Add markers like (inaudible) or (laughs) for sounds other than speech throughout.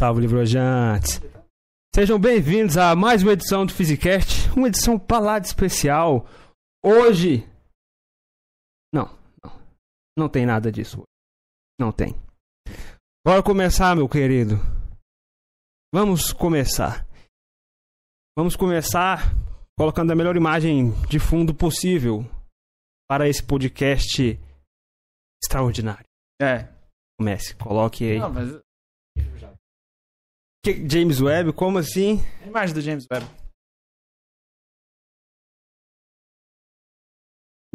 Salve, livrojantes! Sejam bem-vindos a mais uma edição do Physicast, uma edição palada especial. Hoje. Não, não. Não tem nada disso hoje. Não tem. Bora começar, meu querido. Vamos começar. Vamos começar colocando a melhor imagem de fundo possível para esse podcast extraordinário. É. Comece, coloque aí. Não, mas. Que- James Webb, como assim? A imagem do James Webb.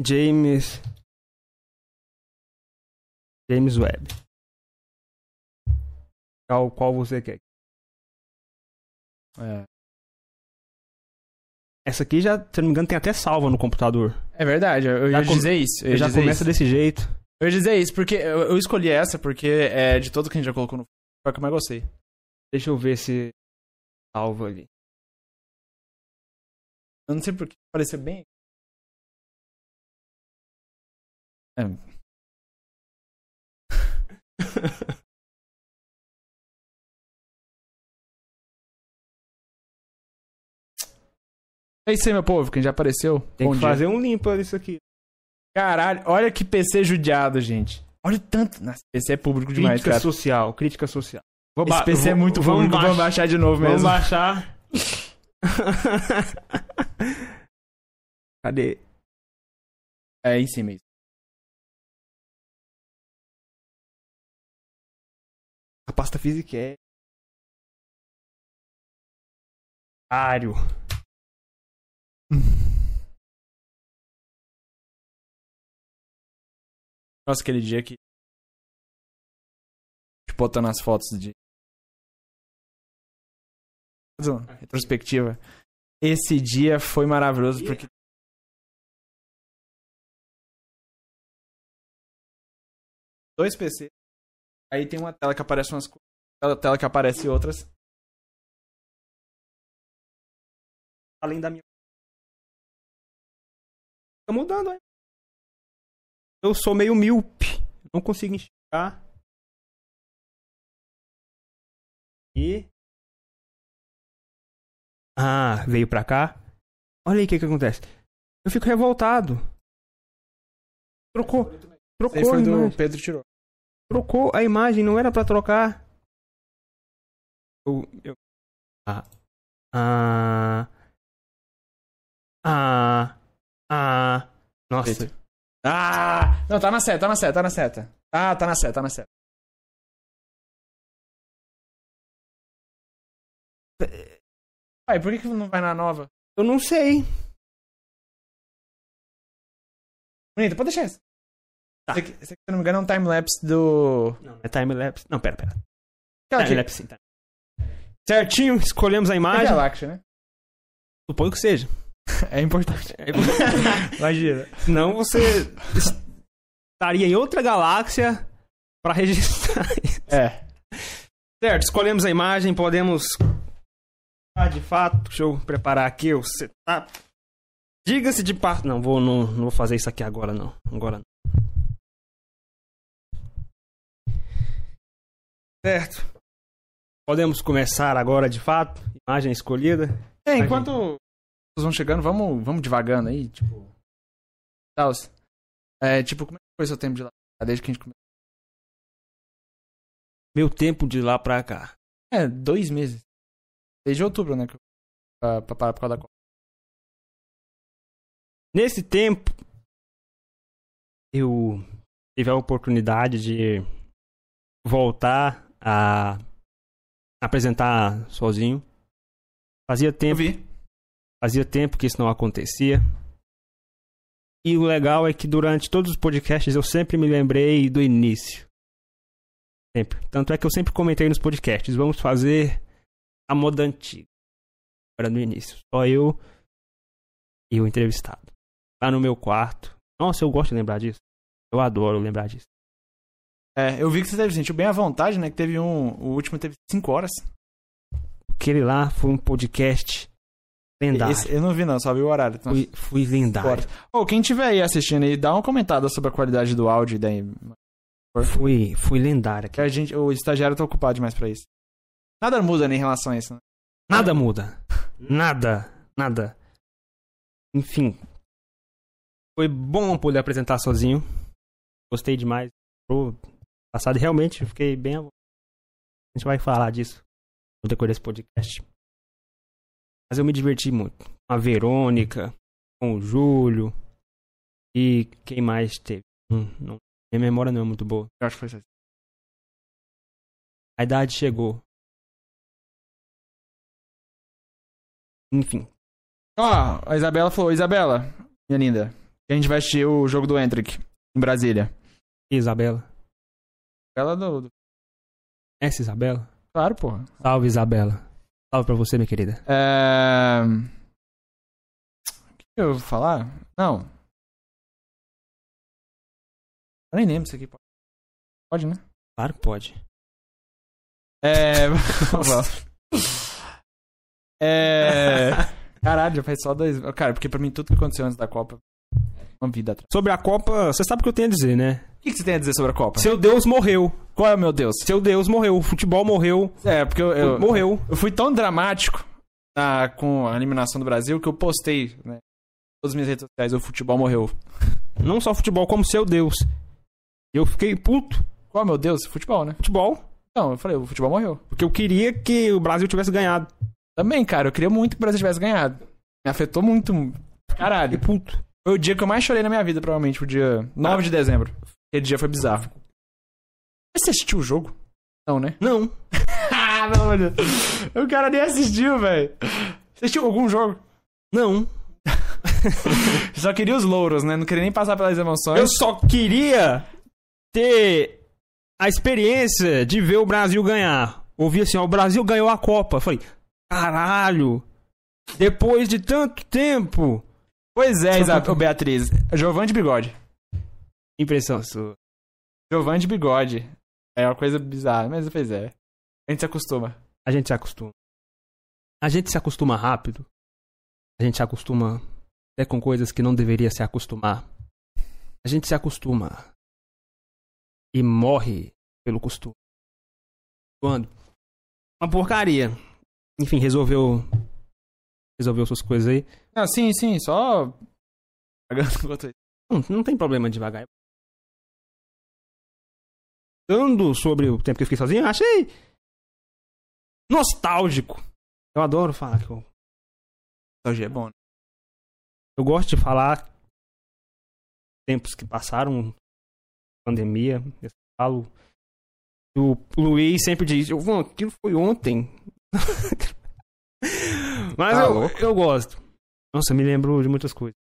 James. James Webb. Qual, qual você quer? É. Essa aqui já, se não me engano, tem até salva no computador. É verdade, eu eu Já ia dizer isso. Eu já dizer começa isso. desse jeito. Eu ia dizer isso, porque eu, eu escolhi essa porque é de todo que a gente já colocou no. Foi a que eu mais gostei. Deixa eu ver se salva ali. Eu não sei porque parecia bem. É. (laughs) É isso aí, meu povo, quem já apareceu. Tem Bom que dia. fazer um limpa disso aqui. Caralho, olha que PC judiado, gente. Olha o tanto. Nossa, PC é público demais, Crítica cara. social, crítica social. Vou Esse PC é vou- muito vamos público, vamos baixar- de novo Vamos mesmo. baixar. (laughs) Cadê? É em cima isso. A pasta física é. Ário. (laughs) Nossa, aquele dia que. Botando as fotos de. Retrospectiva. Esse dia foi maravilhoso porque. Dois PC. Aí tem uma tela que aparece umas coisas. Tela- que aparece outras. Além da minha. Tá mudando aí. Eu sou meio míope. Não consigo enxergar. E. Ah, veio pra cá. Olha aí o que que acontece. Eu fico revoltado. Trocou. Trocou foi do imagem. Pedro tirou. Trocou a imagem, não era pra trocar. Eu. eu... Ah. Ah. Ah. Ah. Nossa. Ah! Não, tá na seta, tá na seta, tá na seta. Ah, tá na seta, tá na seta. Pai, por que, que não vai na nova? Eu não sei. Bonita, pode deixar essa. Tá. Esse, aqui, esse aqui, se eu não me engano, é um timelapse do. Não, é timelapse. Não, pera, pera. Aquela que- Timelapse sim, tá. Certinho, escolhemos a é imagem. galáxia, né? Suponho que seja. (laughs) É importante. (laughs) Imagina. Senão você estaria em outra galáxia pra registrar isso. É. Certo, escolhemos a imagem, podemos. Ah, de fato, deixa eu preparar aqui o setup. Diga-se de parte. Não, vou, não, não vou fazer isso aqui agora, não. Agora não. Certo. Podemos começar agora, de fato. Imagem escolhida. É, enquanto vocês vão chegando, vamos, vamos devagando aí, tipo. Tal. É, tipo, como é que foi seu tempo de lá? Desde que a gente começou? Meu tempo de lá pra cá. É, dois meses. Desde outubro, né? Pra, pra parar por causa da Copa. Nesse tempo, eu tive a oportunidade de voltar a apresentar sozinho. Fazia Eu tempo, vi. fazia tempo que isso não acontecia. E o legal é que durante todos os podcasts eu sempre me lembrei do início. Sempre. Tanto é que eu sempre comentei nos podcasts, vamos fazer a moda antiga. Era no início. Só eu e o entrevistado. Lá no meu quarto. Nossa, eu gosto de lembrar disso. Eu adoro lembrar disso. É, eu vi que você teve, sentiu bem à vontade, né? Que teve um. O último teve 5 horas. Aquele lá foi um podcast lendário. Esse- eu não vi, não, só vi o horário. Então, Fui, fui lendário. horas. Ô, quem tiver aí assistindo aí, dá uma comentada sobre a qualidade do áudio daí. Fui, fui lendário. Que a gente, o estagiário tá ocupado demais pra isso. Nada muda né, em relação a isso. Né? Nada muda. Nada. Nada. Enfim. Foi bom poder apresentar sozinho. Gostei demais. Pro passado, realmente, fiquei bem. A gente vai falar disso no decorrer desse podcast. Mas eu me diverti muito. Com a Verônica, com o Júlio. E quem mais teve? Hum, não, minha memória não é muito boa. Eu acho que foi isso. A idade chegou. Enfim. Ó, a Isabela falou, Isabela, minha linda, a gente vai assistir o jogo do Entric em Brasília. Isabela. Ela do, Essa Isabela? Claro, porra. Salve, Isabela. Salve pra você, minha querida. É... O que eu vou falar? Não. Eu nem lembro isso aqui. Pode, pode né? Claro que pode. É... (laughs) é... (laughs) Caralho, já faz só dois... Cara, porque pra mim tudo que aconteceu antes da Copa... Uma vida atrás. Sobre a Copa, você sabe o que eu tenho a dizer, né? O que, que você tem a dizer sobre a Copa? Seu Deus morreu. Qual é o meu Deus? Seu Deus morreu. O futebol morreu. É, porque eu... eu... Morreu. Eu fui tão dramático na- com a eliminação do Brasil que eu postei, né? Todas as minhas redes sociais, o futebol morreu. Não só futebol, como seu Deus. Eu fiquei puto. Qual, meu Deus? Futebol, né? Futebol. Não, eu falei, o futebol morreu. Porque eu queria que o Brasil tivesse ganhado. Também, cara, eu queria muito que o Brasil tivesse ganhado. Me afetou muito. Caralho. puto. Foi o dia que eu mais chorei na minha vida, provavelmente, o dia 9 de dezembro. Aquele dia foi bizarro. Você assistiu o jogo? Não, né? Não. (laughs) ah, não, mano. O cara nem assistiu, velho. Você assistiu algum jogo? Não. (laughs) Só queria os louros, né? Não queria nem passar pelas emoções. Eu só queria ter a experiência de ver o Brasil ganhar. Ouvi assim, ó, o Brasil ganhou a Copa. Falei, caralho. Depois de tanto tempo. Pois é, Ô, Beatriz. Giovanni de bigode. Impressão sua. Giovanni de bigode. É uma coisa bizarra, mas pois é. A gente se acostuma. A gente se acostuma. A gente se acostuma rápido. A gente se acostuma até com coisas que não deveria se acostumar. A gente se acostuma e morre pelo costume. Quando? Uma porcaria. Enfim, resolveu. Resolveu suas coisas aí. Não, sim, sim, só. (laughs) Não, não tem problema devagar. Dando sobre o tempo que eu fiquei sozinho, eu achei nostálgico. Eu adoro falar que eu Nostalgia é bom. né? Eu gosto de falar tempos que passaram, pandemia. Eu falo. O Luiz sempre diz: eu, "Vão, aquilo foi ontem. (laughs) Mas Tá eu, eu gosto. Nossa, me lembro de muitas coisas.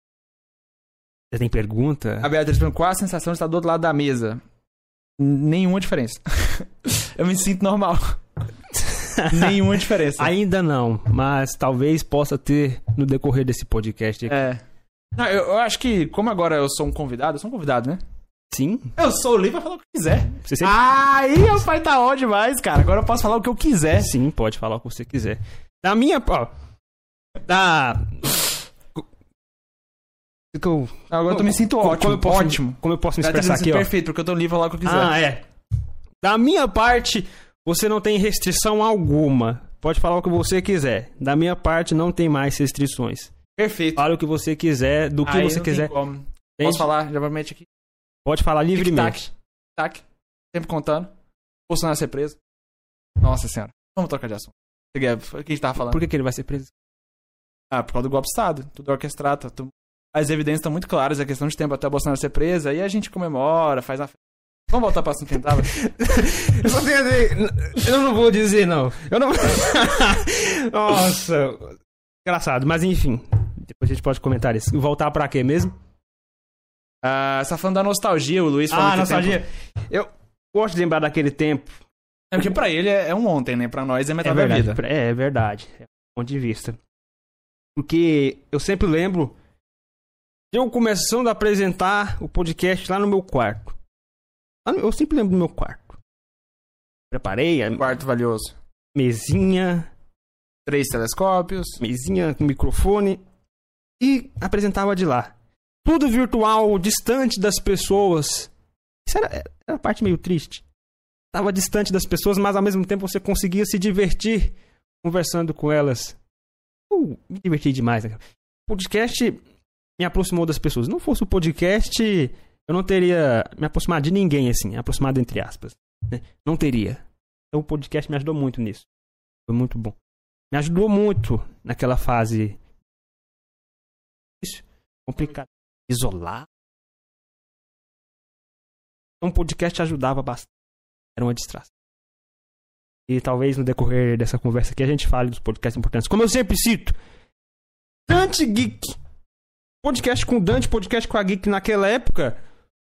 Você tem pergunta? A Beatriz perguntou qual a sensação de estar do outro lado da mesa? Nenhuma diferença. (laughs) eu me sinto normal. (laughs) Nenhuma diferença. Ainda não, mas talvez possa ter no decorrer desse podcast aqui. É. Não, eu, eu acho que, como agora eu sou um convidado, eu sou um convidado, né? Sim, Eu sou livre pra falar o que eu quiser. você sempre... Aí o pai tá on demais, cara. Agora eu posso falar o que eu quiser. Sim, pode falar o que você quiser. Da minha. Ó, da. Eu- Agora eu me sinto ótimo. como eu posso, ótimo. Como eu posso me expressar aqui, ó. Perfeito, porque eu tô livre pra falar o que eu quiser. Ah, é. Da minha parte, você não tem restrição alguma. Pode falar o que você quiser. Da minha parte, não tem mais restrições. Perfeito. Fale o que você quiser, do que Aí você quiser. Posso falar, já promete aqui. Pode falar livremente. Tac. Sempre contando. Bolsonaro ser preso. Nossa senhora. Vamos trocar de assunto. O que a gente tava falando? Por que, que ele vai ser preso? Ah, por causa do golpe de Estado. Tudo orquestrado. tá tudo- As evidências estão muito claras. É questão de tempo até o Bolsonaro ser preso. Aí a gente comemora, faz uma festa. Vamos voltar pra assunto que tava? (laughs) Eu só tenho a dizer. Eu não vou dizer, não. Eu não. (laughs) Nossa. Engraçado, mas enfim. Depois a gente pode comentar isso. Voltar pra quê mesmo? Ah, você tá falando da nostalgia, o Luiz falou Ah, que nostalgia. Eu gosto de lembrar daquele tempo. É porque pra ele é é um ontem, né? Pra nós é É metade da verdade. vida. É, é verdade. É um ponto de vista. Porque eu sempre lembro de eu começando a apresentar o podcast lá no meu quarto. No- Eu sempre lembro do meu quarto. Preparei a Quarto valioso. mesinha, Três telescópios. mesinha com microfone e apresentava de lá. Tudo virtual, distante das pessoas. Isso era, era a parte meio triste. estava distante das pessoas, mas ao mesmo tempo você conseguia se divertir conversando com elas. Uh, me diverti demais. Né? O podcast me aproximou das pessoas. Não fosse o podcast, eu não teria me aproximado de ninguém, assim, aproximado entre aspas. Né? Não teria. Então o podcast me ajudou muito nisso. Foi muito bom. Me ajudou muito naquela fase. Isso. Complicado. Isolar. Um podcast ajudava bastante. Era uma distração. E talvez no decorrer dessa conversa aqui a gente fale dos podcasts importantes. Como eu sempre cito, Dante Geek. Podcast com Dante, podcast com a Geek naquela época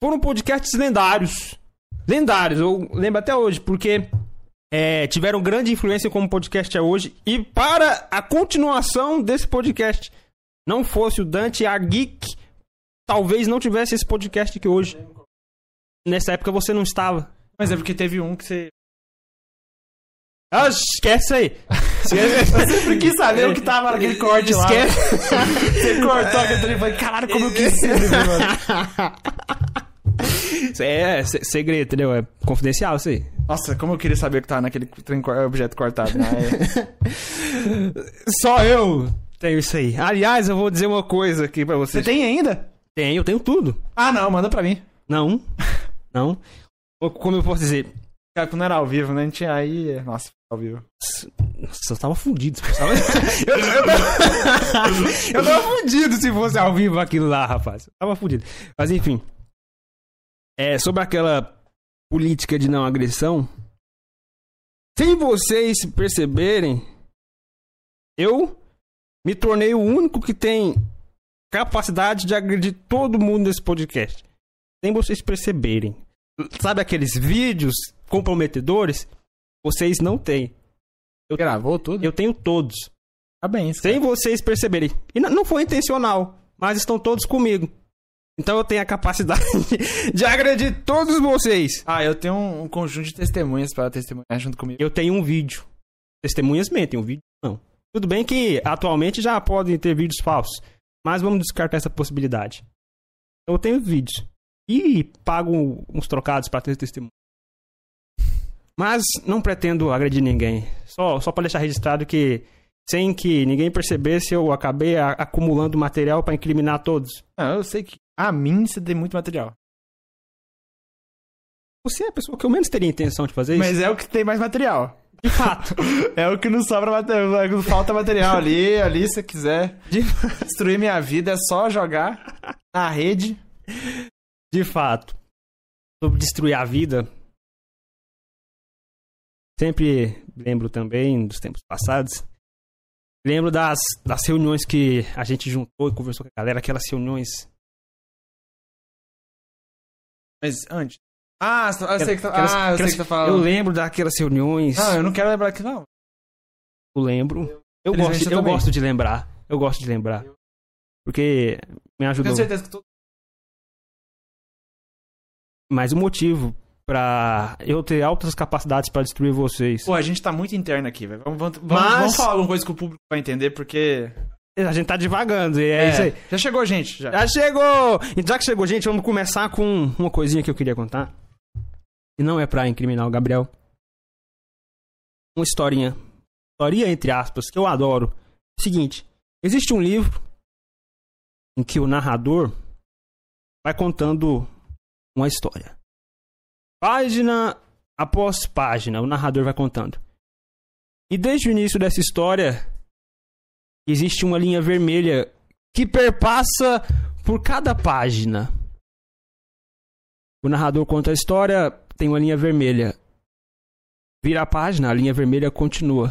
foram podcasts lendários. Lendários, eu lembro até hoje, porque é, tiveram grande influência como podcast é hoje. E para a continuação desse podcast, não fosse o Dante e a Geek, talvez não tivesse esse podcast aqui hoje. Nessa época você não estava. Mas é porque teve um que você. Ah, esquece aí. Esquece. (laughs) Eu sempre quis saber o que tava naquele corte lá. Esquece. (laughs) Você cortou aquele e falei, caralho, como eu quis (laughs) ser, mano. Isso é se- segredo, entendeu? É confidencial isso aí. Nossa, como eu queria saber o que tava naquele objeto cortado. né? Só eu tenho isso aí. Aliás, eu vou dizer uma coisa aqui pra Você vocês. tem ainda? Tenho, eu tenho tudo. Ah, não, manda pra mim. Não. (laughs) Não. Como eu posso dizer? Cara, quando era ao vivo, né? A gente aí. Nossa, ao vivo. Nossa, eu tava fudido. eu, (laughs) eu, tava... eu tava (laughs) fudido se fosse ao vivo aquilo lá, rapaz. Eu tava fudido. Mas enfim. É, sobre aquela política de não agressão. Sem vocês perceberem, eu me tornei o único que tem capacidade de agredir todo mundo nesse podcast. Sem vocês perceberem. Sabe aqueles vídeos comprometedores? Vocês não têm. Gravou tudo? Eu tenho todos. Parabéns. Sem vocês perceberem. E não foi intencional, mas estão todos comigo. Então eu tenho a capacidade (laughs) de agredir todos vocês. Ah, eu tenho um, um conjunto de testemunhas pra testemunhar junto comigo. Eu tenho um vídeo. Testemunhas mentem, um vídeo não. Tudo bem que atualmente já podem ter vídeos falsos, mas vamos descartar essa possibilidade. Eu tenho vídeos. E pago uns trocados pra ter testemunho. Mas não pretendo agredir ninguém. Só, só pra deixar registrado que, sem que ninguém percebesse, eu acabei a- acumulando material pra incriminar todos. Ah, eu sei que a mim você tem muito material. Você é a pessoa que eu menos teria intenção de fazer isso. Mas é o que tem mais material. De fato. (laughs) É o que não sobra material. é Falta material ali, ali, se você quiser De, destruir minha vida, é só jogar na rede. de fato. Sobre destruir a vida. Sempre lembro também dos tempos passados. Lembro das, das reuniões que a gente juntou e conversou com a galera, aquelas reuniões. Mas antes. Ah, eu sei que tá, aquelas- ah, eu sei aquelas- que tá Eu falando. lembro daquelas reuniões. Não, eu não quero lembrar aqui, não. Eu lembro. Eu Felizmente gosto, eu eu gosto de lembrar. Eu gosto de lembrar. Porque me ajudou. Tenho certeza que tu. Mas o motivo pra eu ter altas capacidades pra destruir vocês. Pô, a gente tá muito interno aqui, velho. Vamos, vamos, Mas- vamos falar alguma coisa que o público vai entender, porque. A gente tá devagando, e é, isso aí. Já chegou gente, já. Já chegou! E já que chegou, gente, vamos começar com uma coisinha que eu queria contar. E não é pra incriminar o Gabriel. Uma historinha. Historinha entre aspas, que eu adoro. Seguinte, existe um livro em que o narrador vai contando uma história. Página após página, o narrador vai contando. E desde o início dessa história, existe uma linha vermelha que perpassa por cada página. O narrador conta a história, tem uma linha vermelha. Vira a página, a linha vermelha continua.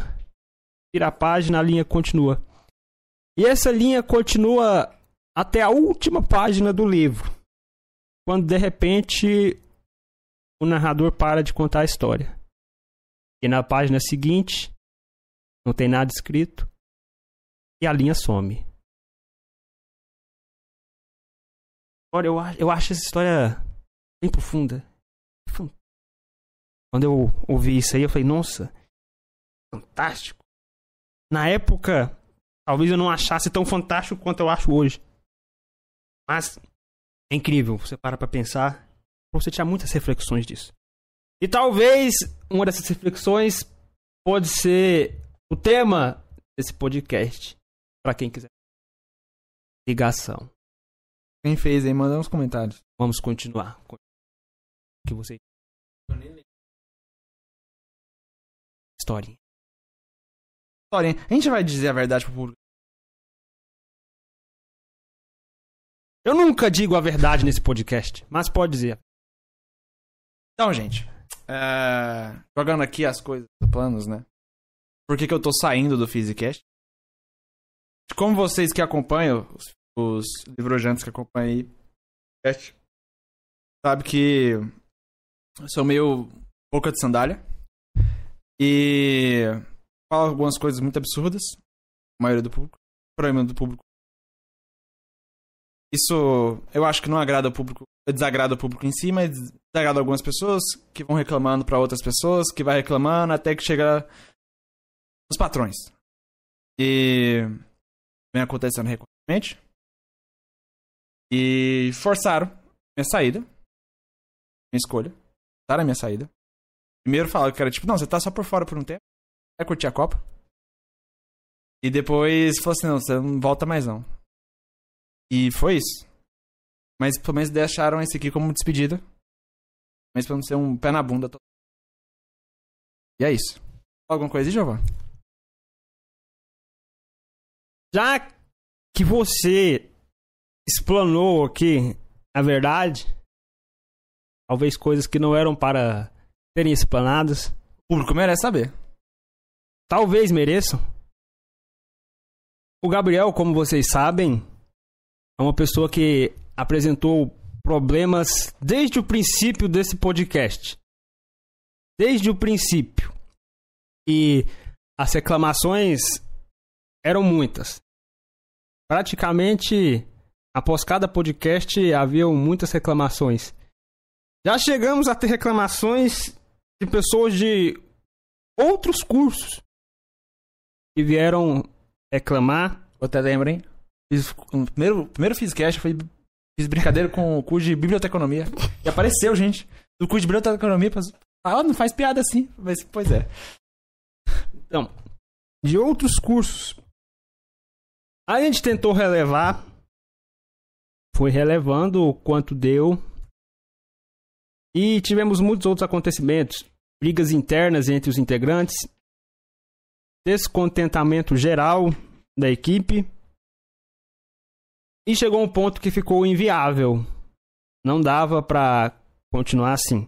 Vira a página, a linha continua. E essa linha continua até a última página do livro. Quando de repente o narrador para de contar a história. E na página seguinte não tem nada escrito e a linha some. Olha, eu, eu acho essa história bem profunda. Quando eu ouvi isso aí, eu falei, nossa, fantástico. Na época, talvez eu não achasse tão fantástico quanto eu acho hoje. Mas é incrível, você para pra pensar, você tirar muitas reflexões disso. E talvez uma dessas reflexões pode ser o tema desse podcast. Pra quem quiser. Ligação. Quem fez aí, manda nos comentários. Vamos continuar. Que você. História. Historinha. A gente vai dizer a verdade pro público. Eu nunca digo a verdade nesse podcast, mas pode dizer. Então, gente, é, jogando aqui as coisas, os planos, né? Por que, que eu tô saindo do Physicast? Como vocês que acompanham, os, os livrojantes que acompanham aí, sabe que sou meio boca de sandália. E falo algumas coisas muito absurdas, a maioria do público, problema do público. Isso eu acho que não agrada o público, desagrada o público em si, mas desagrada algumas pessoas que vão reclamando para outras pessoas, que vai reclamando até que chega nos patrões. E vem acontecendo recorrentemente. E forçaram minha saída. Minha escolha. Forçaram a minha saída. Primeiro falaram que era tipo, não, você tá só por fora por um tempo. Vai curtir a Copa. E depois falou assim, não, você não volta mais não. E foi isso. Mas pelo menos deixaram esse aqui como despedida. Mas pra não ser um pé na bunda. to- E é isso. Alguma coisa aí, Giovanni? Já que você explanou aqui a verdade, talvez coisas que não eram para serem explanadas, O público merece saber. talvez mereçam. O Gabriel, como vocês sabem, é uma pessoa que apresentou problemas desde o princípio desse podcast. Desde o princípio. E as reclamações eram muitas. Praticamente, após cada podcast, haviam muitas reclamações. Já chegamos a ter reclamações de pessoas de outros cursos que vieram reclamar. Eu até lembro, hein? Fiz, primeiro, primeiro Fizcast, foi, fiz brincadeira com o curso de biblioteconomia. E apareceu, gente, do curso de biblioteconomia. Ah, não faz piada assim. Mas, pois é. Então, de outros cursos. A gente tentou relevar, foi relevando o quanto deu. E tivemos muitos outros acontecimentos, brigas internas entre os integrantes, descontentamento geral da equipe. E chegou um ponto que ficou inviável. Não dava pra continuar assim.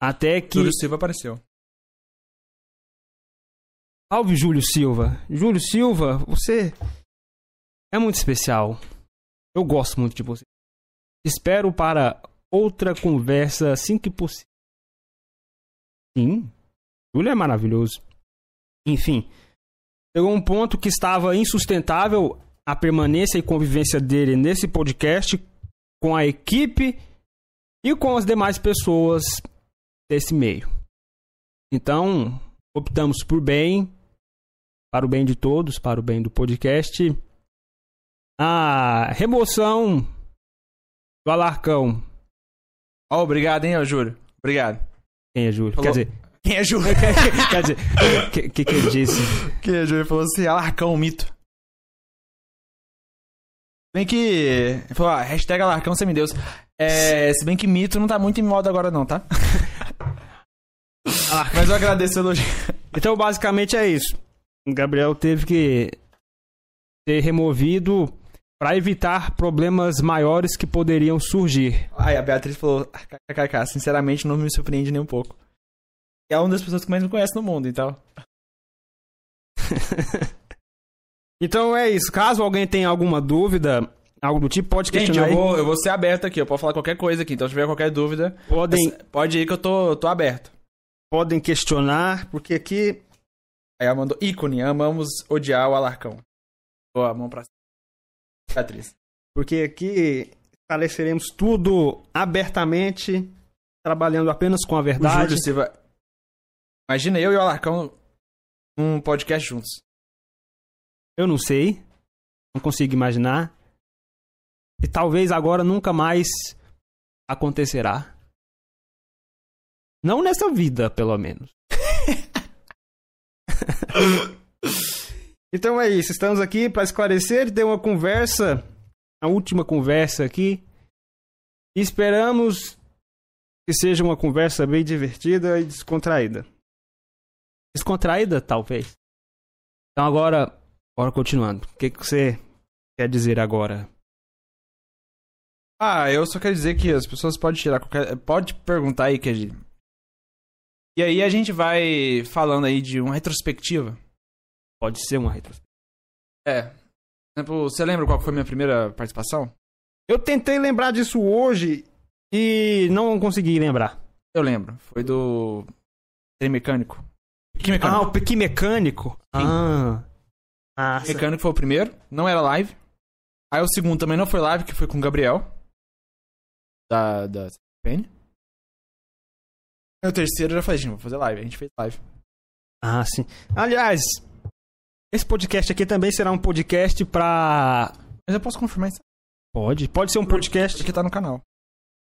Até que Júlio Silva apareceu. Salve, Júlio Silva. Júlio Silva, você é muito especial. Eu gosto muito de você. Espero para outra conversa assim que possível. Sim, Júlio é maravilhoso. Enfim, chegou um ponto que estava insustentável a permanência e convivência dele nesse podcast com a equipe e com as demais pessoas desse meio. Então, optamos por bem, para o bem de todos, para o bem do podcast, a remoção do Alarcão. Ó, obrigado, hein, ô Júlio. Obrigado. Quem é Júlio? Quer dizer, Quem é Júlio? (laughs) quer dizer, o que, que, que ele disse? Quem é Júlio? Falou assim, Alarcão, mito. Bem que... Ele falou, ah, hashtag Alarcão semideus. É, se bem que mito não tá muito em moda agora não, tá? (laughs) Mas eu agradeço o elogio. Então, basicamente é isso. O Gabriel teve que ser removido para evitar problemas maiores que poderiam surgir. Ai, a Beatriz falou, kkk, sinceramente não me surpreende nem um pouco. É uma das pessoas que mais me conhece no mundo, então. (laughs) Então é isso. Caso alguém tenha alguma dúvida, algo do tipo, pode Gente, questionar eu aí. vou, eu vou ser aberto aqui, eu posso falar qualquer coisa aqui, então se tiver qualquer dúvida, Podem, pode ir que eu tô, tô aberto. podem questionar, porque aqui Aí ela mandou ícone, amamos odiar o Alarcão. Boa, mão pra cima. Beatriz. Porque aqui esclareceremos tudo abertamente, trabalhando apenas com a O verdade. Júlio Silva. Imagina eu e o Alarcão num podcast juntos. Eu não sei, não consigo imaginar. E talvez agora nunca mais acontecerá. Não nessa vida, pelo menos. (laughs) então é isso, estamos aqui para esclarecer, ter uma conversa, a última conversa aqui. Esperamos que seja uma conversa bem divertida e descontraída. Descontraída, talvez. Então agora, bora continuando. O que, que você quer dizer agora? Ah, eu só quero dizer que as pessoas podem tirar qualquer. Pode perguntar aí, que E aí a gente vai falando aí de uma retrospectiva. Pode ser uma retrospectiva. É. Por exemplo, você lembra qual foi a minha primeira participação? Eu tentei lembrar disso hoje e não consegui lembrar. Eu lembro. Foi do. Trem mecânico. Mecânico. Ah, o Piqui mecânico? Sim. Ah. Ah, mecânico foi o primeiro, não era live. Aí o segundo também não foi live, que foi com o Gabriel da, da CPN. E o terceiro eu já falei, gente, vou fazer live. A gente fez live. Ah, sim. Aliás, esse podcast aqui também será um podcast pra. Mas eu posso confirmar isso. Pode, pode ser um podcast. Que tá no canal.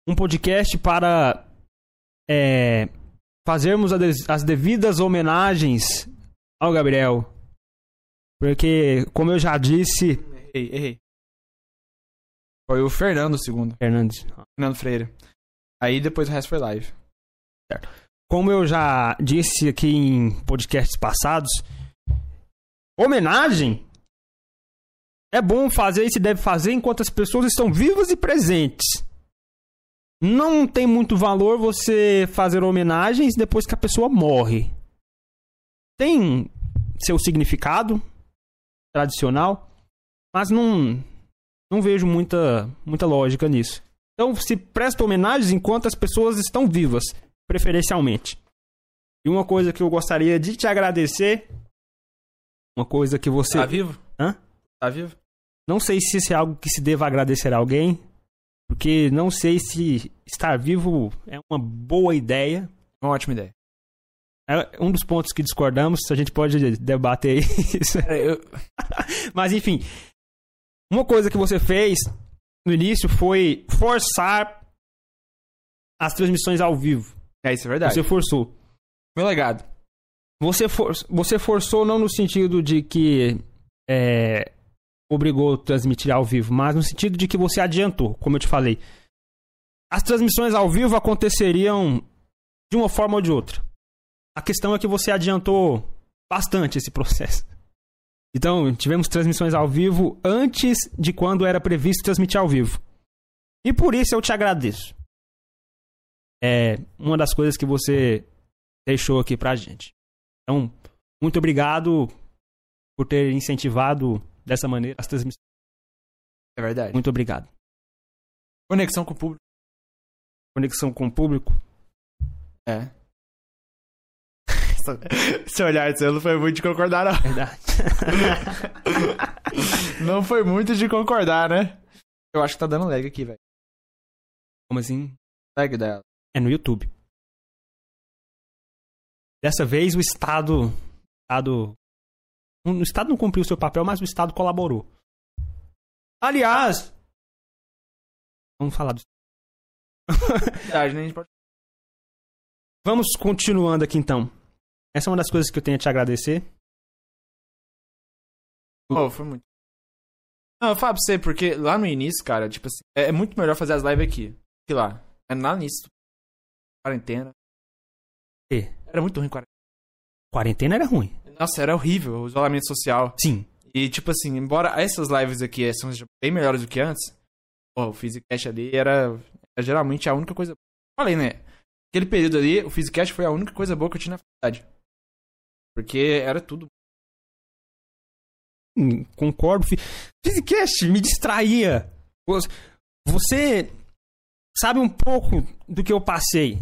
Um podcast para. É, fazermos as devidas homenagens ao Gabriel. Porque, como eu já disse. Errei, errei. Foi o Fernando segundo. Fernandes. Fernando Freire. Aí depois o resto foi live. Certo. Como eu já disse aqui em podcasts passados, homenagem é bom fazer e se deve fazer enquanto as pessoas estão vivas e presentes. Não tem muito valor você fazer homenagens depois que a pessoa morre. Tem seu significado tradicional, mas não não vejo muita, muita lógica nisso. Então se presta homenagens enquanto as pessoas estão vivas, preferencialmente. E uma coisa que eu gostaria de te agradecer, uma coisa que você... Tá vivo? Hã? Tá vivo? Não sei se isso é algo que se deva agradecer a alguém, porque não sei se estar vivo é uma boa ideia. Uma ótima ideia. É um dos pontos que discordamos, a gente pode debater (laughs) isso. É, eu... (laughs) Mas enfim, uma coisa que você fez no início foi forçar as transmissões ao vivo. É, isso é verdade. Você forçou. Meu legado. Você, for, você forçou não no sentido de que é, obrigou a transmitir ao vivo, mas no sentido de que você adiantou, como eu te falei. As transmissões ao vivo aconteceriam de uma forma ou de outra. A questão é que você adiantou bastante esse processo. Então, tivemos transmissões ao vivo antes de quando era previsto transmitir ao vivo. E por isso eu te agradeço. É uma das coisas que você deixou aqui pra gente. Então, muito obrigado por ter incentivado dessa maneira as transmissões. É verdade. Muito obrigado. Conexão com o público. Conexão com o público? É. (laughs) Seu olhar seu não foi muito de concordar, não. Verdade. (laughs) não foi muito de concordar, né? Eu acho que tá dando lag aqui, velho. Como assim? Lag dela. É no YouTube. Dessa vez o Estado. Estado. O Estado não cumpriu o seu papel, mas o Estado colaborou. Aliás. Vamos falar do. Né? Vamos continuando aqui então. Essa é uma das coisas que eu tenho a te agradecer. Oh, foi muito. Não, eu falo pra você, porque lá no início, cara, tipo assim, é, é muito melhor fazer as lives aqui que lá. É lá início. Quarentena. E? Era muito ruim quarentena. Quarentena era ruim. Nossa, era horrível o isolamento social. Sim. E, tipo assim, embora essas lives aqui são bem melhores do que antes, pô, o Physicast ali era, era geralmente a única coisa. Falei, né? Aquele período ali, o Physicast foi a única coisa boa que eu tinha na faculdade. Porque era tudo. Hum, concordo. Physicast me distraía. Você sabe um pouco do que eu passei.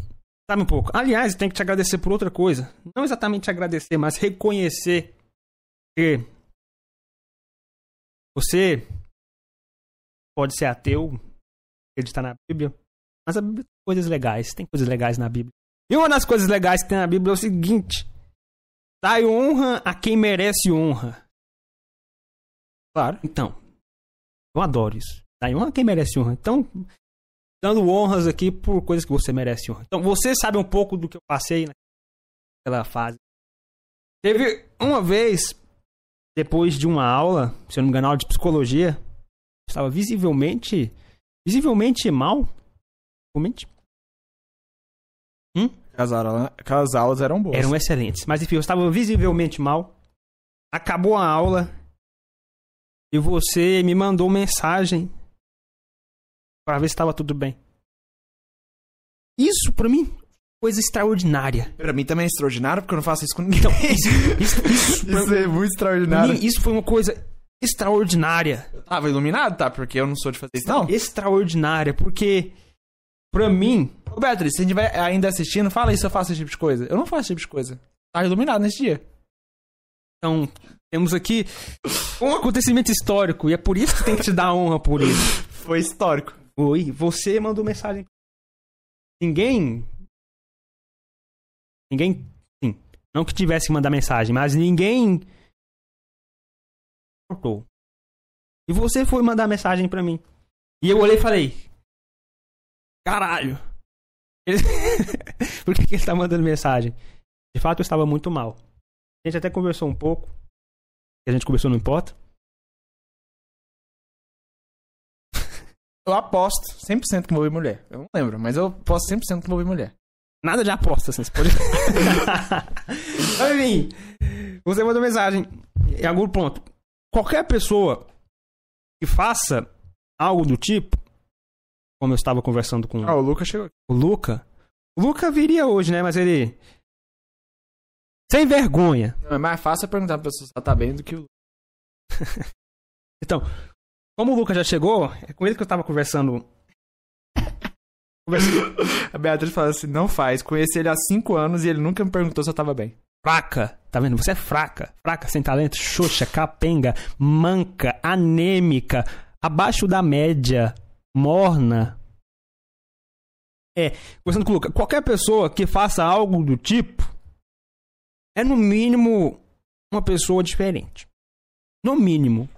Sabe um pouco. Aliás, tenho que te agradecer por outra coisa. Não exatamente agradecer, mas reconhecer que você pode ser ateu, acreditar na Bíblia, mas a Bíblia tem coisas legais. Tem coisas legais na Bíblia. E uma das coisas legais que tem na Bíblia é o seguinte: Dai honra a quem merece honra. Claro. Então, eu adoro isso. Dai honra a quem merece honra. Então, dando honras aqui por coisas que você merece honra. Então, você sabe um pouco do que eu passei naquela fase. Teve uma vez, depois de uma aula, se eu não me engano, aula de psicologia, eu estava visivelmente, visivelmente mal. Visivelmente As aulas, aquelas aulas eram boas. eram excelentes. Mas enfim, eu estava visivelmente mal. Acabou a aula e você me mandou mensagem para ver se estava tudo bem. Isso pra mim coisa extraordinária. Pra mim também é extraordinário, porque eu não faço isso com ninguém. Então, isso, isso, isso, (laughs) pra Isso é muito pra extraordinário. mim, isso foi uma coisa extraordinária. Tava iluminado, tá? Porque eu não sou de fazer isso, não. Extraordinária, porque pra mim, Ô, Beatriz, se a gente vai ainda assistindo, fala aí se eu faço esse tipo de coisa. Eu não faço esse tipo de coisa. Tava iluminado nesse dia. então, temos aqui um acontecimento histórico e é por isso que tem que te dar honra por isso. (laughs) Foi histórico. Oi, você mandou mensagem. Ninguém. Ninguém. Sim. Não que tivesse que mandar mensagem, mas ninguém. Cortou. E você foi mandar mensagem pra mim. E eu olhei e falei: Caralho! Ele- (laughs) Por que, que ele tá mandando mensagem? De fato, eu estava muito mal. A gente até conversou um pouco. A gente conversou, não importa. Eu aposto 100% que envolvi mulher. Eu não lembro, mas eu aposto 100% que envolvi mulher. Nada de aposta, assim, você pode. (laughs) Mas, Enfim, você mandou mensagem em algum ponto. Qualquer pessoa que faça algo do tipo, como eu estava conversando com Ah, o Lucas chegou aqui. o Luca, o Luca viria hoje, né? Mas ele. Sem vergonha. É mais fácil eu perguntar pra pessoa se ela tá bem do que o (laughs) Então, como o Luca já chegou, é com ele que eu estava conversando. Conversando. (laughs) A Beatriz fala assim: não faz. Conheci ele há 5 anos e ele nunca me perguntou se eu tava bem. Fraca, tá vendo? Você é fraca. Fraca, sem talento, xoxa, capenga, manca, anêmica, abaixo da média, morna. É, conversando com o Luca, qualquer pessoa que faça algo do tipo é no mínimo uma pessoa diferente. No mínimo.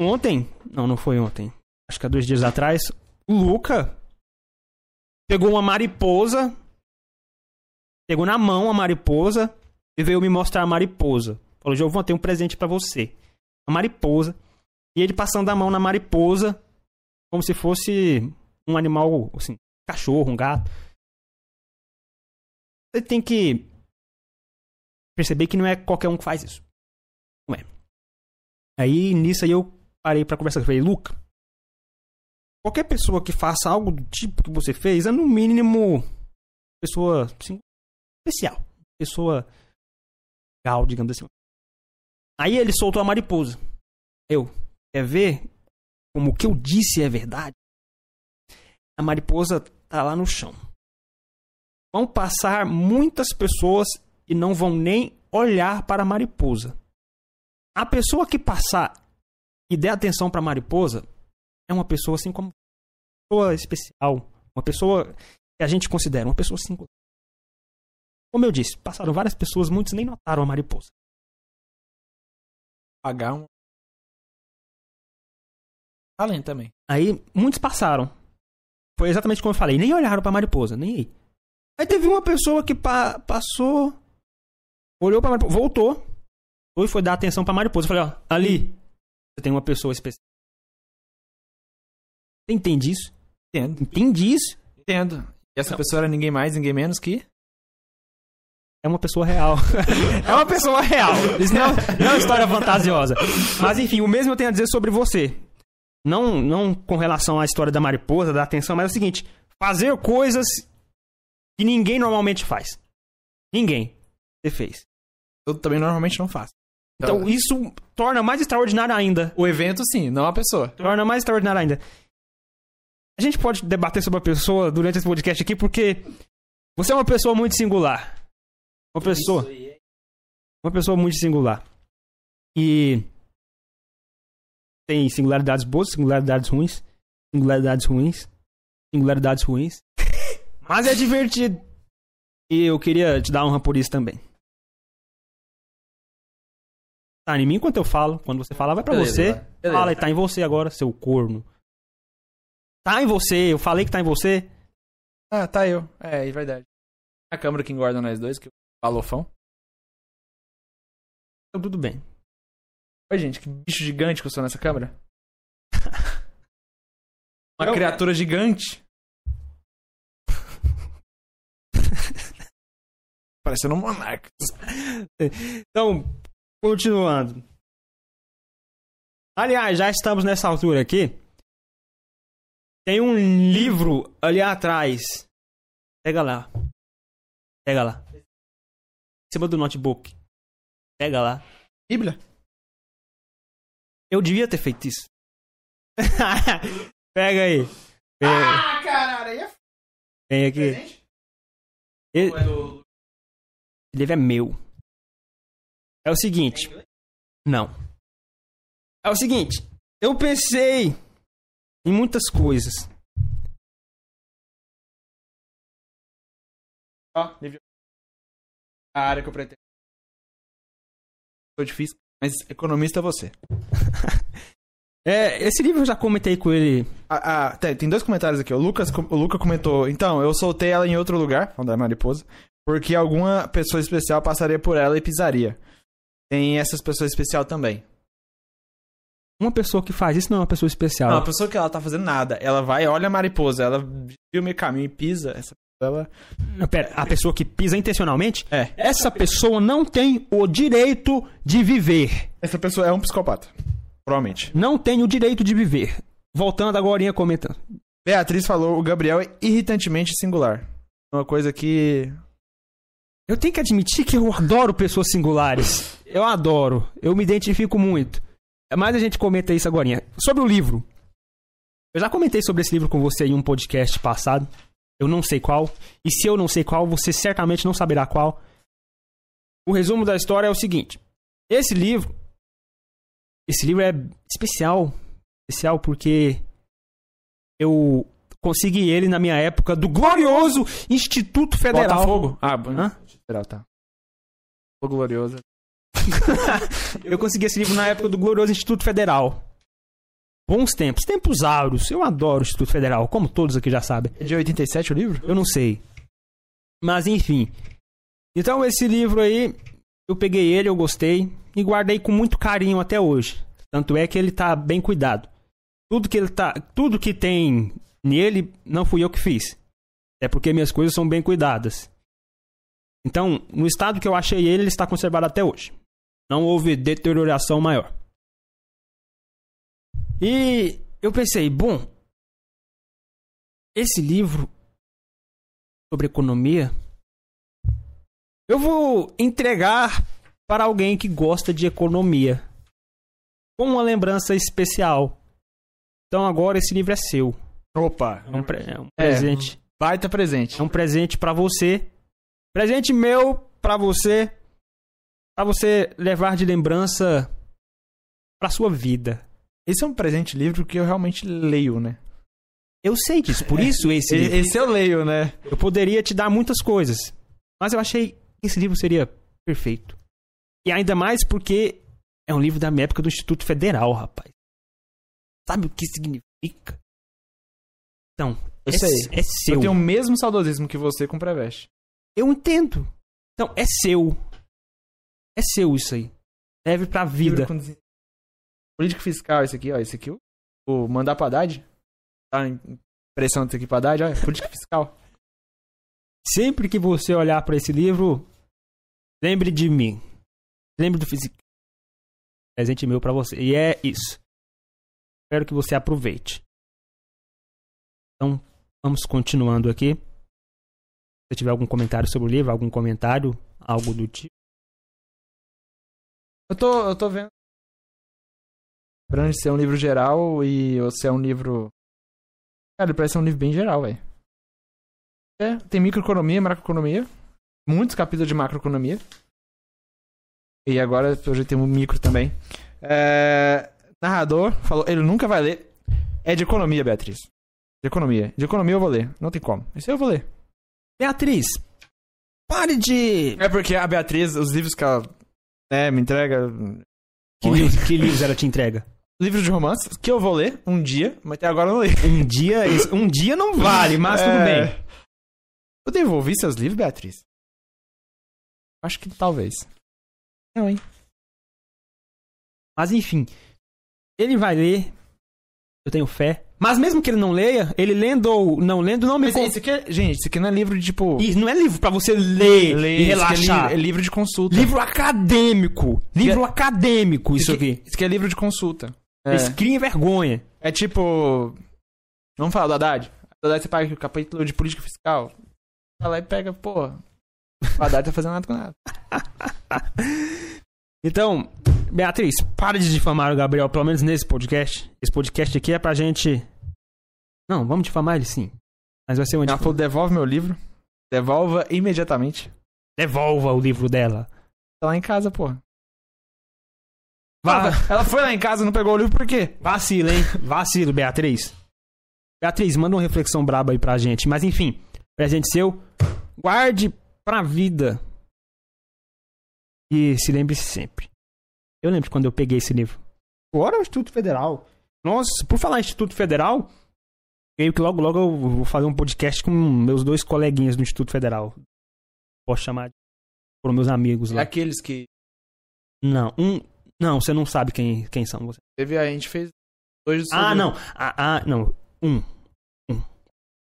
Ontem, não, não foi ontem. Acho que há dois dias atrás, o Luca pegou uma mariposa pegou na mão a mariposa e veio me mostrar a mariposa. Falou, Giovanni, tem um presente pra você. A mariposa. E ele passando a mão na mariposa, como se fosse um animal, assim, cachorro, um gato. Você tem que perceber que não é qualquer um que faz isso. Não é. Aí, nisso aí eu parei pra conversar. Eu falei, Luca, qualquer pessoa que faça algo do tipo que você fez é no mínimo pessoa assim, especial. Pessoa legal, digamos assim. Aí ele soltou a mariposa. Eu, quer ver como o que eu disse é verdade? A mariposa tá lá no chão. Vão passar muitas pessoas e não vão nem olhar para a mariposa. A pessoa que passar e der atenção para a mariposa é uma pessoa assim como uma pessoa especial, uma pessoa que a gente considera uma pessoa singular. Como eu disse, passaram várias pessoas, muitos nem notaram a mariposa. Pagar um. Além também. Aí, muitos passaram. Foi exatamente como eu falei, nem olharam pra mariposa, nem aí. Aí teve uma pessoa que pa passou, olhou pra mariposa, voltou, foi, foi dar atenção pra mariposa. Eu falei, ó, ali, você tem uma pessoa especial. Você entende isso? Entendo. Entende isso? Entendo. E essa Não. pessoa era ninguém mais, ninguém menos que. É uma pessoa real. (laughs) é uma pessoa real. Isso não, não é uma história fantasiosa. Mas enfim, o mesmo eu tenho a dizer sobre você. Não, não com relação à história da mariposa, da atenção, mas é o seguinte: fazer coisas que ninguém normalmente faz. Ninguém. Você fez. Eu também normalmente não faço. Então isso torna mais extraordinário ainda. O evento, sim, não a pessoa. Torna mais extraordinário ainda. A gente pode debater sobre a pessoa durante esse podcast aqui porque você é uma pessoa muito singular. Uma pessoa. Uma pessoa muito singular. E tem singularidades boas, singularidades ruins, singularidades ruins, singularidades ruins. (laughs) Mas é divertido. E eu queria te dar honra por isso também. Tá em mim enquanto eu falo. Quando você falar, vai pra Beleza, você. vai. Beleza. Fala e tá em você agora, seu corno. Tá em você, eu falei que tá em você. Ah, tá eu. É, é verdade. A câmera que engorda nós dois, que o balofão. Então tudo bem. Oi, gente, que bicho gigante que eu sou nessa câmera. (laughs) Uma Eu- criatura gigante. (laughs) Parecendo um monarca. Então, continuando. Aliás, já estamos nessa altura aqui. Tem um livro ali atrás. Pega lá. Pega lá. Em cima do notebook. Pega lá. Bíblia? Eu devia ter feito isso. (laughs) Pega aí. Vem, Ah, caralho, aí é vem aqui. presente? Esse Ou é do... livro é meu. É o seguinte. Não. É o seguinte. Eu pensei em muitas coisas. Ó. A área que eu pretendo. Foi difícil, mas economista é você. (laughs) É, esse livro eu já comentei com ele. Ah, ah, tem, tem dois comentários aqui. O Lucas, o Luca comentou. Então, eu soltei ela em outro lugar, onde é a mariposa, porque alguma pessoa especial passaria por ela e pisaria. Tem essas pessoas especial também. Uma pessoa que faz isso não é uma pessoa especial. Não, a pessoa que ela tá fazendo nada, ela vai, olha a mariposa, ela viu o meio caminho e pisa. Essa pessoa, ela. Não, Pera, a pessoa que pisa intencionalmente? É. Essa pessoa não tem o direito de viver. Essa pessoa é um psicopata. Provavelmente. Não tem o direito de viver. Voltando agora comentando. Beatriz falou: o Gabriel é irritantemente singular. Uma coisa que. Eu tenho que admitir que eu adoro pessoas singulares. Eu adoro. Eu me identifico muito. Mas a gente comenta isso agora. Sobre o livro. Eu já comentei sobre esse livro com você em um podcast passado. Eu não sei qual. E se eu não sei qual, você certamente não saberá qual. O resumo da história é o seguinte: esse livro. Esse livro é especial. Especial porque eu consegui ele na minha época do glorioso Instituto Federal. Botafogo? Ah, Hã? Federal, tá. Fogo glorioso. (laughs) Eu consegui esse livro na época do glorioso Instituto Federal. Bons tempos, tempos áureos. Eu adoro o Instituto Federal, como todos aqui já sabem. É de 87 o livro? Eu não sei. Mas enfim. Então esse livro aí, eu peguei ele, eu gostei e guardei com muito carinho até hoje. Tanto é que ele tá bem cuidado. Tudo que ele tá, tudo que tem nele não fui eu que fiz. É porque minhas coisas são bem cuidadas. Então, no estado que eu achei ele, ele está conservado até hoje. Não houve deterioração maior. E eu pensei, bom, esse livro sobre economia, eu vou entregar para alguém que gosta de economia, com uma lembrança especial. Então agora esse livro é seu. Opa. É um, pre- é um É. presente. Baita presente. É um presente pra você. Presente meu pra você. Pra você levar de lembrança pra sua vida. Esse é um presente livro que eu realmente leio, né? Eu sei disso, por isso (laughs) esse livro. Esse eu leio, né? Eu poderia te dar muitas coisas, mas eu achei que esse livro seria perfeito. E ainda mais porque é um livro da minha época do Instituto Federal, rapaz. Sabe o que significa? Então, Eu é, sei. é seu. Eu tenho o mesmo saudosismo que você com o Preveste. Eu entendo. Então, é seu. É seu isso aí. Serve pra vida. Político fiscal, esse aqui, ó. Esse aqui, o- mandar pra Haddad. Tá em pressão disso aqui pra Haddad, olha. Política (laughs) fiscal. Sempre que você olhar pra esse livro, lembre de mim. Lembre do físico. Presente meu pra você. E é isso. Espero que você aproveite. Então, vamos continuando aqui. Se tiver algum comentário sobre o livro, algum comentário, algo do tipo. Eu tô, eu tô vendo. Lembrando de ser um livro geral e você é um livro. Cara, ele parece ser um livro bem geral, velho. É, tem microeconomia, macroeconomia. Muitos capítulos de macroeconomia. E agora já tenho um micro também. É, narrador falou, ele nunca vai ler. É de economia, Beatriz. De economia. De economia eu vou ler. Não tem como. Esse eu vou ler. Beatriz, pare de. É porque a Beatriz, os livros que ela né, me entrega. Que livros, que livros ela te entrega? (laughs) livro de romances que eu vou ler um dia, mas até agora eu não li. Um dia, um dia não vale, mas tudo É. bem. Eu devolvi seus livros, Beatriz? Acho que talvez. Não, hein? Mas enfim, ele vai ler. Eu tenho fé. Mas mesmo que ele não leia, ele lendo ou não lendo, não me Mas con- isso aqui é, gente, isso aqui não é livro de tipo. Isso não é livro pra você ler, ler, e é relaxar. livro- É livro de consulta. Livro acadêmico. Livro acadêmico, isso isso aqui, aqui. isso aqui é livro de consulta. É, criem vergonha. é tipo. Vamos falar do Haddad? Do Haddad você paga o capítulo de política fiscal. Vai lá e pega, pô. O Haddad tá fazendo nada com nada. (laughs) Então, Beatriz, para de difamar o Gabriel, pelo menos nesse podcast. Esse podcast aqui é pra gente. Não, vamos difamar ele sim. Mas vai ser um Ela falou: devolve meu livro. Devolva imediatamente. Devolva o livro dela. Tá lá em casa, pô. Vá, Ela foi lá em casa e não pegou o livro por quê? vacila, hein? Vacilo, Beatriz. Beatriz, manda uma reflexão braba aí pra gente. Mas enfim, presente seu, guarde pra vida. E se lembre-se sempre. Eu lembro quando eu peguei esse livro. Agora é o Instituto Federal. Nossa, por falar em Instituto Federal, creio que logo logo eu vou fazer um podcast com meus dois coleguinhas do Instituto Federal. Posso chamar de. Foram meus amigos É lá. aqueles que. Não, um. Não, você não sabe quem, quem são vocês. Teve, a gente fez dois do Ah, sobre- não. Ah, ah, não. Um. Um.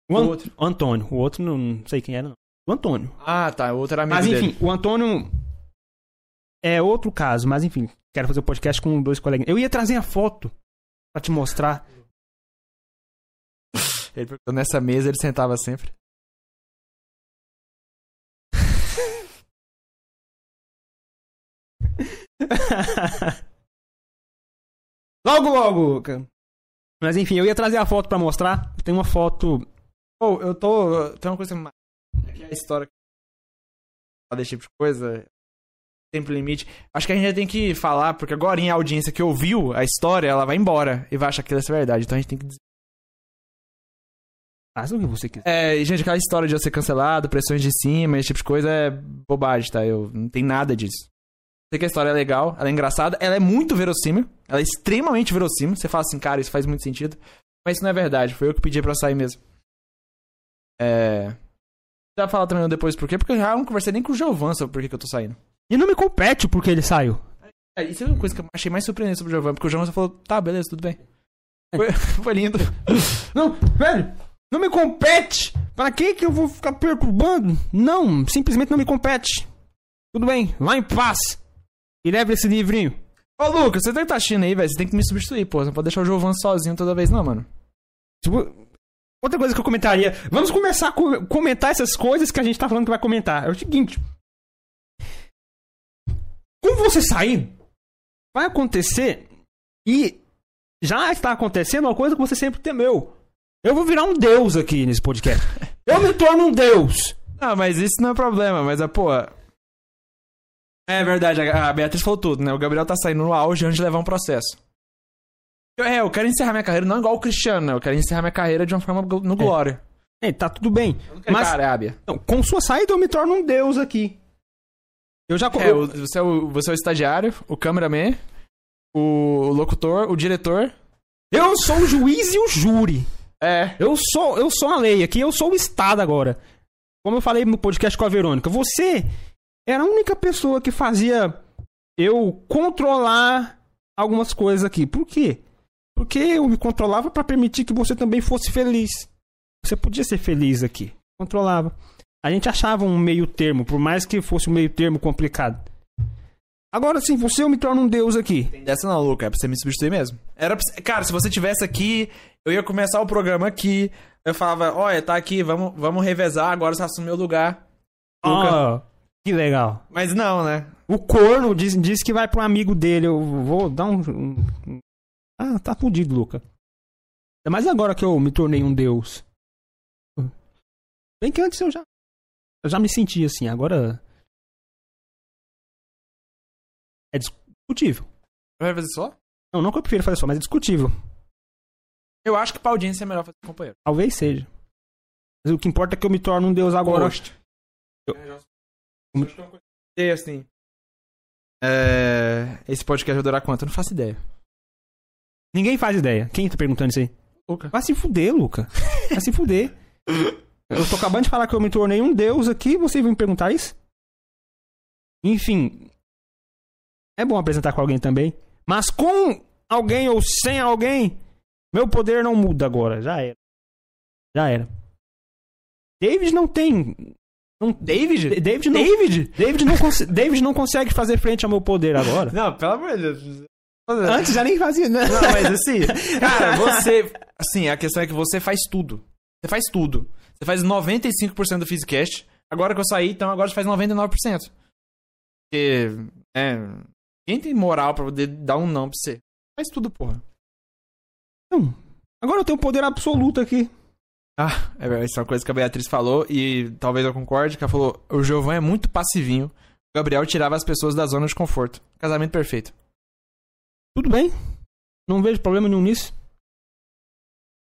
O, O An- outro. o Antônio. O outro não, não sei quem era, não. O Antônio. Ah, tá. O outro era amigo Mas dele. enfim, o Antônio é outro caso. Mas enfim, quero fazer o podcast com dois colegas. Eu ia trazer a foto pra te mostrar. Ele nessa mesa ele sentava sempre. (laughs) logo, logo. Mas enfim, eu ia trazer a foto pra mostrar. Tem uma foto. Pô, eu tô. Tem uma coisa mais. É a história. Desse tipo de coisa. Tempo limite. Acho que a gente já tem que falar, porque agora em audiência que ouviu a história, ela vai embora e vai achar que ela é verdade. Então a gente tem que dizer. Faz o que você quiser. É, gente, aquela história de eu ser cancelado, pressões de cima, esse tipo de coisa é bobagem, tá? Eu não tem nada disso. Sei que a história é legal, ela é engraçada, ela é muito verossímil, ela é extremamente verossímil. Você fala assim, cara, isso faz muito sentido. Mas isso não é verdade, foi eu que pedi pra sair mesmo. É. Já falar também depois por quê, porque eu já não conversei nem com o Giovan sobre por que, que eu tô saindo. E não me compete porque ele saiu. É, isso é uma coisa que eu achei mais surpreendente sobre o Giovan, porque o Giovan só falou, tá, beleza, tudo bem. Foi, (laughs) foi lindo. (laughs) Não, velho, não me compete. Pra que que eu vou ficar perturbando? Não, simplesmente não me compete. Tudo bem, vá em paz. E leve esse livrinho. Ô, Lucas, você tem que tá assistindo aí, velho, você tem que me substituir, pô. Você não pode deixar o Giovan sozinho toda vez, não, mano. Tipo, outra coisa que eu comentaria. Vamos começar a co- comentar essas coisas que a gente tá falando que vai comentar. É o seguinte. Com você saindo, vai acontecer e já está acontecendo uma coisa que você sempre temeu. Eu vou virar um deus aqui nesse podcast. (laughs) Eu me torno um deus. Ah, mas isso não é problema, mas a pô. É verdade, a Beatriz falou tudo, né? O Gabriel tá saindo no auge antes de levar um processo. Eu, é, eu quero encerrar minha carreira não igual o Cristiano, né? Eu quero encerrar minha carreira de uma forma no glória. É, tá tudo bem. Mas, Mas cara, é Ábia. não, com sua saída eu me torno um deus aqui. Eu já É, o- você, é o, você é o estagiário, o cameraman, o locutor, o diretor. Eu sou o juiz e o júri. É. Eu sou, eu sou a lei aqui, eu sou o Estado agora. Como eu falei no podcast com a Verônica, você era a única pessoa que fazia eu controlar algumas coisas aqui. Por quê? Porque eu me controlava para permitir que você também fosse feliz. Você podia ser feliz aqui. Controlava. A gente achava um meio termo, por mais que fosse um meio termo complicado. Agora sim, você eu me torno um deus aqui. Dessa não, Luca, é pra você me substituir mesmo. Era pra Cara, se você tivesse aqui, eu ia começar o programa aqui. Eu falava, olha, tá aqui, vamos, vamos revezar, agora você assume meu lugar. Luca. Ah, que legal. Mas não, né? O corno diz, diz que vai pro amigo dele. Eu vou dar um. Ah, tá fudido, Luca. Mas agora que eu me tornei um deus. Bem que antes eu já. Eu já me sentia assim, agora. É discutível. Vai fazer só? Não, não que eu prefiro fazer só, mas é discutível. Eu acho que pra audiência é melhor fazer com companheiro. Talvez seja. Mas o que importa é que eu me torno um deus agora. Host. E assim. É... Esse podcast vai durar quanto? Eu não faço ideia. Ninguém faz ideia. Quem tá perguntando isso aí? Luca. Vai se fuder, Luca. Vai se fuder. (laughs) Eu tô acabando de falar que eu me tornei um deus aqui, você vem me perguntar isso? Enfim. É bom apresentar com alguém também. Mas com alguém ou sem alguém, meu poder não muda agora. Já era. Já era. David não tem. Não, David? David não, David? David não, David não consegue fazer frente ao meu poder agora. Não, pelo amor de Deus. Antes já nem fazia, né? Não, mas assim, (laughs) cara, você. Assim, a questão é que você faz tudo. Você faz tudo. Você faz 95% do Physicast. Agora que eu saí, então agora você faz 99%. Porque. É. Quem tem moral pra poder dar um não pra você? Faz tudo, porra. Não. Agora eu tenho poder absoluto aqui. Ah, é verdade, isso é uma coisa que a Beatriz falou e talvez eu concorde, que ela falou: o Giovanni é muito passivinho. O Gabriel tirava as pessoas da zona de conforto. Casamento perfeito. Tudo bem. Não vejo problema nenhum nisso.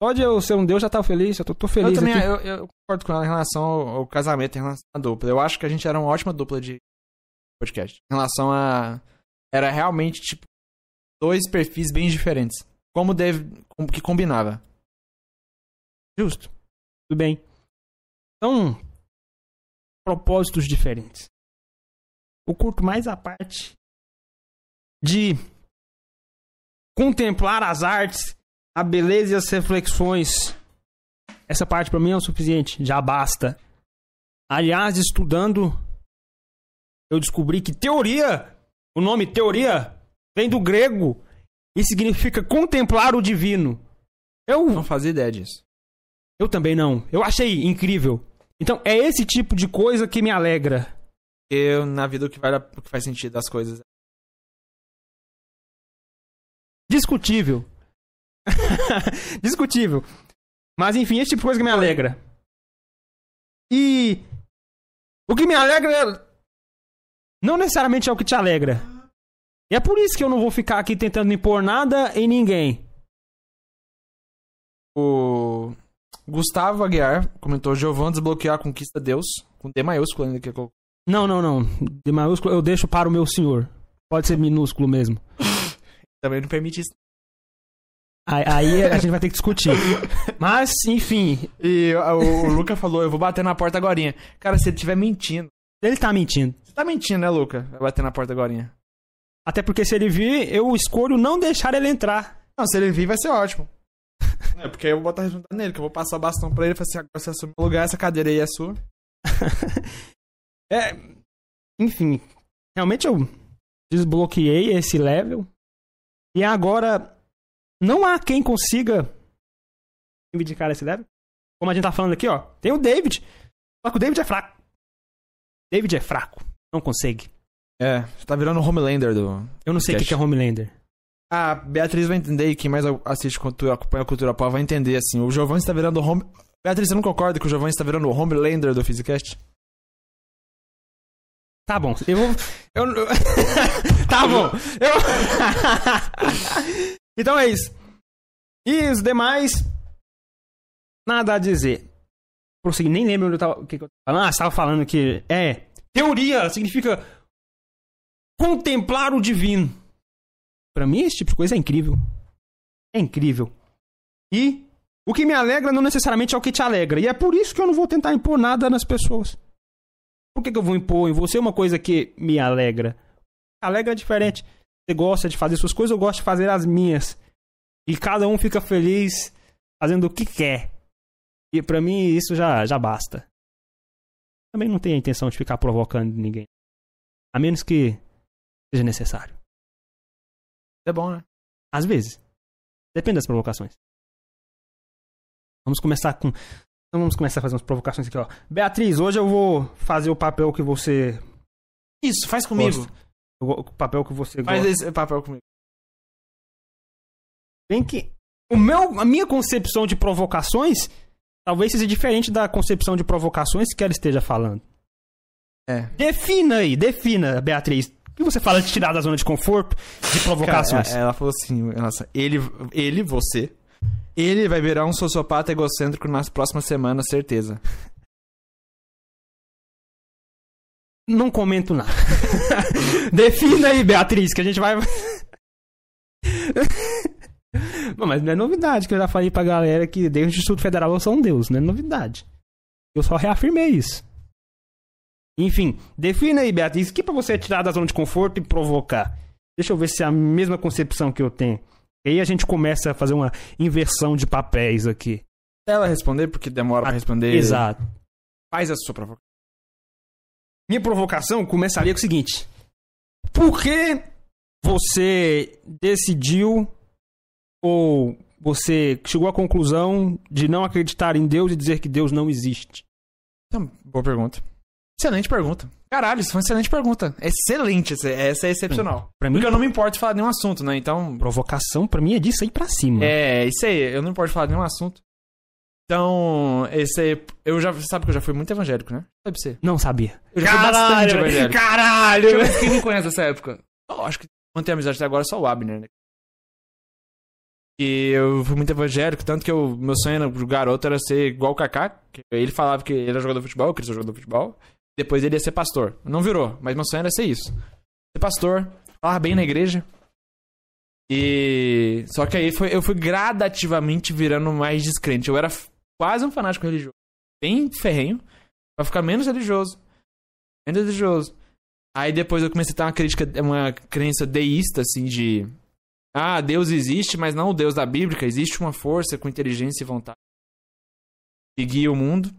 Pode eu ser um deus, já tá feliz, já tô, tô feliz eu também aqui. eu, eu concordo com ela em relação ao, ao casamento, em relação à dupla. Eu acho que a gente era uma ótima dupla de podcast. Em relação a. Era realmente, tipo, dois perfis bem diferentes. Como deve. como que combinava. Justo. Tudo bem. Então, propósitos diferentes. Eu curto mais a parte de contemplar as artes, a beleza e as reflexões. Essa parte pra mim é o suficiente, já basta. Aliás, estudando, eu descobri que teoria, o nome teoria, vem do grego e significa contemplar o divino. Eu Não fazia ideia disso. eu também não. Eu achei incrível. Então, é esse tipo de coisa que me alegra. Eu, na vida, o que, o que faz sentido das coisas. Discutível. (laughs) Discutível. Mas, enfim, esse tipo de coisa que me alegra. E. O que me alegra. Não necessariamente é o que te alegra. E é por isso que eu não vou ficar aqui tentando impor nada em ninguém. O Gustavo Aguiar comentou: Giovanni desbloquear a conquista Deus. Com D maiúsculo ainda que eu. Não, não, não. De maiúsculo eu deixo para o meu senhor. Pode ser minúsculo mesmo. (laughs) Também não permite isso. Aí, (laughs) a gente vai ter que discutir. Mas, enfim, E o, o Luca falou: Eu vou bater na porta agora. Cara, se ele estiver mentindo. ele tá mentindo. Você tá mentindo, né, Luca? Vai bater na porta agora. Até porque se ele vir, eu escolho não deixar ele entrar. Não, se ele vir, vai ser ótimo. (laughs) É, porque eu vou botar resultado nele, que eu vou passar o bastão pra ele e falar assim: agora você assume o lugar, essa cadeira aí é sua. (laughs) É, enfim, realmente eu desbloqueei esse level. E agora não há quem consiga reivindicar esse level. Como a gente tá falando aqui, ó. Tem o David. Só que o David é fraco. David é fraco. Não consegue. É, você tá virando o Homelander do. Eu não sei o que, que é Homelander. A Beatriz vai entender e quem mais assiste cultura, acompanha a cultura pop vai entender assim. O Giovanni está virando o Home. Beatriz, você não concorda que o Giovanni está virando o Homelander do Physicast? Tá bom, eu vou. Eu... (laughs) tá bom, eu. (laughs) então é isso. E os demais. Nada a dizer. Prossegui, nem lembro onde eu tava. O que, que eu falando. Ah, você tava falando que. É. Teoria significa. Contemplar o divino. Pra mim, esse tipo de coisa é incrível. É incrível. E. O que me alegra não necessariamente é o que te alegra. E é por isso que eu não vou tentar impor nada nas pessoas. Por que, que eu vou impor em você uma coisa que me alegra? Alegra é diferente. Você gosta de fazer suas coisas, eu gosto de fazer as minhas. E cada um fica feliz fazendo o que quer. E pra mim isso já, já basta. Também não tenho a intenção de ficar provocando ninguém. A menos que seja necessário. É bom, né? Às vezes. Depende das provocações. Vamos começar com. Então vamos começar a fazer umas provocações aqui, ó. Beatriz, hoje eu vou fazer o papel que você Isso, faz comigo. Gosto. O papel que você Faz gosta. esse papel comigo. Bem que o meu, a minha concepção de provocações talvez seja diferente da concepção de provocações que ela esteja falando. É. Defina aí, defina, Beatriz. O que você fala de tirar da zona de conforto de provocações? Cara, ela falou assim, nossa, ele, ele, você, ele vai virar um sociopata egocêntrico nas próximas semanas, certeza. Não comento nada. (laughs) Defina aí, Beatriz, que a gente vai. (laughs) Não, mas não é novidade que eu já falei pra galera que desde o Instituto Federal eu sou um deus, não é novidade. Eu só reafirmei isso. Enfim, defina aí, Beatriz, o que pra você é tirar da zona de conforto e provocar? Deixa eu ver se é a mesma concepção que eu tenho. E aí a gente começa a fazer uma inversão de papéis aqui. Ela responder, porque demora pra responder. Exato. Faz a sua provocação. Minha provocação começaria com o seguinte: Por que você decidiu ou você chegou à conclusão de não acreditar em Deus e dizer que Deus não existe? Então, boa pergunta. Excelente pergunta. Caralho, isso foi uma excelente pergunta. Excelente, essa- é excepcional. Pra mim, Porque eu não me importo de falar de nenhum assunto, né? Então, provocação pra mim é disso aí pra cima. É, isso aí, eu não importo falar de nenhum assunto. Então, esse aí, eu já, você sabe que eu já fui muito evangélico, né? Sabe pra você? Não sabia. Eu já fui bastante velho. evangélico. Caralho! Deixa eu ver quem me conhece dessa época. Eu acho que mantém amizade até agora é só o Abner, né? E eu fui muito evangélico, tanto que eu, meu sonho no garoto era ser igual o Kaká. Ele falava que ele era jogador de futebol, eu queria ser jogador de futebol. Depois ele ia ser pastor. Não virou, mas meu sonho era ser isso. Ser pastor, falar bem na igreja. E. Só que aí foi, eu fui gradativamente virando mais descrente. Eu era quase um fanático religioso. Bem ferrenho. Pra ficar menos religioso. Menos religioso. Aí depois eu comecei a ter uma crítica, uma crença deísta, assim, de. Ah, Deus existe, mas não o Deus da Bíblia. Existe uma força com inteligência e vontade que guia o mundo.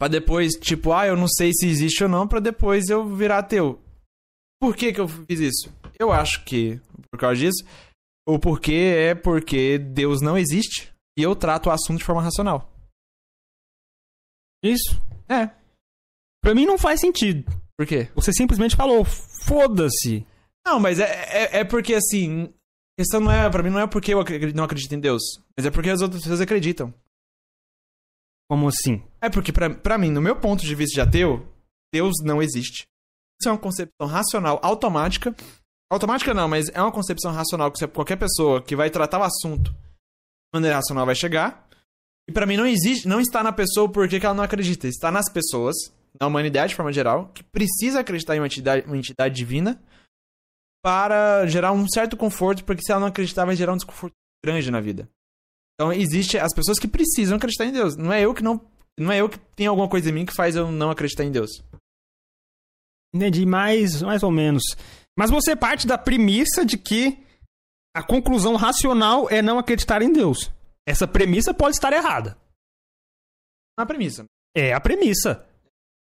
Pra depois, tipo, ah, eu não sei se existe ou não, pra depois eu virar ateu. Por que que eu fiz isso? Eu acho que, por causa disso, o porquê é porque Deus não existe e eu trato o assunto de forma racional. Isso. É. Pra mim não faz sentido. Por quê? Você simplesmente falou, foda-se. Não, mas é, é, é porque assim. A questão não é, pra mim, não é porque eu não acredito em Deus, mas é porque as outras pessoas acreditam. Como assim? É porque, pra mim, no meu ponto de vista de ateu, Deus não existe. Isso é uma concepção racional automática. Automática não, mas é uma concepção racional que qualquer pessoa que vai tratar o assunto de maneira racional vai chegar. E pra mim não existe, não está na pessoa porque que ela não acredita. Está nas pessoas, na humanidade de forma geral, que precisa acreditar em uma entidade, uma entidade divina para gerar um certo conforto, porque se ela não acreditar vai gerar um desconforto grande na vida. Então existe as pessoas que precisam acreditar em Deus. Não é eu que não não é eu que tenho alguma coisa em mim que faz eu não acreditar em Deus. Entendi mais, mais ou menos. Mas você parte da premissa de que a conclusão racional é não acreditar em Deus. Essa premissa pode estar errada. Na premissa. É a premissa.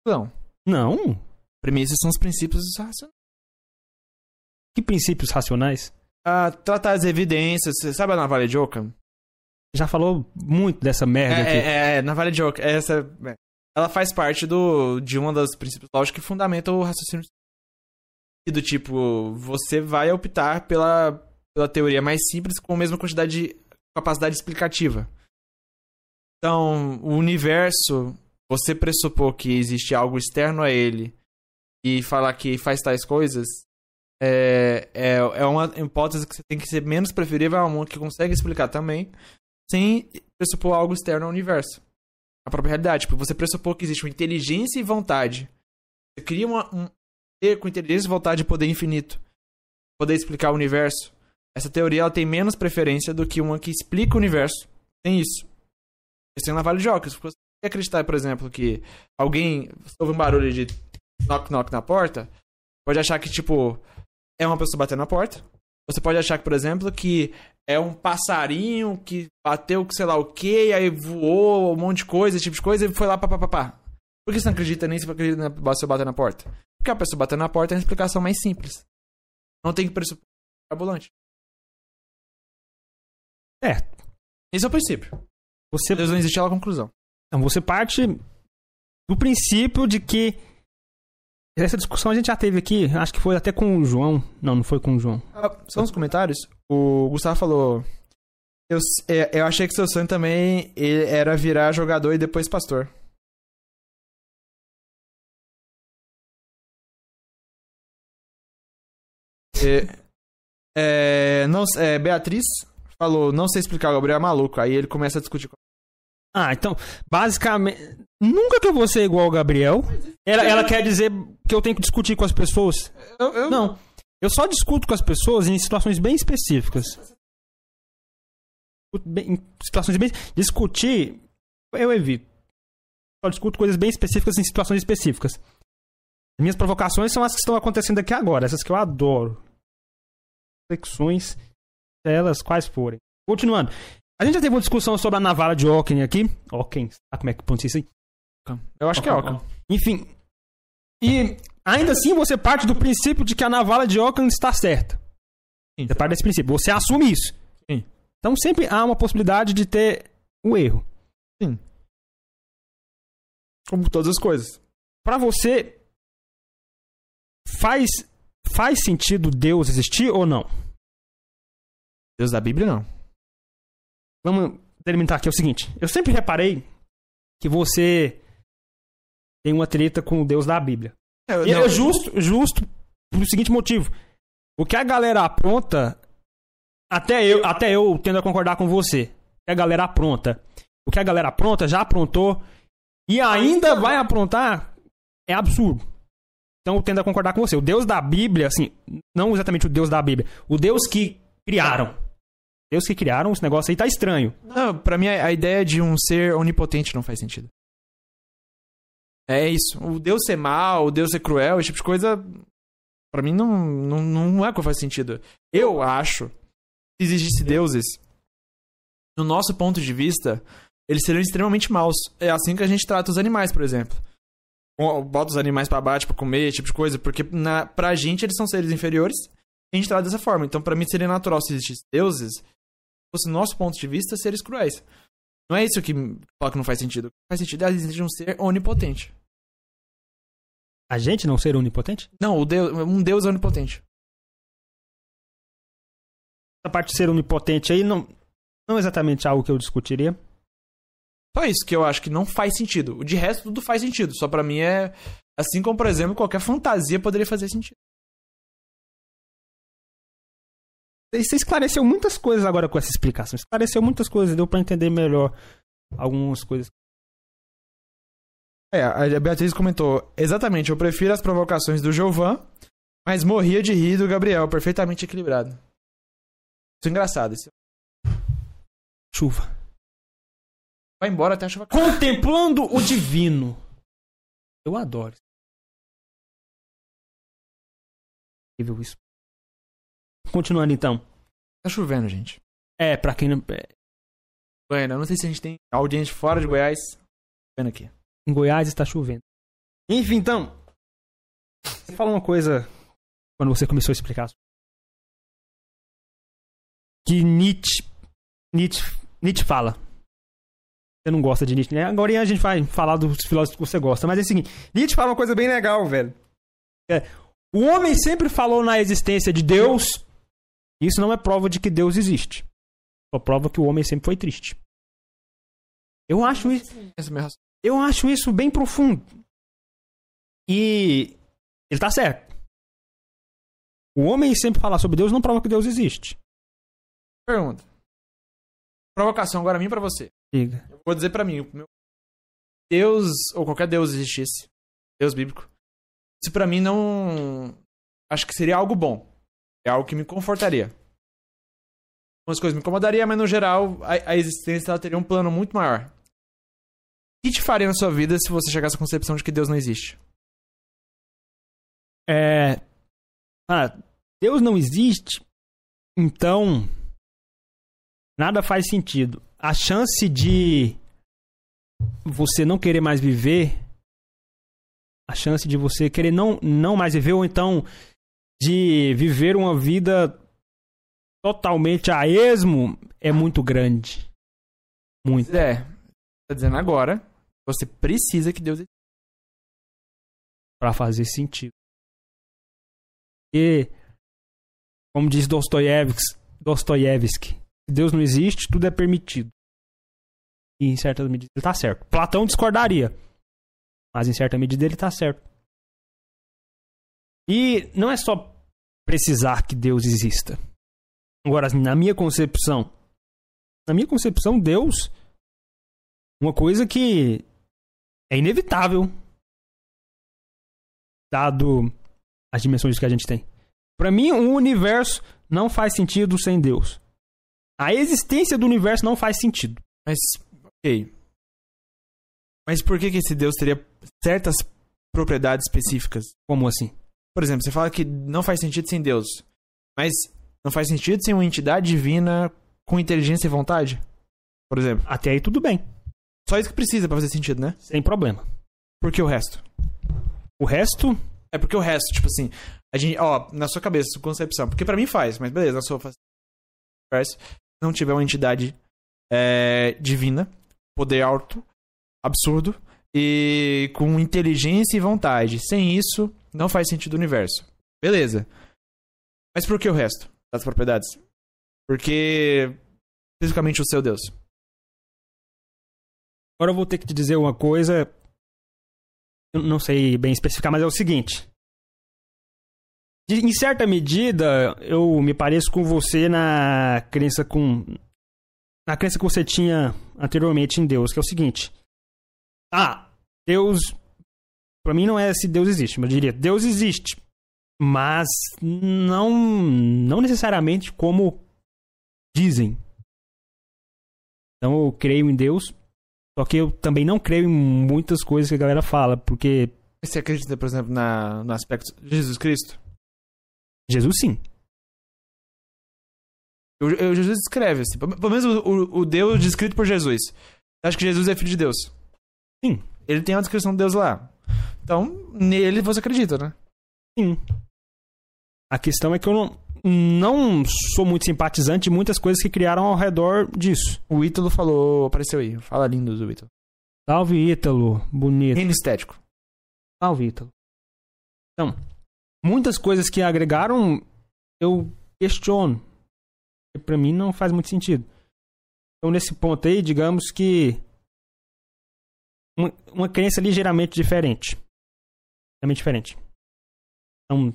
Não. Não. Premissas são os princípios racionais. Que princípios racionais? Ah, tratar as evidências. Você sabe a Navalha de Ockham? Já falou muito dessa merda É, aqui. é, é, Navalha de Ockham. Essa, é, ela faz parte do, de uma das princípios lógicos que fundamenta o raciocínio. E do tipo, você vai optar pela, pela teoria mais simples com a mesma quantidade de capacidade explicativa. Então, o universo, você pressupor que existe algo externo a ele e falar que faz tais coisas, é, é, é uma hipótese que você tem que ser menos preferível a uma que consegue explicar também, sem pressupor algo externo ao universo. A própria realidade. Tipo, você pressupor que existe uma inteligência e vontade. Você cria uma, um ser com inteligência e vontade de poder infinito. Poder explicar o universo. Essa teoria ela tem menos preferência do que uma que explica o universo. Tem isso. Isso tem na Vale de Ocas. Você acreditar, por exemplo, que alguém ouve um barulho de knock-knock na porta, pode achar que, tipo, é uma pessoa batendo na porta. Você pode achar que, por exemplo, que é um passarinho que bateu sei lá o que, aí voou um monte de coisa, esse tipo de coisa, e foi lá papapá. Por que você não acredita nem se pessoa bater na porta? Porque a pessoa batendo na porta é uma explicação mais simples. Não tem que pressupor ambulante. É. Esse é o princípio. Você, Deus não existe, é a conclusão. então, você parte do princípio de que. Essa discussão a gente já teve aqui, acho que foi até com o João. Não, não foi com o João. Ah, só nos comentários, o Gustavo falou. Eu, é, eu achei que seu sonho também era virar jogador e depois pastor. É, é, não, é, Beatriz falou, não sei explicar, o Gabriel é maluco. Aí ele começa a discutir com Ah, então, basicamente. Nunca que eu vou ser igual ao Gabriel. Ela, ela quer dizer que eu tenho que discutir com as pessoas. eu, eu, Não. Eu só discuto com as pessoas em situações bem específicas. em situações bem. Discutir, eu evito. Só discuto coisas bem específicas em situações específicas. As minhas provocações são as que estão acontecendo aqui agora, essas que eu adoro. Reflexões, elas quais forem. Continuando. A gente já teve uma discussão sobre a navalha de Ocken aqui. Ocken, sabe como é que pronuncia isso aí? Eu acho que é Ockham. Enfim. E ainda assim você parte do princípio de que a navalha de Ockham está certa. Sim. Você parte desse princípio. Você assume isso. Sim. Então sempre há uma possibilidade de ter um erro. Como todas as coisas. Pra você faz faz sentido Deus existir ou não? Deus da Bíblia, não. Vamos delimitar aqui é o seguinte. Eu sempre reparei que você tem uma treta com o Deus da Bíblia. Eu, E é justo, justo pelo seguinte motivo. O que a galera apronta, até eu, até eu tendo a concordar com você. O que a galera apronta. O que a galera apronta, já aprontou e ainda vai aprontar, é absurdo. Então eu tendo a concordar com você. O Deus da Bíblia, assim, não exatamente o Deus da Bíblia, o Deus que criaram. Deus que criaram, esse negócio aí tá estranho. Não, pra mim a ideia de um ser onipotente não faz sentido. É isso. O Deus ser mal, o Deus ser cruel, esse tipo de coisa, pra mim não, não, não é que faz sentido. Eu acho que se existisse deuses, no nosso ponto de vista, eles seriam extremamente maus. É assim que a gente trata os animais, por exemplo. Bota os animais pra baixo pra comer, esse tipo de coisa, porque na, pra gente eles são seres inferiores, e a gente trata dessa forma. Então pra mim seria natural se existisse deuses, fosse no nosso ponto de vista, seres cruéis. Não é isso que fala que não faz sentido. O que faz sentido é existir um ser onipotente. A gente não ser onipotente? Não, o Deus, um Deus é onipotente. Essa parte de ser onipotente aí não, não é exatamente algo que eu discutiria. Só isso que eu acho que não faz sentido. De resto tudo faz sentido. Só pra mim é assim como, por exemplo, qualquer fantasia poderia fazer sentido. Você esclareceu muitas coisas agora com essa explicação. Esclareceu muitas coisas, deu pra entender melhor algumas coisas. É, a Beatriz comentou, exatamente, eu prefiro as provocações do Jovan, mas morria de rir do Gabriel, perfeitamente equilibrado. Isso é engraçado. Isso. Chuva. Vai embora até a chuva Contemplando o divino. Eu adoro. Incrível isso. Continuando então. Tá chovendo, gente. É, pra quem não. é, Bueno, eu não sei se a gente tem audiência fora de Goiás. Vendo aqui. Em Goiás está chovendo. Enfim, então. Você fala uma coisa quando você começou a explicar. Que Nietzsche. Nietzsche, Nietzsche fala. Você não gosta de Nietzsche, né? Agora a gente vai falar dos filósofos que você gosta. Mas é o seguinte: Nietzsche fala uma coisa bem legal, velho. É, o homem sempre falou na existência de Deus. Isso não é prova de que Deus existe. Só prova que o homem sempre foi triste. Eu acho isso. É. Eu acho isso bem profundo. E ele tá certo. O homem sempre falar sobre Deus não prova que Deus existe. Pergunta. Provocação agora a mim e pra você. Diga. Eu vou dizer pra mim, Deus, ou qualquer Deus existisse, Deus bíblico, isso pra mim não. Acho que seria algo bom. É algo que me confortaria. Algumas coisas me incomodaria, mas no geral, a, a existência ela teria um plano muito maior. O que te faria na sua vida se você chegasse à concepção de que Deus não existe? É. Ah, Deus não existe, então. Nada faz sentido. A chance de você não querer mais viver. A chance de você querer não, não mais viver, ou então de viver uma vida totalmente a esmo, é muito grande. Muito. É. Tá dizendo agora, você precisa que Deus. Pra fazer sentido. E, como diz Dostoiévski, Dostoiévski, se Deus não existe, tudo é permitido. E em certa medida ele tá certo. Platão discordaria. Mas em certa medida ele tá certo. E não é só precisar que Deus exista. Agora, na minha concepção, na minha concepção, Deus uma coisa que é inevitável dado as dimensões que a gente tem. Pra mim, o universo não faz sentido sem Deus. A existência do universo não faz sentido. Mas, ok. Mas por que, que esse Deus teria certas propriedades específicas? Como assim? Por exemplo, você fala que não faz sentido sem Deus. Mas não faz sentido sem uma entidade divina com inteligência e vontade? Por exemplo. Até aí tudo bem. Só isso que precisa pra fazer sentido, né? Sem problema. Por que o resto? O resto, É porque o resto, tipo assim, a gente, ó, na sua cabeça, sua concepção, porque pra mim faz, mas beleza, na sua não tiver uma entidade é, divina, poder alto, absurdo e com inteligência e vontade. Sem isso, não faz sentido o universo. Beleza. Mas por que o resto das propriedades? Porque especificamente o seu Deus. agora eu vou ter que te dizer uma coisa. Eu não sei bem especificar, mas é o seguinte. De- em certa medida, eu me pareço com você na crença com. Na crença que você tinha anteriormente em Deus, que é o seguinte. Ah, Deus. Pra mim não é se Deus existe, mas eu diria, Deus existe. Mas não, não necessariamente como dizem. Então eu creio em Deus, só que eu também não creio em muitas coisas que a galera fala, porque Você acredita, por exemplo, na, no aspecto de Jesus Cristo? Jesus sim. O, o Jesus escreve, assim, pelo menos o, o- o Deus descrito por Jesus. Você acha que Jesus é filho de Deus? Sim. Ele tem uma descrição de Deus lá. Então, nele você acredita, né? Sim. A questão é que eu não, não sou muito simpatizante de muitas coisas que criaram ao redor disso. O Ítalo falou, apareceu aí. Fala lindo do Ítalo. Salve, Ítalo. Bonito. Estético. Salve, Ítalo. Então, muitas coisas que agregaram, eu questiono. Pra mim não faz muito sentido. Então, nesse ponto aí, digamos que uma, uma crença ligeiramente diferente. Ligeiramente diferente. Então,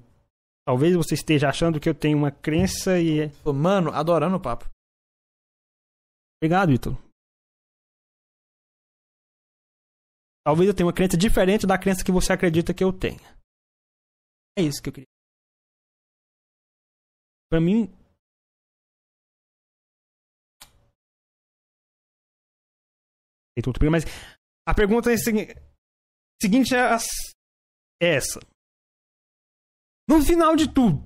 talvez você esteja achando que eu tenho uma crença e... é- Mano, adorando o papo. Obrigado, Ítalo. Talvez eu tenha uma crença diferente da crença que você acredita que eu tenha. É isso que eu queria. Pra mim. Mas a pergunta é segui- seguinte é é essa. No final de tudo,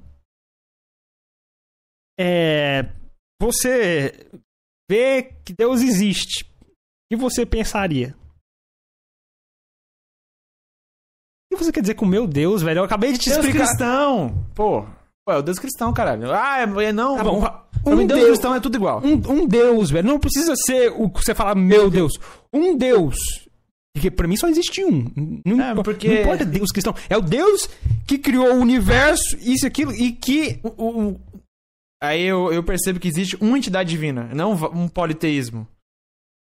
é, você vê que Deus existe, o que você pensaria? O que você quer dizer com meu Deus, velho? Eu acabei de te Deus explicar. cristão! Pô, Ué, o Deus cristão, caralho. Ah, é, é não. Tá bom. Um Deus, Deus- cristão é tudo igual. Um, um Deus, velho. Não precisa ser o que você fala, meu Deus. Um Deus. Porque pra mim só existe um. Não, É, porque- não importa Deus cristão. É o Deus que criou o universo, isso e aquilo, e que. O- o- Aí eu, eu percebo que existe uma entidade divina, não um politeísmo.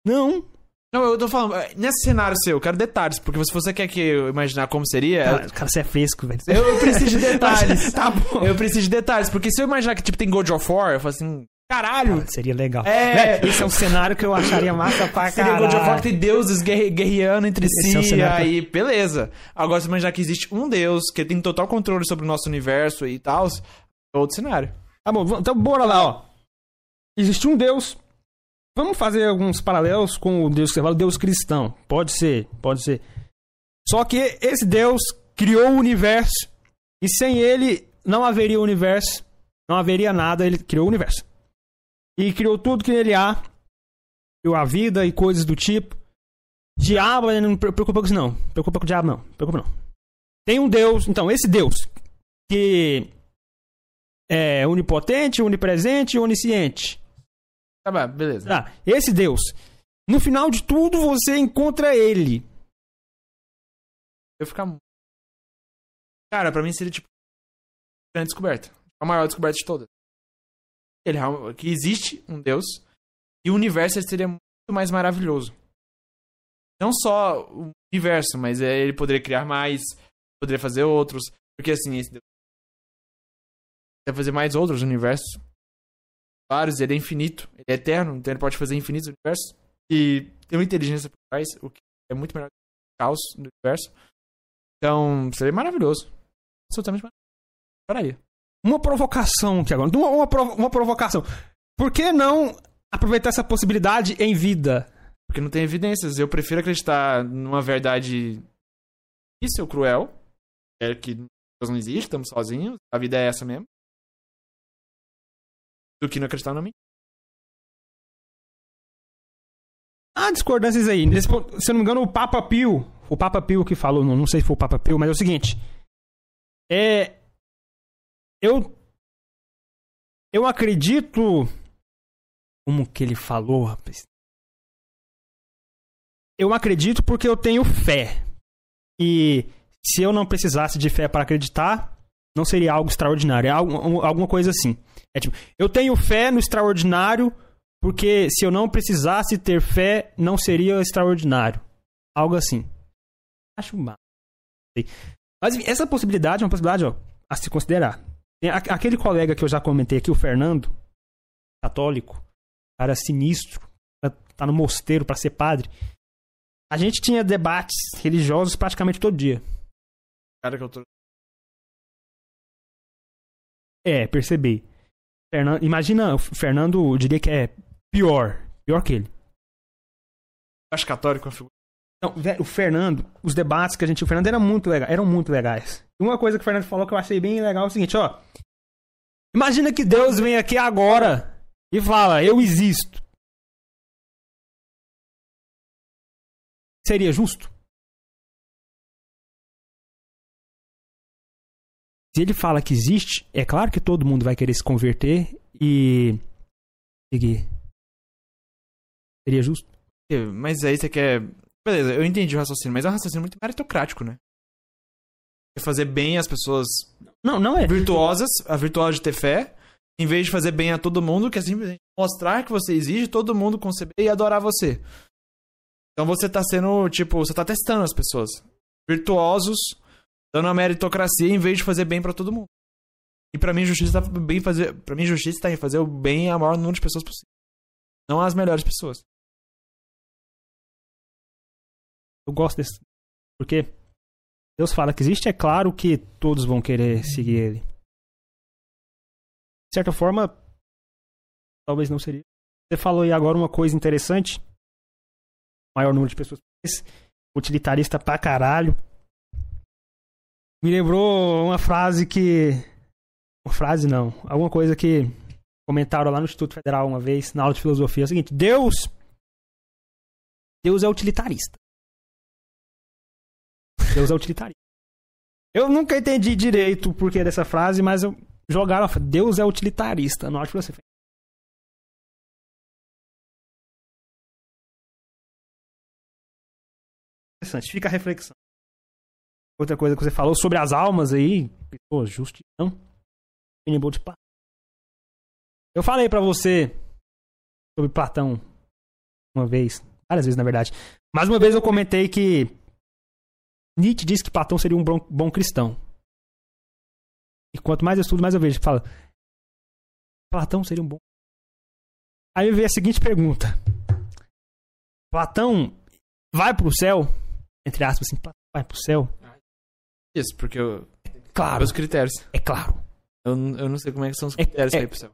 Não. Não, eu tô falando, eh, nesse cenário seu, eu quero detalhes, porque se você quer que eu imaginar como seria, Cara, cara, você é fresco, velho. eu, eu preciso de (laughs) detalhes. tá bom. Eu preciso de detalhes, porque se eu imaginar que tipo tem God of War, eu falo assim, caralho, Seria legal. É. Velho, Esse é um cenário que eu acharia massa pra seria God of War caralho. que tem deuses guerre- guerreando entre Esse é um si, cenário aí beleza. Agora se imaginar que existe um deus que tem total controle sobre o nosso universo e tal, é outro cenário. Tá bom, então bora lá, ó. Existe um Deus. Vamos fazer alguns paralelos com o Deus que você fala, o Deus cristão. Pode ser, pode ser. Só que esse Deus criou o universo e sem ele não haveria universo, não haveria nada, ele criou o universo. E criou tudo que nele há, criou a vida e coisas do tipo. Diabo, ele não pre- preocupa com isso não. Preocupa com o diabo não, preocupa não. Tem um Deus, então esse Deus que é onipotente, onipresente e onisciente. Tá bom, beleza. Ah, esse Deus. No final de tudo, você encontra ele. Eu ficar. Cara, pra mim seria tipo. Grande descoberta. A maior descoberta de todas. Ele, real- que existe um Deus e o universo seria muito mais maravilhoso. Não só o universo, mas é, ele poderia criar mais, poderia fazer outros. Porque assim, esse Deus. Deve fazer mais outros universos. Vários, ele é infinito, ele é eterno, então ele pode fazer infinitos universos. E tem uma inteligência por trás, o que é muito melhor que o caos do universo. Então, seria maravilhoso. Absolutamente maravilhoso. Pararia. Uma provocação aqui agora. Uma, uma, provo- uma provocação. Por que não aproveitar essa possibilidade em vida? Porque não tem evidências. Eu prefiro acreditar numa verdade isso é o cruel. É que Deus não existe, estamos sozinhos, a vida é essa mesmo. Do que não acreditar na mim. Há discordâncias aí. Nesse se eu não me engano, o Papa Pio, o Papa Pio que falou, não, não sei se foi o Papa Pio, mas é o seguinte. É. Eu. Eu acredito. Como que ele falou, rapaz? Eu acredito porque eu tenho fé. E se eu não precisasse de fé para acreditar, não seria algo extraordinário. É algo, alguma coisa assim. É tipo, eu tenho fé no extraordinário porque se eu não precisasse ter fé, não seria extraordinário. Algo assim. Acho mal. Mas essa possibilidade é uma possibilidade ó, a se considerar. Tem aquele colega que eu já comentei aqui, o Fernando, católico, cara sinistro, tá no mosteiro para ser padre. A gente tinha debates religiosos praticamente todo dia. Cara que eu tô... É, percebi. Fernando, imagina, o Fernando, eu diria que é pior. Pior que ele. Acho católico é uma figura. Não, o Fernando, os debates que a gente tinha, o Fernando eram muito legais, eram muito legais. Uma coisa que o Fernando falou que eu achei bem legal é o seguinte, ó. Imagina que Deus vem aqui agora e fala, eu existo. Seria justo? Se ele fala que existe, é claro que todo mundo vai querer se converter e seguir. Seria justo? Mas aí você quer. Beleza, eu entendi o raciocínio, mas é um raciocínio muito meritocrático, né? É fazer bem as pessoas. Não, não é. Virtuosas, a virtuosa de ter fé, em vez de fazer bem a todo mundo, que é simplesmente mostrar que você existe, todo mundo conceber e adorar você. Então você tá sendo, tipo, você tá testando as pessoas. Virtuosos, dando a meritocracia em vez de fazer bem para todo mundo. E para mim justiça tá bem fazer, para mim justiça tá em fazer o bem a maior número de pessoas possível. Não as melhores pessoas. Eu gosto desse porque Deus fala que existe, é claro que todos vão querer seguir ele. De certa forma, talvez não seria. Você falou aí agora uma coisa interessante maior número de pessoas. Utilitarista pra caralho. Me lembrou uma frase que. Uma frase não. Alguma coisa que comentaram lá no Instituto Federal uma vez, na aula de filosofia. É o seguinte: Deus. Deus é utilitarista. Deus é utilitarista. Eu nunca entendi direito o porquê dessa frase, mas eu jogaram. Deus é utilitarista na aula de filosofia. interessante, fica a reflexão. Outra coisa que você falou sobre as almas aí, pô, justidão. de. Eu falei para você sobre Platão uma vez, várias vezes na verdade. Mais uma vez eu comentei que Nietzsche disse que Platão seria um bom, cristão. E quanto mais eu estudo, mais eu vejo. Fala, Platão seria um bom. Aí veio a seguinte pergunta: Platão vai pro céu? entre aspas, assim, vai pro céu. Isso, porque eu. Claro. Os critérios. É claro. Eu, eu não sei como é que são os critérios é, ir pro céu.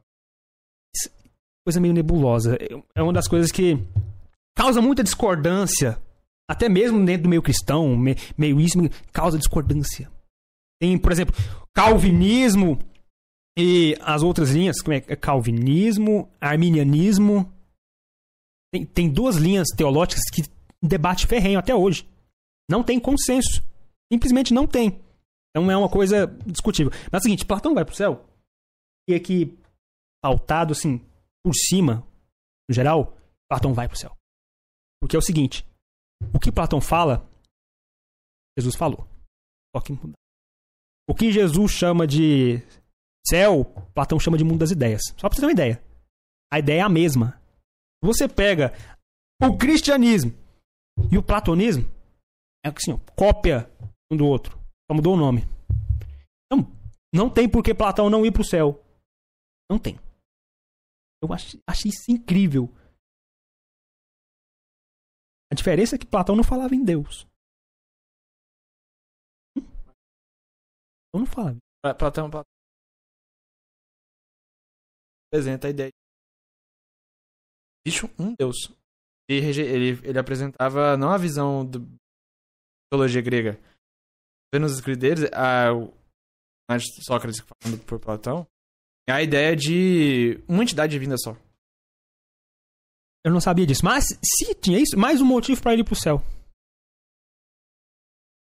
Coisa meio nebulosa. É uma das coisas que causa muita discordância. Até mesmo dentro do meio cristão, meio isso, causa discordância. Tem, por exemplo, calvinismo e as outras linhas, como é, é calvinismo, arminianismo. Tem, tem duas linhas teológicas que debate ferrenho até hoje. Não tem consenso. Simplesmente não tem. Então é uma coisa discutível. Mas é o seguinte, Platão vai pro céu e aqui pautado assim por cima, no geral, Platão vai pro céu. Porque é o seguinte, o que Platão fala, Jesus falou. O que Jesus chama de céu, Platão chama de mundo das ideias. Só pra você ter uma ideia. A ideia é a mesma. Você pega o cristianismo e o platonismo, é assim, ó, cópia um do outro. Só mudou o nome. Então, não tem por que Platão não ir pro céu. Não tem. Eu achei, achei isso incrível. A diferença é que Platão não falava em Deus. Platão não falava. Platão, Platão apresenta a ideia existe um Deus. Ele, ele, ele apresentava não a visão da mitologia grega. Vendo os escritos deles, a, de Sócrates falando por Platão, é a ideia de uma entidade divina só. Eu não sabia disso. Mas se tinha isso, mais um motivo pra ele ir pro céu.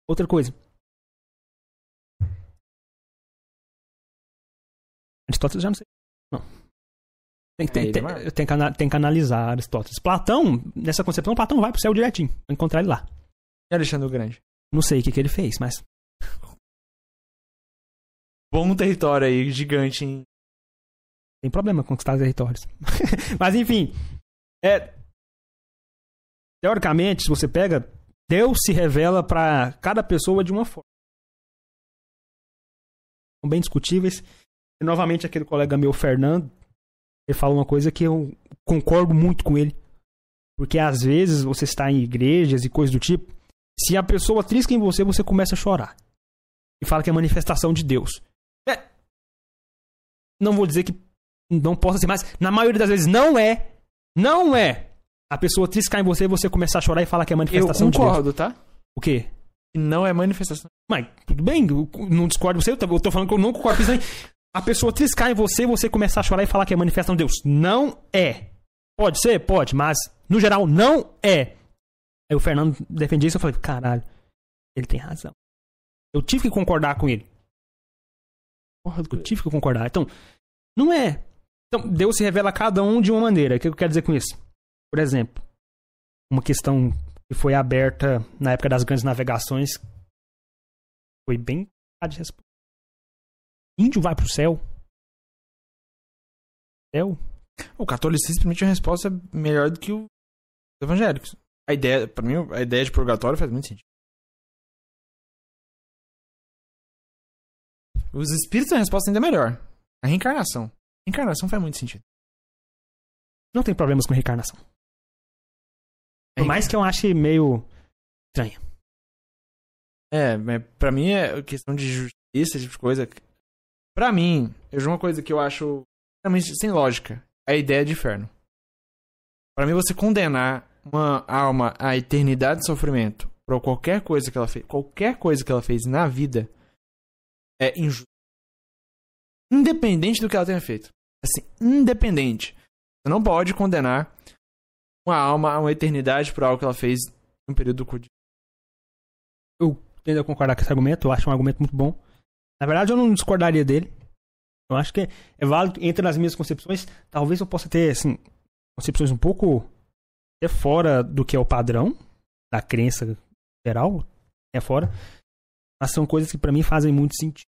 Outra coisa. Aristóteles já não sei. Não. Tem, que- tem, É, tem, eu tenho que, tem que analisar Aristóteles. Platão, nessa concepção, Platão vai pro céu direitinho. Vai encontrar ele lá. E Alexandre o Grande? Não sei o que, que ele fez, mas. Bom território aí, gigante em Tem problema conquistar territórios. (laughs) mas enfim. É, teoricamente, se você pega, Deus se revela pra cada pessoa de uma forma. São bem discutíveis. E novamente aquele colega meu, Fernando, ele fala uma coisa que eu concordo muito com ele. Porque às vezes você está em igrejas e coisas do tipo, se a pessoa trisca em você, você começa a chorar. E fala que é manifestação de Deus. É. Não vou dizer que não possa ser, mas na maioria das vezes não é. Não é. A pessoa triscar em você e você começar a chorar e falar que é Eu manifestação de Deus. concordo, tá? O quê? Que não é manifestação. Mas, tudo bem, não discordo você, eu tô- falando que eu não concordo com isso aí. A pessoa triscar em você e você começar a chorar e falar que é manifestação de Deus. Não é. Pode ser? Pode, mas no geral não é. Aí o Fernando defendia isso e eu falei, caralho, ele tem razão. Eu tive que concordar com ele. Eu tive que concordar. Então, não é. Então, Deus se revela a cada um de uma maneira. O que eu quero dizer com isso? Por exemplo, uma questão que foi aberta na época das grandes navegações foi bem de. Índio vai pro céu? Céu? O catolicismo permite uma resposta melhor do que os evangélicos. A ideia, pra mim, a ideia de purgatório faz muito sentido. Os espíritos têm uma resposta ainda melhor. A reencarnação. A reencarnação faz muito sentido. Não tem problemas com reencarnação. Por mais que eu ache meio estranho. É, pra mim é questão de justiça, esse tipo de coisa. Pra mim, eu vejo uma coisa que eu acho realmente sem lógica. A ideia de inferno. Pra mim, você condenar uma alma à eternidade de sofrimento por qualquer coisa que ela fez, qualquer coisa que ela fez na vida, é injusto. Independente do que ela tenha feito. Assim, independente. Você não pode condenar uma alma a uma eternidade por algo que ela fez um período curto. Tendo a concordar com esse argumento, eu acho um argumento muito bom. Na verdade, eu não discordaria dele. Eu acho que é válido entre as minhas concepções. Talvez eu possa ter, assim, concepções um pouco até fora do que é o padrão da crença geral, é fora. Mas são coisas que pra mim fazem muito sentido.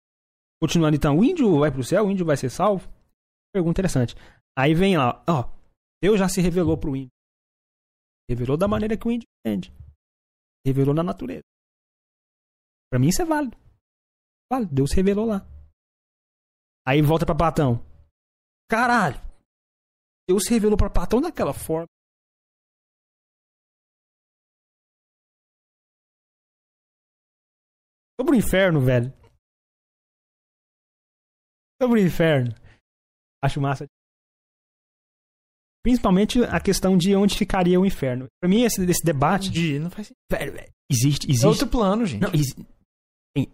Continuando então, o índio vai pro céu, o índio vai ser salvo? Pergunta interessante. Aí vem lá, ó, Deus já se revelou pro índio. Revelou da maneira que o índio entende. Revelou na natureza. Pra mim isso é válido. Válido, Deus revelou lá. Aí volta pra Platão. Caralho. Deus se revelou pra Platão daquela forma. Sobre o inferno, velho. Sobre o inferno. Acho massa. Principalmente a questão de onde ficaria o inferno. Pra mim, esse, esse debate. De, não faz sentido. Velho, velho, existe, É existe. outro plano, gente. Não, exi-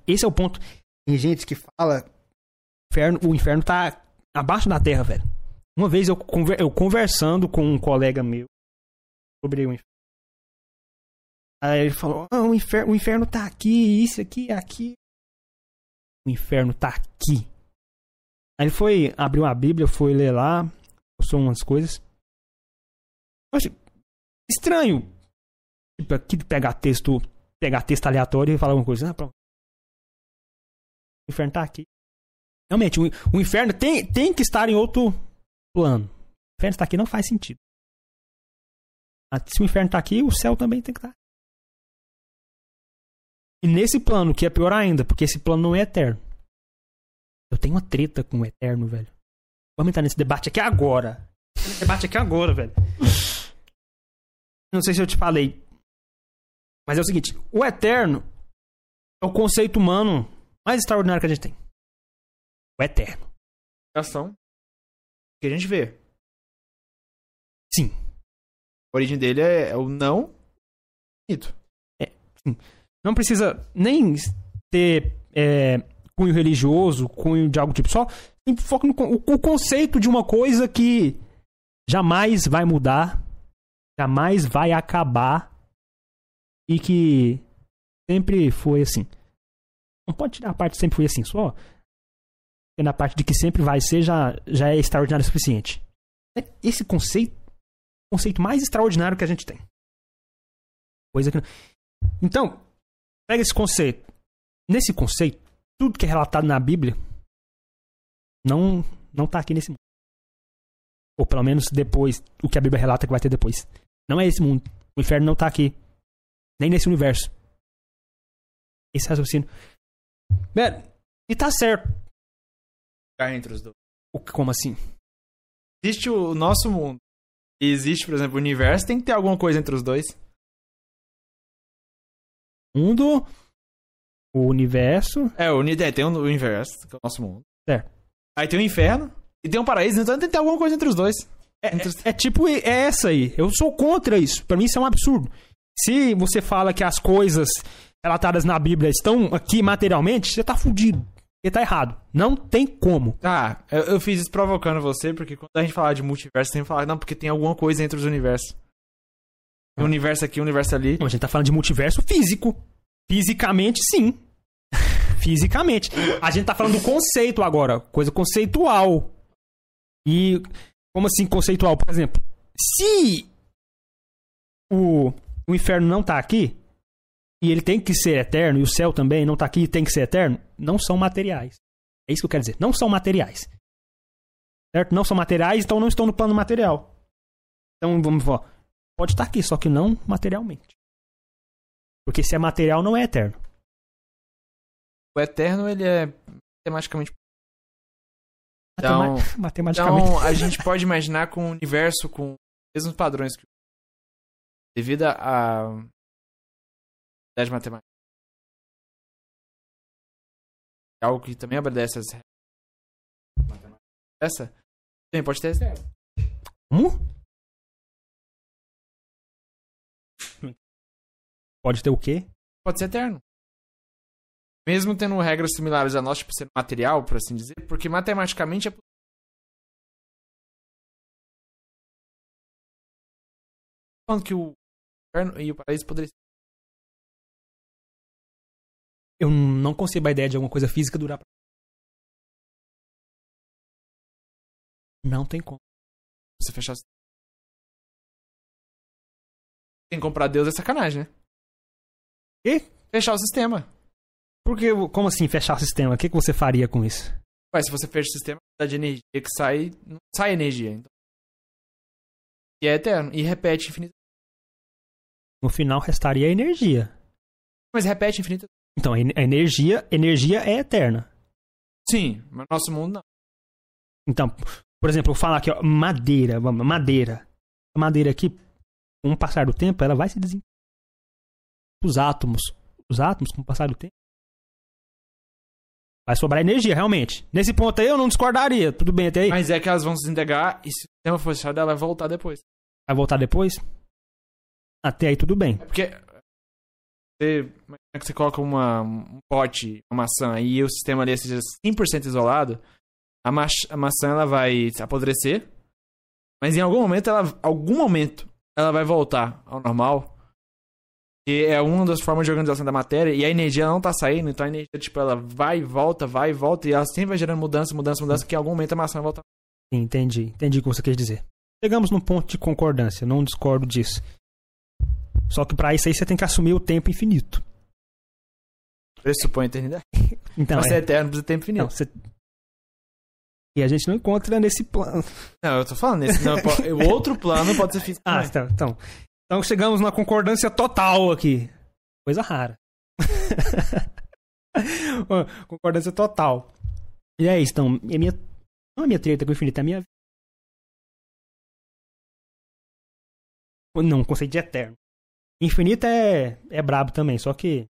esse é o ponto. Tem gente que fala inferno, o inferno tá abaixo da terra, velho. Uma vez eu, conver- eu conversando com um colega meu sobre o inferno. Aí ele falou: ah, o, inferno, o inferno tá aqui, isso aqui, aqui. O inferno tá aqui. Aí ele foi, abriu a Bíblia, foi ler lá, postou umas coisas. Eu achei estranho. Tipo, aqui pegar texto, pegar texto aleatório e falar alguma coisa. Ah, pronto. O inferno tá aqui. Realmente, o, o inferno tem, tem que estar em outro plano. O inferno está aqui não faz sentido. Ah, Se o inferno tá aqui, o céu também tem que estar. E nesse plano, que é pior ainda, porque esse plano não é eterno. Eu tenho uma treta com o eterno, velho. Vamos entrar nesse debate aqui agora. Nesse debate aqui agora, velho. Não sei se eu te falei. Mas é o seguinte: o eterno é o conceito humano mais extraordinário que a gente tem. O eterno. Ação. Que a gente vê. Sim. A origem dele é, é o não infinito. Não precisa nem ter é, cunho religioso, cunho de algo tipo. Só foco no o, o conceito de uma coisa que jamais vai mudar, jamais vai acabar e que sempre foi assim. Não pode tirar a parte sempre foi assim, só. Porque na parte de que sempre vai ser já, já é extraordinário o suficiente. É esse conceito, conceito mais extraordinário que a gente tem. Coisa que. Então, pega esse conceito. Nesse conceito, tudo que é relatado na Bíblia não não tá aqui nesse mundo. Ou pelo menos depois, o que a Bíblia relata que vai ter depois. Não é esse mundo. O inferno não tá aqui. Nem nesse universo. Esse raciocínio. Velho, e tá certo. Ficar entre os dois. O, como assim? Existe o nosso mundo. E existe, por exemplo, o universo, tem que ter alguma coisa entre os dois. Mundo, o universo. É, o, é, tem o universo, que é o nosso mundo. Certo. Aí tem o inferno e tem um paraíso, então tem que ter alguma coisa entre os dois. É, Entre os- é tipo é essa aí. Eu sou contra isso. Pra mim isso é um absurdo. Se você fala que as coisas relatadas na Bíblia estão aqui materialmente, você tá fudido. Você tá errado. Não tem como. Ah, eu, eu fiz isso provocando você, porque quando a gente fala de multiverso, tem que falar, não, porque tem alguma coisa entre os universos. Um universo aqui, um universo ali. Não, a gente tá falando de multiverso físico. Fisicamente, sim. Fisicamente. A gente tá falando do conceito agora. Coisa conceitual. E. Como assim conceitual? Por exemplo, se o, o inferno não tá aqui, e ele tem que ser eterno, e o céu também não tá aqui e tem que ser eterno, não são materiais. É isso que eu quero dizer. Não são materiais. Certo? Não são materiais, então não estão no plano material. Então vamos falar. Pode estar aqui, só que não materialmente. Porque se é material, não é eterno. O eterno, ele é matematicamente. Então- Matema- (laughs) Matematicamente. Então, a (laughs) gente pode imaginar com um universo com os mesmos padrões que o devido a a de matemática. É algo que também obedece as regras. Essa também pode ter zero. Como? Pode ter o quê? Pode ser eterno. Mesmo tendo regras similares a nós, tipo sendo material, por assim dizer, porque matematicamente é possível. Falando que o inferno e o paraíso poderiam ser. Eu não concebo a ideia de alguma coisa física durar. pra- Não tem como. Você fechar o sistema. Tem que comprar Deus é sacanagem, né? E? Fechar o sistema. Porque, como assim, fechar o sistema? O que, que você faria com isso? Ué, se você fecha o sistema, a quantidade de energia que sai, não sai energia. Então. E é eterno. E repete infinito. No final, restaria energia. Mas repete infinito. Então, a en- a energia, energia é eterna. Sim, mas no nosso mundo não. Então, por exemplo, eu falar aqui, ó, madeira, vamos, madeira. A madeira aqui, com o passar do tempo, ela vai se desintegrar. Os átomos, os átomos, com o passar do tempo, vai sobrar energia, realmente. Nesse ponto aí, eu não discordaria. Tudo bem até aí? Mas é que elas vão se desintegrar e se o sistema for fechado, ela vai voltar depois. Vai voltar depois? Até aí, tudo bem. É porque você, imagina que você coloca uma, um pote, uma maçã, e o sistema ali seja 100% isolado, a, ma a maçã ela vai apodrecer, mas em algum momento, ela, algum momento, ela vai voltar ao normal. E é uma das formas de organização da matéria, e a energia não tá saindo, então a energia, tipo, ela vai e volta, vai e volta, e ela sempre vai gerando mudança, mudança, mudança, que em algum momento a maçã vai voltar. Entendi, entendi o que você quer dizer. Chegamos num ponto de concordância, não discordo disso. Só que pra isso aí você tem que assumir o tempo infinito. Pressupõe a eternidade. (laughs) Então, Pra ser é, eterno, precisa de tempo infinito. não, você... E a gente não encontra nesse plano. Não, eu tô falando nesse. Não, (laughs) o outro plano pode ser físico. Ah, então, então. Então chegamos numa concordância total aqui. Coisa rara. (laughs) Concordância total. E é isso, então. E a minha, não a minha treta com o infinito, é a minha. Não, o conceito de eterno. Infinito é, é brabo também, só que.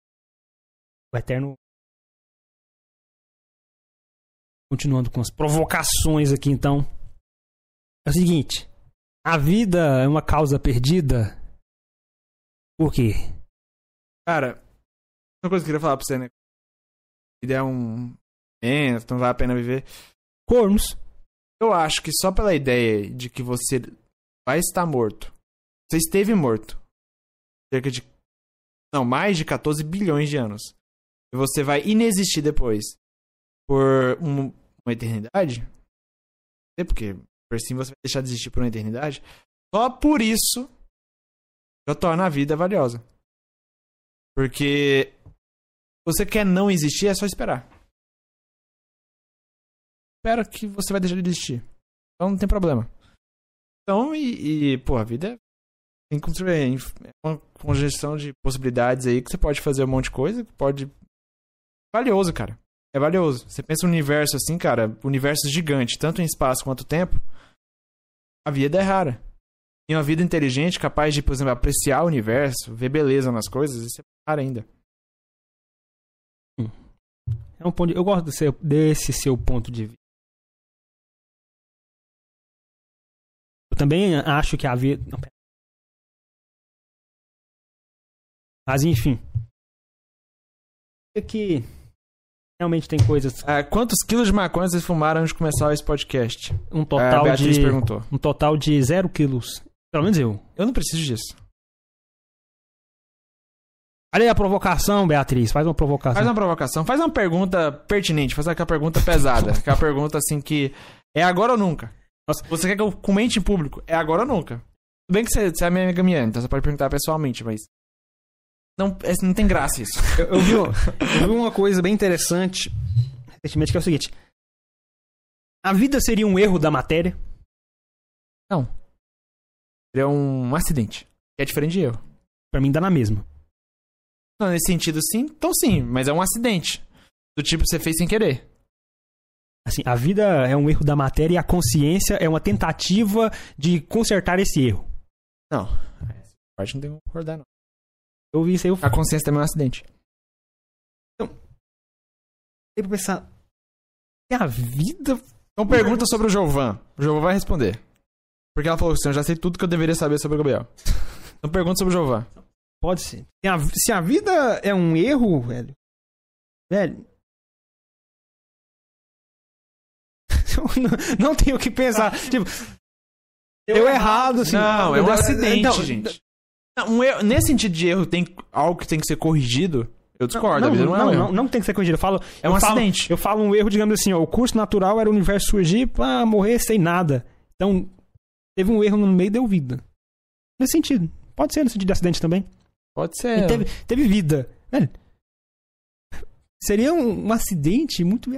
O eterno. Continuando com as provocações aqui, então. É o seguinte. A vida é uma causa perdida? Por quê? Cara, uma coisa que eu queria falar pra você, né? Ele é um. É, não vale a pena viver. Cornos. Eu acho que só pela ideia de que você vai estar morto. Você esteve morto. Cerca de. Não, mais de 14 bilhões de anos. E você vai inexistir depois. Por um- uma eternidade. Não sei porque. Por assim você vai deixar de existir por uma eternidade. Só por isso. Já torna a vida valiosa. Porque. Você quer não existir, é só esperar. Espera que você vai deixar de existir. Então não tem problema. Então, e, e pô, a vida é. É uma conjunção de possibilidades aí que você pode fazer um monte de coisa, que pode. Valioso, cara. É valioso. Você pensa no universo assim, cara, universo gigante, tanto em espaço quanto tempo. A vida é rara. E uma vida inteligente, capaz de, por exemplo, apreciar o universo, ver beleza nas coisas, isso é raro ainda. É um ponto de- Eu gosto desse, desse seu ponto de vista. Eu também acho que a vida. Não, pera. Mas enfim. É que realmente tem coisas. Ah, quantos quilos de maconha vocês fumaram antes de começar esse podcast? Um a total Beatriz de. perguntou. Um total de zero quilos. Pelo menos eu. Eu não preciso disso. Olha aí a provocação, Beatriz. Faz uma provocação. Faz uma provocação, faz uma pergunta pertinente, faz aquela pergunta pesada. (laughs) aquela pergunta assim que é agora ou nunca. Nossa. Você quer que eu comente em público? É agora ou nunca. Tudo bem que você, você é minha amiga minha, então você pode perguntar pessoalmente, mas. Não, é- não tem graça isso. (laughs) Eu, eu vi, eu vi uma coisa bem interessante recentemente que é o seguinte: a vida seria um erro da matéria? É um acidente. Que é diferente de eu. Pra mim dá na mesma. Não, nesse sentido sim, então sim, mas é um acidente. Do tipo que você fez sem querer. Assim, a vida é um erro da matéria e a consciência é uma tentativa de consertar esse erro. Não. Essa parte não tem como concordar, não. Eu vi isso aí, eu A consciência também é um acidente. fiquei pra pensar. E a vida. Então pergunta sobre o Jovan. O Jovan vai responder. Porque ela falou assim, eu já sei tudo que eu deveria saber sobre o Gabriel. (laughs) Então pergunta sobre o Jovan. Pode ser. Se a, se a vida é um erro, velho. Velho. Eu (laughs) não, não tenho o que pensar. (laughs) Tipo. Deu errado, assim. Não, é um Deu- acidente, não, gente. Não, um erro- nesse sentido de erro, tem algo que tem que ser corrigido. Eu discordo, a vida não, é um não, erro. não, não tem que ser corrigido. Eu falo, É um eu falo- acidente. eu falo um erro, digamos assim, ó, o curso natural era o universo surgir pra morrer sem nada. Então, teve um erro no meio e deu vida. Nesse sentido. Pode ser no sentido de acidente também. Pode ser. teve, teve vida. Velho, seria um, um acidente muito.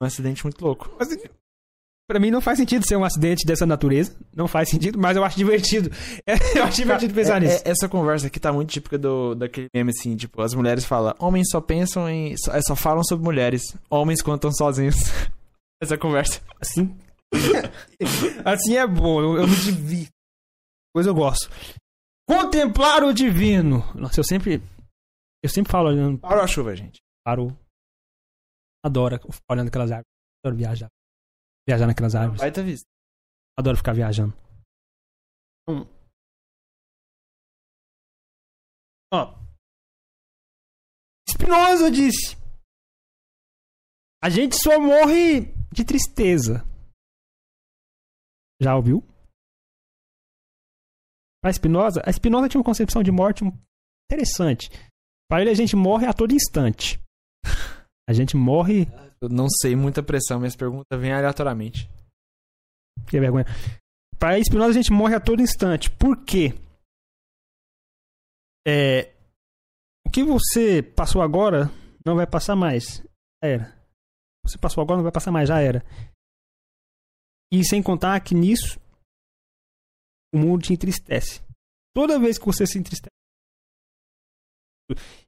Um acidente muito louco. Mas, Pra mim não faz sentido ser um acidente dessa natureza. Não faz sentido, mas eu acho divertido. (laughs) eu acho divertido pensar É- nisso. é- essa conversa aqui tá muito típica do, daquele meme assim, tipo, as mulheres falam, homens só pensam em. só, é, só falam sobre mulheres, homens quando estão sozinhos. (laughs) essa conversa. Assim. (laughs) assim é bom, eu, eu me divirto. Pois eu gosto. Contemplar o divino. Nossa, eu sempre. Eu sempre falo olhando Parou a chuva, gente. Adoro ficar olhando aquelas árvores. Adoro viajar. Viajar naquelas árvores. Vai ter visto. Adoro ficar viajando. Hum. Ó. Spinoza disse: A gente só morre de tristeza. Já ouviu? Para Spinoza, a Spinoza tinha uma concepção de morte interessante. Para ele, a gente morre a todo instante. A gente morre Eu não sei, muita pressão, minhas perguntas vêm aleatoriamente. Que vergonha. Para Spinoza, a gente morre a todo instante. Por quê? É, o que você passou agora não vai passar mais. Já era. Você passou agora não vai passar mais, já era. E sem contar que nisso o mundo te entristece. Toda vez que você se entristece.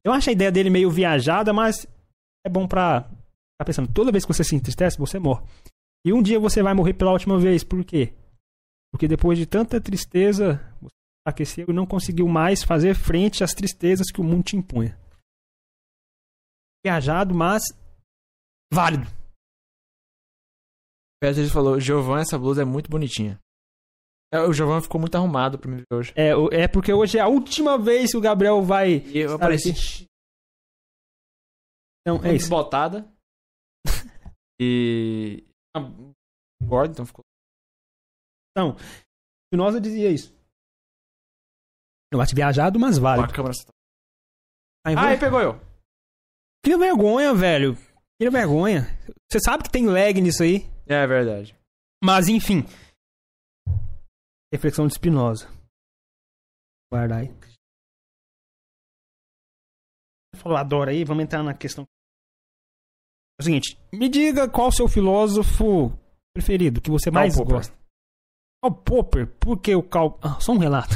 Eu acho a ideia dele meio viajada, mas é bom pra ficar pensando. Toda vez que você se entristece, você morre. E um dia você vai morrer pela última vez. Por quê? Porque depois de tanta tristeza, você aqueceu e não conseguiu mais fazer frente às tristezas que o mundo te impunha. Viajado, mas válido. Beatriz falou, Giovanni, essa blusa é muito bonitinha. É, O Giovanni ficou muito arrumado pra me ver hoje. É, é porque hoje é a última vez que o Gabriel vai. E eu apareci Então, é isso. desbotada. (laughs) e... Gordo, então ficou... Spinoza dizia isso. Eu acho viajado, mas vale. A câmera... Aí, Ah, vou- aí pegou eu. Cria vergonha, velho. Cria vergonha. Você sabe que tem lag nisso aí. É verdade. Mas, enfim. Reflexão de Spinoza. Guarda aí. Falou, adora aí, vamos entrar na questão. É o seguinte, me diga qual o seu filósofo preferido, que você mais Popper. gosta. Karl Popper, por que o Karl... Ah, só um relato.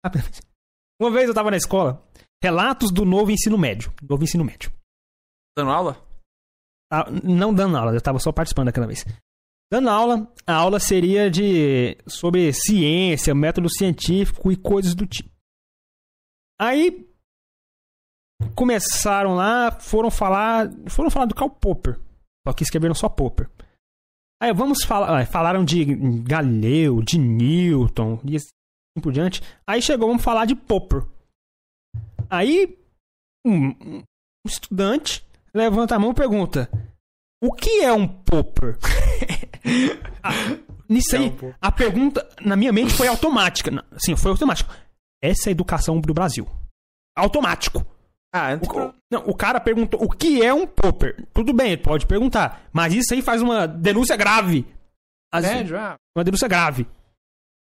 (laughs) Uma vez eu tava na escola, relatos do novo ensino médio. Novo ensino médio. Dando aula? Ah, não dando aula, eu tava só participando daquela vez. Dando aula, a aula seria de sobre ciência, método científico e coisas do tipo. Aí começaram lá, foram falar, foram falar do Karl Popper. Só que escreveram só Popper. Aí vamos falar, ah, falaram de Galileu, de Newton e assim por diante. Aí chegou, vamos falar de Popper. Aí um, um estudante levanta a mão e pergunta: O que é um popper? Ah, (laughs) nisso aí, a pergunta na minha mente foi automática. Sim, foi automático. Essa é a educação do Brasil. Automático. Ah, O, não, o cara perguntou o que é um popper. Tudo bem, ele pode perguntar. Mas isso aí faz uma denúncia grave. Assim, Médio, ah. uma denúncia grave.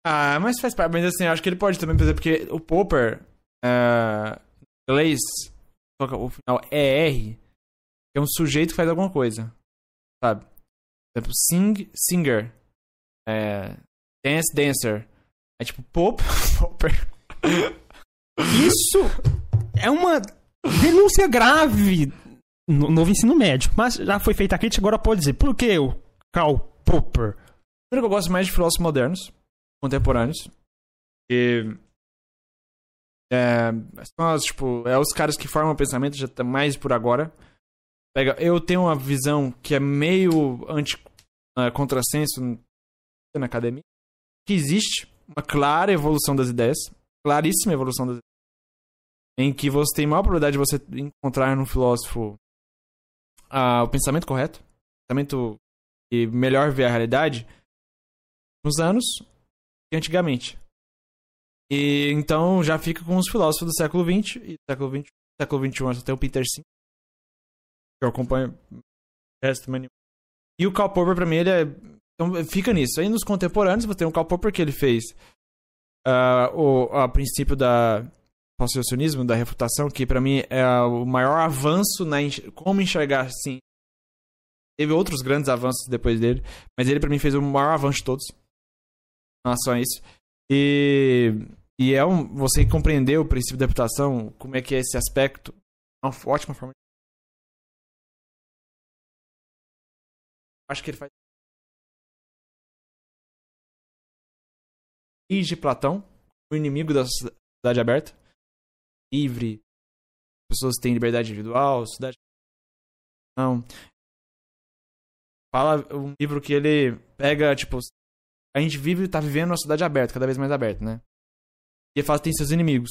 Ah, mas faz parte. Mas assim, acho que ele pode também, exemplo, porque o Popper, é, em inglês, o final é R, é um sujeito que faz alguma coisa. Sabe? Por exemplo, sing, singer. É, dance, dancer. É tipo pop, (laughs) Popper. Isso é uma denúncia grave no novo ensino médio. Mas já foi feita a crítica, agora pode dizer. Por que o Karl Popper? Primeiro que eu gosto mais de filósofos modernos, contemporâneos. E. É, são as, tipo, é os caras que formam o pensamento já tá mais por agora. Pega, eu tenho uma visão que é meio anti contrassenso na academia. Que existe uma clara evolução das ideias, claríssima evolução das ideias, em que você tem maior probabilidade de você encontrar no filósofo ah, o pensamento correto, o pensamento e melhor ver a realidade nos anos que antigamente. E então já fica com os filósofos do século XX e século XX, século XXI tem o Peter que eu acompanho resto. E o Karl Popper pra mim ele é então fica nisso. Aí nos contemporâneos você tem o Karl Popper que ele fez ah, o a princípio da pós-solucionismo, da refutação, que pra mim é o maior avanço na enx- como enxergar assim. Teve outros grandes avanços depois dele, mas ele pra mim fez o maior avanço de todos em relação a isso. E, e é um, você compreender o princípio da reputação, como é que é esse aspecto, é uma ótima forma. Acho que ele faz. De Platão, o inimigo da sociedade aberta, livre, pessoas têm liberdade individual, sociedade. Não. Fala um livro que ele pega, tipo, a gente vive tá vivendo uma cidade aberta, cada vez mais aberta, né? E ele fala que tem seus inimigos.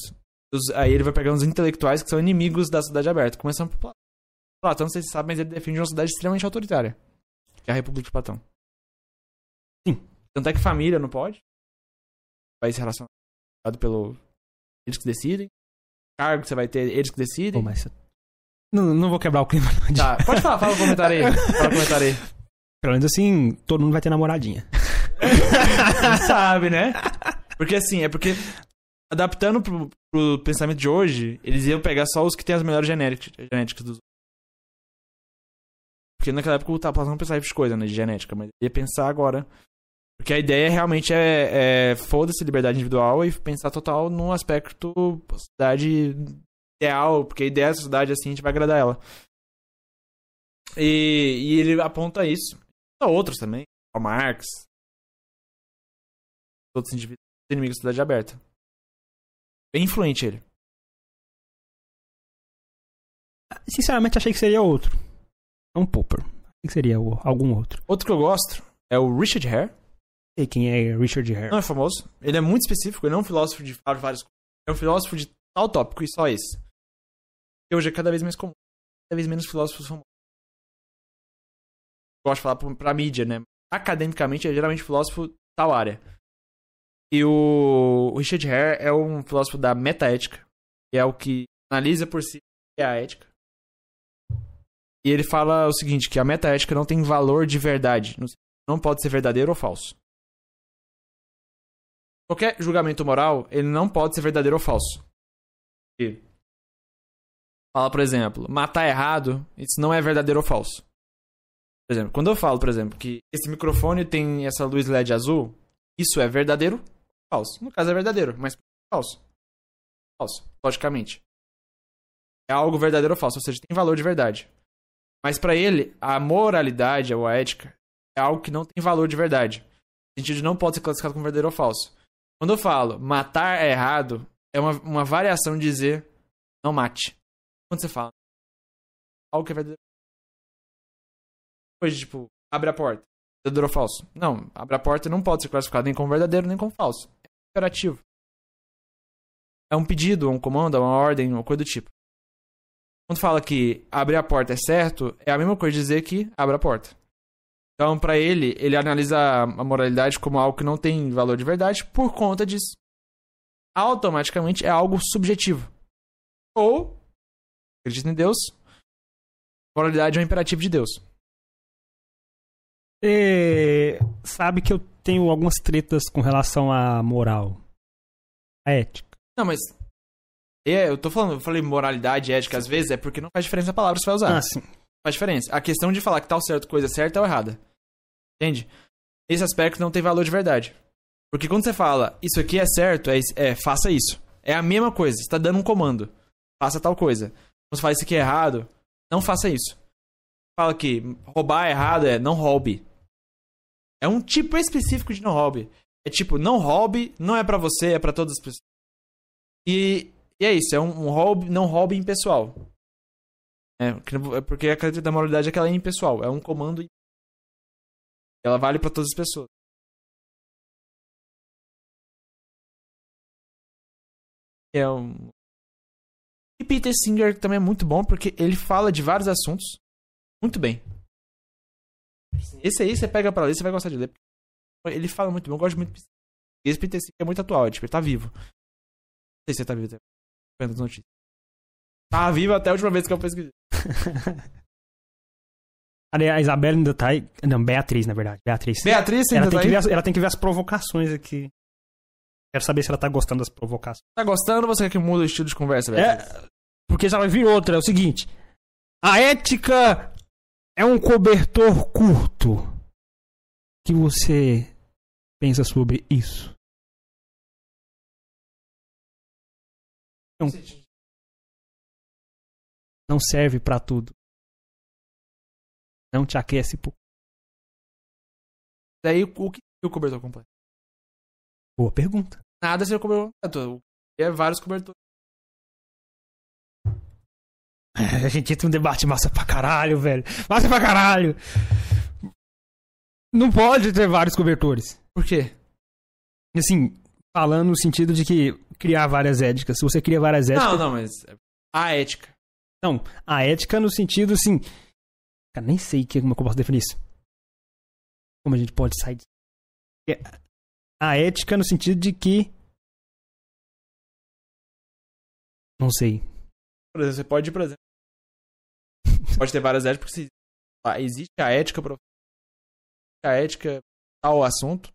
Os- aí ele vai pegar uns intelectuais que são inimigos da cidade aberta. Começando por Platão. Não sei se sabe, mas ele defende uma cidade extremamente autoritária. Que é a República de Platão. Sim. Tanto é que família não pode. Vai se relacionar pelo. Eles que decidem. Cargo que você vai ter, eles que decidem. Pô, mas... não, não vou quebrar o clima. de- Tá, pode falar, fala o comentário aí. (laughs) Fala o comentário aí. Pelo menos assim, todo mundo vai ter namoradinha. Não sabe, né? Porque assim, é porque adaptando pro, pro pensamento de hoje, eles iam pegar só os que têm as melhores genéticas, genéticas dos Porque naquela época o Platão pensava de coisa, né, de genética, mas ia pensar agora. Porque a ideia realmente é, é foda-se liberdade individual e pensar total num aspecto sociedade ideal, porque a ideia da sociedade assim a gente vai agradar ela. E, e ele aponta isso. Há outros também. O Marx. Outros indivíduos inimigos da cidade aberta. Bem influente ele. Sinceramente, achei que seria outro. Não Popper. Achei que seria o- algum outro. Outro que eu gosto é o Richard Hare. Sei quem é Richard Hare. Não é famoso. Ele é muito específico, ele não é um filósofo de várias coisas. É um filósofo de tal tópico e só esse. E hoje é cada vez mais comum. Cada vez menos filósofos famosos. Gosto de falar pra, pra mídia, né? Academicamente é geralmente filósofo de tal área. E o Richard Hare é um filósofo da metaética, que é o que analisa por si o que é a ética. E ele fala o seguinte, que a metaética não tem valor de verdade. Não pode ser verdadeiro ou falso. Qualquer julgamento moral, ele não pode ser verdadeiro ou falso. E fala, por exemplo, matar errado, isso não é verdadeiro ou falso. Por exemplo, quando eu falo, por exemplo, que esse microfone tem essa luz LED azul, isso é verdadeiro ou falso? No caso é verdadeiro, mas falso. Falso, logicamente. É algo verdadeiro ou falso, ou seja, tem valor de verdade. Mas para ele, a moralidade ou a ética é algo que não tem valor de verdade. No sentido de não pode ser classificado como verdadeiro ou falso. Quando eu falo matar é errado, é uma, uma variação de dizer não mate. Quando você fala algo que é verdadeiro. Depois, tipo, abre a porta. Verdadeiro ou falso? Não, abre a porta não pode ser classificado nem como verdadeiro nem como falso. É imperativo. É um pedido, um comando, uma ordem, uma coisa do tipo. Quando fala que abrir a porta é certo, é a mesma coisa dizer que abre a porta. Então, para ele, ele analisa a moralidade como algo que não tem valor de verdade por conta disso. Automaticamente é algo subjetivo. Ou, acredita em Deus, moralidade é um imperativo de Deus. Você sabe que eu tenho algumas tretas com relação à moral, à ética. Não, mas é, eu tô falando, eu falei moralidade, ética, às vezes é porque não faz diferença a palavra que você vai usar. Ah, sim. Faz diferença. A questão de falar que tal certo coisa é certa ou errada. Entende? Esse aspecto não tem valor de verdade. Porque quando você fala, isso aqui é certo, é, é faça isso. É a mesma coisa, você tá dando um comando. Faça tal coisa. Quando você fala isso aqui é errado, não faça isso. Fala que roubar é errado é não roube. É um tipo específico de não roube. É tipo, não roube, não é para você, é para todas as pessoas. E, e, é isso, é um, um roube, não roube impessoal. É, porque a característica da moralidade é que ela é impessoal, é um comando ela vale para todas as pessoas. É um. E Peter Singer também é muito bom porque ele fala de vários assuntos muito bem. Esse aí você pega pra ler, você vai gostar de ler. Ele fala muito bem, eu gosto muito esse Peter Singer é muito atual, tipo, ele tá vivo. Não sei se ele tá vivo até. Notícias. Tá vivo até a última vez que eu pesquisei. (laughs) A Isabela ainda tá aí. Não, Beatriz, na verdade. Beatriz. Beatriz ela ainda tem tá que aí? ver as, Ela tem que ver as provocações aqui. Quero saber se ela tá gostando das provocações. Tá gostando ou você quer que muda o estilo de conversa, Beatriz? É, porque já vai vir outra. É o seguinte. A ética é um cobertor curto. O que você pensa sobre isso? Não, não serve pra tudo. Não te aquece por. Daí, o que é o cobertor completo? Boa pergunta. Nada ser o cobertor completo. É vários cobertores. (laughs) A gente entra num debate massa pra caralho, velho. Massa pra caralho. Não pode ter vários cobertores. Por quê? Assim, falando no sentido de que criar várias éticas. Se você cria várias éticas. Não, não, mas a ética. Não, a ética no sentido assim. Cara, nem sei que, como é que eu posso definir isso. Como a gente pode sair disso. É, A ética no sentido de que. Não sei. Por exemplo, você pode, por exemplo. (laughs) pode ter várias éticas, porque se ah, existe a ética profissional, a ética tal assunto,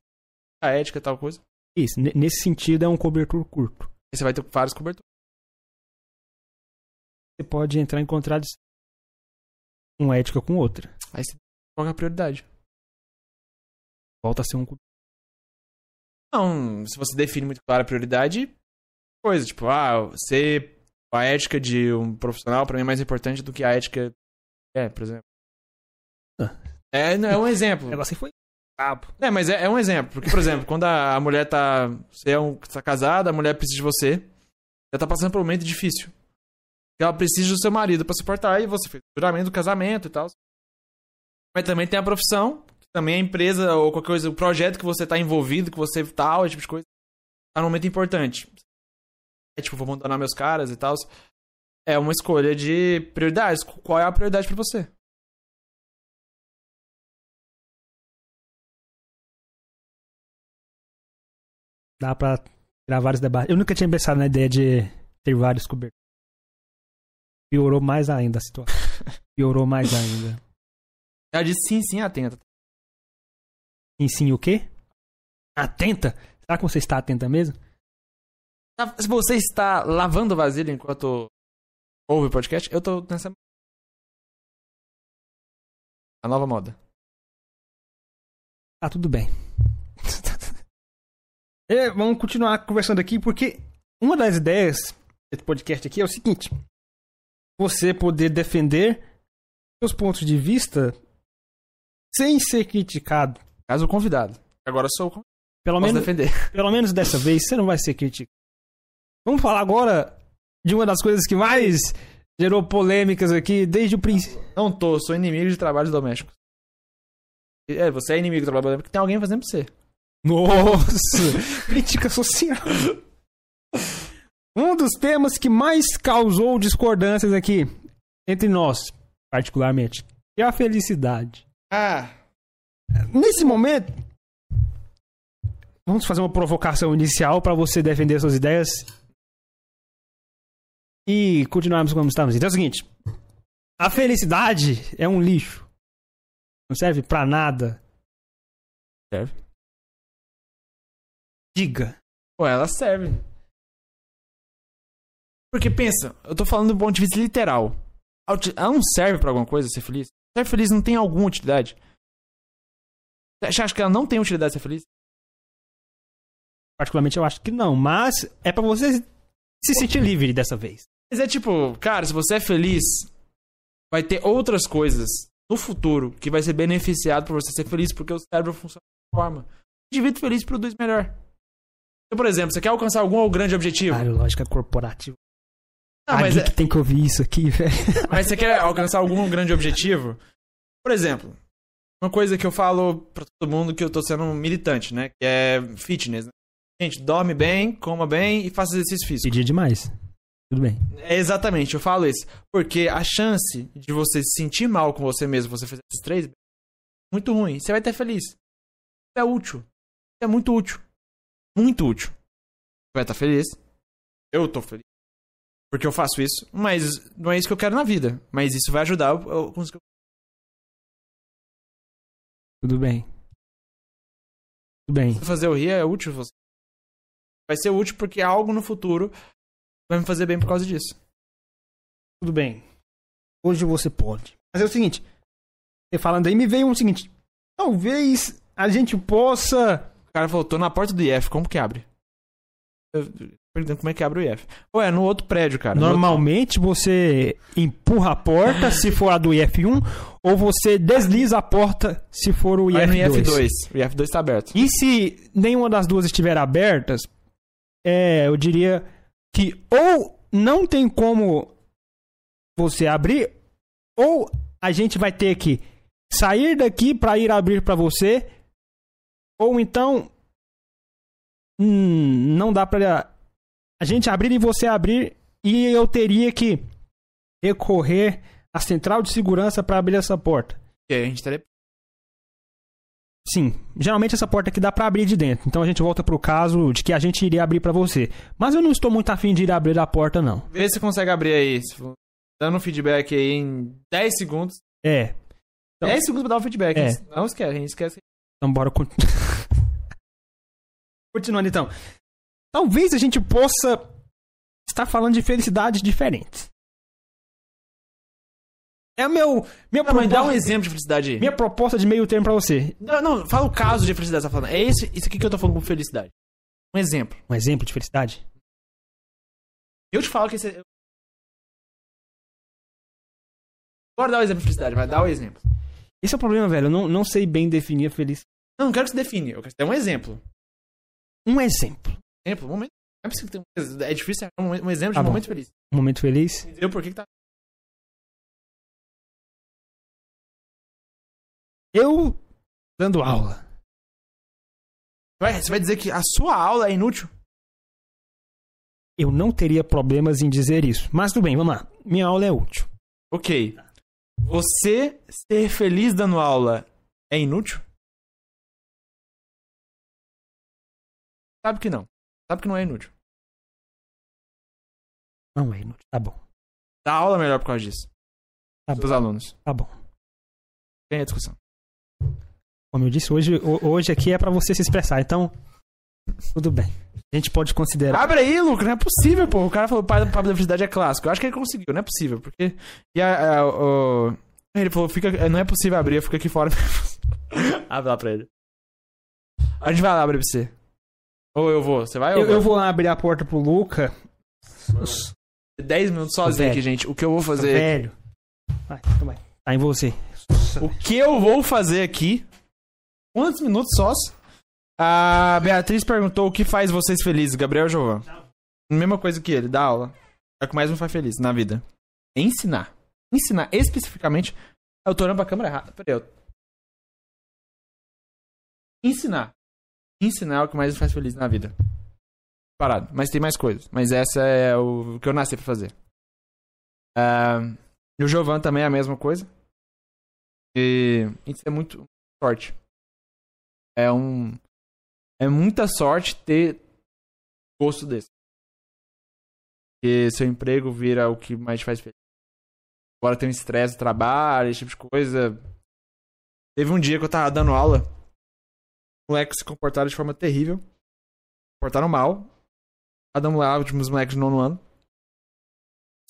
a ética tal coisa. Isso, ne- nesse sentido é um cobertor curto. Aí você vai ter vários cobertores. Você pode entrar em contradição uma ética com outra. Aí você coloca a prioridade. Volta a ser um. co- Não, se você define muito clara a prioridade, coisa, tipo, ah, ser a ética de um profissional pra mim é mais importante do que a ética. É, por exemplo. Ah. É, não, é um O (laughs) exemplo. negócio aí foi. Cabo. É, mas é, é um exemplo. Porque, por exemplo, quando a, a mulher tá. Você é um, tá casada, a mulher precisa de você. Ela tá passando por um momento difícil. Ela precisa do seu marido pra suportar. E você fez o juramento do casamento e tal. Mas também tem a profissão, que também a empresa ou qualquer coisa, o projeto que você tá envolvido, que você tal, esse tipo de coisa, tá num momento importante. É tipo, vou abandonar meus caras e tal. É uma escolha de prioridades. Qual é a prioridade pra você? Dá pra tirar vários debates. Eu nunca tinha pensado na ideia de ter vários cobertores. Piorou mais ainda a situação. (laughs) Piorou mais ainda. Ela disse sim, sim, atenta. Sim, sim, o quê? Atenta? Será que você está atenta mesmo? Tá, Se você está lavando vasilha enquanto ouve o podcast, eu tô nessa. A nova moda. Tá tudo bem. É, vamos continuar conversando aqui, porque uma das ideias desse podcast aqui é o seguinte: você poder defender seus pontos de vista sem ser criticado. Caso convidado. Agora sou o. Pelo menos, defender. (laughs) pelo menos dessa vez você não vai ser criticado. Vamos falar agora de uma das coisas que mais gerou polêmicas aqui desde o princípio. Não tô, sou inimigo de trabalhos domésticos. É, você é inimigo de trabalho doméstico porque tem alguém fazendo pra você. Nossa! (laughs) Crítica social. Um dos temas que mais causou discordâncias aqui entre nós, particularmente, é a felicidade. Ah, Nesse momento, vamos fazer uma provocação inicial para você defender suas ideias e continuarmos como estamos. Então é o seguinte: a felicidade é um lixo. Não serve pra nada. serve. Diga. Pô, ela serve. Porque pensa, eu tô falando do ponto de vista literal. Ela não serve pra alguma coisa ser feliz? Ser feliz não tem alguma utilidade. Você acha que ela não tem utilidade ser feliz? Particularmente eu acho que não, mas é pra você se sentir livre dessa vez. Mas é tipo, cara, se você é feliz, vai ter outras coisas no futuro que vai ser beneficiado por você ser feliz, porque o cérebro funciona dessa forma. O indivíduo feliz produz melhor. Então, por exemplo, você quer alcançar algum grande objetivo? Caralho, lógica corporativa. Não, mas, é- geek tem que ouvir isso aqui, (laughs) velho. mas você quer alcançar algum grande objetivo? Por exemplo, uma coisa que eu falo pra todo mundo que eu tô sendo um militante, né? Que é fitness. Né? Gente, dorme bem, coma bem e faça exercício físico. Pedir demais. Tudo bem. É exatamente, eu falo isso. Porque a chance de você se sentir mal com você mesmo, você fazer esses três, é muito ruim. Você vai estar feliz. É útil. É muito útil. Muito útil. Você vai estar feliz. Eu tô feliz. Porque eu faço isso. Mas não é isso que eu quero na vida. Mas isso vai ajudar eu, eu conseguir. Tudo bem. Tudo bem. Fazer eu rir é útil. Você. Vai ser útil porque algo no futuro vai me fazer bem por causa disso. Tudo bem. Hoje você pode. Mas é o seguinte. Você falando aí, me veio um seguinte. Talvez a gente possa. O cara tô na porta do IF, como que abre? Eu, perguntando como é que abre o IF. Ué, no outro prédio, cara. no outro- Normalmente você empurra a porta se for a do IF1 ou você desliza a porta se for o Vai no IF2. IF2. O IF2 tá aberto. E se nenhuma das duas estiver abertas, é, eu diria que ou não tem como você abrir, ou a gente vai ter que sair daqui para ir abrir para você, ou então hum, não dá para a gente abrir e você abrir e eu teria que recorrer à central de segurança para abrir essa porta. E aí a gente teria... Sim, geralmente essa porta aqui dá pra abrir de dentro. Então a gente volta pro caso de que a gente iria abrir pra você. Mas eu não estou muito afim de ir abrir a porta, não. Vê se consegue abrir aí. Dando um feedback aí em 10 segundos. É. Então- 10 segundos pra dar um feedback. É. Não esquece, a gente esquece. Então bora con- (laughs) continuando então. Talvez a gente possa estar falando de felicidades diferentes. É o meu minha Não, mas dá um proposta, exemplo de felicidade aí. minha proposta de meio termo pra você. Não, não, fala o caso de felicidade que você tá falando. É esse, isso aqui que eu tô falando com felicidade. Um exemplo. Um exemplo de felicidade? Eu te falo que esse... Agora dá o exemplo de felicidade, vai dar o exemplo. Esse é o problema, velho. Eu não, não sei bem definir a felicidade. Não, não quero que você define. Eu quero que você dê um exemplo. Um exemplo. Exemplo, um momento. É É difícil um exemplo de Tá um momento feliz. Um momento feliz. Entendeu por que, que tá. Eu dando aula. Vai- Você vai dizer que a sua aula é inútil? Eu não teria problemas em dizer isso. Mas tudo bem, vamos lá. Minha aula é útil. Ok. Você ser feliz dando aula é inútil? Sabe que não. Sabe que não é inútil. Não é inútil. Tá bom. Dá aula melhor por causa disso. Tá Dos bom. alunos. Tá bom. Tem a discussão. Como eu disse, hoje, ho- hoje aqui é pra você se expressar. Então, tudo bem. A gente pode considerar. Abre aí, Lucas. Não é possível, pô. O cara falou que o Pablo da Felicidade é clássico. Eu acho que ele conseguiu. Não é possível. Porque... E a, a- o- Ele falou, fica... não é possível abrir. Fica aqui fora. (laughs) Abre lá pra ele. A gente vai lá abrir pra você. Ou eu vou. Você vai ou eu, eu vou lá abrir a porta pro Luca. 10 minutos sozinho Velho. aqui, gente. O que eu vou fazer... Velho. Vai, toma aí. Tá em você. O que eu vou fazer aqui? Quantos minutos sós? A Beatriz perguntou o que faz vocês felizes, Gabriel Jovan. Mesma coisa que ele, dá aula. É o que mais me faz feliz na vida. Ensinar. Ensinar especificamente. Eu tô olhando pra câmera errada. Peraí, eu... Ensinar. Ensinar é o que mais me faz feliz na vida. Parado. Mas tem mais coisas. Mas essa é o que eu nasci pra fazer. Ah, e o Jovan também é a mesma coisa. E isso é muito sorte. É um. É muita sorte ter gosto desse. Porque seu emprego vira o que mais te faz feliz. Agora tem um estresse do trabalho, esse tipo de coisa. Teve um dia que eu tava dando aula. Os moleques se comportaram de forma terrível. Comportaram mal. Aula de uns moleques de nono ano.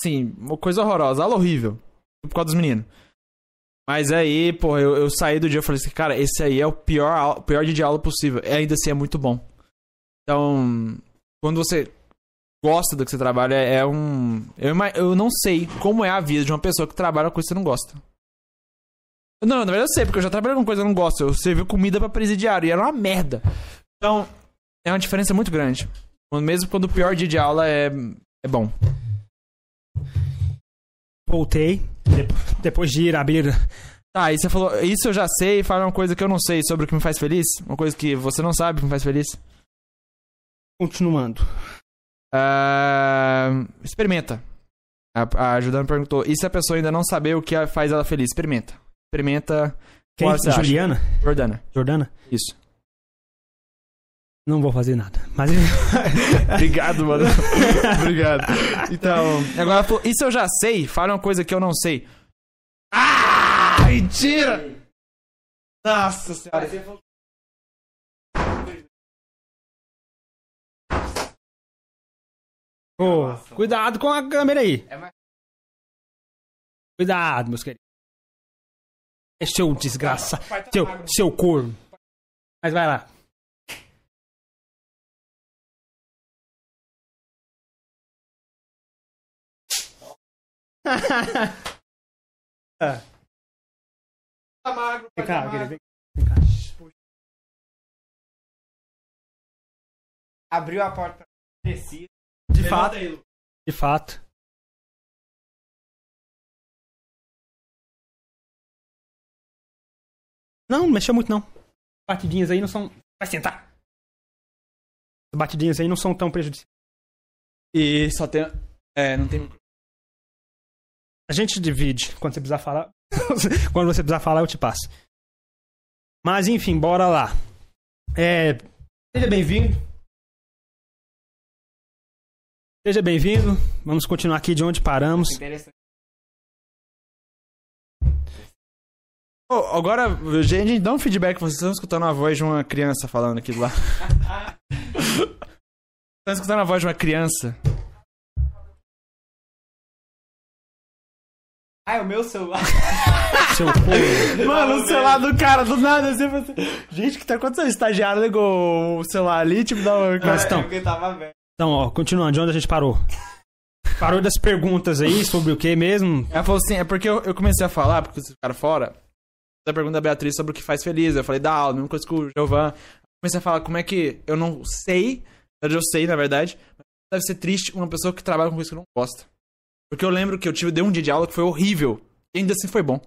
Sim, uma coisa horrorosa, aula horrível. Por causa dos meninos. Mas aí, pô, eu, eu saí do dia e falei assim, cara, esse aí é o pior, pior dia de aula possível. E ainda assim é muito bom. Então, quando você gosta do que você trabalha, é um. Eu, eu não sei como é a vida de uma pessoa que trabalha com coisa que você não gosta. Não, na verdade eu sei, porque eu já trabalhei com coisa que eu não gosto. Eu servi comida pra presidiário e era uma merda. Então, é uma diferença muito grande. Mesmo quando o pior dia de aula é, é bom. Voltei. de- Depois de ir abrir. Tá, e você falou, isso eu já sei, fala uma coisa que eu não sei sobre o que me faz feliz? Uma coisa que você não sabe que me faz feliz? Continuando. Ah, experimenta. A, a ajudante perguntou, e se a pessoa ainda não saber o que faz ela feliz? Experimenta. Experimenta. Quem? Qual você acha? Juliana? Jordana. Jordana? Isso. Não vou fazer nada. Mas. (laughs) Obrigado, mano. (laughs) Obrigado. Então, agora falou, isso eu já sei, fala uma coisa que eu não sei. Ah, mentira! Nossa senhora. Ô, cuidado com a câmera aí. É Cuidado, meus queridos. É seu desgraça. Tá Seu, magro. seu corno. Mas vai lá. Ah, Tá magro, Vem cá, tá vem cá. Abriu a porta descer. De fato, de fato. Não, não mexeu muito não. Batidinhas aí não são. Vai sentar. As batidinhas aí não são tão prejudiciais. E só tem. É, não tem. A gente divide. Quando você precisar falar. (laughs) Quando você precisar falar, eu te passo. Mas enfim, bora lá. É, Seja bem-vindo. Seja bem-vindo. Vamos continuar aqui de onde paramos. Interessante. Ô, agora, gente, dá um feedback. Vocês estão escutando a voz de uma criança falando aqui do lado. (laughs) Estão escutando a voz de uma criança? Ah, é o meu celular. Seu (laughs) corno. Mano, o celular do cara, do nada, assim, você... Gente, que tá acontecendo? O estagiário ligou o celular ali, tipo, dá uma... Mas então, tava velho. então, ó, continuando, de onde a gente parou? Parou das perguntas aí sobre o que mesmo? Ela falou assim, é porque eu, eu comecei a falar, porque vocês ficaram fora, da pergunta da Beatriz sobre o que faz feliz. Eu falei da aula, mesma coisa que o Giovan. Comecei a falar como é que eu não sei, eu sei, na verdade, mas deve ser triste uma pessoa que trabalha com coisa que não gosta. Porque eu lembro que eu tive, dei um dia de aula que foi horrível, e ainda assim foi bom.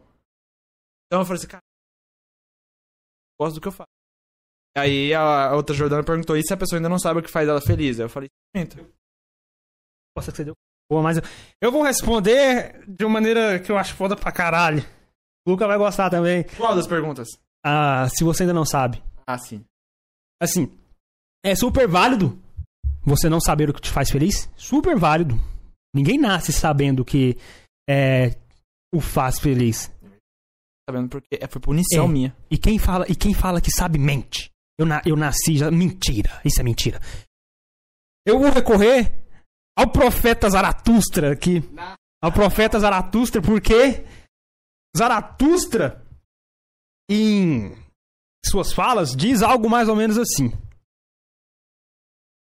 Então eu falei assim, cara, gosto do que eu faço. Aí a outra Jordana perguntou, e se a pessoa ainda não sabe o que faz ela feliz? Eu falei, experimenta. Posso que você deu. Boa, mas eu, eu vou responder de uma maneira que eu acho foda pra caralho. O Luca vai gostar também. Qual das perguntas? Ah, se você ainda não sabe. Ah, sim. Assim, é super válido você não saber o que te faz feliz. Super válido. Ninguém nasce sabendo que é, o faz feliz. Vendo? Porque é, foi punição É. minha. E quem fala, e quem fala que sabe mente. Eu, na- eu nasci já. Mentira. Isso é mentira. Eu vou recorrer ao profeta Zaratustra aqui. Ao profeta Zaratustra, porque Zaratustra, em suas falas, diz algo mais ou menos assim: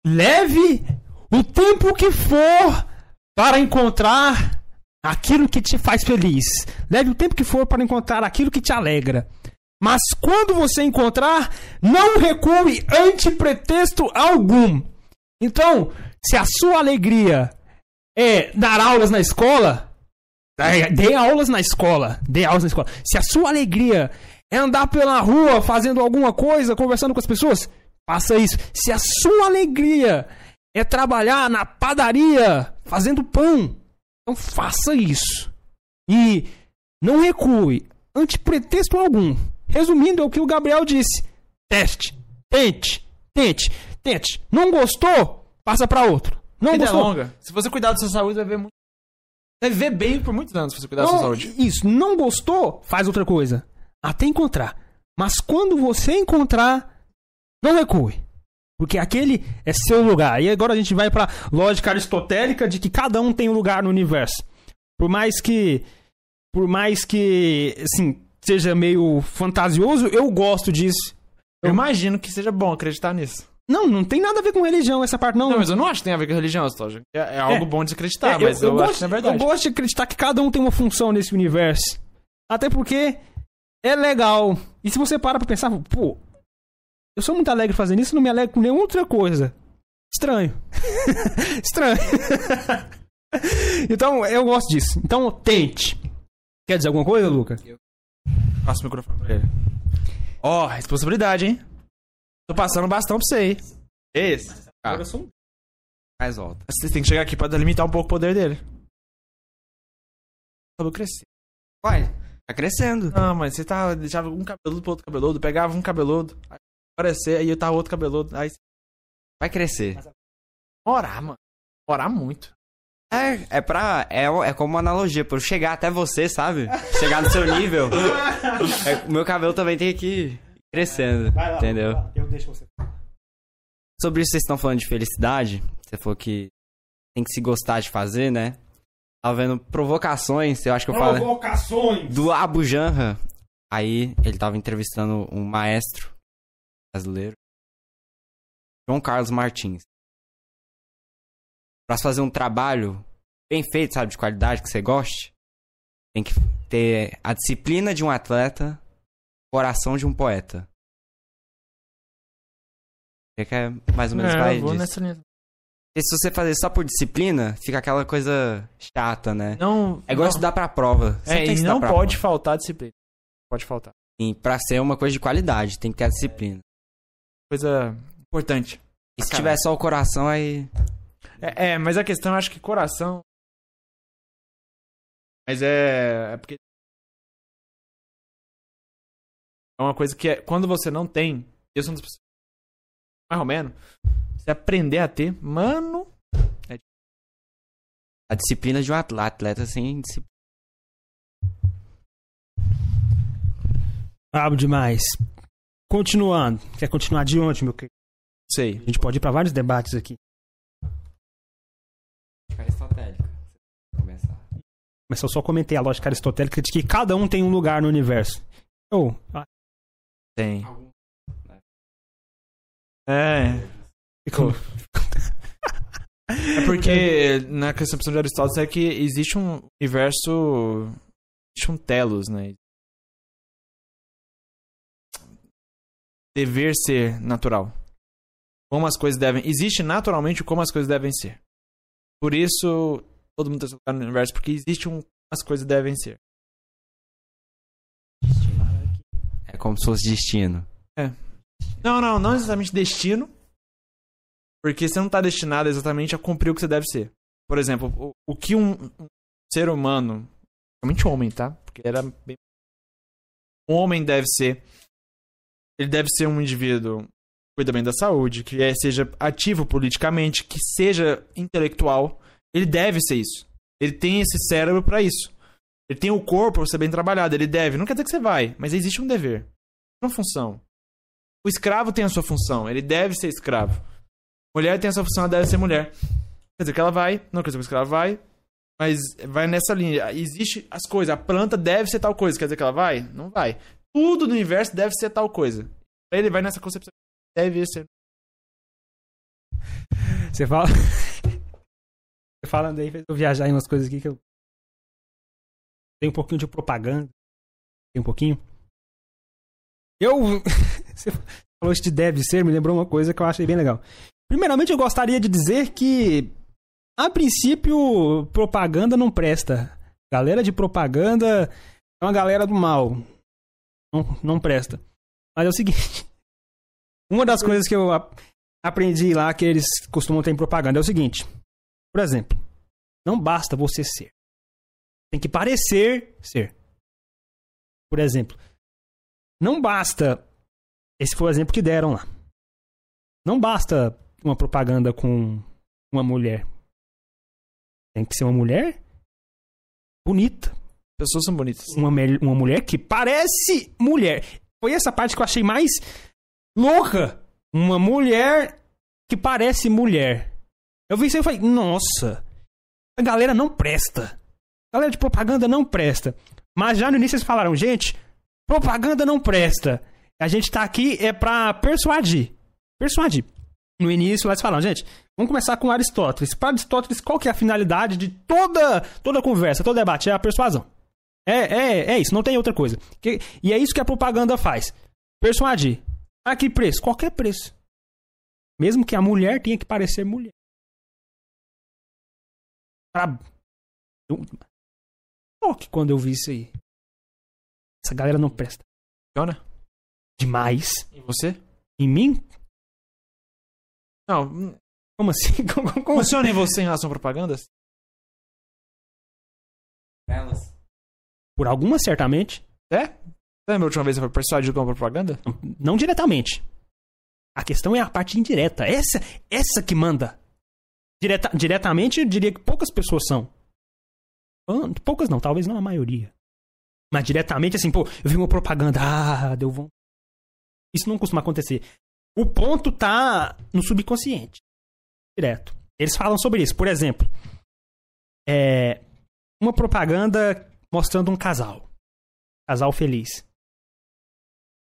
Leve o tempo que for para encontrar aquilo que te faz feliz. Leve o tempo que for para encontrar aquilo que te alegra. Mas quando você encontrar, não recue ante pretexto algum. Então, se a sua alegria é dar aulas na escola, dê aulas na escola, dê aulas na escola. Se a sua alegria é andar pela rua fazendo alguma coisa, conversando com as pessoas, faça isso. Se a sua alegria é trabalhar na padaria fazendo pão, então faça isso. E não recue ante pretexto algum. Resumindo, é o que o Gabriel disse: teste, tente, tente, tente. Não gostou? Passa pra outro. Não Vida é gostou? longa. Se você cuidar da sua saúde, vai ver muito. Vai viver bem por muitos anos se você cuidar da sua saúde. Isso, não gostou? Faz outra coisa. Até encontrar. Mas quando você encontrar, não recue. Porque aquele é seu lugar. E agora a gente vai pra lógica aristotélica de que cada um tem um lugar no universo. Por mais que. Por mais que. Assim, seja meio fantasioso, eu gosto disso. Eu imagino que seja bom acreditar nisso. Não, não tem nada a ver com religião essa parte, não. Não, mas eu não acho que tem a ver com religião, Stoja. É, é algo bom de acreditar, É, mas eu, acho gosto, que não é verdade. Eu gosto de acreditar que cada um tem uma função nesse universo. Até porque é legal. E se você para pra pensar, pô, eu sou muito alegre fazendo isso, não me alegro com nenhuma outra coisa. Estranho. (laughs) Estranho. (laughs) então, eu gosto disso. Então, tente. Quer dizer alguma coisa, Luca? Passa o microfone pra ele. Ó, responsabilidade, hein? Tô passando bastão pra você aí. Esse. Ah, Mais volta. você tem que chegar aqui pra delimitar um pouco o poder dele. Falou crescer. Uai, tá crescendo. Não, mas você tá, deixava um cabeludo pro outro cabeludo, pegava um cabeludo, aí aparecer, aí eu tava outro cabeludo, aí Vai crescer. orar, mano. Orar muito. É, é pra. É, é como uma analogia, pra eu chegar até você, sabe? Chegar no seu nível. (laughs) É, o meu cabelo também tem que crescendo. entendeu? Eu deixo você. Sobre isso, vocês estão falando de felicidade. Você falou que tem que se gostar de fazer, né? Tava vendo provocações, eu acho que eu falei. Provocações! Do Abu Janra. Aí ele tava entrevistando um maestro brasileiro, João Carlos Martins. Pra se fazer um trabalho bem feito, sabe, de qualidade, que você goste, tem que ter a disciplina de um atleta, coração de um poeta. É que é mais ou menos É, vai disso. nessa. Porque se você fazer só por disciplina, fica aquela coisa chata, né? Não. É igual não. estudar pra prova. Sempre É, tem e não pode prova. faltar disciplina. Pode faltar. Sim, pra ser uma coisa de qualidade, tem que ter a disciplina. Coisa importante. E se tiver só o coração, aí. É, é, mas a questão, eu acho que coração. Mas é. É porque. É uma coisa que é. Quando você não tem. Eu sou uma das pessoas. Mais ou menos. Você aprender a ter. Mano. A disciplina de um atleta, atleta sem disciplina. Brabo demais. Continuando. Quer continuar de onde, meu querido? Sei. A gente pode ir pra vários debates aqui. Aristotélica. Começar. Mas eu só comentei a lógica aristotélica de que cada um tem um lugar no universo. Oh, Tem. É. ficou- É porque na concepção de Aristóteles é que existe um universo. Existe um telos, né? Dever ser natural. Como as coisas devem. Existe naturalmente como as coisas devem ser. Por isso, todo mundo lugar no universo, porque existe um. As coisas devem ser. Como se fosse destino. Não, não, não exatamente destino. Porque você não tá destinado exatamente a cumprir o que você deve ser. Por exemplo, o, o que um, um ser humano, realmente homem, tá? Porque era bem. Um homem deve ser. Ele deve ser um indivíduo que cuida bem da saúde, que é- seja ativo politicamente, que seja intelectual. Ele deve ser isso. Ele tem esse cérebro pra isso. Ele tem o corpo pra ser bem trabalhado. Ele deve. Não quer dizer que você vai, mas existe um dever. Uma função. O escravo tem a sua função. Ele deve ser escravo. Mulher tem a sua função, ela deve ser mulher. Quer dizer que ela vai, não quer dizer que escravo vai, mas vai nessa linha. Existe as coisas. A planta deve ser tal coisa. Quer dizer que ela vai? Não vai. Tudo no universo deve ser tal coisa. Ele vai nessa concepção. Deve ser. Você fala. (laughs) Você falando aí, fez eu viajar em umas coisas aqui que eu. Tem um pouquinho de propaganda. Tem um pouquinho. Eu. (laughs) Você falou isso de deve ser, me lembrou uma coisa que eu achei bem legal. Primeiramente, eu gostaria de dizer que. A princípio, propaganda não presta. Galera de propaganda é uma galera do mal. Não, não presta. Mas é o seguinte. (laughs) Uma das coisas que eu aprendi lá que eles costumam ter em propaganda é o seguinte. Por exemplo, não basta você ser. Tem que parecer ser. Por exemplo, não basta. Esse foi o exemplo que deram lá. Não basta uma propaganda com uma mulher. Tem que ser uma mulher bonita. Pessoas são bonitas. Uma, uma mulher que parece mulher. Foi essa parte que eu achei mais louca. Uma mulher que parece mulher. Eu vi isso e falei, nossa, a galera não presta. A galera de propaganda não presta. Mas já no início eles falaram, gente, propaganda não presta. A gente tá aqui é pra persuadir. Persuadir. No início, lá eles falaram, gente, vamos começar com Aristóteles. Para Aristóteles, qual que é a finalidade de toda, toda conversa, todo debate? É a persuasão. É, é, é isso, não tem outra coisa. Que- e é isso que a propaganda faz. Persuadir. A que preço? Qualquer preço. Mesmo que a mulher tenha que parecer mulher. Pra... Eu... Choque quando eu vi isso aí. Essa galera não presta. Funciona? Demais. E você? Em mim? Não. Como assim? (laughs) Como, como, como assim? Funciona em você em relação a propagandas? Elas. Por algumas, certamente. É? Lembra a última vez que você foi persuadido com uma propaganda? Não diretamente. A questão é a parte indireta. Essa, essa que manda. Direta, diretamente, eu diria que poucas pessoas são. Poucas não, talvez não a maioria. Mas diretamente, assim, pô, eu vi uma propaganda, ah, deu vontade. Isso não costuma acontecer. O ponto tá no subconsciente. Direto. Eles falam sobre isso. Por exemplo, é, uma propaganda mostrando um casal. Casal feliz.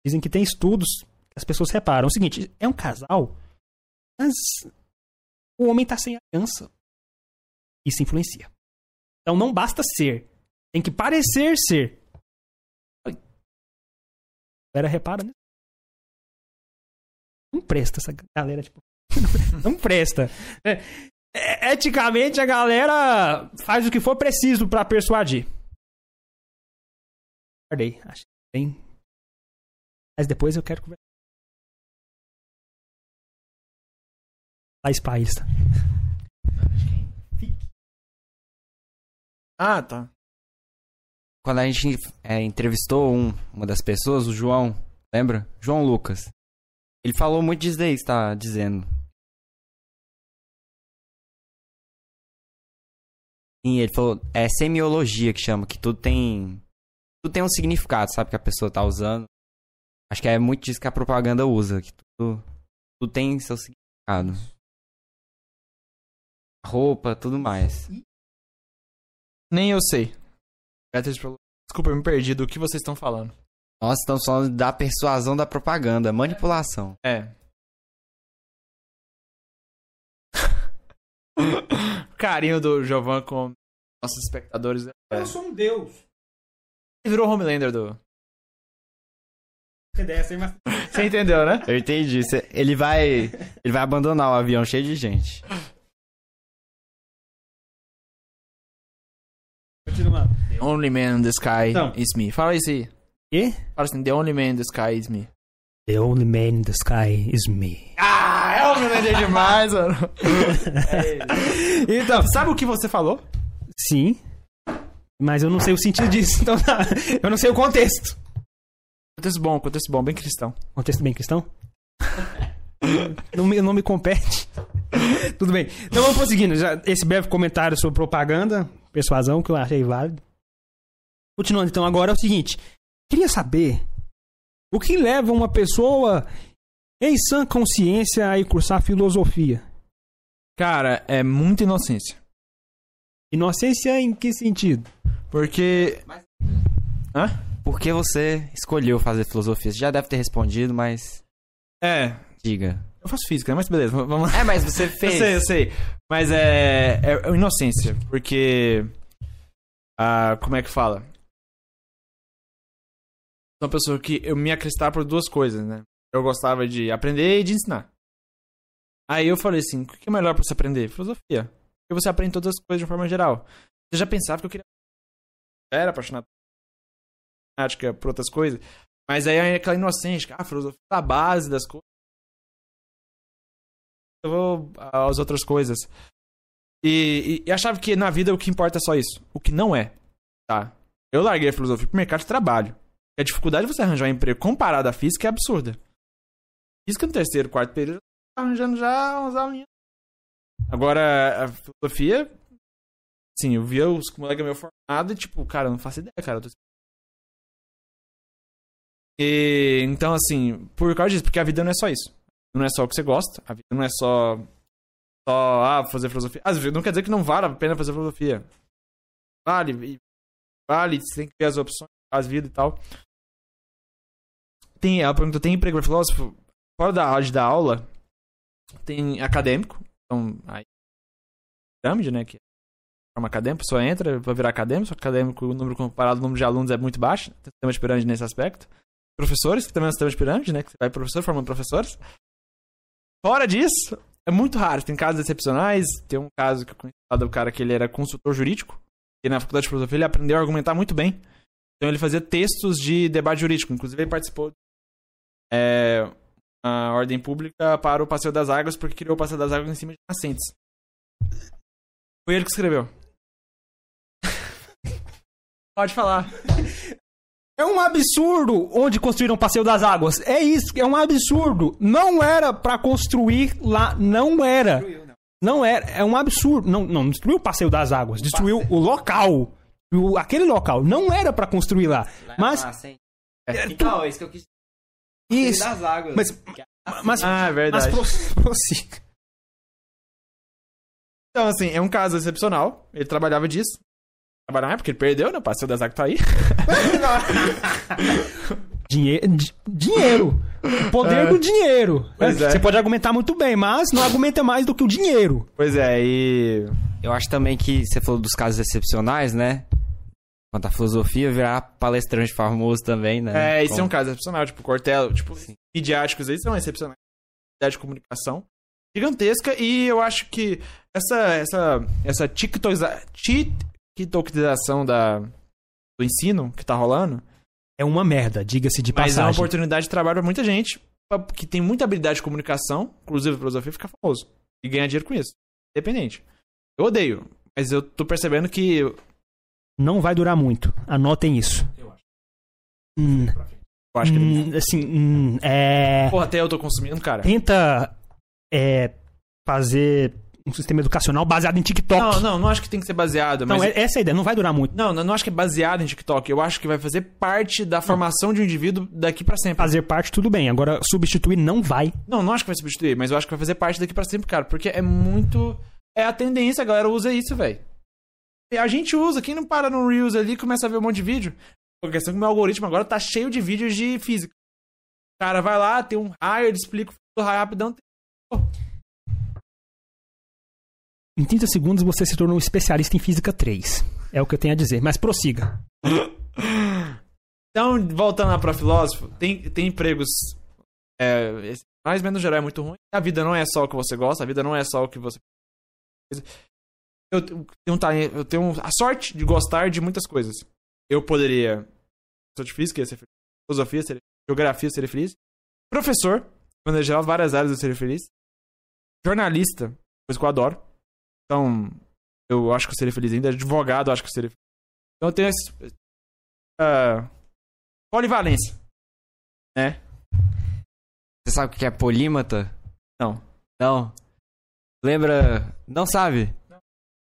Dizem que tem estudos que as pessoas reparam. O seguinte, é um casal, mas o homem tá sem aliança. Isso influencia. Então não basta ser. Tem que parecer ser. Galera repara, né? Não presta essa galera, tipo. (laughs) não presta. É, é, eticamente, a galera faz o que for preciso pra persuadir. Guardei. Acho que tem. Mas depois eu quero conversar. Faz país. Ah, tá. Quando a gente é, entrevistou um, uma das pessoas, o João, lembra? João Lucas. Ele falou muito disso daí que você tá dizendo. Sim, ele falou, é semiologia que chama, que tudo tem. Tudo tem um significado, sabe? Que a pessoa tá usando. Acho que é muito disso que a propaganda usa, que tudo, tudo tem seu significado. Roupa, tudo mais. Nem eu sei. Beatriz falou- Desculpa, eu me perdi do que vocês estão falando. Nossa, estamos falando da persuasão da propaganda, manipulação. É. o (laughs) carinho do Jovan com nossos espectadores. É. sou um deus. Ele virou Homelander do. (laughs) Você entendeu, né? Eu entendi. Ele vai. Ele vai abandonar o avião cheio de gente. Continuando. The only man in the sky Então. is me. Fala isso aí. Quê? Fala assim, the only man in the sky is me. The only man in the sky is me. Ah, é homenagem demais, mano. (laughs) Então, Sabe o que você falou? sim. Mas eu não sei o sentido disso, então tá. eu não sei o contexto. Contexto bom, contexto bom, bem cristão. Contexto bem cristão? não, me, não me compete. Tudo bem. Então vamos prosseguindo. Já, esse breve comentário sobre propaganda, persuasão, que eu achei válido. Continuando, então, agora é o seguinte. Queria saber o que leva uma pessoa em sã consciência a ir cursar filosofia. Cara, é muita inocência. Inocência em que sentido? Porque. Hã? Por que você escolheu fazer filosofia? Você já deve ter respondido, mas É, diga. eu faço física, né? Mas beleza, vamos lá. É, mas você (laughs) Eu fez. sei, eu sei. Mas é, é, é inocência, porque. Ah, como é que fala? Sou uma pessoa que eu me acreditar por duas coisas, né? Eu gostava de aprender e de ensinar. Aí eu falei assim: o que é melhor pra você aprender? Filosofia. Porque você aprende todas as coisas de uma forma geral. Eu já pensava que eu queria. Era apaixonado por por outras coisas. Mas aí é aquela inocência, ah, filosofia é a base das coisas. Eu vou às outras coisas. E, e, e achava que na vida o que importa é só isso. O que não é, tá? Eu larguei a filosofia pro mercado de trabalho. A dificuldade de você arranjar um emprego comparado à física é absurda. Física no terceiro, quarto período, arranjando já umas aulinhas. Agora, a filosofia, sim, eu via os colegas meu formado e tipo, cara, eu não faço ideia, cara. Tô... E, então, assim, por causa disso, porque a vida não é só isso. Não é só o que você gosta, a vida não é só só ah, fazer filosofia. Às vezes não quer dizer que não vale a pena fazer filosofia. Vale, vale, você tem que ver as opções, as vidas e tal. Tem, ela perguntou, tem emprego para filósofo? Fora da de dar aula, tem acadêmico. Então, aí, pirâmide, né, que é forma acadêmica, pessoa entra vai virar acadêmico, só acadêmico, o número comparado ao número de alunos é muito baixo, tem sistema de pirâmide nesse aspecto. Professores, que também é um sistema de pirâmide, né, que você vai professor formando professores. Fora disso, é muito raro. Tem casos excepcionais. Tem um caso que eu conheci do cara que ele era consultor jurídico. E na faculdade de filosofia ele aprendeu a argumentar muito bem. Então ele fazia textos de debate jurídico. Inclusive ele participou é, a ordem pública para o Passeio das Águas, porque criou o Passeio das Águas em cima de nascentes. Foi ele que escreveu. (laughs) Pode falar. É um absurdo onde construíram o Passeio das Águas. É isso, é um absurdo. Não era pra construir lá, não era. Não era, é um absurdo. Não, não destruiu o Passeio das Águas, destruiu o local. O- aquele local não era pra construir lá. Mas Então, é isso que eu quis isso, das águas. mas mas Ah, é mas verdade. (laughs) prossiga. Então, assim, é um caso excepcional. Ele trabalhava disso. Trabalhava porque ele perdeu, né? O Passeio das Águas tá aí. (laughs) Dinhe di- dinheiro. O poder É. do dinheiro. Pois é. Você pode argumentar muito bem, mas não argumenta mais do que o dinheiro. Pois é, e. Eu acho também que você falou dos casos excepcionais, né? Quanto à filosofia, virar palestrante famoso também, né? É, isso é um Como- caso excepcional. Tipo, Cortella, tipo, midiáticos aí são excepcionais. Idade de comunicação gigantesca. E eu acho que essa, essa, essa tiktokiza- tiktokização da, do ensino que tá rolando É uma merda, diga-se de Mas é uma passagem. oportunidade de trabalho pra muita gente que tem muita habilidade de comunicação, inclusive filosofia, ficar famoso. E ganhar dinheiro com isso. Independente. Eu odeio, mas eu tô percebendo que. Não vai durar muito. Anotem isso. Eu acho. Hum, Eu acho que. hum, assim, hum, é... Porra, até eu tô consumindo, cara. Tenta é, fazer um sistema educacional baseado em TikTok. Não, não, não acho que tem que ser baseado, Não, mas. é- essa é a ideia. Não vai durar muito. Não, não, não acho que é baseado em TikTok. Eu acho que vai fazer parte da formação de um indivíduo daqui pra sempre. Fazer parte, tudo bem. Agora, substituir não vai. Não, não acho que vai substituir, mas eu acho que vai fazer parte daqui pra sempre, cara. Porque é muito. É a tendência, a galera usa isso, velho. A gente usa, quem não para no Reels ali começa a ver um monte de vídeo. A questão é que o meu algoritmo agora tá cheio de vídeos de física. O cara vai lá, tem um raio, ele explica o raio rapidão. Em 30 segundos, você se tornou especialista em Física 3. É o que eu tenho a dizer. Mas prossiga. (laughs) Então, voltando lá pra filósofo, tem, tem empregos. É, ou menos no geral é muito ruim. A vida não é só o que você gosta, a vida não é só o que você. Eu tenho, talento- eu tenho a sorte de gostar de muitas coisas. Eu poderia. Sou de física, ia ser feliz. Filosofia, seria, geografia, seria feliz. Professor, de maneira geral, várias áreas eu seria feliz. Jornalista, coisa que eu adoro. Então, eu acho que eu seria feliz ainda. Advogado, eu acho que eu seria feliz. Então eu tenho esse. ah, polivalência. Né? Você sabe o que é polímata? Não. Não. Lembra? Não sabe?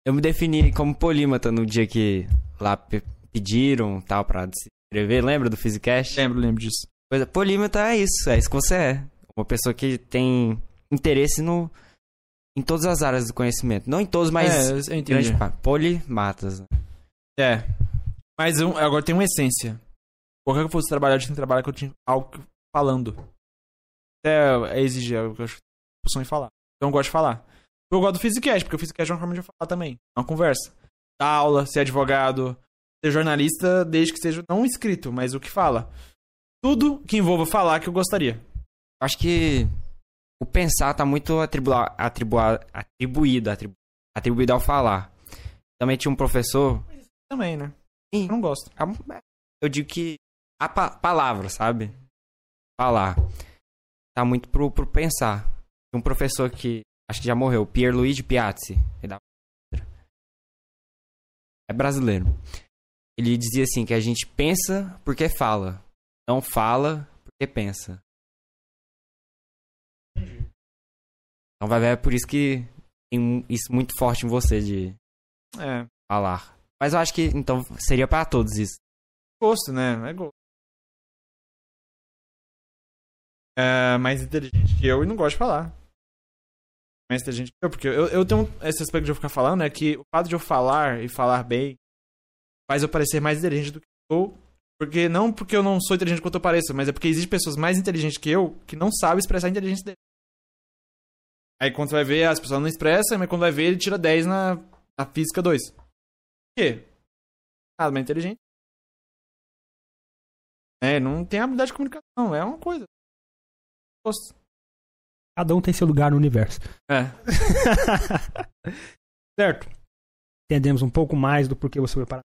Eu me defini como polímata no dia que lá pe- pediram tal pra se inscrever. Lembra do Physicast? Lembro, lembro disso. Coisa, polímata é isso, é isso que você é. Uma pessoa que tem interesse no em todas as áreas do conhecimento. Não em todos, mas é, eu entendi. grande parte. Polimatas. né? É. Mas agora tem uma essência. Qualquer que eu fosse trabalhar, eu tinha que trabalhar que eu tinha algo falando. É, é exigir eu acho que eu em falar. Então eu gosto de falar. Eu gosto do Physicast, porque o Physicast é uma forma de falar também. É uma conversa. Dar aula, ser advogado, ser jornalista, desde que seja não escrito, mas o que fala. Tudo que envolva falar que eu gostaria. Acho que o pensar tá muito atribua, atribua, atribuído, atribu- atribuído ao falar. Também tinha um professor, Também, né? Sim. Eu não gosto. eu digo que a pa palavra, sabe? Falar. Tá muito pro, pro pensar. Um professor que acho que já morreu, Pierluigi Piazzi. dava- É brasileiro. Ele dizia assim que a gente pensa porque fala, não fala porque pensa. Então vai ver é por isso que tem isso muito forte em você de É. falar. Mas eu acho que então seria pra todos isso. Gosto, né? É gosto. É mais inteligente que eu e não gosto de falar. Mais inteligente que eu, porque eu, eu tenho esse aspecto de eu ficar falando, é que o fato de eu falar e falar bem faz eu parecer mais inteligente do que eu sou. Porque não porque eu não sou inteligente quanto eu pareço, mas é porque existem pessoas mais inteligentes que eu que não sabem expressar a inteligência dele. Aí quando você vai ver, as pessoas não expressam, mas quando vai ver, ele tira 10 na, na física 2. Por quê? Ah, mas é inteligente. É, não tem habilidade de comunicação, é uma coisa. Gosto. Cada um tem seu lugar no universo. É. (laughs) certo. Entendemos um pouco mais do porquê você foi parar.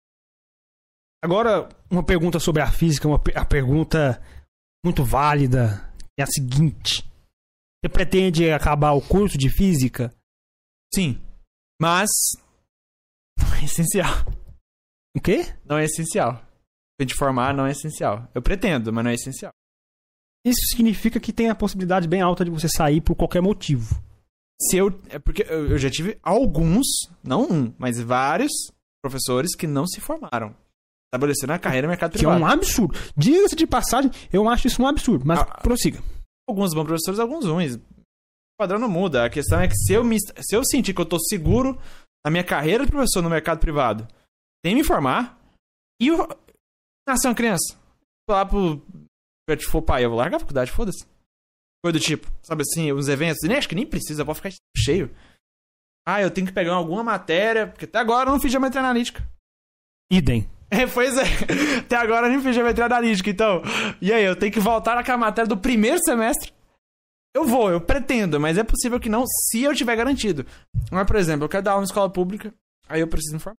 Agora, uma pergunta sobre a física, uma a pergunta muito válida é a seguinte: Você pretende acabar o curso de física? Sim. Mas. Não é essencial. O quê? Não é essencial. De formar não é essencial. Eu pretendo, mas não é essencial. Isso significa que tem a possibilidade bem alta de você sair por qualquer motivo. Se eu. É porque eu já tive alguns, não um, mas vários professores que não se formaram. Estabeleceram a carreira no mercado Que é privado. um absurdo. Diga-se de passagem, eu acho isso um absurdo. Mas Ah, prossiga. Alguns bons professores, alguns ruins. O padrão não muda. A questão é que se eu, me, se eu sentir que eu tô seguro na minha carreira de professor no mercado privado, sem me formar, e eu nascer uma criança, lá pro. Se for pai, eu vou largar a faculdade, foda-se. Coisa do tipo, sabe assim, uns eventos, nem acho que nem precisa, pode ficar cheio. Ah, eu tenho que pegar alguma matéria, porque até agora eu não fiz geometria analítica. Idem. É, pois é. Até agora eu nem fiz geometria analítica, então. E aí, eu tenho que voltar naquela matéria do primeiro semestre? Eu vou, eu pretendo, mas é possível que não, se eu tiver garantido. Mas, por exemplo, eu quero dar aula em escola pública, aí eu preciso informar.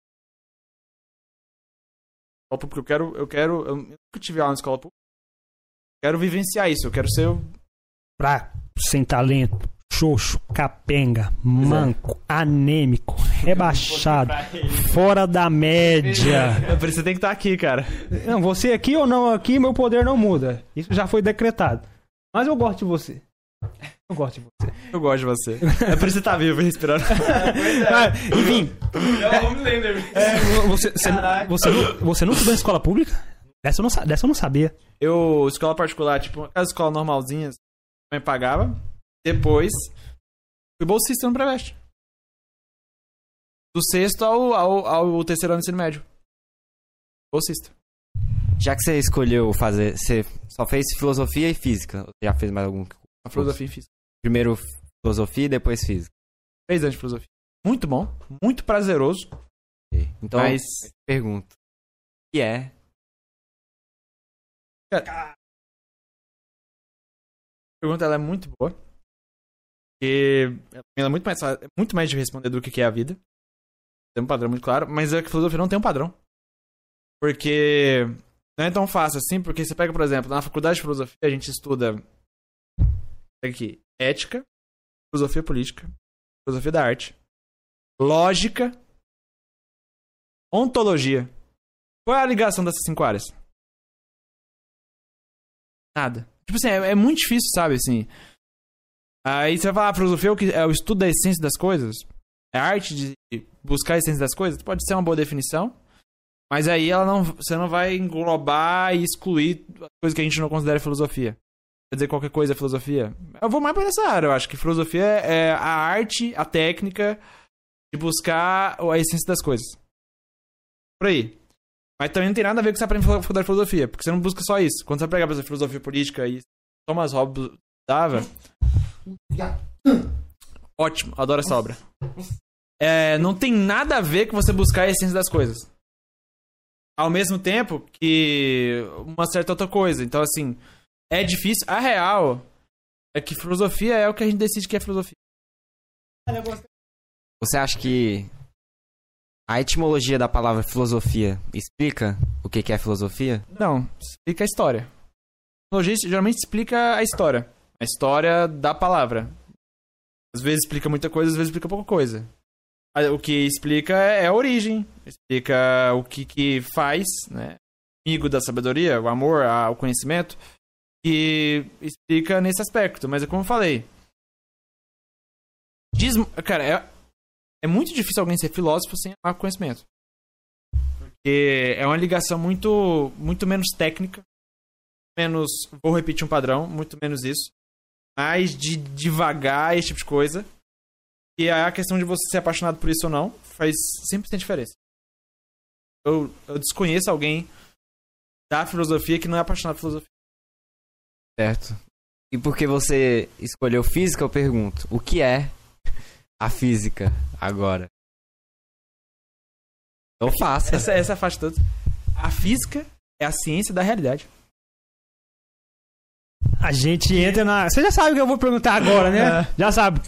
Escola pública, eu quero, eu quero, eu nunca tive aula em escola pública. Quero vivenciar isso, eu quero ser o Fraco, sem talento, xoxo, capenga, manco, anêmico, rebaixado, (laughs) fora da média. É por isso que você tem que estar aqui, cara. Não, você aqui ou não aqui, meu poder não muda. Isso já foi decretado. Mas eu gosto de você. Eu gosto de você. Eu gosto de você. É por isso que você tá vivo, respirando. Ah, (laughs) enfim, Eu não me lembro. é, você, você, você, nu- você nunca estudou em escola pública? Dessa eu não, sa- dessa eu não sabia. Eu, escola particular, tipo, aquelas escolas normalzinhas, mãe pagava. Depois, fui bolsista no Preveste. Do sexto ao, ao, ao terceiro ano do ensino médio. Bolsista. Já que você escolheu fazer, você só fez filosofia e física. Ou Já fez mais algum? A filosofia em física. Primeiro filosofia e depois física. Três anos de filosofia. Muito bom, muito prazeroso. Então, mas. pergunto. O que é? A pergunta ela é muito boa. Porque ela é muito mais, é muito mais de responder do que que é a vida. Tem um padrão muito claro, mas a filosofia não tem um padrão. Porque não é tão fácil assim, porque você pega, por exemplo, na faculdade de filosofia a gente estuda aqui: ética, filosofia política, filosofia da arte, lógica, ontologia. Qual é a ligação dessas cinco áreas? Nada. Tipo assim, é, é muito difícil, sabe, assim. Aí você vai falar, filosofia é o, que, é o estudo da essência das coisas? É a arte de buscar a essência das coisas? Pode ser uma boa definição. Mas aí ela não, você não vai englobar e excluir as coisas que a gente não considera filosofia. Quer dizer, qualquer coisa é filosofia. Eu vou mais pra essa área, eu acho que filosofia é a arte, a técnica de buscar a essência das coisas. Por aí. Mas também não tem nada a ver com que você aprende na faculdade de filosofia, porque você não busca só isso. Quando você pegar, exemplo, filosofia política e Thomas Hobbes dava. Ótimo, adoro essa obra. É, não tem nada a ver com você buscar a essência das coisas. Ao mesmo tempo que uma certa outra coisa. Então, assim, é difícil. A real é que filosofia é o que a gente decide que é filosofia. Você acha que a etimologia da palavra filosofia explica o que é filosofia? Não, explica a história. Filologia geralmente explica a história. A história da palavra. Às vezes explica muita coisa, às vezes explica pouca coisa. Aí, O que explica é a origem, explica o que, que faz, né? Amigo da sabedoria, o amor, a- o conhecimento, que explica nesse aspecto. Mas é como eu falei. Diz, cara, é, é muito difícil alguém ser filósofo sem amar conhecimento. Porque é uma ligação muito, muito menos técnica, menos, vou repetir um padrão, muito menos isso, mais de devagar, esse tipo de coisa. E aí a questão de você ser apaixonado por isso ou não faz 100% diferença. Eu, eu desconheço alguém da filosofia que não é apaixonado por filosofia. Certo. E porque você escolheu física, eu pergunto: o que é a física agora? Então faça. Essa, essa é a faixa toda. A física é a ciência da realidade. A gente entra na. Você já sabe o que eu vou perguntar agora, né? Já sabe.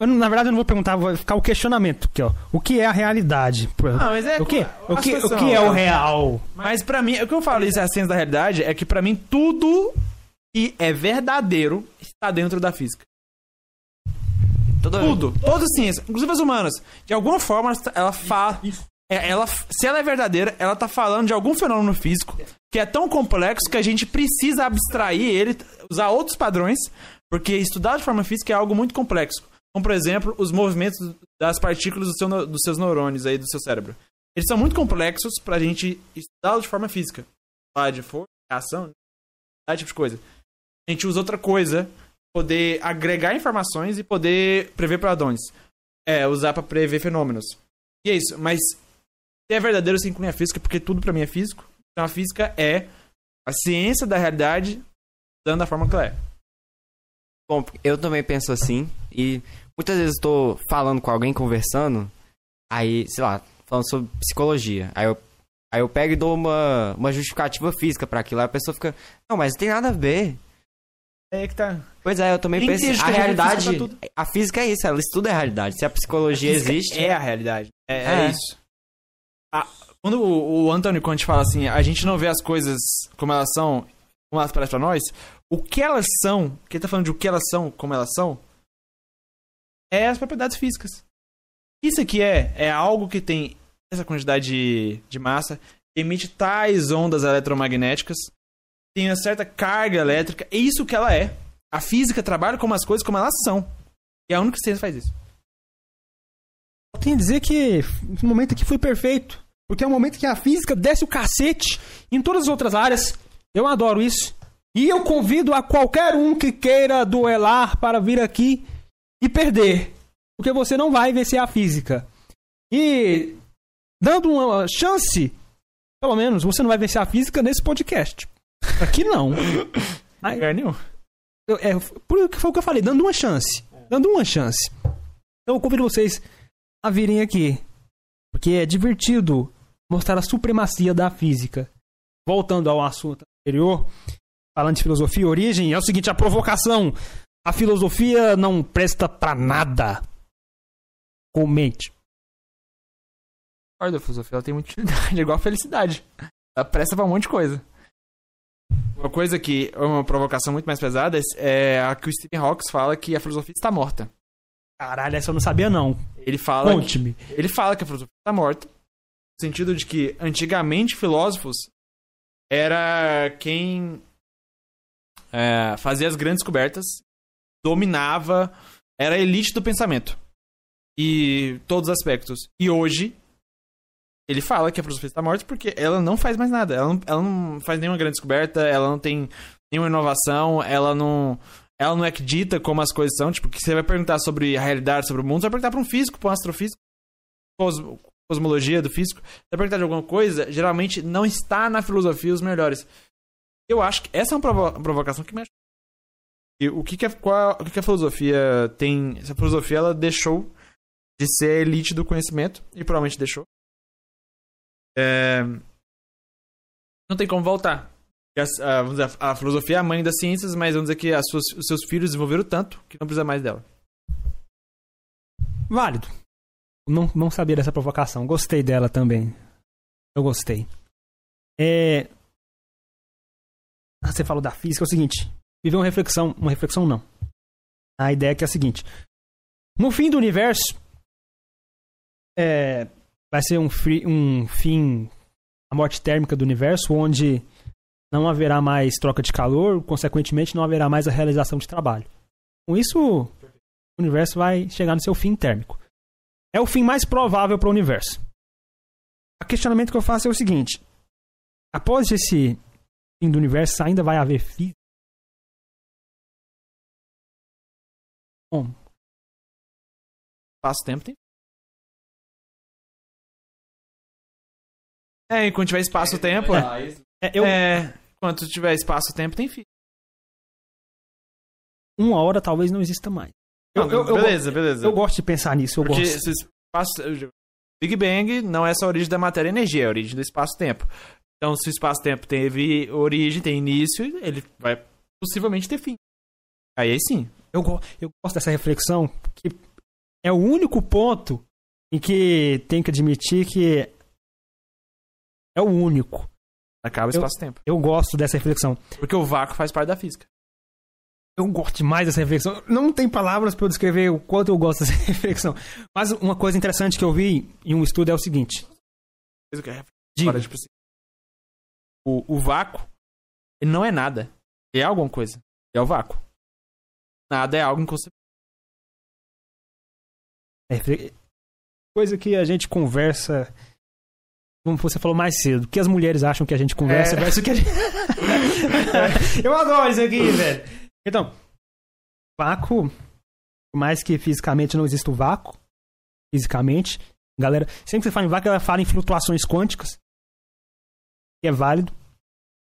Eu, não- na verdade, eu não vou perguntar, vai ficar o questionamento aqui, ó. O que é a realidade? Pô, Ah, mas é o que, o que, o que é o né? real? Mas pra mim, o que eu falo isso é a ciência da realidade é que pra mim tudo que é verdadeiro está dentro da física. Tudo. Tudo, todas as ciências, inclusive as humanas. De alguma forma, ela fala. Ela, se ela é verdadeira, ela tá falando de algum fenômeno físico que é tão complexo que a gente precisa abstrair ele, usar outros padrões, porque estudar de forma física é algo muito complexo. Como, por exemplo, os movimentos das partículas do seu dos seus neurônios aí, do seu cérebro. Eles são muito complexos pra gente estudá-los de forma física. Falar de força, ação, esse tipo de coisa. A gente usa outra coisa poder agregar informações e poder prever padrões. É, usar pra prever fenômenos. E é isso, mas se é verdadeiro sem incluir a física, porque tudo pra mim é físico. Então a física é a ciência da realidade dando a forma que ela é. Bom, eu também penso assim. E muitas vezes tô falando com alguém, conversando. Aí, sei lá, falando sobre psicologia. Aí eu, aí eu pego e dou uma, uma justificativa física pra aquilo. Aí a pessoa fica, não, mas não tem nada a ver. É que tá. Pois é, eu também tem A justificativa realidade. A física é isso, ela estuda a realidade. Se a psicologia Física existe. É a realidade. É, é É. isso. Ah, quando o, o Antônio Conte fala assim, a gente não vê as coisas como elas são, como elas parecem pra nós, o que elas são, que ele tá falando de o que elas são, como elas são, é as propriedades físicas. Isso aqui é, é algo que tem essa quantidade de, de massa, emite tais ondas eletromagnéticas, tem uma certa carga elétrica, é isso que ela é. A física trabalha com as coisas como elas são. E a única ciência que faz isso. Eu tenho que dizer que esse momento aqui foi perfeito. Porque é um momento que a física desce o cacete em todas as outras áreas. Eu adoro isso. E eu convido a qualquer um que queira duelar para vir aqui e perder. Porque você não vai vencer a física. E dando uma chance, pelo menos, você não vai vencer a física nesse podcast. Aqui não. (laughs) Mas- Lugar nenhum. eu- é, por que foi o que eu falei, dando uma chance. Dando uma chance. Então eu convido vocês a virem aqui. Porque é divertido mostrar a supremacia da física. Voltando ao assunto anterior, falando de filosofia e origem, é o seguinte, a provocação. A filosofia não presta pra nada. Comente. Olha, a filosofia ela tem muita (laughs) utilidade, é igual a felicidade. Ela presta pra um monte de coisa. Uma coisa que é uma provocação muito mais pesada é a que o Stephen Hawking fala que a filosofia está morta. Caralho, essa eu não sabia, não. Ele fala, Conte-me. ele fala que a filosofia está morta, no sentido de que antigamente filósofos era quem é, fazia as grandes descobertas, dominava, era a elite do pensamento e todos os aspectos. E hoje ele fala que a filosofia está morta porque ela não faz mais nada. Ela não, ela não faz nenhuma grande descoberta, ela não tem nenhuma inovação, ela não. Ela não é que dita como as coisas são. Tipo, que você vai perguntar sobre a realidade, sobre o mundo, você vai perguntar para um físico, para um astrofísico, cos- cosmologia do físico. Você vai perguntar de alguma coisa, geralmente não está na filosofia os melhores. Eu acho que essa é uma provo- uma provocação que me acha. E o que, que, a, qual, o que, que a filosofia tem. Essa filosofia ela deixou de ser elite do conhecimento, e provavelmente deixou. É, Não tem como voltar. A, dizer, a filosofia é a mãe das ciências, mas vamos dizer que as suas- os seus filhos desenvolveram tanto que não precisa mais dela. Válido. Não, não sabia dessa provocação. Gostei dela também. Eu gostei. É... Ah, Você falou da física, é o seguinte. Veio uma reflexão. Uma reflexão não. A ideia é que é a seguinte. No fim do universo, é, vai ser um, fri- um fim, a morte térmica do universo, onde não haverá mais troca de calor, consequentemente não haverá mais a realização de trabalho. Com isso, o universo vai chegar no seu fim térmico. É o fim mais provável para o universo. O questionamento que eu faço é o seguinte: após esse fim do universo, ainda vai haver física? Como? Espaço-tempo tem. É, e quando tiver espaço-tempo. É, eu, É, quando tiver espaço-tempo tem fim. Uma hora talvez não exista mais. Eu, Não, eu- eu beleza, go- beleza. eu gosto de pensar nisso. Eu Porque gosto. espaço. Big Bang não é só a origem da matéria e energia, é a origem do espaço-tempo. Então, se o espaço-tempo teve origem, tem início, ele vai possivelmente ter fim. Aí, aí sim. Eu, go- eu gosto dessa reflexão, porque é o único ponto em que tem que admitir que é o único. Acaba o Eu- espaço-tempo. Eu gosto dessa reflexão. Porque o vácuo faz parte da física. Eu gosto demais dessa reflexão. Não tem palavras para eu descrever o quanto eu gosto dessa (laughs) reflexão. Mas uma coisa interessante que eu vi em um estudo é o seguinte. Diga. Tipo assim, o, o vácuo, ele não é nada. Ele é alguma coisa. Ele é o vácuo. Nada é algo inconcebível. É, coisa que a gente conversa. Como você falou mais cedo, o que as mulheres acham que a gente conversa É. versus o que a gente. (laughs) eu adoro isso aqui, velho. Então, vácuo, por mais que fisicamente não exista o vácuo, fisicamente, galera, sempre que você fala em vácuo, ela fala em flutuações quânticas, que é válido.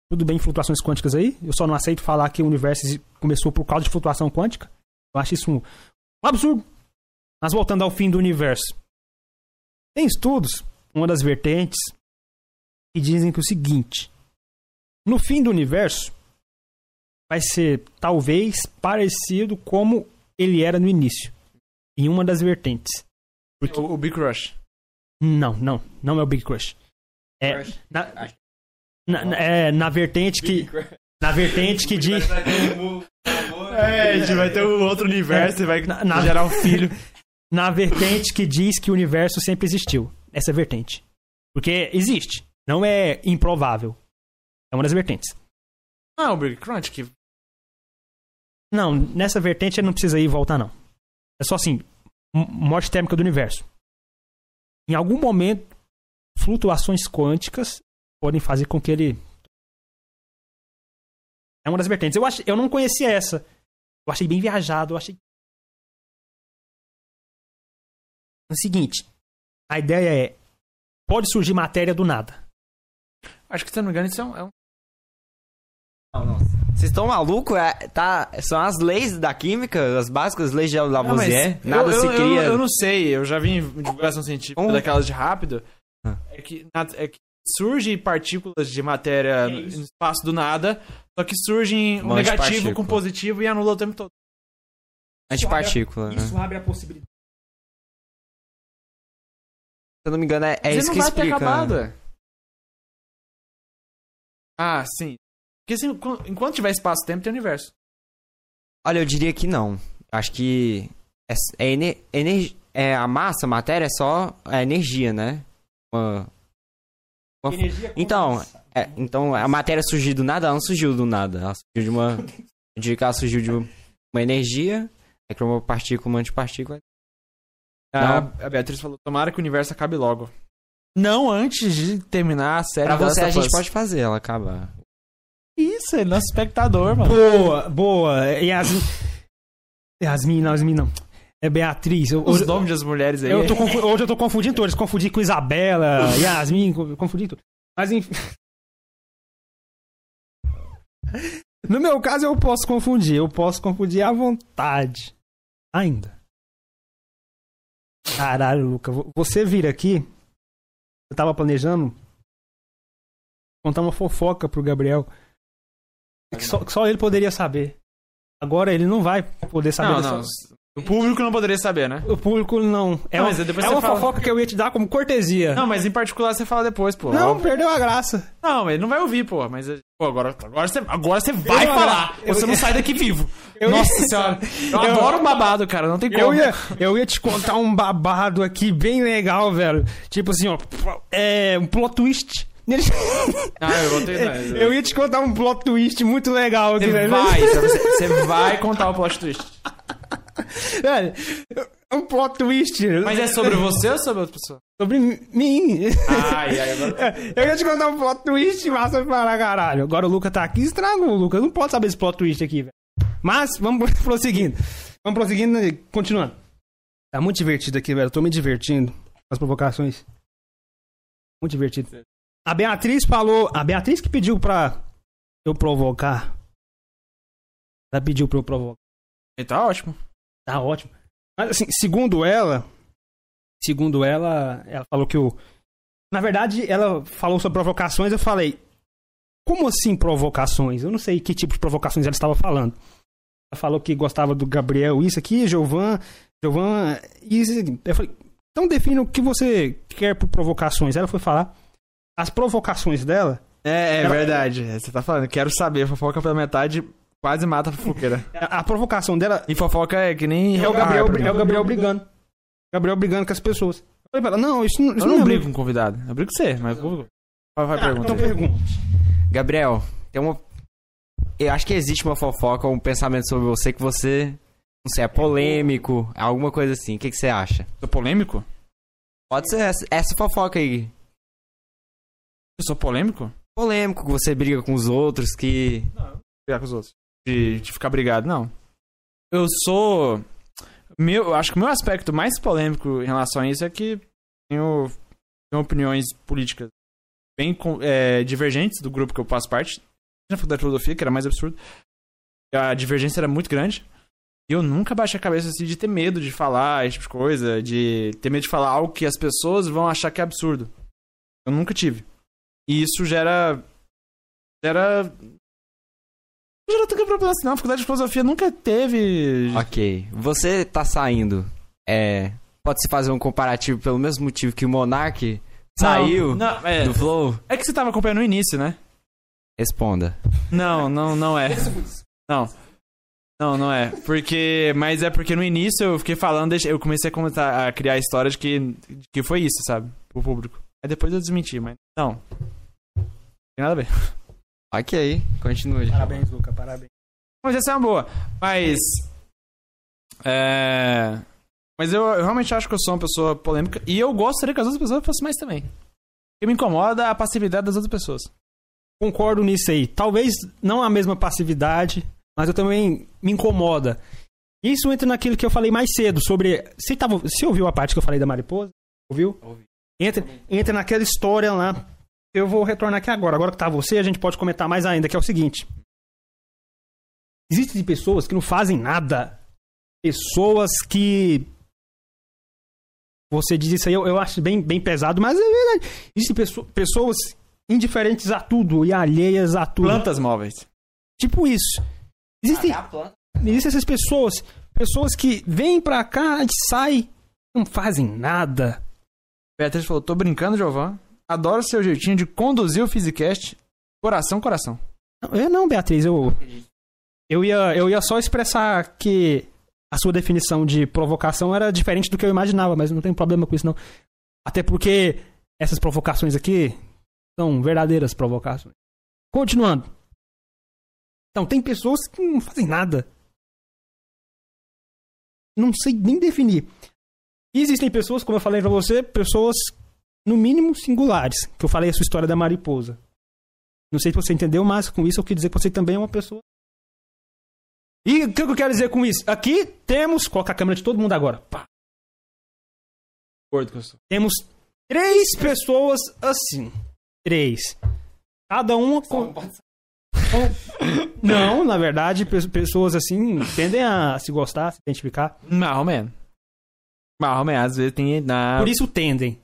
Tudo bem, flutuações quânticas aí. Eu só não aceito falar que o universo começou por causa de flutuação quântica. Eu acho isso um, um absurdo. Mas voltando ao fim do universo. Tem estudos, uma das vertentes, que dizem que o seguinte: no fim do universo vai ser talvez parecido como ele era no início. Em uma das vertentes. Porque- O, o Big Rush. Não, não, não é o Big Crush. É na, na, na- é, na vertente que na vertente que diz É, a gente vai ter um outro universo e vai na, na- gerar um filho. na vertente que diz que o universo sempre existiu. Essa vertente. Porque existe. Não é improvável. É uma das vertentes. Ah, o Big Crunch, que Não, nessa vertente ele não precisa ir e voltar, não. É só assim: morte térmica do universo. Em algum momento, flutuações quânticas podem fazer com que ele. É uma das vertentes. Eu, ach... eu não conhecia essa. Eu achei bem viajado. Eu achei. É o seguinte: a ideia é. Pode surgir matéria do nada. Acho que se eu não me engano, isso é um. é um- Vocês estão malucos? É, tá, são as leis da química, as básicas leis de Não, Lavoisier. eu- Nada eu, se eu- cria. Eu, não sei, eu já vi em divulgação científica Um- daquelas de rápido. Ah. É, que, é que surge partículas de matéria no, no espaço do nada, só que surgem um negativo partícula. com positivo e anula o tempo todo. Antipartícula. né? Se abre a possibilidade. eu não me engano, é, é Mas isso não que vai ter explica. acabado, é. Ah, sim. Porque assim, enqu- enquanto tiver espaço-tempo, tem universo. Olha, eu diria que não. Acho que é, é, ener- ener- é a massa, a matéria é só a energia, né? Uma- uma- Então, é, então a matéria surgiu do nada, ela não surgiu do nada. Ela surgiu de uma. (laughs) Eu diria que ela surgiu de uma energia, aí criou uma partícula, uma antipartícula. A, Não. a Beatriz falou: tomara que o universo acabe logo. Não antes de terminar a série Pra você a gente pode fazer ela acabar. Isso, ele é nosso espectador, mano. Boa, boa. Yasmin. Yasmin, não, Yasmin não. É Beatriz. Eu, Os nomes das mulheres aí. eu tô confu- hoje eu tô confundindo todos. Confundi com Isabela, Yasmin, co- confundi tudo. Mas enfim. (laughs) No meu caso, eu posso confundir. Eu posso confundir à vontade. Ainda. Caralho, Luca. vo- Você vir aqui. Eu tava planejando. Contar uma fofoca pro Gabriel. Que só, que só ele poderia saber. Agora ele não vai poder saber Não, dessa- não. O público não poderia saber, né? O público não. É, Não, é uma fala. fofoca que eu ia te dar como cortesia. Não, mas em particular você fala depois, pô. Não, Óbvio. perdeu a graça. Não, ele não vai ouvir, pô. Mas, pô, agora, agora, você, agora você vai Eu- falar. eu- você não sai daqui vivo. (laughs) Eu- Nossa senhora. Eu, Eu- adoro babado, cara. Não tem como. Eu ia, eu ia te contar um babado aqui bem legal, velho. Tipo assim, ó. É um plot twist. (laughs) Ah, eu ter. Eu ia te contar um plot twist muito legal aqui, Você velho. vai, você, você vai contar o plot twist. Velho, é um plot twist. Mas é sobre você ou sobre outra pessoa? sobre mim. Ai, ai, agora. (laughs) Eu ia te contar um plot twist massa para caralho. Agora o Luca tá aqui, estragou o Luca. Não pode saber esse plot twist aqui, velho. Mas, vamos (laughs) prosseguindo. Vamos prosseguindo e continuando. Tá muito divertido aqui, velho. Eu tô me divertindo com as provocações. Muito divertido. A Beatriz falou... A Beatriz que pediu pra eu provocar. Ela pediu pra eu provocar. Ele tá ótimo. Tá ótimo. Mas assim, segundo ela, segundo ela, ela falou que o na verdade, ela falou sobre provocações, eu falei: "Como assim provocações? Eu não sei que tipo de provocações ela estava falando". Ela falou que gostava do Gabriel, isso aqui, Giovan, Giovan, isso. aqui. Eu falei: "Então defina o que você quer por provocações". Ela foi falar as provocações dela. É, é Ela- verdade. Você tá falando, quero saber. Fofoca pela metade quase mata a fofoqueira. (laughs) A, a provocação dela E fofoca é que nem. é o Gabriel, árvore. é o Gabriel brigando. Gabriel brigando com as pessoas. Eu falei pra ela: "Não, isso não, isso Eu não é brigo com convidado. Eu brigo com você, mas. Vai, vai Ah, pergunta. então pergunta. Gabriel, tem uma. Eu acho que existe uma fofoca, um pensamento sobre você que você. Não sei, é polêmico, alguma coisa assim. O que, que você acha? Sou polêmico? Pode ser essa, essa fofoca aí. Eu sou polêmico? Polêmico, que você briga com os outros, que. Brigar com os outros. De, de ficar brigado, não. Eu sou. Meu, acho que o meu aspecto mais polêmico em relação a isso é que tenho, tenho opiniões políticas bem é, divergentes do grupo que eu faço parte. Na faculdade de filosofia, que era mais absurdo. A divergência era muito grande. E eu nunca baixei a cabeça assim de ter medo de falar esse tipo de coisa, de ter medo de falar algo que as pessoas vão achar que é absurdo. Eu nunca tive. E isso gera. Gera não gera tanto problema assim, não. A faculdade de filosofia nunca teve. Ok. Você tá saindo. É. Pode-se fazer um comparativo pelo mesmo motivo que o Monark saiu Não, é, do Flow? é que você tava acompanhando no início, né? Responda. Não, não, não é. Não. Não, não é. Porque. Mas é porque no início eu fiquei falando, eu comecei a comentar, a criar a história de que, de que foi isso, sabe? Pro público. Aí depois eu desmenti, mas. Não. Tem nada a ver. Ok, continue. Parabéns, Luca, parabéns. Mas essa é uma boa. Mas. É. Mas eu, eu realmente acho que eu sou uma pessoa polêmica. E eu gostaria que as outras pessoas fossem mais também. O que me incomoda é a passividade das outras pessoas. Concordo nisso aí. Talvez não a mesma passividade, mas eu também me incomoda. Isso entra naquilo que eu falei mais cedo sobre. Você, tava, você ouviu a parte que eu falei da mariposa? Ouviu? Ouvi. Entra, entra naquela história lá. Eu vou retornar aqui agora. Agora que tá você, a gente pode comentar mais ainda, que é o seguinte. Existem pessoas que não fazem nada. Pessoas que. Você diz isso aí, eu, eu acho bem, bem pesado, mas é verdade. Existem pesso- pessoas indiferentes a tudo e alheias a tudo. Plantas móveis. Tipo isso. Existem, existem essas pessoas. Pessoas que vêm pra cá e saem, não fazem nada. Beatriz falou: tô brincando, Giovan. Adoro seu jeitinho de conduzir o Physicast. Coração, coração. Eu não, Beatriz, eu. Eu ia, eu ia só expressar que a sua definição de provocação era diferente do que eu imaginava, mas não tem problema com isso, não. Até porque essas provocações aqui são verdadeiras provocações. Continuando. Então, tem pessoas que não fazem nada. Não sei nem definir. E existem pessoas, como eu falei pra você, pessoas, no mínimo, singulares. Que eu falei a sua história da mariposa. Não sei se você entendeu, mas com isso eu quero dizer que você também é uma pessoa. E o que eu quero dizer com isso? Aqui temos. Coloca a câmera de todo mundo agora. Pá. Temos três pessoas assim. Três. Cada uma com. Não, na verdade, pe- pessoas assim tendem a se gostar, se identificar. Menos. Mais ou menos. Às vezes tem... Na... Por isso tendem.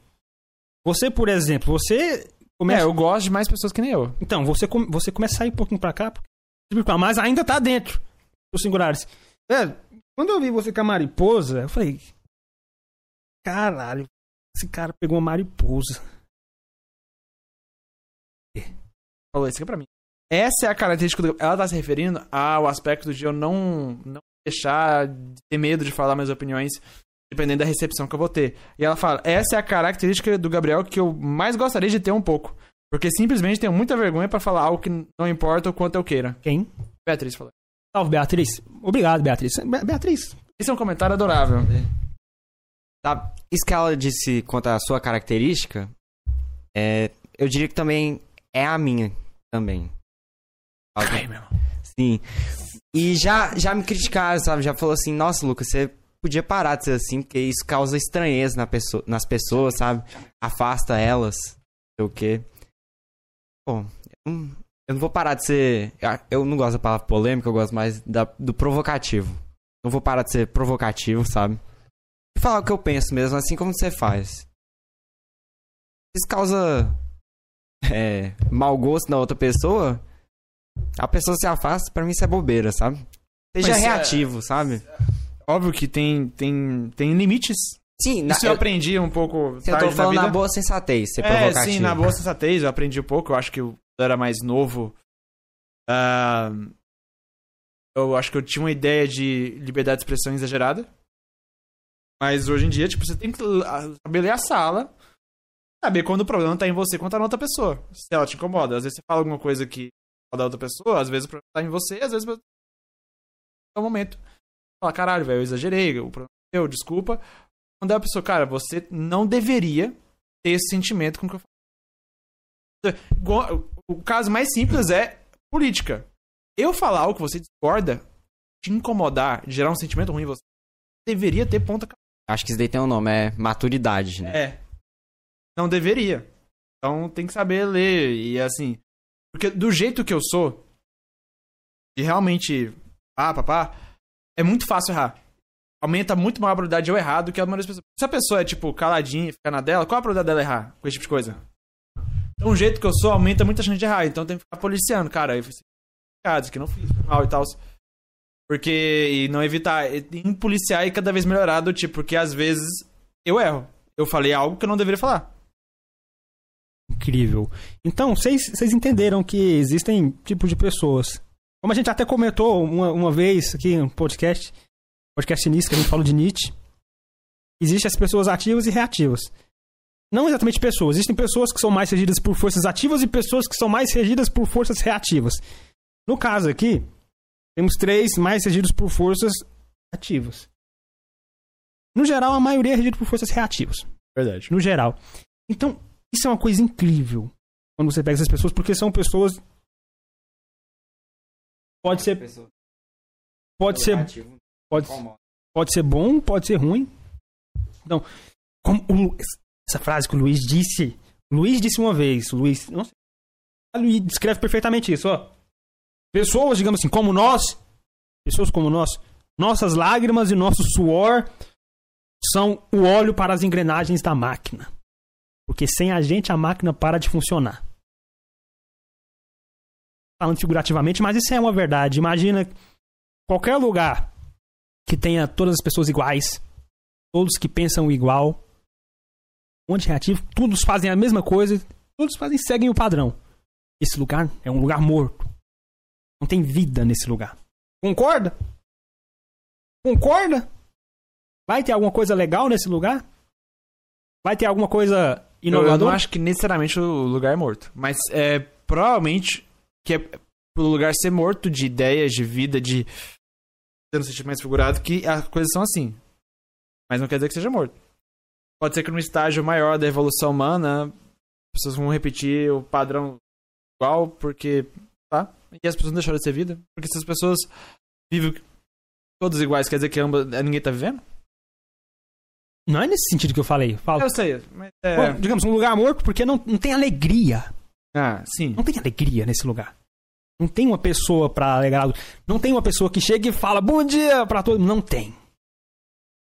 Você, por exemplo, você começa. É, eu gosto de mais pessoas que nem eu. Então, você, come- você começa a sair um pouquinho pra cá, mas ainda tá dentro dos singulares. É, quando eu vi você com a mariposa, eu falei. Caralho, esse cara pegou uma mariposa. Falou isso aqui pra mim. Essa é a característica do... Ela tá se referindo ao aspecto de eu não, não deixar de ter medo de falar minhas opiniões dependendo da recepção que eu vou ter. E ela fala, essa é a característica do Gabriel que eu mais gostaria de ter um pouco. Porque simplesmente tenho muita vergonha pra falar algo que não importa o quanto eu queira. Quem? Beatriz falou. Salve, Beatriz. Obrigado, Beatriz. Be- Beatriz, Esse é um comentário adorável. Tá, isso que ela disse quanto à sua característica, é, eu diria que também é a minha também. Ai, meu irmão. Sim. E já, já me criticaram, sabe? Já falou assim, nossa, Lucas, você podia parar de ser assim, porque isso causa estranheza na pessoa, nas pessoas, sabe? Afasta elas, sei o quê. Pô, eu não, vou parar de ser... Eu não gosto da palavra polêmica, eu gosto mais da, do provocativo. Não vou parar de ser provocativo, sabe? E falar o que eu penso mesmo, assim como você faz. Isso causa (laughs) é, mau gosto na outra pessoa, a pessoa se afasta, pra mim isso é bobeira, sabe? Seja Mas, é, reativo, sabe? Óbvio que tem, tem, tem limites. Sim, na, Isso eu eu, aprendi um pouco eu tarde tô falando na na boa sensatez, ser é, sim, na boa sensatez, eu aprendi um pouco. Eu acho que eu era mais novo. Ah, eu acho que eu tinha uma ideia de liberdade de expressão exagerada. Mas hoje em dia, tipo, você tem que saber ler a sala, saber quando o problema tá em você quanto tá na outra pessoa. Se ela te incomoda. Às vezes você fala alguma coisa que incomoda a outra pessoa, às vezes o problema tá em você, às vezes é o momento. Fala, caralho, velho, eu exagerei, o problema é meu, desculpa. Quando é a pessoa, cara, você não deveria ter esse sentimento com o que eu falo. O caso mais simples é política. Eu falar algo que você discorda, te incomodar, gerar um sentimento ruim em você, deveria ter ponta Acho que isso daí tem um nome, é maturidade, né? é. Não deveria. Então tem que saber ler. E assim. Porque do jeito que eu sou, de realmente. Ah, papá, é muito fácil errar. Aumenta muito mais a probabilidade de eu errar do que a maioria das pessoas. Se a pessoa é, tipo, caladinha fica na dela, qual a probabilidade dela errar com esse tipo de coisa? Então, o jeito que eu sou aumenta muito a chance de errar. Então tem que ficar policiando, cara. Você isso que não fiz, mal e tal. Porque. E não evitar. Em policiar e cada vez melhorar do tipo, porque às vezes eu erro. Eu falei algo que eu não deveria falar. Incrível. Então, vocês entenderam que existem tipos de pessoas. Como a gente até comentou uma, uma vez aqui no podcast, podcast nisso que a gente falou de Nietzsche, existem as pessoas ativas e reativas. Não exatamente pessoas, existem pessoas que são mais regidas por forças ativas e pessoas que são mais regidas por forças reativas. No caso aqui, temos três mais regidos por forças ativas. No geral, a maioria é regida por forças reativas Verdade. no geral. Então, isso é uma coisa incrível quando você pega essas pessoas, porque são pessoas. Pode ser, pode ser, pode, pode ser bom, pode ser ruim. Então, como o essa frase que o Luiz disse, Luiz disse uma vez, Luiz, não sei, Luiz descreve perfeitamente isso, ó. Pessoas, digamos assim, como nós, pessoas como nós, nossas lágrimas e nosso suor são o óleo para as engrenagens da máquina. Porque sem a gente a máquina para de funcionar. Falando figurativamente, mas isso é uma verdade. Imagina qualquer lugar que tenha todas as pessoas iguais, todos que pensam igual, um monte de reativo, todos fazem a mesma coisa, todos fazem seguem o padrão. Esse lugar é um lugar morto. Não tem vida nesse lugar. Concorda? Concorda? Vai ter alguma coisa legal nesse lugar? Vai ter alguma coisa Eu, eu não inovadora? acho que necessariamente o lugar é morto. Mas é provavelmente que é pelo lugar ser morto de ideias, de vida, de. Tendo sentido mais figurado, que as coisas são assim. Mas não quer dizer que seja morto. Pode ser que num estágio maior da evolução humana, as pessoas vão repetir o padrão igual, porque. Tá? E as pessoas não deixaram de ser vida. Porque se as pessoas vivem todos iguais, quer dizer que ambas, ninguém tá vivendo? Não é nesse sentido que eu falei. Falo, Eu sei, mas é. Bom, digamos, um lugar morto porque não, não tem alegria. Ah, sim. Não tem alegria nesse lugar. Não tem uma pessoa pra alegrar. Não tem uma pessoa que chega e fala bom dia pra todo mundo. Não tem.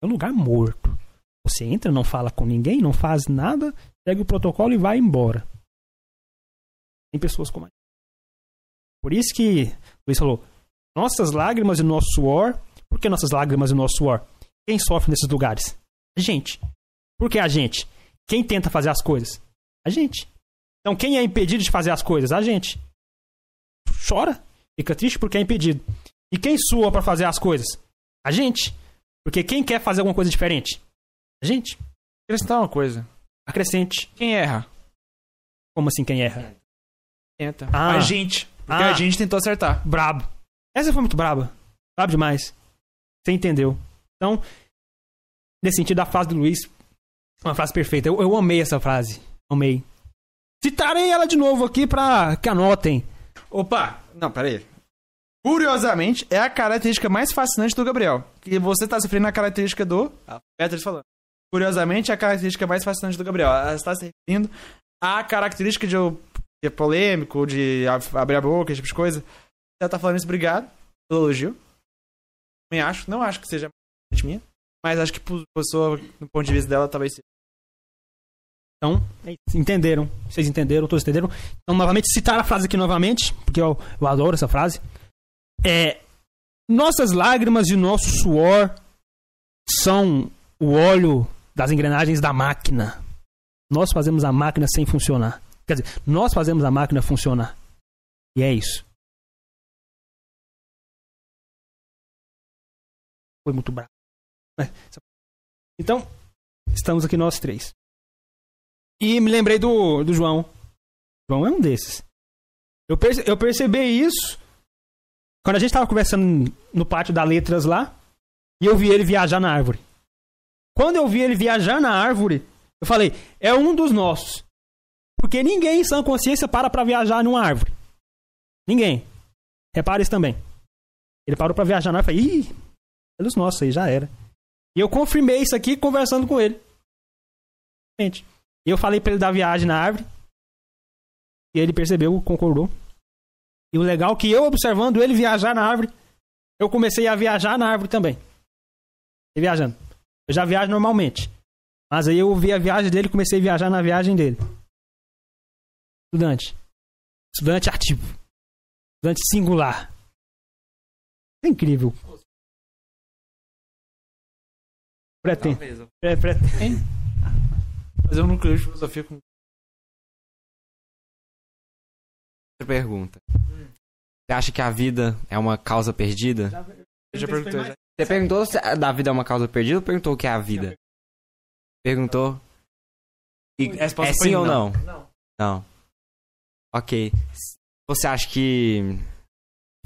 É um lugar morto. Você entra, não fala com ninguém, não faz nada, segue o protocolo e vai embora. Tem pessoas como a. Por isso que Luiz falou: nossas lágrimas e nosso suor. Por que nossas lágrimas e nosso suor? Quem sofre nesses lugares? A gente. Por que a gente? Quem tenta fazer as coisas? A gente. Então quem é impedido de fazer as coisas? A gente. Chora. Fica triste porque é impedido. E quem sua pra fazer as coisas? A gente. Porque quem quer fazer alguma coisa diferente? A gente. acrescentar uma coisa. Acrescente. Quem erra? Como assim quem erra? Tenta. Ah. A gente. Porque Ah. a gente tentou acertar. Brabo. Essa foi muito braba. Brabo demais. Você entendeu. Então, nesse sentido, a frase do Luiz, uma frase perfeita. Eu, eu amei essa frase. Amei. Citarei ela de novo aqui pra que anotem. Opa! Não, peraí. Curiosamente, é a característica mais fascinante do Gabriel. Que você tá se referindo à característica do. A Beatriz falando. Curiosamente, é a característica mais fascinante do Gabriel. Ela está se referindo à característica de eu ser polêmico, de ab- abrir a boca, esse tipo de coisa. Ela tá falando isso, obrigado pelo elogio. Também acho. Não acho que seja minha. Mas acho que, por pessoa, no ponto de vista dela, talvez seja. Então, é entenderam. Vocês entenderam, todos entenderam. Então, novamente, citar a frase aqui novamente, porque eu, eu adoro essa frase. É. Nossas lágrimas e nosso suor são o óleo das engrenagens da máquina. Nós fazemos a máquina sem funcionar. Quer dizer, nós fazemos a máquina funcionar. E é isso. Foi muito bravo. É, essa- Então, estamos aqui nós três. E me lembrei do, do João. João é um desses. Eu, perce, eu percebi isso quando a gente tava conversando no pátio da Letras lá. E eu vi ele viajar na árvore. Quando eu vi ele viajar na árvore, eu falei, é um dos nossos. Porque ninguém em sã consciência para pra viajar numa árvore. Ninguém. Repara isso também. Ele parou pra viajar na árvore e falei, ih, é dos nossos aí, já era. E eu confirmei isso aqui conversando com ele. Gente. Eu falei pra ele da viagem na árvore. E ele percebeu, concordou. E o legal é que eu observando ele viajar na árvore, eu comecei a viajar na árvore também. E viajando. Eu já viajo normalmente. Mas aí eu vi a viagem dele e comecei a viajar na viagem dele. Estudante. Estudante ativo. Estudante singular. É incrível. Pretende. Pre- pretende. Fazer um núcleo de filosofia com. Outra pergunta. Você acha que a vida é uma causa perdida? Eu já perguntei. Já. Você perguntou se a da vida é uma causa perdida ou perguntou o que é a vida? Perguntou. E A resposta é foi sim ou não. não? Não. Ok. Você acha que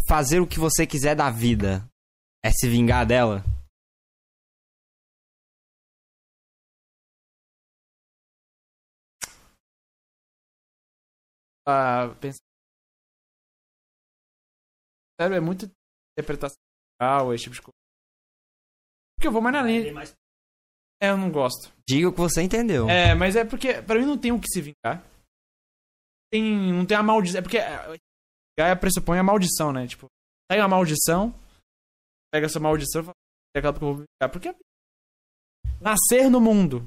fazer o que você quiser da vida é se vingar dela? Ah, pensa. Sério, é muito interpretação geral, esse tipo de coisa. Porque eu vou mais na linha. É, eu não gosto. Diga o que você entendeu. É, mas é porque pra mim não tem o que se vingar. Tem, não tem a maldição. É porque é, Gaia pressupõe a maldição, né? Tipo, tem uma maldição, pega essa maldição e fala, é aquela que eu vou vingar. Porque nascer no mundo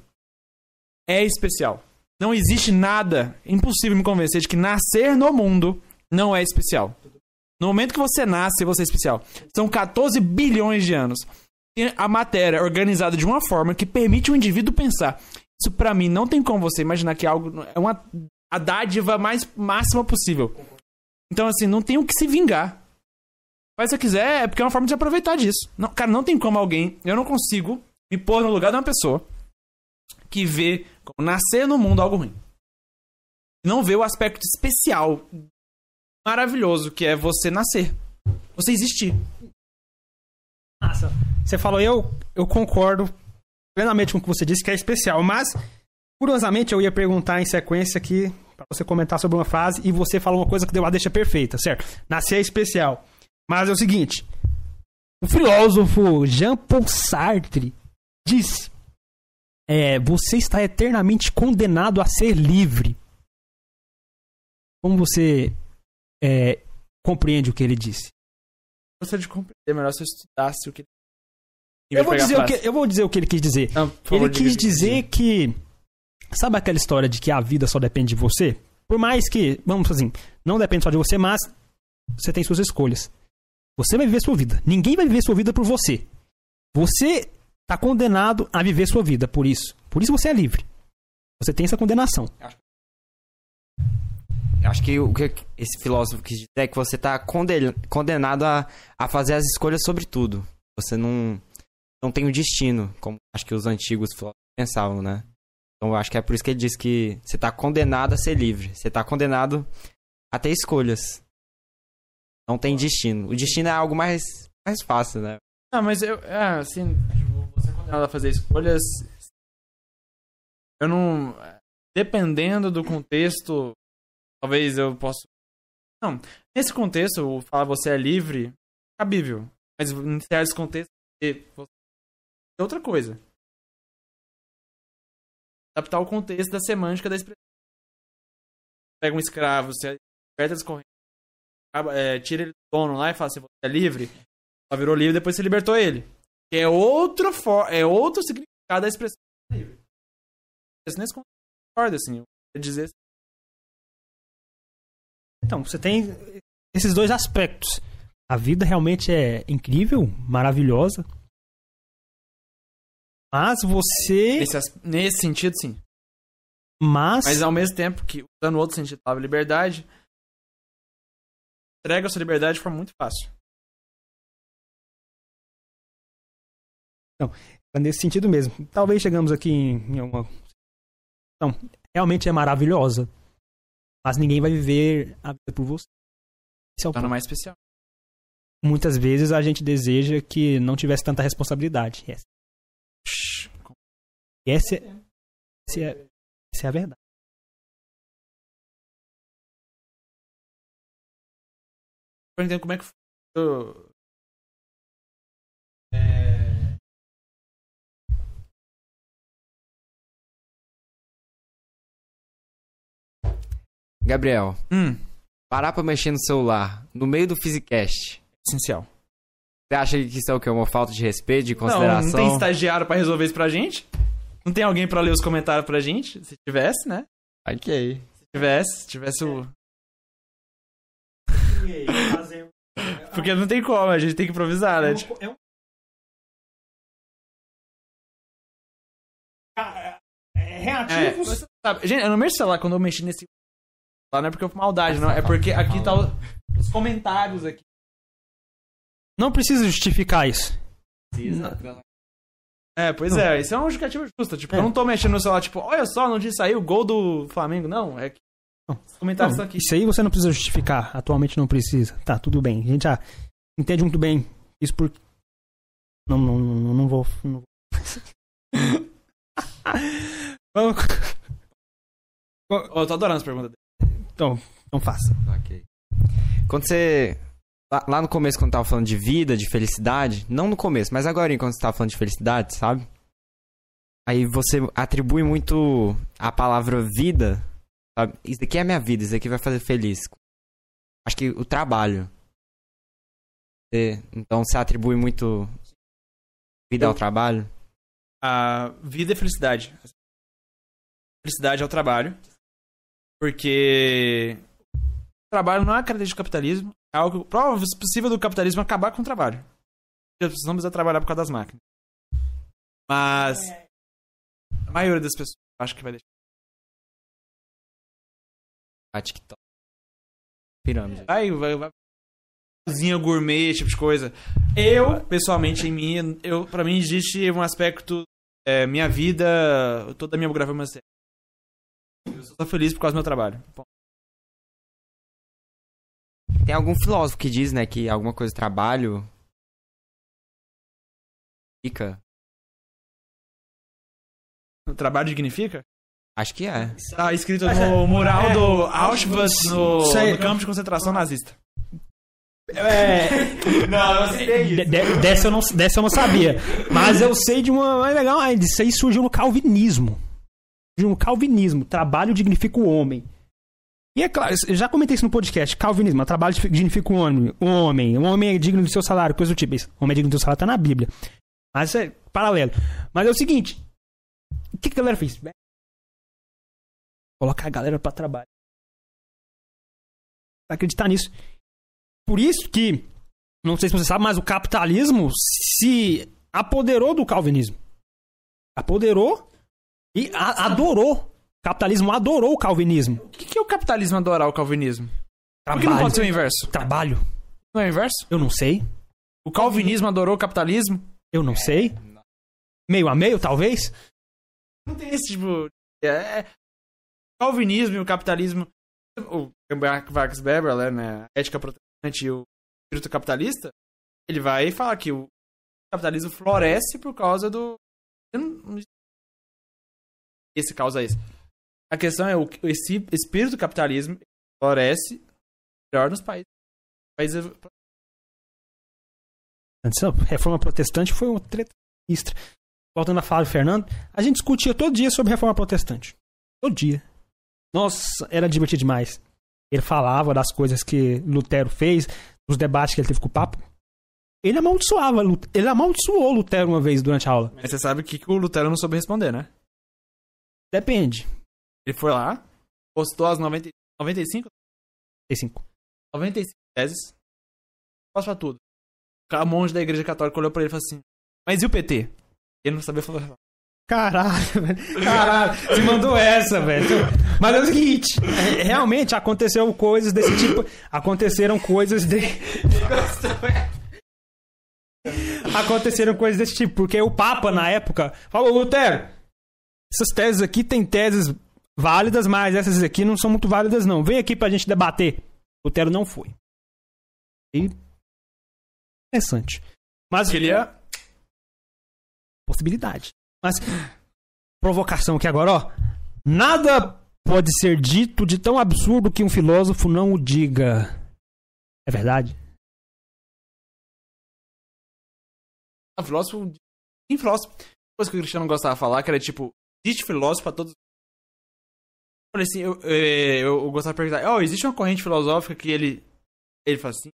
é especial. Não existe nada, impossível me convencer de que nascer no mundo não é especial. No momento que você nasce, você é especial. São 14 bilhões de anos. Tem a matéria organizada de uma forma que permite o indivíduo pensar. Isso pra mim não tem como você imaginar que algo é uma a dádiva mais máxima possível. Então assim, não tem o que se vingar. Faz se você quiser, é porque é uma forma de se aproveitar disso. Não, cara, não tem como alguém. Eu não consigo me pôr no lugar de uma pessoa que vê como nascer no mundo algo ruim. Não vê o aspecto especial, maravilhoso, que é você nascer. Você existir. Massa. Você falou, eu, eu concordo plenamente com o que você disse, que é especial, mas, curiosamente, eu ia perguntar em sequência aqui, pra você comentar sobre uma frase, e você falou uma coisa que deu a deixa perfeita, certo? Nascer é especial. Mas é o seguinte, o filósofo Jean-Paul Sartre disse, é, você está eternamente condenado a ser livre. Como você é, compreende o que ele disse? Gostaria de compreender melhor se eu estudasse o que. Eu vou, dizer o que, eu vou dizer o que ele quis dizer. Não, favor, ele quis dizer que. Sabe aquela história de que a vida só depende de você? Por mais que, vamos assim, não depende só de você, mas você tem suas escolhas. Você vai viver sua vida. Ninguém vai viver sua vida por você. Você está condenado a viver sua vida por isso. Por isso você é livre. Você tem essa condenação. Eu acho que o que esse filósofo quis dizer é que você tá conde- condenado a, a fazer as escolhas sobre tudo. Você não, não tem o destino, como acho que os antigos filósofos pensavam, né? Então eu acho que é por isso que ele diz que você tá condenado a ser livre. Você tá condenado a ter escolhas. Não tem destino. O destino é algo mais, mais fácil, né? Não, mas eu. É, assim, condenado a fazer escolhas. Eu não. Dependendo do contexto, talvez eu possa. Não, nesse contexto, falar você é livre, é cabível. Mas em certos contextos, é outra coisa. Adaptar o contexto da semântica da expressão. Pega um escravo, você aperta as correntes, é, tira ele do dono lá e fala assim, você é livre. Ela virou livre depois você libertou ele. Que é outro, for... é outro significado da expressão livre. Nesse concordo, assim. Eu quero dizer Então, você tem esses dois aspectos. A vida realmente é incrível, maravilhosa. Mas você. nesse, nesse sentido, sim. Mas. Mas ao mesmo tempo que, usando outro sentido, a palavra liberdade, entrega a sua liberdade de forma muito fácil. Nesse sentido mesmo. Talvez chegamos aqui em, em alguma. Então, realmente é maravilhosa. Mas ninguém vai viver a vida por você. Esse é o Torna ponto. mais especial. Muitas vezes a gente deseja que não tivesse tanta responsabilidade. Essa, essa, é, essa, é, essa é a verdade. Eu entendo como é que foi. Gabriel, Hum, parar pra mexer no celular no meio do Physicast. essencial. Você acha que isso é o que? Uma falta de respeito, de Não, consideração? não tem estagiário pra resolver isso pra gente? Não tem alguém pra ler os comentários pra gente? Se tivesse, né? Ok. Se tivesse, se tivesse o. (laughs) Porque não tem como, a gente tem que improvisar, né? Tipo, É É, reativos. você sabe, gente, eu não mexo no celular quando eu mexi nesse. Lá não é porque eu maldade, não. É porque aqui tá o- os comentários aqui. Não precisa justificar isso. É, pois é, isso é uma justificativa justa. Tipo, É. eu não tô mexendo no celular, tipo, olha só, não disse aí o gol do Flamengo. Não, é que Não. os comentários Não, estão aqui. Isso aí você não precisa justificar. Atualmente não precisa. Tá, tudo bem. A gente já entende muito bem isso por. Não, não, não, não vou. Não... vou. (laughs) Vamos. Eu tô adorando as perguntas dele. Então, então faça. Ok. Quando você. Lá, no começo, quando tava falando de vida, de felicidade, não no começo, mas agora quando você tava falando de felicidade, sabe? Aí você atribui muito a palavra vida, sabe? Isso aqui é a minha vida, isso aqui vai fazer feliz. Acho que o trabalho. Então você atribui muito vida ao trabalho? A vida é felicidade. Felicidade é o trabalho. Porque o trabalho não é característica do capitalismo. É algo prova possível do capitalismo acabar com o trabalho. As pessoas não precisam trabalhar por causa das máquinas. Mas a maioria das pessoas acho que vai deixar. A TikTok. Pirâmide. Vai, vai, vai. cozinha gourmet, esse tipo de coisa. Eu, pessoalmente, em mim, eu, pra mim existe um aspecto. é, minha vida, toda a minha biografia é só feliz por causa do meu trabalho. Tem algum filósofo que diz, né, que alguma coisa trabalho fica. o trabalho dignifica? Acho que é. Tá escrito no mural do Auschwitz no, no campo de concentração nazista. É, (laughs) Não, eu sei de- de- (laughs) dessa, eu não, dessa eu não sabia. Mas eu sei de uma. mais legal, ah, isso aí surgiu no calvinismo. Surgiu no calvinismo. Trabalho dignifica o homem. E é claro, já comentei isso no podcast. Calvinismo, trabalho dignifica o homem. O homem. O homem é digno do seu salário, coisa do tipo. O homem é digno do seu salário tá na Bíblia. Mas é paralelo. Mas é o seguinte: o que, que a galera fez? Colocar a galera pra trabalho. Acreditar nisso. Por isso que, não sei se você sabe, mas o capitalismo se apoderou do calvinismo. Apoderou e a- adorou. O capitalismo adorou o calvinismo. O que, que é o capitalismo adorar o calvinismo? Por que não Trabalho. pode ser o inverso? Trabalho. Não é o inverso? Eu não sei. O calvinismo adorou o capitalismo? Eu não sei. Meio a meio, talvez. Não tem esse tipo. É, é- calvinismo e o capitalismo. O Max Weber, né? A ética protestante e o espírito capitalista. Ele vai falar que o capitalismo floresce por causa do. Eu não- Esse causa isso. A questão é o esse espírito do capitalismo floresce melhor nos países. países Essa reforma protestante foi uma treta sinistra. Voltando a falar do Fernando, a gente discutia todo dia sobre reforma protestante. Todo dia. Nossa, era divertido demais. Ele falava das coisas que Lutero fez, dos debates que ele teve com o Papa. Ele amaldiçoava, ele amaldiçoou Lutero uma vez durante a aula. Mas você sabe que, que o Lutero não soube responder, né? Depende. Ele foi lá, postou as 90, 95, 35. 95 teses, posso pra tudo. O monge da igreja católica olhou pra ele e falou assim: Mas e o PT? Ele não sabia falar. Caralho, velho. Caralho, você mandou essa, velho. Mas é o seguinte, é, realmente aconteceu coisas desse tipo. Aconteceram coisas de. Aconteceram coisas desse tipo, porque o Papa, na época, falou, Lutero, essas teses aqui tem teses válidas, mas essas aqui não são muito válidas, não. Vem aqui pra gente debater. Lutero não foi. E. Interessante. Mas. Queria. possibilidade. Mas, provocação aqui agora, ó. Nada pode ser dito de tão absurdo que um filósofo não o diga. É verdade? Ah, filósofo. Tem filósofo. Coisa que o Cristiano gostava de falar, que era tipo: Existe filósofo pra todos. Eu falei assim: Eu, eh, eu, eu gostava de perguntar: Oh, existe uma corrente filosófica que ele. Ele fala assim.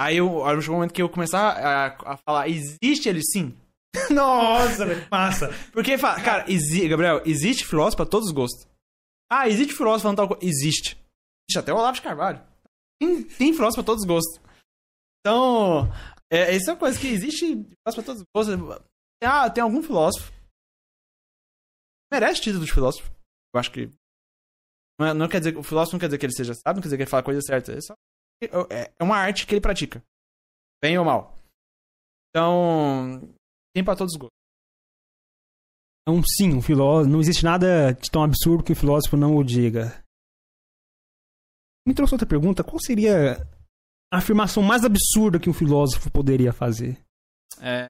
Aí eu, aí chegou um momento que eu começar a, a falar: Existe ele sim? (laughs) Nossa, velho, massa. Porque, fala, cara, exi Gabriel, existe filósofo pra todos os gostos. Ah, existe filósofo falando tal coisa. Existe. Existe até o Olavo de Carvalho. Tem, tem filósofo pra todos os gostos. Então, é, essa é uma coisa que existe filósofo pra todos os gostos. Ah, tem algum filósofo. Merece título de filósofo. Eu acho que. Não, é- não quer dizer, o filósofo não quer dizer que ele seja sábio, não quer dizer que ele fala a coisa certa. É, só, é, é uma arte que ele pratica. Bem ou mal. Então, tem pra todos os gostos. Então, sim, um filósofo. Não existe nada de tão absurdo que um filósofo não o diga. Me trouxe outra pergunta. Qual seria a afirmação mais absurda que um filósofo poderia fazer? É.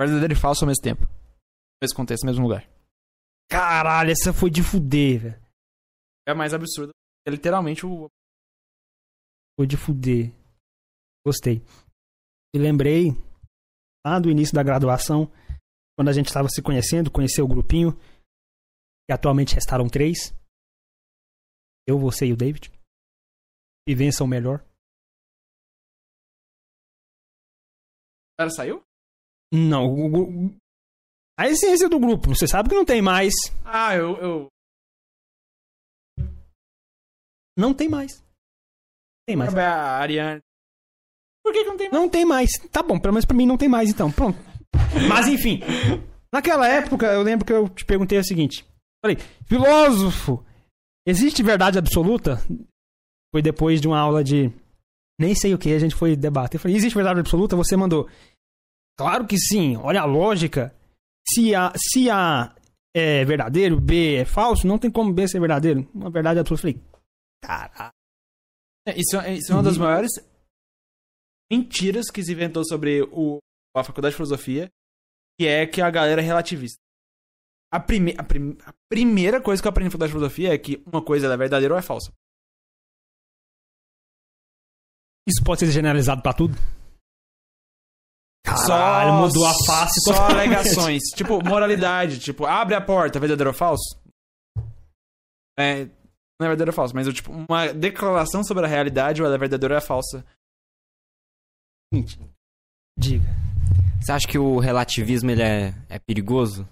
Verdadeiro e falso ao mesmo tempo. Mesmo contexto, mesmo lugar. Caralho, essa foi de fuder, velho. É mais absurdo. É literalmente o. Foi de fuder. Gostei. Me lembrei lá do início da graduação, quando a gente estava se conhecendo, conheceu o grupinho, que atualmente restaram três. Eu, você e o David. E vençam melhor. O cara saiu? Não, o- a essência do grupo, você sabe que não tem mais. Ah, eu. eu... Não tem mais. Tem mais. A Ariane. Por que, que não tem mais? Não tem mais. Tá bom, pelo menos pra mim não tem mais, então. Pronto. Mas enfim. Naquela época, eu lembro que eu te perguntei o seguinte. Falei, filósofo, existe verdade absoluta? Foi depois de uma aula de, nem sei o que, a gente foi debater. Eu falei, existe verdade absoluta? Você mandou. Claro que sim, olha a lógica. Se A, se A é verdadeiro, B é falso, não tem como B ser verdadeiro. Uma verdade absoluta. Eu falei, caralho. É, isso, é- isso é uma das maiores mentiras que se inventou sobre o, a faculdade de filosofia, que é que a galera é relativista. A, prime, a, prim- a primeira coisa que eu aprendi na faculdade de filosofia é que uma coisa é verdadeira ou é falsa. Isso pode ser generalizado pra tudo? Só- Caralho, mudou a face Só totalmente. alegações. (laughs) tipo, moralidade. Tipo, abre a porta, verdadeiro ou falso? É, não é verdadeiro ou falso, mas tipo, uma declaração sobre a realidade, ou ela é verdadeira ou é falsa. Diga. Você acha que o relativismo ele é, é perigoso?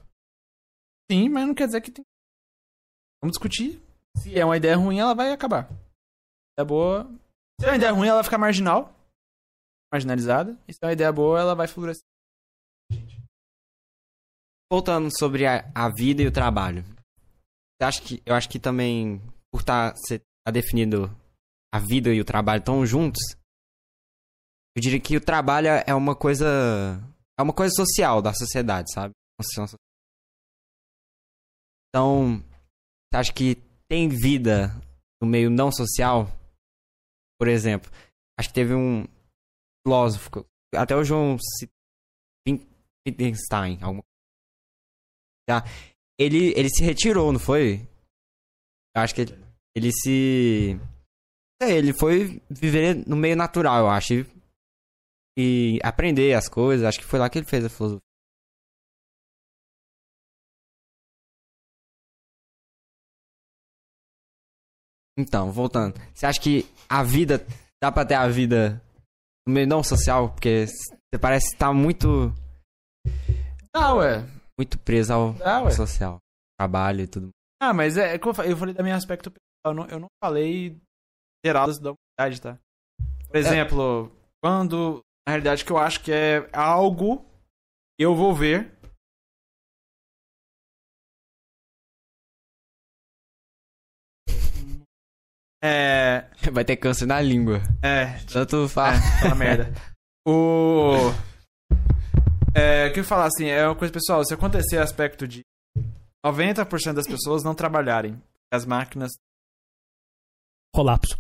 Sim, mas não quer dizer que tem. Vamos discutir. Se é uma ideia ruim, ela vai acabar. É boa. Se é uma ideia ruim, ela vai ficar marginal. Marginalizada. E se é uma ideia boa, ela vai florescer. Voltando sobre a, a vida e o trabalho. Acha que, eu acho que também, por estar tá definido a vida e o trabalho tão juntos, eu diria que o trabalho é uma coisa. É uma coisa social da sociedade, sabe? Então, você acha que tem vida no meio não social? Por exemplo, acho que teve um filósofo, até o João Wittgenstein, alguma já. Ele, ele se retirou, não foi? Acho que ele, ele se. É, ele foi viver no meio natural, eu acho. E, e aprender as coisas. Acho que foi lá que ele fez a filosofia. Então, voltando. Você acha que a vida. Dá pra ter a vida meio não social? Porque você parece estar muito. Ah, ué. Muito preso ao social. Trabalho e tudo. Ah, mas é, é eu falei, da minha aspecto pessoal. Eu não, eu não falei geral da humanidade, tá? Por exemplo, quando. Na realidade, que eu acho que é algo que eu vou ver. É. (laughs) Vai ter câncer na língua. É. Tanto fala. É, tá uma merda. (laughs) O. É, o que eu falar assim, é uma coisa pessoal, se acontecer aspecto de 90% das pessoas não trabalharem, as máquinas. Colapso.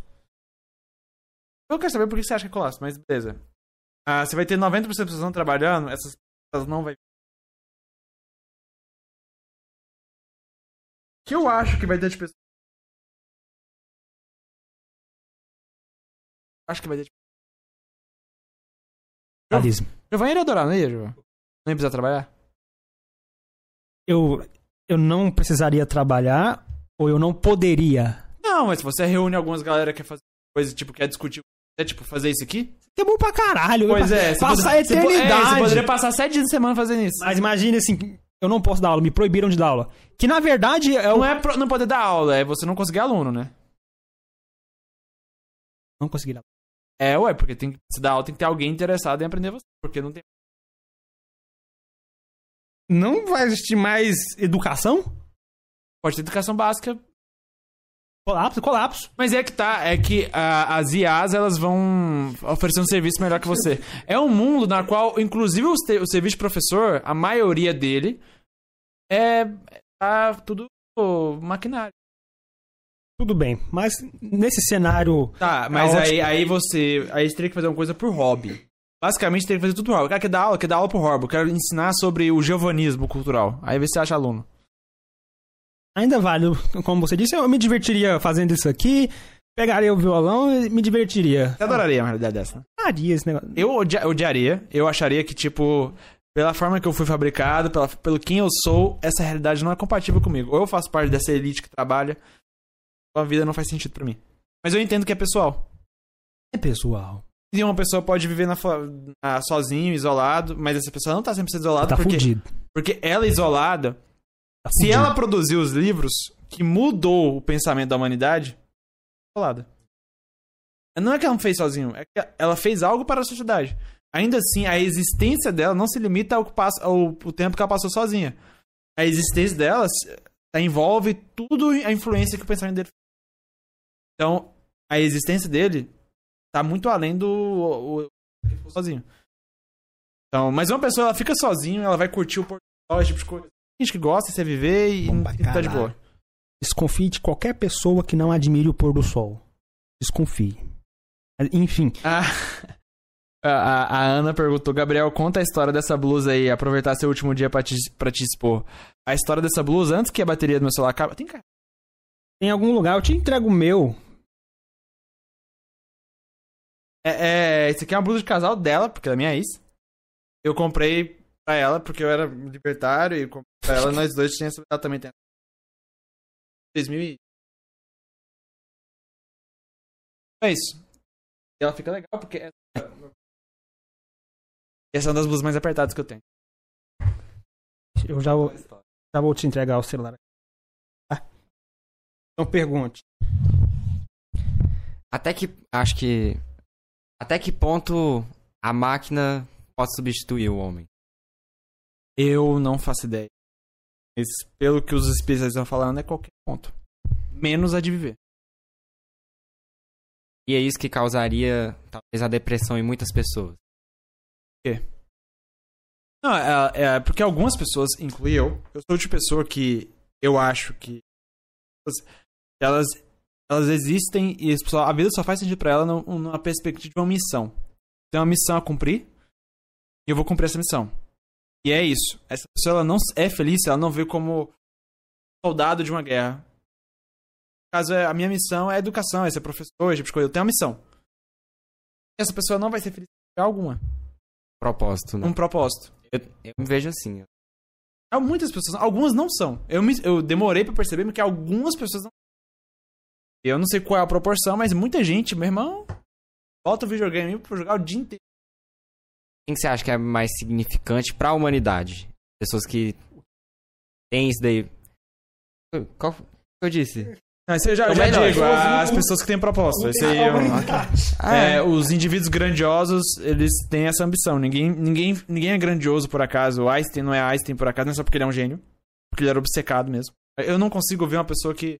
Eu quero saber por que você acha que é colapso, mas beleza. Ah, você vai ter 90% das pessoas não trabalhando, essas pessoas não vai. O que eu acho que vai ter de pessoas. Acho que vai ter de Realismo. Giovanni ia adorar, não ia, Giovanni? Não ia precisar trabalhar? Eu, eu não precisaria trabalhar ou eu não poderia. Não, mas se você reúne algumas galera que quer fazer coisa, tipo, quer discutir, é tipo, fazer isso aqui? É bom pra caralho. Pois é, Passar poderia- a você po- é, eternidade. você poderia passar sete dias de semana fazendo isso. Mas imagine assim, eu não posso dar aula, me proibiram de dar aula. Que na verdade é o. Não é pro- não poder dar aula, é você não conseguir aluno, né? Não consegui dar. É, ué, porque tem que se dar aula tem que ter alguém interessado em aprender você, porque não tem. Não vai existir mais educação? Pode ter educação básica, Colapso, colapso. mas é que tá, é que ah, as IAs elas vão oferecer um serviço melhor que você. É um mundo na qual, inclusive, o, o serviço de professor, a maioria dele é tá tudo maquinário. Tudo bem, mas nesse cenário. Tá, mas aí, aí você. Aí você teria que fazer uma coisa por hobby. Basicamente, teria que fazer tudo por hobby. O cara quer dar aula, quer dar aula por hobby. Eu quero ensinar sobre o giovanismo cultural. Aí você acha aluno. Ainda vale, como você disse, eu me divertiria fazendo isso aqui, pegaria o violão e me divertiria. Você adoraria uma realidade dessa? Faria esse negócio. Eu odia- odiaria. Eu acharia que, tipo, pela forma que eu fui fabricado, pela, pelo quem eu sou, essa realidade não é compatível comigo. Ou eu faço parte dessa elite que trabalha, ou a vida não faz sentido pra mim. Mas eu entendo que é pessoal. É pessoal. E uma pessoa pode viver na, flo- ah, sozinho, isolado, mas essa pessoa não tá sempre sendo isolada Tá porque, fudido. porque ela é isolada. Tá Se fudido. ela produziu os livros que mudou o pensamento da humanidade, isolada. Não é que ela não fez sozinho, é que ela fez algo para a sociedade. Ainda assim, a existência dela não se limita ao, que passa- ao, ao tempo que ela passou sozinha. A existência dela envolve tudo a influência que o pensamento dele. Então, a existência dele tá muito além do o, o- sozinho. Então, mas uma pessoa ela fica sozinha, ela vai curtir o pôr do sol, esse tipo de coisa. Tem gente que gosta de você viver e, e tá de boa. Desconfie de qualquer pessoa que não admire o pôr do sol. Desconfie. Enfim, Ah, (laughs) a, a- a Ana perguntou, Gabriel, conta a história dessa blusa aí, aproveitar seu último dia pra te, pra te expor. A história dessa blusa, antes que a bateria do meu celular acabe... Tem cara. em algum lugar eu te entrego o meu. É, é, esse aqui é uma blusa de casal dela, porque ela é minha ex. Eu comprei pra ela, porque eu era libertário, e comprei pra ela, nós dois tínhamos essa... Ela também tem. 2000 e... É isso. E ela fica legal, porque... Essa essa é uma das blusas mais apertadas que eu tenho. Eu já vou, já vou te entregar o celular. Tá? Então pergunte. Até que. Acho que. Até que ponto a máquina pode substituir o homem? Eu não faço ideia. Mas pelo que os especialistas estão falando, é qualquer ponto. Menos a de viver. E é isso que causaria, talvez, a depressão em muitas pessoas. Não, é, é porque algumas pessoas, inclui eu, eu sou de pessoa que eu acho que elas, elas existem e a vida só faz sentido pra ela num- numa perspectiva de uma missão. Tem uma missão a cumprir e eu vou cumprir essa missão. E é isso. Essa pessoa ela não é feliz ela não vê como soldado de uma guerra. No caso, é, a minha missão é educação, é ser professor, esse tipo de coisa. Eu tenho uma missão. Essa pessoa não vai ser feliz de alguma. Propósito, né? Um propósito. Eu, eu me vejo assim. Há muitas pessoas, algumas não são. Eu, me- eu demorei pra perceber que algumas pessoas não Eu não sei qual é a proporção, mas muita gente, meu irmão, volta o videogame pra jogar o dia inteiro. Quem que você acha que é mais significante pra humanidade? Pessoas que têm isso daí. Qual que eu disse? Não, isso eu já, É já digo, as pessoas que têm propósito. Esse aí é o- É, os indivíduos grandiosos, eles têm essa ambição. Ninguém, ninguém, ninguém é grandioso por acaso. O Einstein não é Einstein por acaso, não é só porque ele é um gênio. Porque ele era obcecado mesmo. Eu não consigo ver uma pessoa que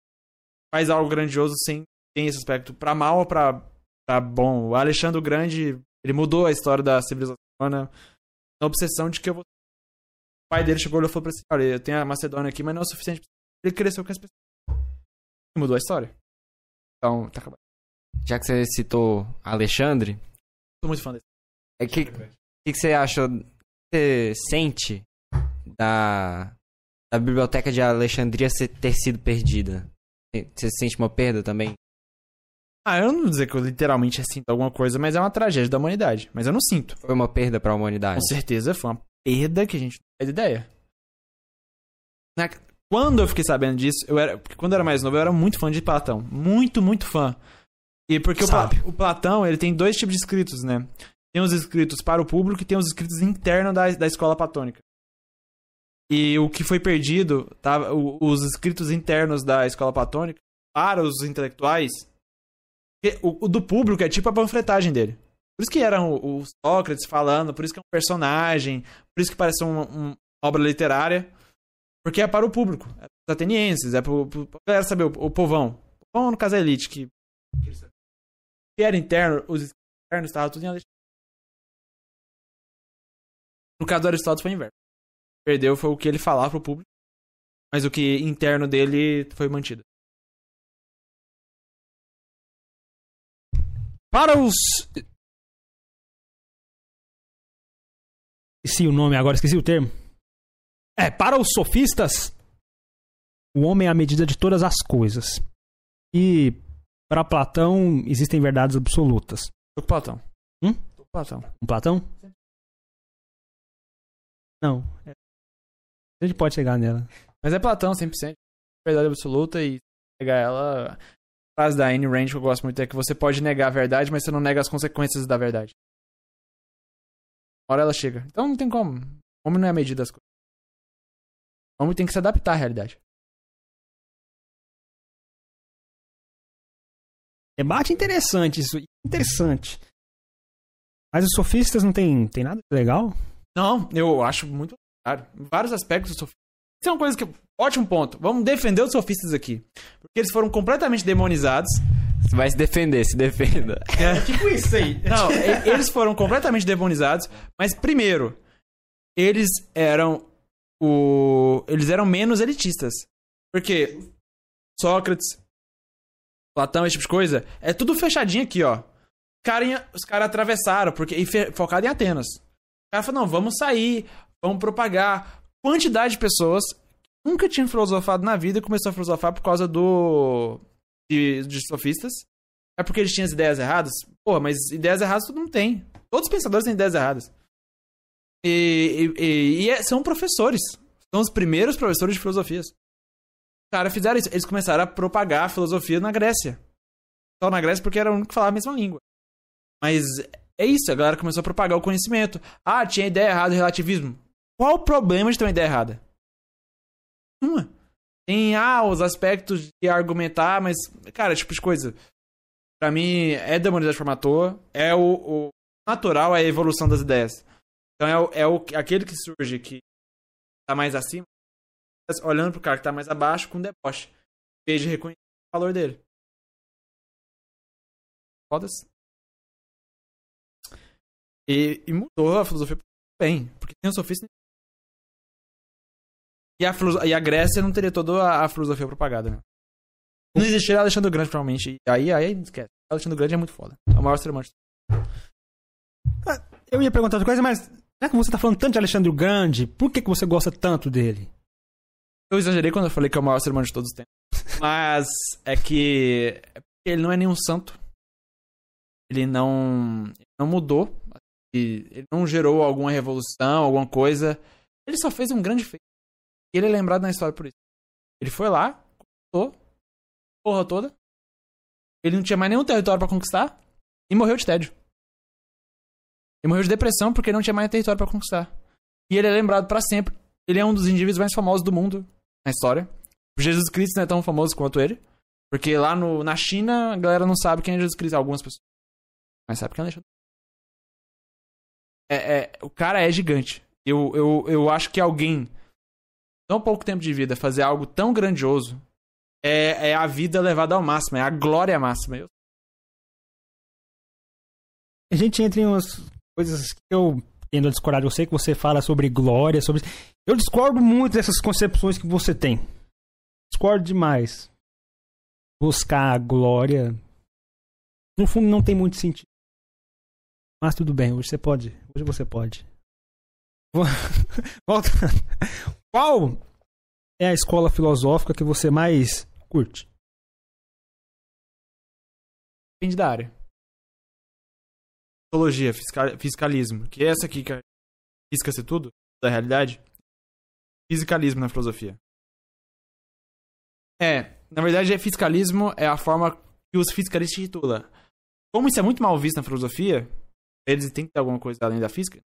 faz algo grandioso sem ter esse aspecto. Pra mal ou pra, pra bom. O Alexandre o Grande, ele mudou a história da civilização humana na obsessão de que eu vou... O pai dele chegou e falou pra ele, olha, eu tenho a Macedônia aqui, mas não é o suficiente. pra Ele cresceu com as pessoas. E mudou a história. Então, tá acabado. Já que você citou Alexandre, Tô muito fã desse. o que, que, que você achou? Você sente da, da biblioteca de Alexandria ter sido perdida? Você sente uma perda também? Ah, eu não vou dizer que eu literalmente sinto alguma coisa, mas é uma tragédia da humanidade. Mas eu não sinto. Foi uma perda pra humanidade? Com certeza foi uma perda que a gente não faz ideia. Quando eu fiquei sabendo disso, eu era. Porque quando eu era mais novo, eu era muito fã de Platão. Muito, muito fã. E porque o, o Platão, ele tem dois tipos de escritos, né? Tem os escritos para o público e tem os escritos internos da, da escola platônica. E o que foi perdido, tava, o- os escritos internos da escola platônica, para os intelectuais, o, o do público é tipo a panfletagem dele. Por isso que eram o, Sócrates falando, por isso que é um personagem, por isso que parece uma, uma obra literária. Porque é para o público, é para os atenienses, é para galera saber, o, o povão. O povão, no caso, é elite, que, que era interno, os internos estavam tudo em Alexandria. No caso do Aristóteles foi inverso. Perdeu foi o que ele falava pro público, mas o que interno dele foi mantido. Para os. Esqueci o nome agora, esqueci o termo. É, para os sofistas, o homem é a medida de todas as coisas. E para Platão existem verdades absolutas. Tô com Platão. Hum? Tô com Platão. Com Platão? Não. A gente pode chegar nela. Mas é Platão, 100%. Verdade absoluta e pegar ela. A frase da Ayn Rand que eu gosto muito é que você pode negar a verdade, mas você não nega as consequências da verdade. Uma hora ela chega. Então não tem como. O homem não é a medida das coisas. O homem tem que se adaptar à realidade. Debate interessante isso. Interessante. Mas os sofistas não tem, tem nada de legal? Não, eu acho muito claro. Vários aspectos do sofistas. Isso é uma coisa que. Ótimo ponto. Vamos defender os sofistas aqui. Porque eles foram completamente demonizados. Você vai se defender, se defenda. É tipo isso aí. (laughs) Não, eles foram completamente demonizados, mas primeiro, eles eram o eles eram menos elitistas. Porque Sócrates, Platão, esse tipo de coisa, é tudo fechadinho aqui, ó. Em- os caras atravessaram, porque e fe- focado em Atenas. O cara falou: "Não, vamos sair, vamos propagar". Quantidade de pessoas que nunca tinham filosofado na vida e começou a filosofar por causa do de, de sofistas. É porque eles tinham as ideias erradas? Porra, mas ideias erradas todo mundo tem. Todos os pensadores têm ideias erradas. E, e- e- é- são professores. São os primeiros professores de filosofias. Os caras fizeram isso. Eles começaram a propagar a filosofia na Grécia. Só na Grécia porque era o único que falava a mesma língua. Mas é isso, a galera começou a propagar o conhecimento. Ah, tinha ideia errada do relativismo. Qual o problema de ter uma ideia errada? Uma. Tem, ah, os aspectos de argumentar, mas, cara, tipo de coisa. Pra mim, é demonizar de forma à toa. É o, o natural, é a evolução das ideias. Então é, o, é o, aquele que surge que tá mais acima, olhando pro cara que tá mais abaixo com deboche. Em vez de reconhecer o valor dele. Foda-se. E, e mudou a filosofia bem. Porque tem o sofista. E a, e a Grécia não teria toda a, a filosofia propagada, né? Não existiria Alexandre Grande, provavelmente. Aí, aí esquece. Alexandre Grande é muito foda. É o maior ser humano. de Eu ia perguntar outra coisa, mas já que você tá falando tanto de Alexandre o Grande, por que, que você gosta tanto dele? Eu exagerei quando eu falei que é o maior ser humano de todos os tempos. (laughs) Mas é que é ele não é nenhum santo. Ele não, ele não mudou. Ele não gerou alguma revolução, alguma coisa. Ele só fez um grande feito. E ele é lembrado na história por isso. Ele foi lá, conquistou, porra toda. Ele não tinha mais nenhum território pra conquistar e morreu de tédio. Ele morreu de depressão porque não tinha mais território pra conquistar. E ele é lembrado pra sempre. Ele é um dos indivíduos mais famosos do mundo na história. Jesus Cristo não é tão famoso quanto ele. Porque lá no, na China, a galera não sabe quem é Jesus Cristo. Algumas pessoas. Mas sabe quem é Alexandre. É, é, o cara é gigante. Eu, eu, eu acho que alguém, tão pouco tempo de vida, fazer algo tão grandioso é, é a vida levada ao máximo. É a glória máxima. Eu, A gente entra em umas coisas que eu tendo a discordar de você, que você fala sobre glória, sobre. Eu discordo muito dessas concepções que você tem. Discordo demais. Buscar a glória. No fundo, não tem muito sentido. Mas tudo bem, hoje você pode. Hoje você pode. (laughs) Volta. Qual é a escola filosófica que você mais curte? depende da área. Psicologia, fiscal- fiscalismo. Que é essa aqui que a- fisca-se tudo da realidade. Fisicalismo na filosofia. É, na verdade, é fiscalismo é a forma que os fiscalistas titulam. Como isso é muito mal visto na filosofia, eles têm que ter alguma coisa além da física.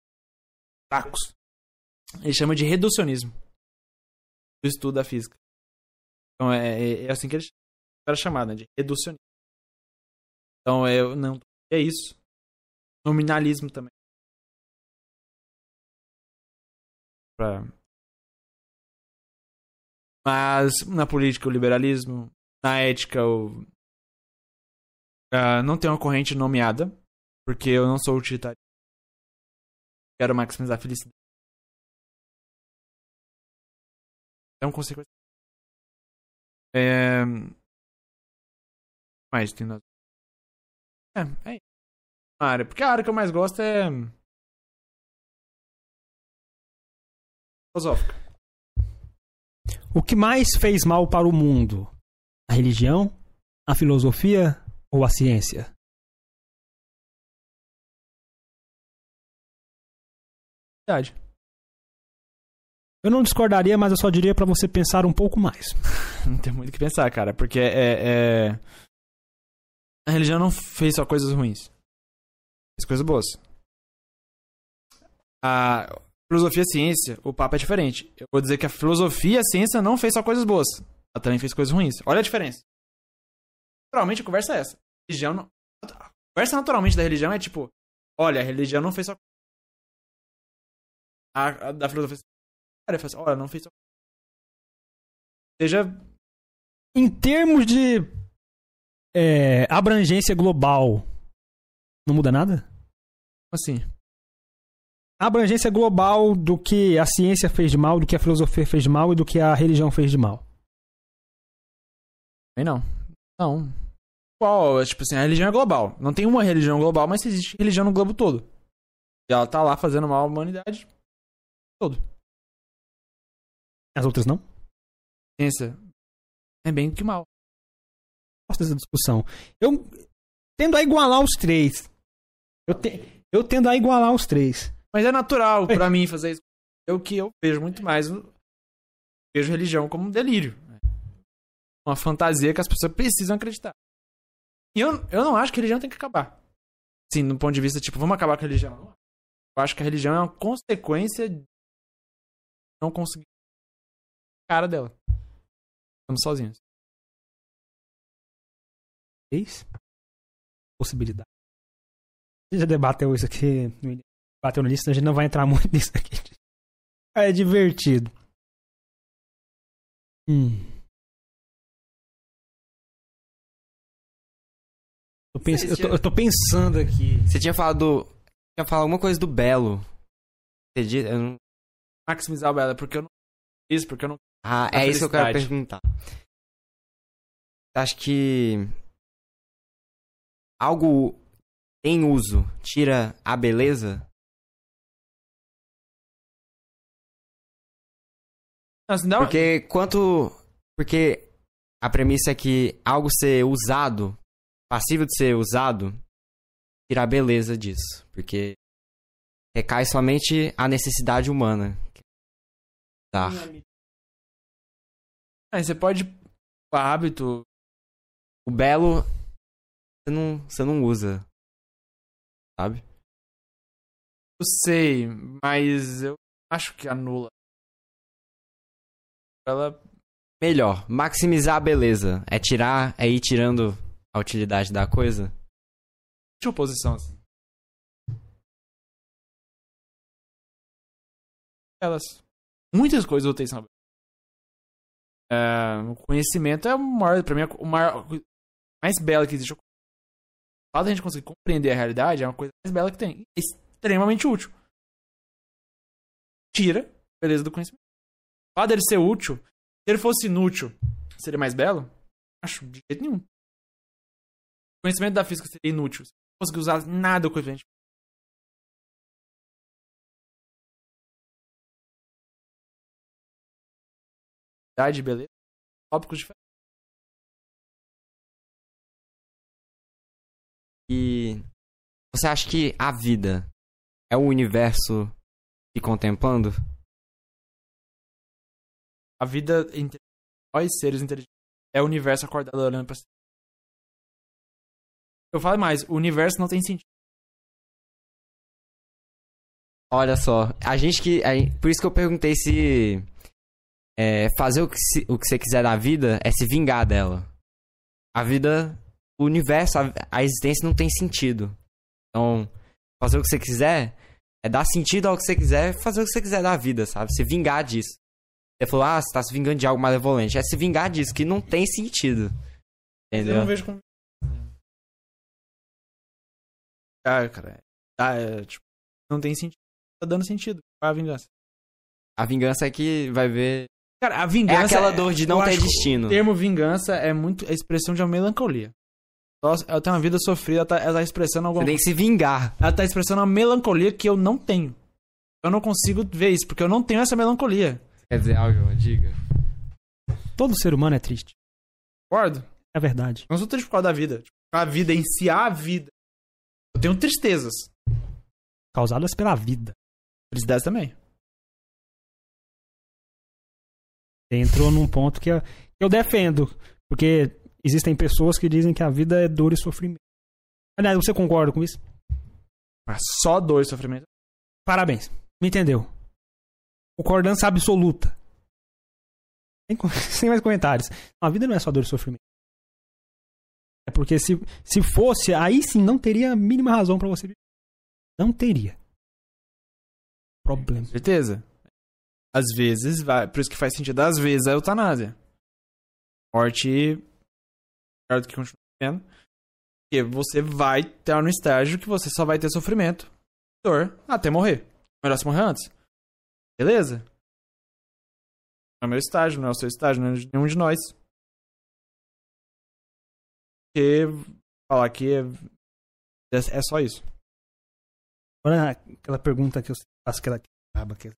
Tacos. Eles chamam de reducionismo. O estudo da física. Então é, é- é assim que eles era chamado, né, de reducionismo. Então é, não, é isso. Nominalismo também. Pra... Mas na política o liberalismo, na ética o Ah, não tem uma corrente nomeada, porque eu não sou utilitário. Quero maximizar a felicidade. É um consequência. É... Mas tem nós. É, é área. Porque a área que eu mais gosto é. Filosófica. O que mais fez mal para o mundo? A religião, a filosofia ou a ciência? Verdade. Eu não discordaria, mas eu só diria para você pensar um pouco mais. (laughs) Não tem muito o que pensar, cara. Porque é, é. A religião não fez só coisas ruins. Fez coisas boas. A filosofia e ciência, o papo é diferente. Eu vou dizer que a filosofia e a ciência não fez só coisas boas. Ela também fez coisas ruins. Olha a diferença. Naturalmente a conversa é essa. A religião não. A conversa naturalmente da religião é tipo: olha, a religião não fez só. A, a da filosofia. Cara, olha, não fez só. Seja Em termos de é, abrangência global não muda nada? Assim. A abrangência global do que a ciência fez de mal, do que a filosofia fez de mal e do que a religião fez de mal. Também não. Não. Qual? Tipo assim, a religião é global. Não tem uma religião global, mas existe religião no globo todo. E ela tá lá fazendo mal à humanidade todo. As outras não? Ciência é bem do que mal. Gosto dessa discussão. Eu tendo a igualar os três. Eu, te- eu tendo a igualar os três. Mas é natural pra mim fazer isso. Eu que eu vejo muito mais. Vejo religião como um delírio. Uma fantasia que as pessoas precisam acreditar. E eu, eu não acho que a religião tem que acabar. Sim, no ponto de vista, tipo, vamos acabar com a religião. Eu acho que a religião é uma consequência de não conseguir cara dela. Estamos sozinhos. Três? Possibilidade. Gente já debateu isso aqui. Bateu no lista, a gente não vai entrar muito (laughs) nisso aqui. É divertido. Hum. Pens- eu, tô, eu tô pensando aqui. Você tinha falado do. Tinha falado alguma coisa do Belo. Você disse- eu não- Maximizar o Bela, porque eu não. Isso, porque eu não. Ah, é isso que eu quero perguntar. Acho que. Algo em uso tira a beleza? Assim, uma- Porque quanto. Porque a premissa é que algo ser usado, passível de ser usado, tira a beleza disso. Porque recai somente a necessidade humana. Tá. Aí você pode. O hábito. O belo você não, você não usa. Sabe? Eu sei, mas eu acho que anula. Ela. Melhor, maximizar a beleza. É tirar, é ir tirando a utilidade da coisa. Tinha oposição assim. Elas. Muitas coisas úteis são. É, o conhecimento é o maior. Pra mim, é o maior. mais bela que existe. Fato de a gente conseguir compreender a realidade é uma coisa mais bela que tem. Extremamente útil. Tira a beleza do conhecimento. O fato dele ser útil, se ele fosse inútil, seria mais belo? Acho de jeito nenhum. O conhecimento da física seria inútil. Se não conseguir usar nada do conhecimento. Idade, beleza. Tópicos diferentes. Você acha que a vida é o universo se contemplando? A vida entre nós, seres inteligentes, é o universo acordado olhando pra cima. Eu falo mais, o universo não tem sentido. Olha só, a gente que. a- por isso que eu perguntei se. é, fazer o que, se- o que você quiser da vida é se vingar dela. A vida. O universo, a, a existência não tem sentido. Então, fazer o que você quiser é dar sentido ao que você quiser fazer o que você quiser da vida, sabe? Se vingar disso. Você falou, ah, você tá se vingando de algo malevolente. É se vingar disso, que não tem sentido. Eu Entendeu? não vejo como. Ah, cara. Tá, é, tipo, não tem sentido. Tá dando sentido. Qual é a vingança? A vingança é que vai ver. Cara, a É vingança. aquela dor de não eu ter destino. O termo vingança é muito a expressão de uma melancolia. Nossa, ela tem uma vida sofrida, ela tá, ela tá expressando alguma Você tem que se vingar. Ela tá expressando uma melancolia que eu não tenho. Eu não consigo ver isso, porque eu não tenho essa melancolia. Quer dizer algo, diga. Todo ser humano é triste. Concordo? É verdade. Eu não sou triste por causa da vida. A vida em si, a vida. Eu tenho tristezas. Causadas pela vida. Felicidades também. Você entrou num ponto que eu, que eu defendo. Porque existem pessoas que dizem que a vida é dor e sofrimento. Aliás, você concorda com isso? Mas só dor e sofrimento. Parabéns. Me entendeu? Concordância absoluta. Sem, (laughs) sem mais comentários. A vida não é só dor e sofrimento. É porque se, se fosse, aí sim não teria a mínima razão pra você viver. Não teria. Problema. Certeza. Às vezes, vai. Por isso que faz sentido. Às vezes a eutanásia. Morte. Melhor do que continuar. Porque você vai estar no estágio que você só vai ter sofrimento, dor, até morrer. Melhor se morrer antes. Beleza? É o meu estágio, não é o seu estágio, não é de nenhum de nós. Porque falar que é, é só isso. Agora, aquela pergunta que eu faço, aquela que acaba aqui.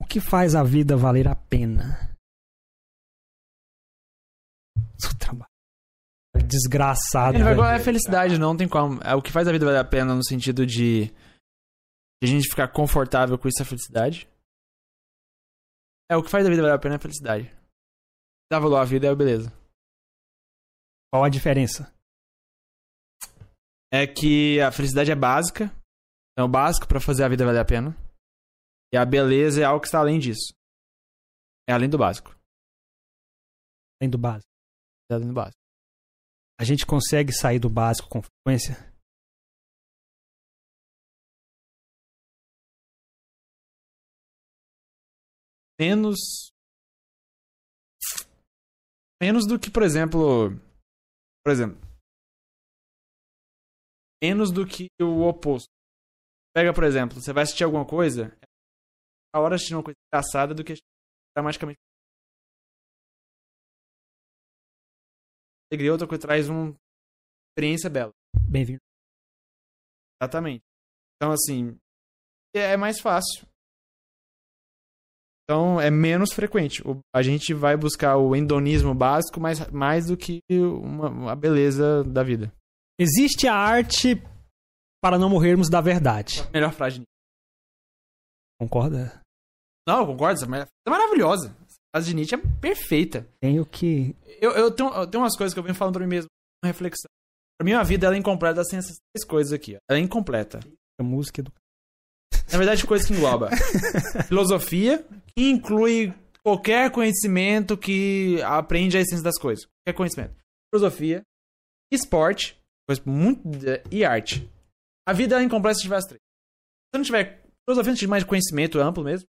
O que faz a vida valer a pena? Seu trabalho. Desgraçado. Ele vai velho. é felicidade, não tem como. É o que faz a vida valer a pena no sentido de, de a gente ficar confortável com isso é felicidade. É o que faz a vida valer a pena é a felicidade. Dá valor à vida é a beleza. Qual a diferença? É que a felicidade é básica, é o básico pra fazer a vida valer a pena. E a beleza é algo que está além disso. É além do básico. Além do básico. Do básico. A gente consegue sair do básico com frequência? menos menos do que, por exemplo, por exemplo, menos do que o oposto. Pega, por exemplo, você vai assistir alguma coisa, é a hora de assistir uma coisa engraçada do que assistir dramaticamente. Alegria, outra coisa traz uma experiência bela. Bem-vindo. Exatamente. Então, assim, é mais fácil. Então, é menos frequente. O- a gente vai buscar o endonismo básico mais, mais do que uma, a beleza da vida. Existe a arte para não morrermos da verdade. Melhor frase. Concorda? Não, eu concordo. Essa é maravilhosa. Frase de Nietzsche é perfeita. Tenho que. Eu, eu, tenho, eu tenho umas coisas que eu venho falando pra mim mesmo. Uma reflexão. Pra mim, a vida ela é incompleta sem essas três coisas aqui. ó. Ela é incompleta. A música do. Na verdade, coisa que engloba (laughs) filosofia, que inclui qualquer conhecimento que aprende a essência das coisas. Qualquer conhecimento. Filosofia, esporte, coisa muito, e arte. A vida é incompleta se tiver as três. Se não tiver filosofia, não tiver mais conhecimento amplo mesmo,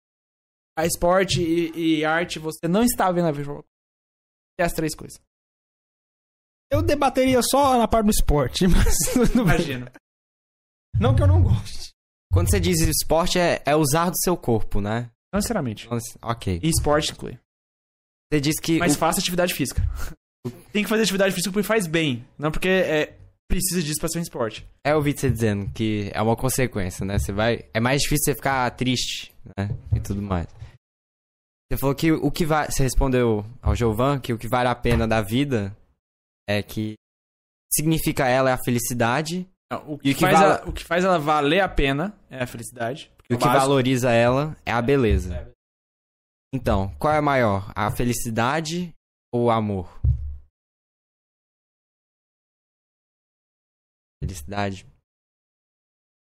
a esporte e, e arte, você não está vendo a vida. É as três coisas. Eu debateria só na parte do esporte, (laughs) mas tudo bem. Imagina. Não que eu não goste. Quando você diz esporte, é, é usar do seu corpo, né? Não sinceramente. Ok. E esporte inclui. Você diz que. Mas o- faça atividade física. (laughs) Tem que fazer atividade física porque faz bem. Não porque é, precisa disso pra ser um esporte. É ouvi você dizendo que é uma consequência, né? Você vai. É mais difícil você ficar triste, né? E tudo mais. Você falou que o que vai. Você respondeu ao Giovan que o que vale a pena da vida é que significa ela é a felicidade Não, o, E que o que faz vala- ela, o que faz ela valer a pena é a felicidade. e o que básico. valoriza ela é a beleza. Então, qual é maior? A felicidade ou o amor? Felicidade.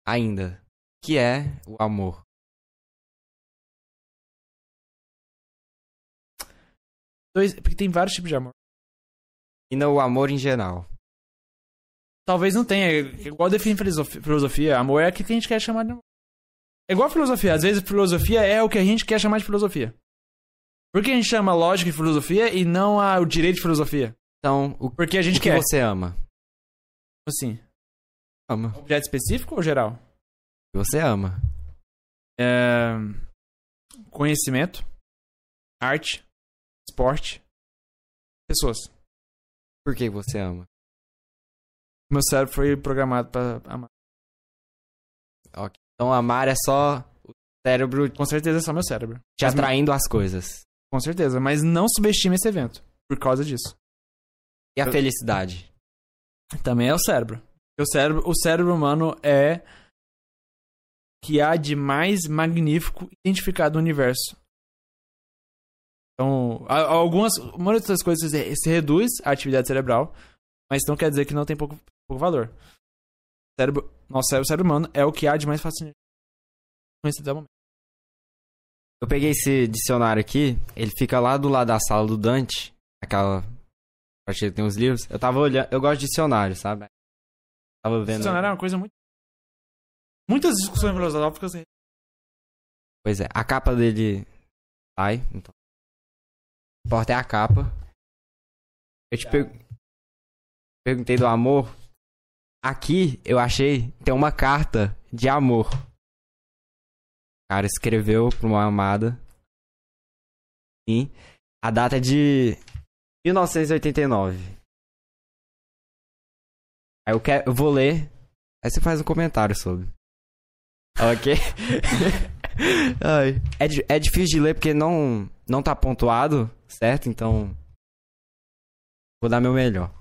Ainda. O que é o amor? Dois, porque tem vários tipos de amor. E não o amor em geral. Talvez não tenha. Igual define filosofi- filosofia. Amor é aquilo que a gente quer chamar de amor. É igual a filosofia. Às vezes filosofia é o que a gente quer chamar de filosofia. Por que a gente chama lógica de filosofia e não a, o direito de filosofia? Então, o, Porque a gente o que quer. você ama? Assim, Ama. objeto específico ou geral? Você ama. É, Conhecimento, arte, esporte, pessoas. Por que você ama? Meu cérebro foi programado pra amar. Então, amar é só o cérebro Com certeza é só meu cérebro. te Mas- atraindo as coisas. Com certeza, mas não subestime esse evento por causa disso. E a Eu- felicidade? Também é o cérebro. O cérebro, o cérebro humano é que há de mais magnífico identificado no universo. Então, algumas, uma das coisas é se reduz a atividade cerebral, mas não quer dizer que não tem pouco, pouco valor. O cérebro, nosso cérebro, cérebro humano é o que há de mais fascinante até o momento. Eu peguei esse dicionário aqui, ele fica lá do lado da sala do Dante, aquela parte que tem os livros. Eu tava olhando, eu gosto de dicionário, sabe? Tava vendo. Dicionário é uma coisa muito. Muitas discussões filosóficas. Pois é, a capa dele sai, então. Importa é a capa. Eu te, per- perguntei do amor. Aqui eu achei tem uma carta de amor. O cara escreveu pra uma amada. E a data é de 1989. Aí eu, quero, eu vou ler. Aí você faz um comentário sobre. Ok? (laughs) É, é difícil de ler porque não, não tá pontuado, certo? Então. Vou dar meu melhor.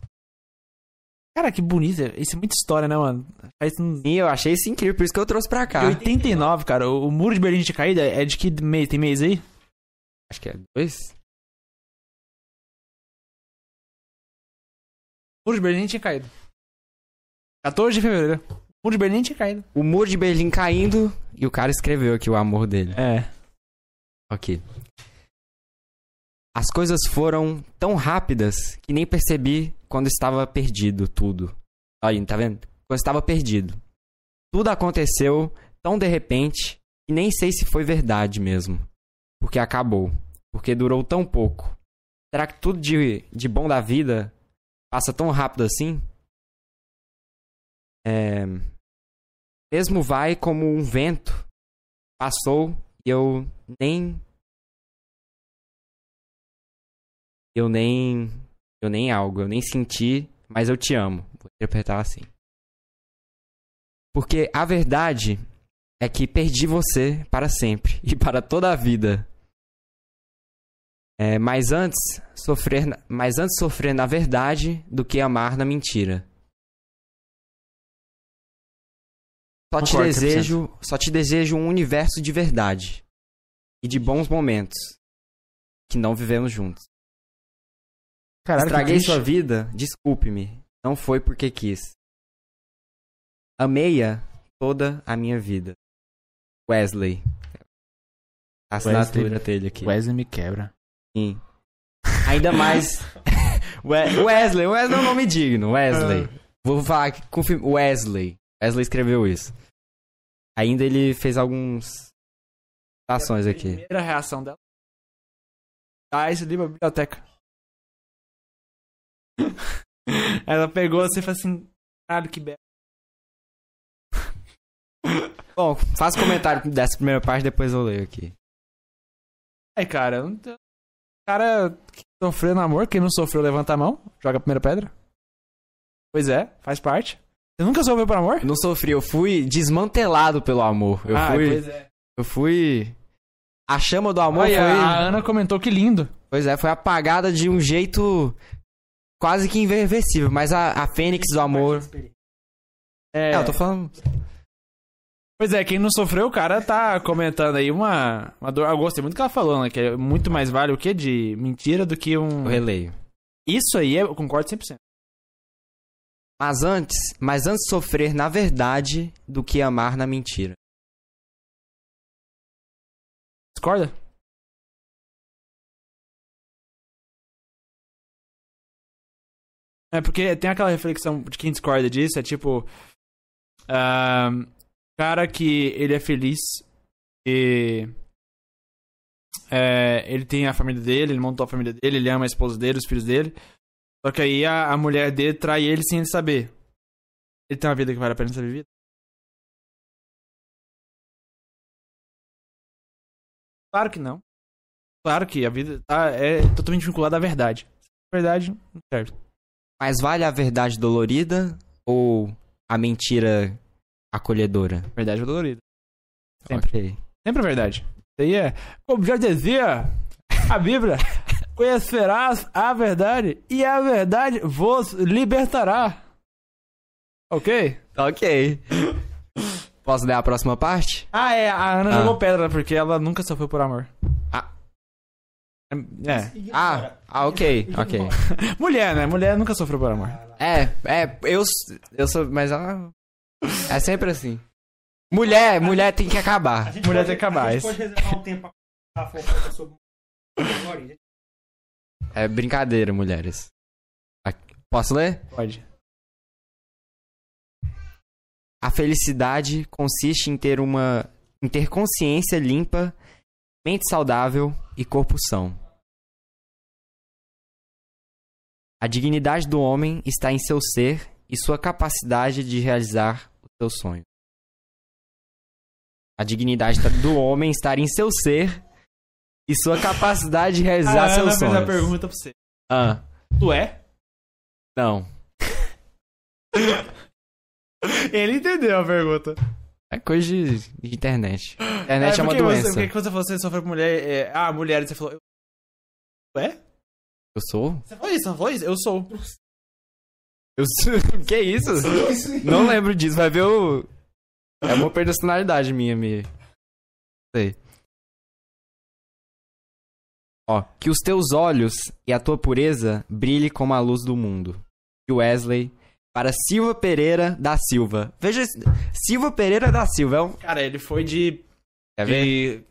Cara, que bonito. Isso é muita história, né, mano? Faz uns... Sim, eu achei isso incrível, por isso que eu trouxe pra cá. Em 89, cara, o o muro de Berlim tinha caído. É de que mês? Tem mês aí? Acho que é dois. O muro de Berlim tinha caído. 14 de fevereiro. O muro de Berlim tinha caído. O muro de Berlim caindo e o cara escreveu aqui o amor dele. É. Ok. As coisas foram tão rápidas que nem percebi quando estava perdido tudo. Aí, tá vendo? Quando estava perdido. Tudo aconteceu tão de repente que nem sei se foi verdade mesmo. Porque acabou. Porque durou tão pouco. Será que tudo de, de bom da vida passa tão rápido assim? É... Mesmo vai como um vento. Passou e eu nem eu nem eu nem algo, eu nem senti, mas eu te amo. Vou interpretar assim. Porque a verdade é que perdi você para sempre (laughs) e para toda a vida. É, mas antes sofrer, na- mas antes sofrer na verdade do que amar na mentira. Só te Concordo, desejo, só te desejo um universo de verdade e de bons momentos que não vivemos juntos. Caralho, Estraguei sua vida, desculpe-me. Não foi porque quis. Amei-a toda a minha vida. Wesley. A assinatura dele aqui. Wesley me quebra. Sim. Ainda mais. (laughs) We- Wesley, Wesley é um nome digno. Wesley. Vou falar aqui, confirma. Wesley. Wesley escreveu isso. Ainda ele fez alguns. Citações aqui. Primeira reação dela. Ah, esse livro é a biblioteca. (laughs) Ela pegou assim e falou assim: caralho, que belo. Bom, faz comentário dessa primeira parte, depois eu leio aqui. Aí, cara, cara que sofreu no amor, quem não sofreu, levanta a mão, joga a primeira pedra. Pois é, faz parte. Você nunca sofreu por amor? Eu não sofri, eu fui desmantelado pelo amor. Eu ah, fui. pois é. Eu fui. A chama do amor Olha, foi. a Ana comentou que lindo. Pois é, foi apagada de um jeito quase que irreversível. Mas a, a Fênix do amor. É, É, eu tô falando. Pois é, quem não sofreu, o cara tá comentando aí uma, uma dor. Eu gostei muito do que ela falou, né? Que é muito mais vale o quê? De mentira do que um. Eu releio. Isso aí eu concordo 100%. Mas antes, mas antes sofrer na verdade do que amar na mentira. Discorda? É porque tem aquela reflexão de quem discorda disso, é tipo. ahn, cara que ele é feliz e. é, ele tem a família dele, ele montou a família dele, ele ama a esposa dele, os filhos dele. Só que aí a, a mulher dele trai ele sem ele saber. Ele tem uma vida que vale a pena ser vivida? Claro que não. Claro que a vida tá, é totalmente vinculada à verdade. Verdade, serve. Mas vale a verdade dolorida ou a mentira acolhedora? Verdade dolorida. Sempre. Ok. Sempre a verdade. Isso aí é. Como já dizia a Bíblia: (laughs) conhecerás a verdade e a verdade vos libertará. Ok? Ok. Posso ler a próxima parte? Ah, é. A Ana Ah. jogou pedra porque ela nunca sofreu por amor. Ah. É. Ah, ah ok, ok. (laughs) Mulher, né? Mulher nunca sofreu por amor. É, é, eu, eu sou, mas ela, é sempre assim. Mulher, mulher tem que acabar. Mulher tem que acabar. A gente pode reservar um tempo pra fofoca sobre. É brincadeira, mulheres. Posso ler? Pode. A felicidade consiste em ter uma em ter consciência limpa, mente saudável e corpo são. A dignidade do homem está em seu ser e sua capacidade de realizar os seus sonhos. A dignidade do homem está em seu ser e sua capacidade de realizar a Ana seus fez sonhos. a pergunta pra você. Ah, Tu é? não. (laughs) Ele entendeu a pergunta. É coisa de, de internet. (gasps) Internet é, uma porque Você, doença. quando você falou que você sofreu com mulher, é, ah, mulher, e você falou, tu é? Eu sou? Você falou isso, não falou isso? Eu sou. (laughs) Eu sou. (laughs) que isso? Não lembro disso. Vai ver o. É uma personalidade minha, me. Sei. Ó, que os teus olhos e a tua pureza brilhe como a luz do mundo. E Wesley para Silva Pereira da Silva. Veja, Silva Pereira da Silva é um. Cara, ele foi de, Quer ver? de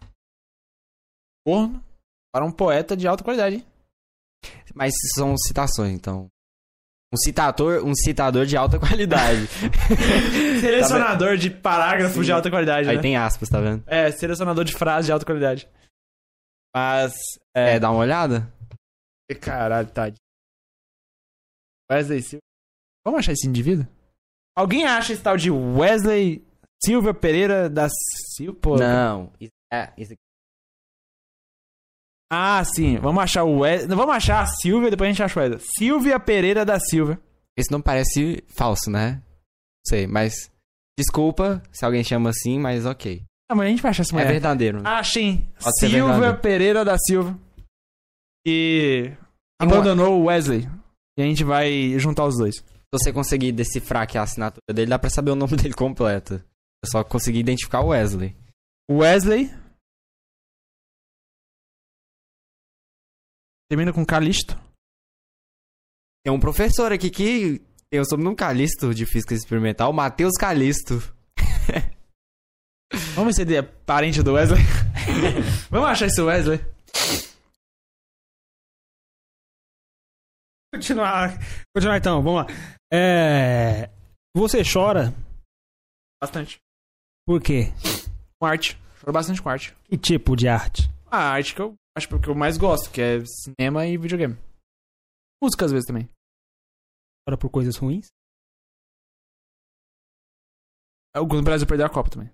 corno para um poeta de alta qualidade. hein? Mas são citações, então. Um citador, um citador de alta qualidade. (laughs) Selecionador de parágrafos Sim. de alta qualidade, Aí né? tem aspas, tá vendo? É, selecionador de frases de alta qualidade. Mas, é... É, dá uma olhada? Caralho, tadinho. Wesley Silva. Vamos achar esse indivíduo? Alguém acha esse tal de Wesley Silva Pereira da Silva? Não. Isso- É, isso aqui. Ah, sim. Vamos achar o Wesley. Vamos achar a Silvia, depois a gente acha o Wesley. Silvia Pereira da Silva. Esse não parece falso, né? Não sei, mas. Desculpa se alguém chama assim, mas ok. Ah, mas a gente vai achar essa É mulher. verdadeiro. Ah, sim. Silvia. Pereira da Silva. E abandonou o Wesley. E a gente vai juntar os dois. Se você conseguir decifrar aqui a assinatura dele, dá pra saber o nome (laughs) dele completo. Eu só consegui identificar o Wesley. Wesley. Termina com Calisto. Tem um professor aqui que tem o sobrenome Calisto de Física Experimental, Matheus Calisto. (laughs) Vamos ver se ele é parente do Wesley. (laughs) Vamos achar esse Wesley. Continuar. Continuar então, vamos lá. É. Você chora Bastante. por quê? Com arte. Choro bastante com arte. Que tipo de arte? A arte que eu acho que eu mais gosto, que é cinema e videogame. Música às vezes também. Chora por coisas ruins? Quando o Brasil perdeu a Copa também.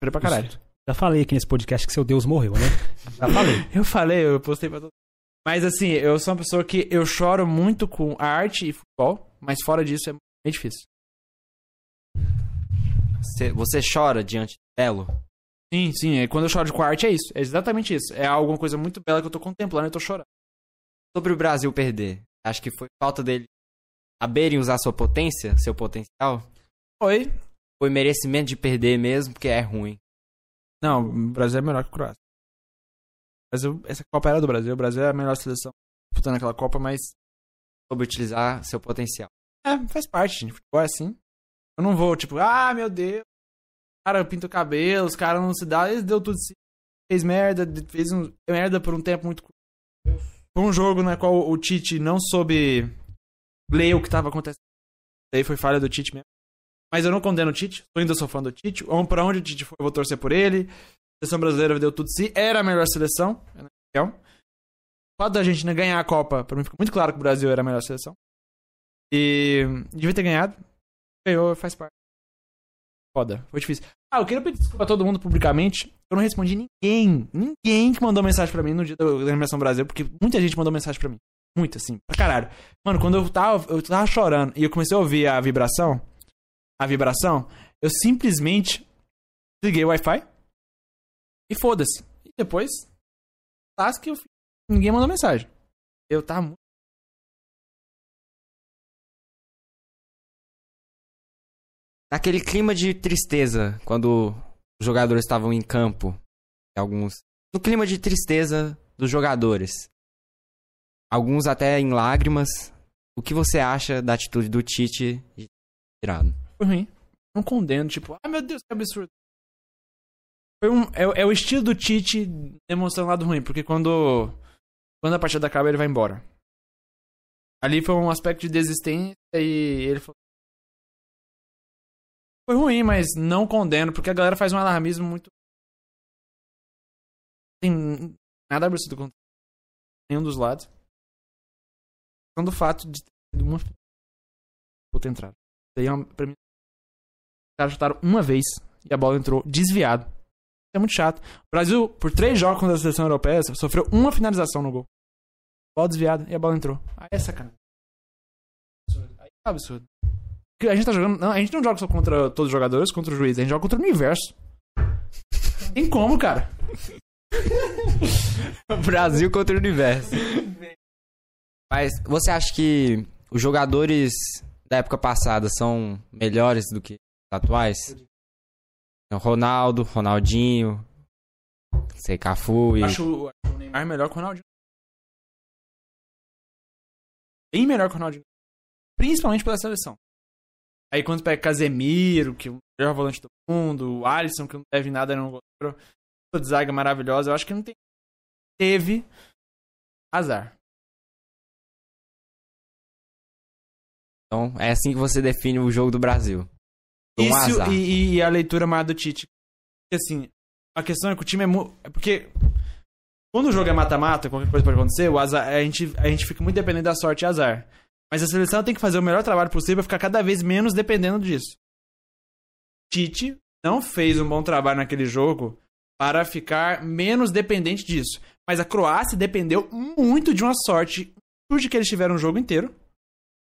Perdeu pra caralho. Já falei aqui nesse podcast que seu Deus morreu, né? (laughs) Já falei. Eu falei, eu postei pra todo Mas assim, eu sou uma pessoa que eu choro muito com arte e futebol, mas fora disso é bem difícil. Você, você chora diante do belo? Sim, sim, é, quando eu choro com arte é isso, é exatamente isso. É alguma coisa muito bela que eu tô contemplando e eu tô chorando. Sobre o Brasil perder, acho que foi falta dele saberem usar sua potência, seu potencial? Oi? Foi merecimento de perder mesmo, porque é ruim. Não, o Brasil é melhor que o Croácia. O Brasil, essa Copa era do Brasil, o Brasil é a melhor seleção disputando aquela Copa, mas Soube utilizar seu potencial. é, faz parte, gente. Futebol é assim. Eu não vou, tipo, ah, meu Deus, cara pinta o cabelo, os caras não se dão, eles deu tudo si. Fez merda, fez um, merda por um tempo muito curto. Foi um jogo na qual o Tite não soube ler o que tava acontecendo. Daí foi falha do Tite mesmo. Mas eu não condeno o Tite, eu ainda sou fã do Tite. Pra onde o Tite foi, eu vou torcer por ele. Seleção brasileira deu tudo si, era a melhor seleção. O fato da Argentina ganhar a Copa, pra mim ficou muito claro que o Brasil era a melhor seleção. E devia ter ganhado. Ganhou, faz parte. Foda, foi difícil. Ah, eu queria pedir desculpa a todo mundo publicamente. Eu não respondi ninguém, ninguém que mandou mensagem pra mim no dia da eliminação Brasil, porque muita gente mandou mensagem pra mim. Muita, assim, pra caralho. Mano, quando eu tava, eu tava chorando e eu comecei a ouvir a vibração, a vibração, eu simplesmente liguei o Wi-Fi e foda-se. E depois, que eu. Ninguém mandou mensagem. Eu tava muito. Naquele clima de tristeza, quando os jogadores estavam em campo, alguns. No clima de tristeza dos jogadores. Alguns até em lágrimas. O que você acha da atitude do Tite de tirado? Foi ruim. Não condeno, tipo, ai meu Deus, que absurdo. Foi um, é, é o estilo do Tite demonstrando um lado ruim, porque quando, quando a partida acaba, ele vai embora. Ali foi um aspecto de desistência e ele falou. Foi ruim, mas não condeno, porque a galera faz um alarmismo muito. Tem nada absurdo contra nenhum dos lados. do fato de ter uma puta entrada. Isso aí uma, pra mim, os caras chutaram uma vez e a bola entrou desviado. É muito chato. O Brasil, por três jogos contra a seleção europeia, sofreu uma finalização no gol. Bola desviada e a bola entrou. Aí é sacanagem. Aí é absurdo. A gente tá jogando. Não, a gente não joga só contra todos os jogadores, contra o juiz. A gente joga contra o universo. Tem como, cara? (laughs) Brasil contra o universo. Mas você acha que os jogadores da época passada são melhores do que os atuais? O Ronaldo, Ronaldinho, sei, Cafu e... Acho, acho o Neymar melhor que o Ronaldinho. Bem melhor que o Ronaldinho. Principalmente pela seleção. Aí quando pega Casemiro, que é o melhor volante do mundo, o Alisson, que não deve nada no goleiro, o de zaga maravilhosa, eu acho que não tem. Teve azar. Então, é assim que você define o jogo do Brasil. Um Isso e, e a leitura maior do Tite. Assim, a questão é que o time é. mu- É porque. Quando o jogo é mata-mata, qualquer coisa pode acontecer, o azar, a, gente, a gente fica muito dependendo da sorte e azar. Mas a seleção tem que fazer o melhor trabalho possível pra ficar cada vez menos dependendo disso. Tite não fez um bom trabalho naquele jogo para ficar menos dependente disso. Mas a Croácia dependeu muito de uma sorte de que eles tiveram o jogo inteiro.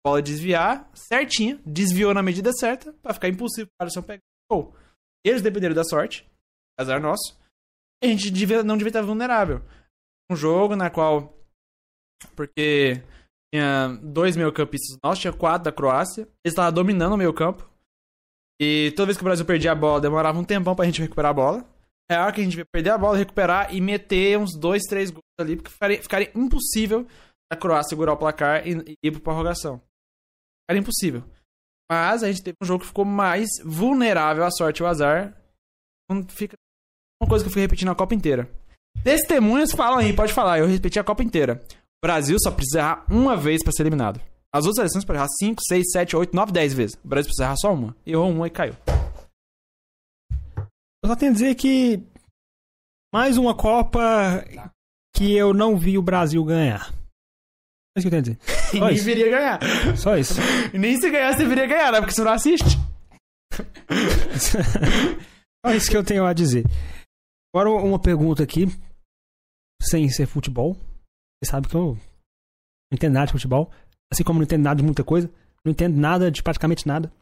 Bola desviar certinho, desviou na medida certa para ficar impossível para o Alisson pegar. Gol. Eles dependeram da sorte, azar nosso. A gente devia- não devia estar vulnerável. Um jogo na qual porque tinha dois meio-campistas nossos, tinha quatro da Croácia. Eles estavam dominando o meio-campo. E toda vez que o Brasil perdia a bola, demorava um tempão pra gente recuperar a bola. É a hora que a gente ia perder a bola, recuperar e meter uns dois, três gols ali, porque ficaria, ficaria impossível a Croácia segurar o placar e, e ir pra prorrogação. Era impossível. Mas a gente teve um jogo que ficou mais vulnerável à sorte e ao azar. Fica uma coisa que eu fui repetindo a Copa inteira. Testemunhas falam aí, pode falar. Eu repeti a Copa inteira. O Brasil só precisa errar uma vez pra ser eliminado. As outras seleções podem errar 5, 6, 7, 8, 9, 10 vezes. O Brasil precisa errar só uma. Errou uma e caiu. Eu só tenho a dizer que mais uma Copa que eu não vi o Brasil ganhar. É isso que eu tenho a dizer. (laughs) E Só nem isso. viria ganhar. Só isso. E nem se ganhar, você viria ganhar, né? Porque você não assiste. (laughs) Só isso que eu tenho a dizer. Agora uma pergunta aqui, sem ser futebol. Você sabe que eu não entendo nada de futebol. Assim como não entendo nada de muita coisa. Não entendo nada de praticamente nada.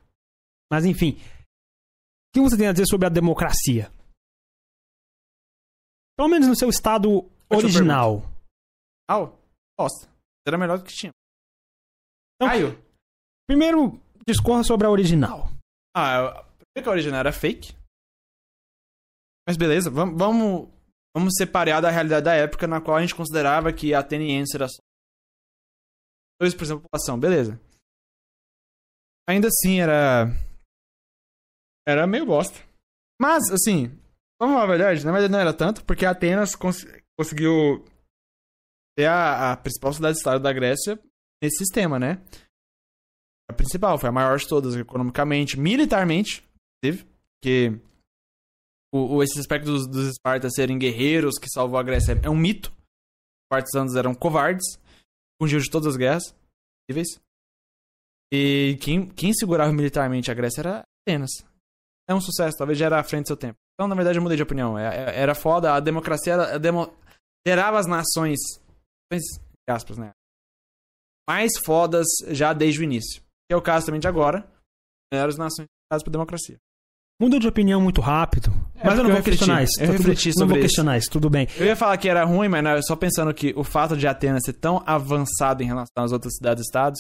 Mas enfim. O que você tem a dizer sobre a democracia? Pelo menos no seu estado original. Au, bosta. Era melhor do que tinha. Então, Caiu. Primeiro, discorra sobre a original. Ah, eu- que a original era fake. Mas beleza, vamos, vamos, vamos separar da realidade da época na qual a gente considerava que a ateniense era só 2% da população, beleza. Ainda assim era. Era meio bosta. Mas, assim, vamos falar a verdade, na verdade não era tanto, porque Atenas cons- conseguiu ser a, a principal cidade-estado da Grécia nesse sistema, né? A principal, foi a maior de todas, economicamente, militarmente, inclusive, porque o, o- esse aspecto dos, dos Espartas serem guerreiros que salvou a Grécia é um mito. Os partisanos eram covardes, fugiram de todas as guerras possíveis. E quem, quem segurava militarmente a Grécia era Atenas. É um sucesso, talvez já era à frente do seu tempo. Então, na verdade, eu mudei de opinião. É- é- Era foda, a democracia era, a demo- gerava as nações, aspas, né? Mais fodas já desde o início. Que é o caso também de agora. As nações criadas por democracia. Muda de opinião muito rápido. É, mas eu não vou questionar isso. Eu tá tudo- refleti não sobre vou isso. questionar isso, tudo bem. Eu ia falar que era ruim, mas não, só pensando que o fato de Atenas ser tão avançado em relação às outras cidades-estados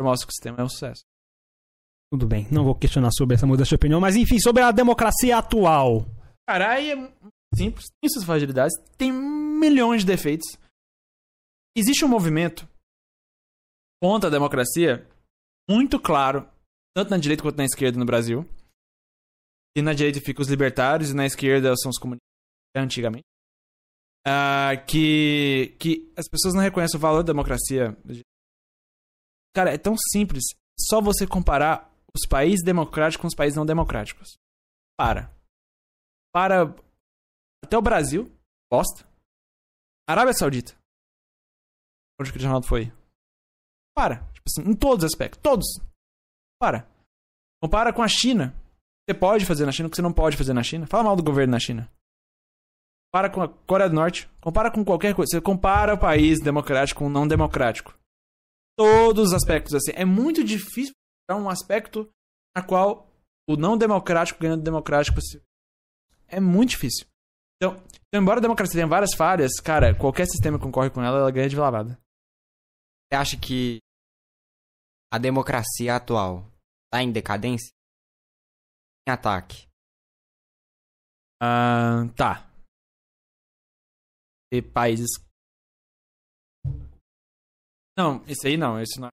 mostra que o sistema é um sucesso. Tudo bem. Não vou questionar sobre essa mudança de opinião, mas enfim, sobre a democracia atual. Cara, aí é simples, tem suas fragilidades, tem milhões de defeitos. Existe um movimento contra a democracia muito claro, tanto na direita quanto na esquerda no Brasil. E na direita ficam os libertários e na esquerda são os comunistas, antigamente. Ah, que, que as pessoas não reconhecem o valor da democracia. Cara, é tão simples. Só você comparar os países democráticos com os países não democráticos. Para para até o Brasil, bosta. Arábia Saudita. Onde o Cristiano Ronaldo foi? Para. Tipo assim, em todos os aspectos. Todos. Para. Compara com a China. Você pode fazer na China o que você não pode fazer na China. Fala mal do governo na China. Compara com a Coreia do Norte. Compara com qualquer coisa. Você compara o país democrático com o não democrático. Todos os aspectos, assim. É muito difícil dar um aspecto na qual o não democrático ganha do democrático. É muito difícil. Então, então, embora a democracia tenha várias falhas, cara, qualquer sistema que concorre com ela, ela ganha de lavada. Você acha que a democracia atual tá em decadência? Em ataque. Ah, tá. E países. Não, esse aí não, não.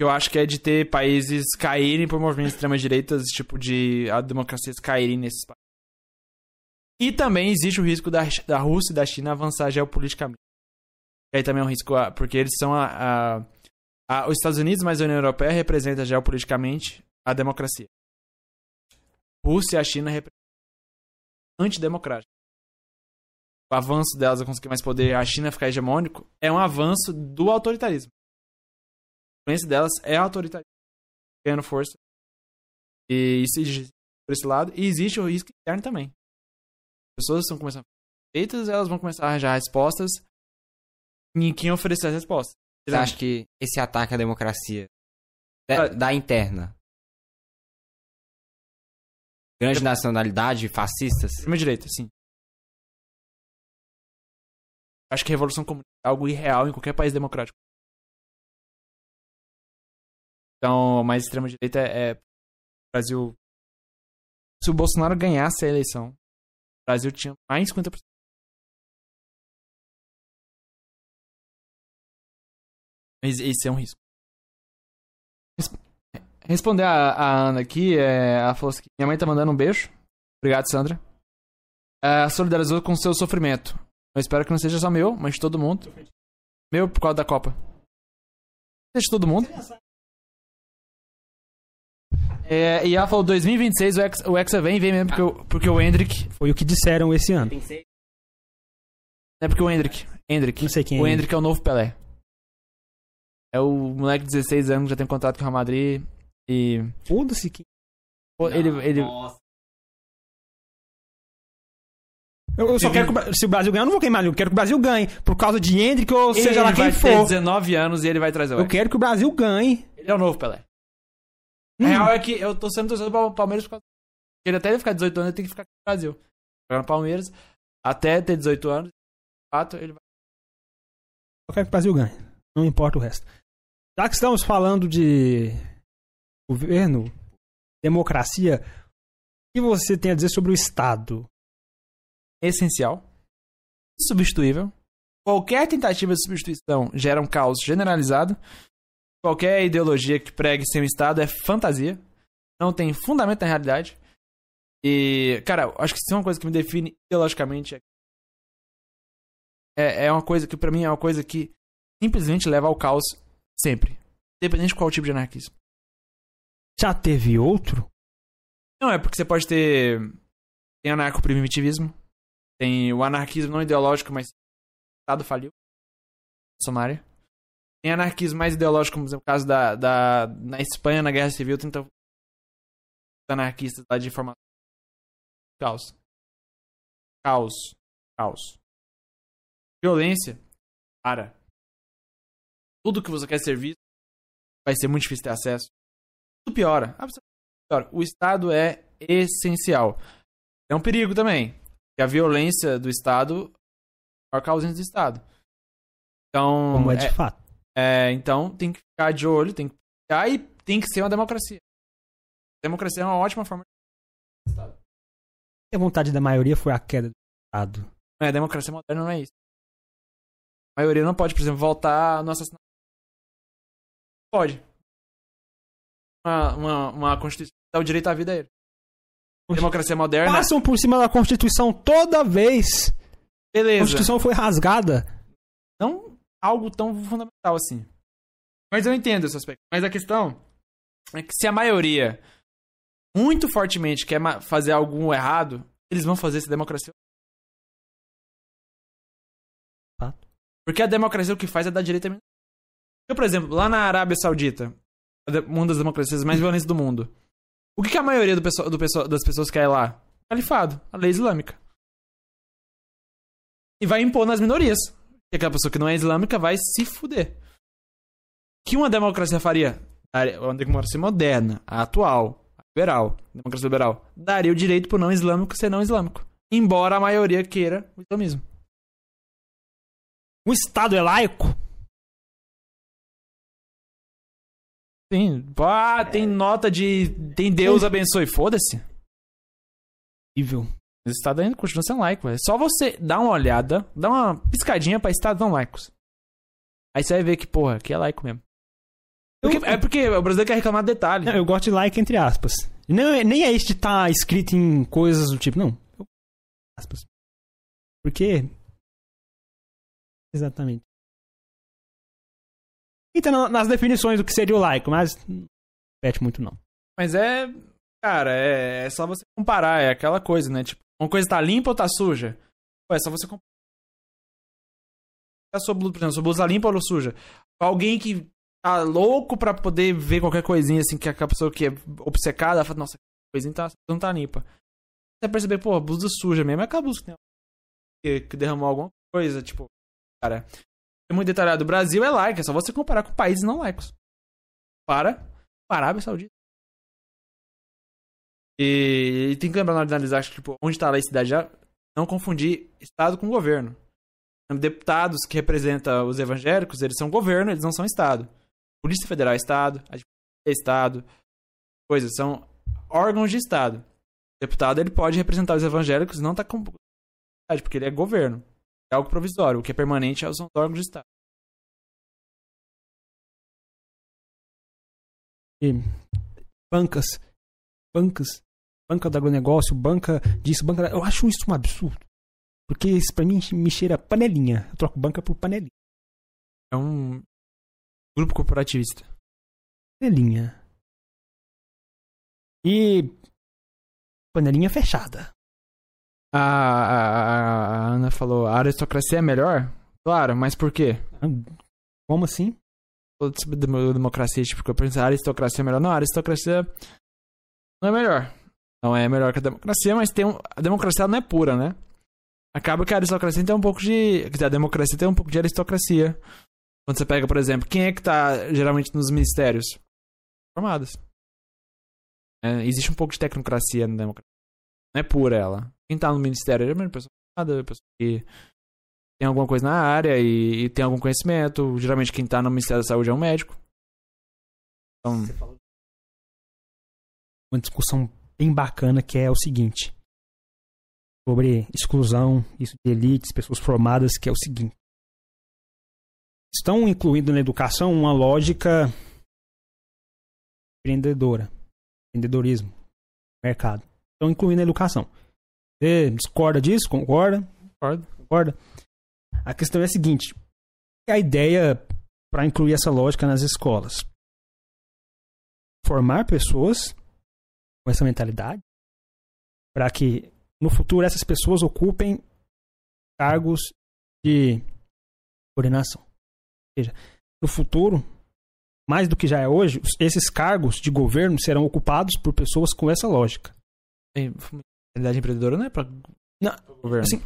Eu acho que é de ter países caírem por movimentos de extrema-direita, tipo de a democracias caírem nesses países. E também existe o risco da, da Rússia e da China avançar geopoliticamente. E aí também é um risco, porque eles são a, a, a, Os Estados Unidos mais a União Europeia representa geopoliticamente a democracia. Rússia e a China representam antidemocrática. O avanço delas a conseguir mais poder, a China ficar hegemônico, é um avanço do autoritarismo. A influência delas é autoritarismo, ganhando força. E isso por esse lado. E existe o risco interno também. As pessoas estão começando a feitas, elas vão começar a arranjar respostas em quem oferecer as respostas. Você acha que esse ataque à democracia da, Ah. da interna grande nacionalidade, fascistas, Extrema-direita, sim. Acho que a revolução comunista é algo irreal em qualquer país democrático. Então, mais extrema-direita é, é. Brasil. Se o Bolsonaro ganhasse a eleição, o Brasil tinha mais de 50%. Mas esse é um risco. Res- Responder a, a Ana aqui, é, ela falou assim: minha mãe tá mandando um beijo. Obrigado, Sandra. É, solidarizou com o seu sofrimento. Eu espero que não seja só meu, mas de todo mundo. Meu por causa da Copa. Seja de todo mundo. É, e ela falou: 2026 o Hexa, o Hexa vem, vem mesmo porque, o- porque o Hendrick. Foi o que disseram esse ano. É porque o Hendrick. Hendrick. Não sei quem O é. Hendrick é o novo Pelé. É o moleque de 16 anos que já tem contato com o Real Madrid. E. Foda-se que. ele, ele, Eu, eu só quero que se o Brasil ganhar, eu não vou queimar, eu quero que o Brasil ganhe. Por causa de Hendrick ou seja lá ele quem vai ter for. 19 anos e ele vai trazer o Eu quero que o Brasil ganhe. Ele é o novo Pelé. Hum. A real é que eu tô sendo torcedor do Palmeiras por causa. Ele até ele ficar 18 anos, ele tem que ficar aqui no Brasil. Jogar no Palmeiras. Até ter 18 anos. De fato, ele vai. Eu quero que o Brasil ganhe. Não importa o resto. Já que estamos falando de governo, democracia, o que você tem a dizer sobre o Estado? Essencial. Insubstituível. Qualquer tentativa de substituição gera um caos generalizado. Qualquer ideologia que pregue ser um Estado é fantasia. Não tem fundamento na realidade. E, cara, acho que isso é uma coisa que me define ideologicamente. É, é uma coisa que, pra mim, é uma coisa que simplesmente leva ao caos sempre. Independente de qual tipo de anarquismo. Já teve outro? Não, é porque você pode ter. Tem anarco-primitivismo. Tem o anarquismo não ideológico, mas o Estado faliu. Somália. Tem anarquismo mais ideológico, como exemplo, o caso da, da. Na Espanha, na Guerra Civil, tentou. Os anarquistas lá de formação. Caos. Caos. Caos. Violência. Para. Tudo que você quer ser visto vai ser muito difícil ter acesso. Tudo piora. Absolutamente piora. O Estado é essencial. É um perigo também. Que a violência do Estado é a causante do Estado. Então, Como é de fato. é, então tem que ficar de olho, tem que ficar e tem que ser uma democracia. Democracia é uma ótima forma de Estado. A vontade da maioria foi a queda do Estado. É, democracia moderna não é isso. A maioria não pode, por exemplo, voltar no assassinato. Pode. Uma, uma, uma constituição dá o direito à vida a ele. Democracia moderna, Passam por cima da Constituição toda vez. A beleza. Constituição foi rasgada. Não algo tão fundamental assim. Mas eu entendo esse aspecto. Mas a questão é que se a maioria muito fortemente quer fazer algo errado, eles vão fazer essa democracia. Porque a democracia o que faz é dar direito a Eu, por exemplo, lá na Arábia Saudita, uma das democracias mais violentas do mundo, o que, que a maioria do pessoal, do pessoal- das pessoas quer lá? Califado, a lei islâmica. E vai impor nas minorias. E aquela pessoa que não é islâmica vai se fuder. O que uma democracia faria? Uma democracia moderna, a atual, a liberal, democracia liberal, daria o direito pro não islâmico ser não islâmico. Embora a maioria queira o islamismo. O Estado é laico? Sim. Ah, tem nota de. Tem Deus abençoe. Foda-se. Horrível. O Estado ainda continua sendo laico. É só você dar uma olhada, dar uma piscadinha pra Estados não laicos. Aí você vai ver que, porra, que é laico mesmo. Porque- é porque o brasileiro quer reclamar de detalhe. Não, eu gosto de like entre aspas. Não, é- nem é isso de estar escrito em coisas do tipo, não. Aspas. Porque. Exatamente. Então, na- nas definições do que seria o laico, mas. Não muito, não. Mas é. Cara, é, é só você comparar. É aquela coisa, né? Tipo, uma coisa tá limpa ou tá suja? Pô, é só você comparar. A sua blusa, por exemplo, sua blusa limpa ou suja? Alguém que tá louco pra poder ver qualquer coisinha, assim, que aquela pessoa que é obcecada, fala, nossa, coisinha tá, não tá limpa. Você perceber, pô, blusa suja mesmo, é aquela blusa que, tem, que derramou alguma coisa, tipo, cara. É muito detalhado. O Brasil é laico, é só você comparar com países não laicos. Para, a Arábia Saudita. E, e tem que lembrar de analisar tipo, onde está a laicidade já, não confundir Estado com governo. Deputados que representam os evangélicos, eles são governo, eles não são Estado. Polícia Federal é Estado, a é Estado, coisas, são órgãos de Estado. O deputado ele pode representar os evangélicos, não está com porque ele é governo. É algo provisório. O que é permanente são os órgãos de Estado. E bancas. Bancas. Banca do agronegócio, banca disso, banca. da- Eu acho isso um absurdo. Porque isso pra mim me cheira panelinha. Eu troco banca por panelinha. É um grupo corporativista. Panelinha. E. Panelinha fechada. A, a, a- Ana falou, a aristocracia é melhor? Claro, mas por quê? Como assim? Democracia, tipo, que eu pensei, a aristocracia é melhor. Não, a aristocracia não é melhor. Não é melhor que a democracia, mas tem um, a democracia não é pura, né? Acaba que a aristocracia tem um pouco de... Quer dizer, a democracia tem um pouco de aristocracia. Quando você pega, por exemplo, quem é que tá geralmente nos ministérios? Formados. É, existe um pouco de tecnocracia na democracia. Não é pura ela. Quem tá no ministério é uma pessoa formada, pessoa que tem alguma coisa na área e, e tem algum conhecimento. Geralmente quem tá no Ministério da Saúde é um médico. Então, Uma discussão bem bacana que é o seguinte. Sobre exclusão, isso de elites, pessoas formadas, que é o seguinte. Estão incluindo na educação uma lógica empreendedora. Empreendedorismo. Mercado. Estão incluindo na educação. Você discorda disso? Concorda? Concordo. Concorda? A questão é a seguinte: a ideia para incluir essa lógica nas escolas? Formar pessoas com essa mentalidade para que no futuro essas pessoas ocupem cargos de coordenação. Ou seja, no futuro, mais do que já é hoje, esses cargos de governo serão ocupados por pessoas com essa lógica. Mentalidade empreendedora não é pra Não, governo. assim,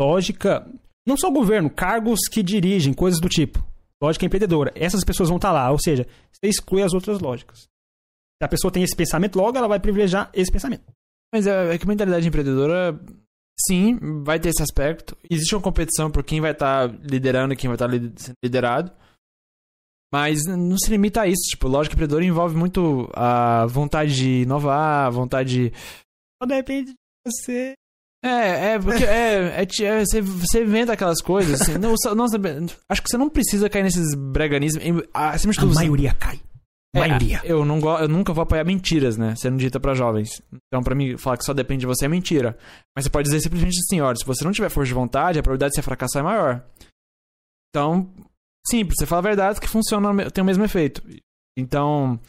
lógica. Não só governo, cargos que dirigem, coisas do tipo. Lógica empreendedora. Essas pessoas vão estar lá, ou seja, você exclui as outras lógicas. Se a pessoa tem esse pensamento, logo ela vai privilegiar esse pensamento. Mas é, é que mentalidade empreendedora, sim, vai ter esse aspecto. Existe uma competição por quem vai estar liderando e quem vai estar sendo liderado. Mas não se limita a isso. Tipo, lógica empreendedora envolve muito a vontade de inovar, a vontade de Só depende de você. É, é, porque é, é, é, você, você inventa aquelas coisas, assim, não, não acho que você não precisa cair nesses breganismos, em- acima de A tudo, você- maioria cai. é, maioria. eu, não go, eu nunca vou apoiar mentiras, né, sendo dita pra jovens, então pra mim, falar que só depende de você é mentira, mas você pode dizer simplesmente assim, olha, se você não tiver força de vontade, a probabilidade de você fracassar é maior, então, simples, você fala a verdade que funciona, tem o mesmo efeito, então,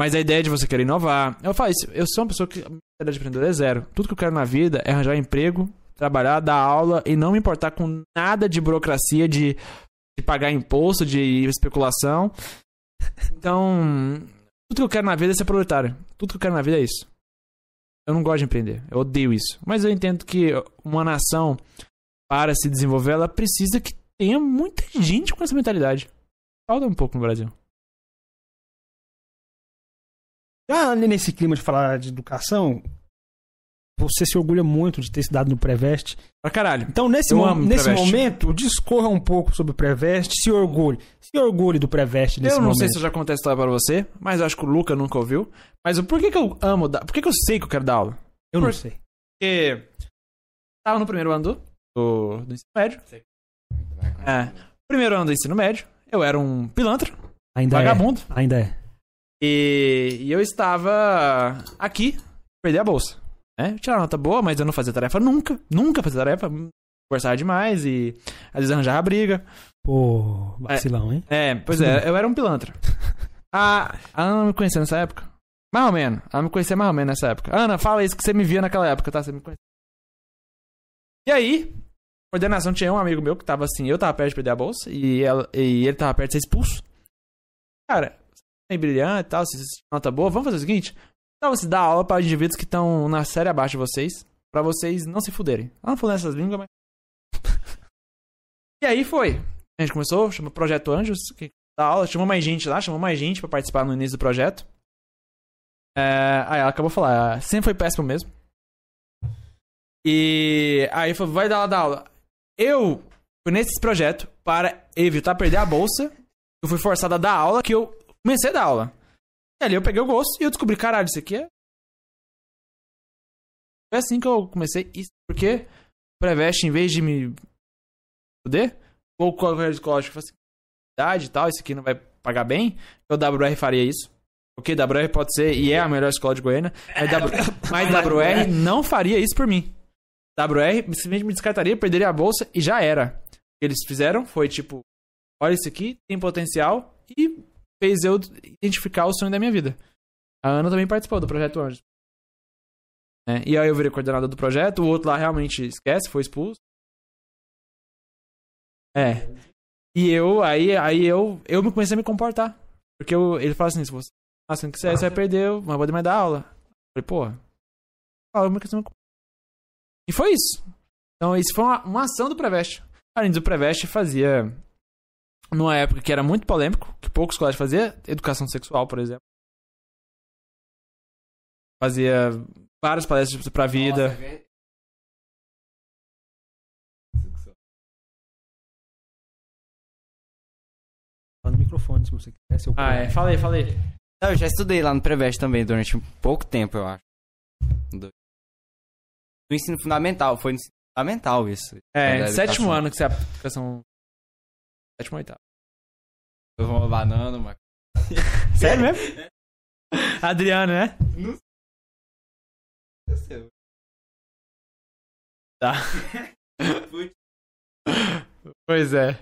mas a ideia de você querer inovar, eu falo isso, eu sou uma pessoa que a mentalidade empreendedora é zero. Tudo que eu quero na vida é arranjar emprego, trabalhar, dar aula e não me importar com nada de burocracia, de, de pagar imposto, de especulação. Então, tudo que eu quero na vida é ser proletário. Tudo que eu quero na vida é isso. Eu não gosto de empreender. Eu odeio isso. Mas eu entendo que uma nação, para se desenvolver, ela precisa que tenha muita gente com essa mentalidade. Falta um pouco no Brasil. Já nesse clima de falar de educação, você se orgulha muito de ter estudado no Preveste. Pra caralho. Então, nesse, mo- nesse momento, discorra um pouco sobre o Preveste, se orgulhe. Se orgulhe do Preveste nesse eu não momento. sei se eu já contei a história pra você, mas acho que o Luca nunca ouviu. Mas o por que, que eu amo dar. Por que, que eu sei que eu quero dar aula? Eu não Por- sei. Porque. Tava no primeiro ano do, do, do ensino médio. É. Primeiro ano do ensino médio, eu era um pilantra, Ainda vagabundo. é. Ainda é. E, e eu estava aqui, perder a bolsa. Né? Tirava nota boa, mas eu não fazia tarefa nunca. Nunca fazia tarefa. Conversava demais e às vezes arranjava briga. Pô, vacilão, hein? É, pois é, eu era um pilantra. A, (laughs) a Ana me conhecia nessa época? Mais ou menos. Ela me conhecia mais ou menos nessa época. Ana, fala isso que você me via naquela época, tá? Você me conhecia. E aí, coordenação tinha um amigo meu que tava assim, eu tava perto de perder a bolsa e, ela, e ele tava perto de ser expulso. Cara, brilhante e tal, tem nota boa, vamos fazer o seguinte: então você dá aula para indivíduos que estão na série abaixo de vocês, pra vocês não se fuderem. Ela não falou nessas línguas, mas. (laughs) e aí foi. A gente começou, chamou Projeto Anjos, que dá aula, chamou mais gente lá, chamou mais gente pra participar no início do projeto. É, aí ela acabou de falar, "Ah, sempre foi péssimo mesmo. E aí falou, vai dar aula, dar aula. Eu fui nesse projeto para evitar perder a bolsa. Eu fui forçado a dar aula, que eu comecei a dar aula. E ali eu peguei o gosto e eu descobri, caralho, isso aqui é. Foi assim que eu comecei isso, porque o Preveste, em vez de me fuder, ou qualquer escola que fosse idade e tal, isso aqui não vai pagar bem, o WR faria isso. Ok, WR pode ser e é a melhor escola de Goiânia, mas, w, (laughs) mas WR não faria isso por mim. WR simplesmente me descartaria, perderia a bolsa e já era. O que eles fizeram foi tipo: olha isso aqui, tem potencial e fez eu identificar o sonho da minha vida. A Ana também participou do projeto Anjos. É, e aí eu virei coordenador do projeto, o outro lá realmente esquece, foi expulso. É. E eu, aí, aí eu, eu me comecei a me comportar. Porque eu, ele fala assim, se você assim que você, você vai perder, mas pode mais dar aula. Eu falei, porra. Uma questão. E foi isso. Então, isso foi uma, uma ação do Preveste. Além do Preveste fazia numa época que era muito polêmico, que poucos colégios faziam, educação sexual, por exemplo. Fazia várias palestras pra vida. Fala no microfone se você quiser. seu Ah, é. Fala aí, fala aí. Não, eu já estudei lá no Preveste também durante um pouco tempo, eu acho. Do, do ensino fundamental, foi no ensino fundamental isso. É, sétimo ano que você aplica educação. Sétimo ou oitavo. Eu vou uma banana, uma... (laughs) Sério mesmo? Adriano, né? Tá. pois é.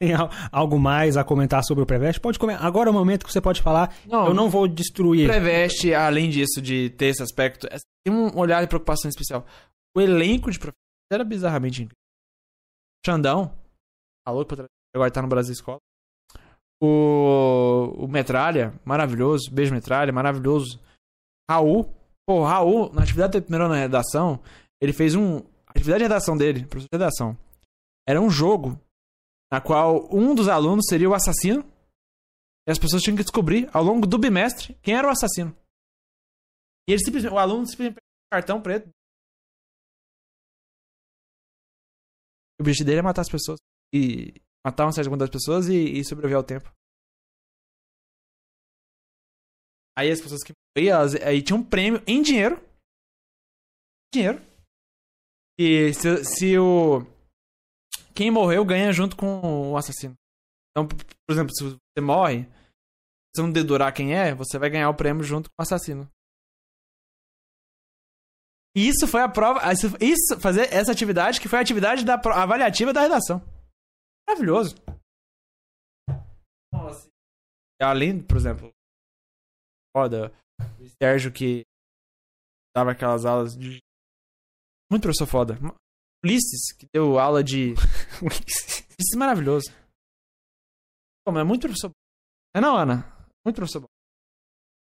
Tem al- algo mais a comentar sobre o Preveste? Pode comentar. Agora é o momento que você pode falar. Não, Eu não vou destruir. Preveste, além disso, de ter esse aspecto, é- tem um olhar de preocupação especial. O elenco de professores era bizarramente incrível. Xandão, alô, pra tra- agora tá no Brasil Escola. O, o Metralha, maravilhoso. Beijo, Metralha, maravilhoso. Raul, pô, Raul, na atividade do primeiro ano na redação, ele fez um. A atividade de redação dele, professor de redação, era um jogo na qual um dos alunos seria o assassino e as pessoas tinham que descobrir ao longo do bimestre quem era o assassino. E ele simplesmente, o aluno simplesmente pegou um cartão preto. O objetivo dele é matar as pessoas. E matar uma certa quantidade de pessoas e, e sobreviver ao tempo. Aí as pessoas que morriam, elas- aí tinha um prêmio em dinheiro. Dinheiro. E se, se o. Quem morreu ganha junto com o assassino. Então, por exemplo, se você morre, se você não dedurar quem é, você vai ganhar o prêmio junto com o assassino. E Isso foi a prova. Isso, fazer essa atividade que foi a atividade da avaliativa da redação. Maravilhoso. Além, por exemplo, foda, o Sérgio que dava aquelas aulas de. Muito professor foda. Ulisses, que deu aula de. (laughs) Ulisses é maravilhoso. Pô, mas é muito professor. bom. É não, Ana? Muito professor bom.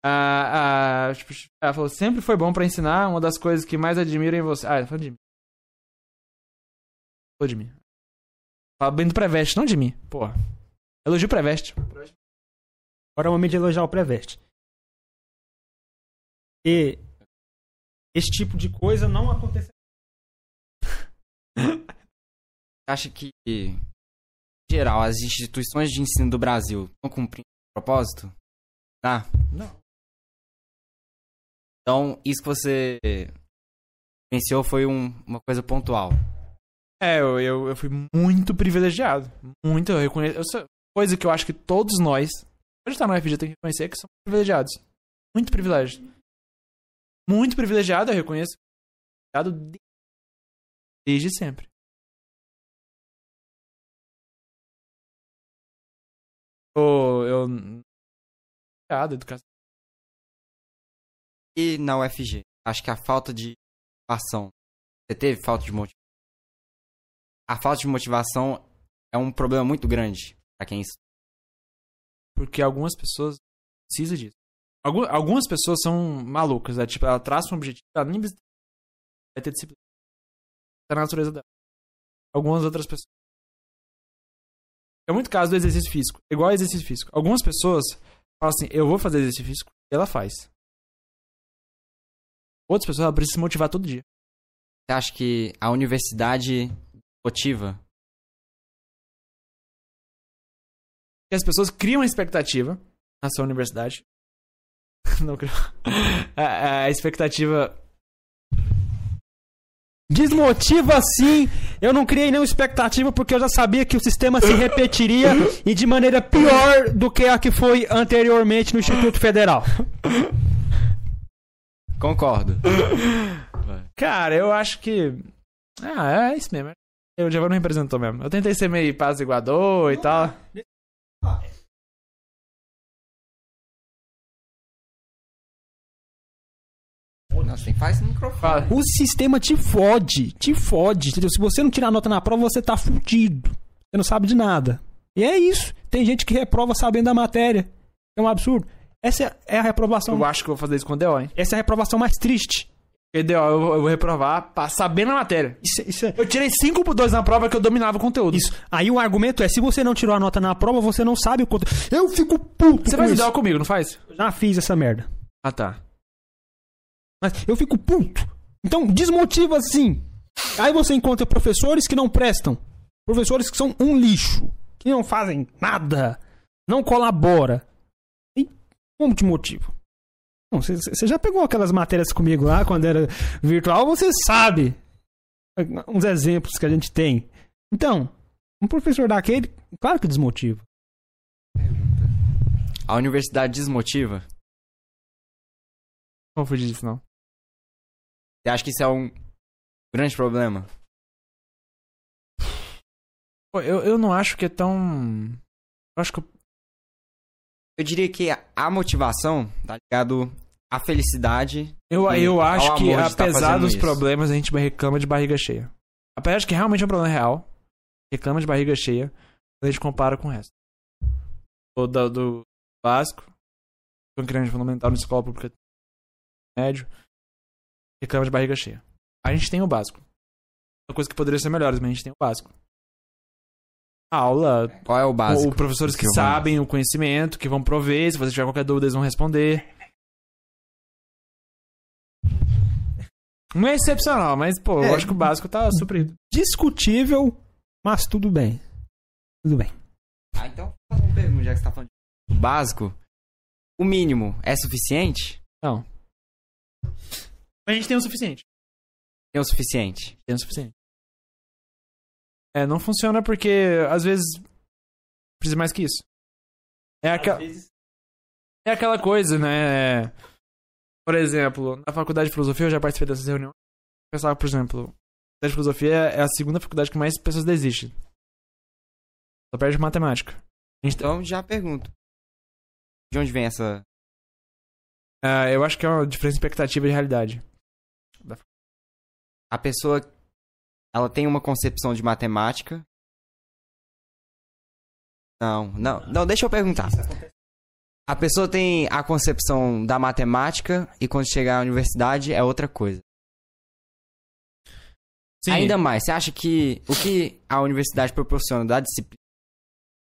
Ah, ah, tipo, ela falou, sempre foi bom pra ensinar. Uma das coisas que mais admiro em você. Ah, ela falou de mim. Falou de mim. Fala bem do Preveste, não de mim. Porra. Elogio o Preveste. Agora é o momento de elogiar o Preveste. E esse tipo de coisa não acontece. (laughs) Acha que, em geral, as instituições de ensino do Brasil estão cumprindo o propósito? Tá? Não. Então, isso que você mencionou foi um- uma coisa pontual. É, eu, eu, eu fui muito privilegiado. Muito, eu reconheço. eu coisa que eu acho que todos nós, pode estar no FG, tem que reconhecer que somos privilegiados. Muito privilégio. Muito privilegiado, eu reconheço. Privilegiado de- desde sempre. Eu. Privilegiado, educação. E na UFG? Acho que a falta de motivação. Você teve falta de motivação? A falta de motivação é um problema muito grande pra quem estuda. Porque algumas pessoas precisam disso. Algu- algumas pessoas são malucas, né? Tipo, ela traça um objetivo, ela nem precisa- vai ter disciplina. Tá na natureza dela. Algumas outras pessoas. É muito caso do exercício físico. Igual ao exercício físico. Algumas pessoas falam assim, eu vou fazer exercício físico, e ela faz. Outras pessoas, ela precisa se motivar todo dia. Você acha que a universidade motiva? E as pessoas criam uma expectativa na sua universidade. (laughs) Não criam. A, a expectativa Desmotiva sim. Eu não criei nenhuma expectativa porque eu já sabia que o sistema se repetiria e de maneira pior do que a que foi anteriormente no Instituto Federal. Concordo. Cara, eu acho que. Ah, é isso mesmo. O Giovanni não representou mesmo. Eu tentei ser meio apaziguador e tal. Nossa, tem faz no microfone. O sistema te fode, te fode. entendeu? Se você não tirar nota na prova, você tá fudido. Você não sabe de nada. E é isso. Tem gente que reprova sabendo da matéria. É um absurdo. Essa é a reprovação. Eu acho que eu vou fazer isso com o DO, hein? Essa é a reprovação mais triste. DO, eu vou, eu vou reprovar pra saber na matéria. Isso, é- isso é. Eu tirei 5 por 2 na prova que eu dominava o conteúdo. Isso. Aí o argumento é: se você não tirou a nota na prova, você não sabe o quanto. Eu fico puto. Você com faz isso. Comigo, não faz? Eu já fiz essa merda. Ah, tá. Mas eu fico puto. Então, desmotiva sim. Aí você encontra professores que não prestam. Professores que são um lixo. Que não fazem nada. Não colabora. E como te motiva? Você já pegou aquelas matérias comigo lá quando era virtual, você sabe. Uns exemplos que a gente tem. Então, um professor daquele, claro que desmotiva. A universidade desmotiva? Não vou fugir disso, não. Você acha que isso é um grande problema? Pô, eu, eu não acho que é tão. Eu acho que. eu- diria que a- a motivação tá ligado à felicidade. Eu, eu acho que, apesar dos isso. problemas, a gente reclama de barriga cheia. Apesar de que realmente é um problema real, reclama de barriga cheia quando a gente compara com o resto. O do, do básico, com criança fundamental na escola pública médio, reclama de barriga cheia. A gente tem o básico. Uma coisa que poderia ser melhor, mas a gente tem o básico. A aula, Qual é o básico? ou professores que Que sabem o conhecimento, que vão prover, se você tiver qualquer dúvida, eles vão responder. Não é excepcional, mas, pô, eu É. acho que o básico tá suprido. Discutível, mas tudo bem. Tudo bem. Ah, então, uma pergunta, já que você tá falando de básico. O mínimo é suficiente? Não. Mas a gente tem o suficiente. É o suficiente? Tem o suficiente. É, não funciona porque, às vezes, precisa mais que isso. É, aqua... é aquela coisa, né? Por exemplo, na faculdade de filosofia, eu já participei dessas reuniões. Eu pensava, por exemplo, a faculdade de filosofia é a segunda faculdade que mais pessoas desistem. Só perde matemática. Gente, Então, já pergunto. De onde vem essa... Ah, eu acho que é uma diferença de expectativa de realidade. A pessoa ela tem uma concepção de matemática. Não, não, não, deixa eu perguntar. A pessoa tem a concepção da matemática e quando chegar à universidade é outra coisa. Sim, Ainda mais, você acha que o que a universidade proporciona da disciplina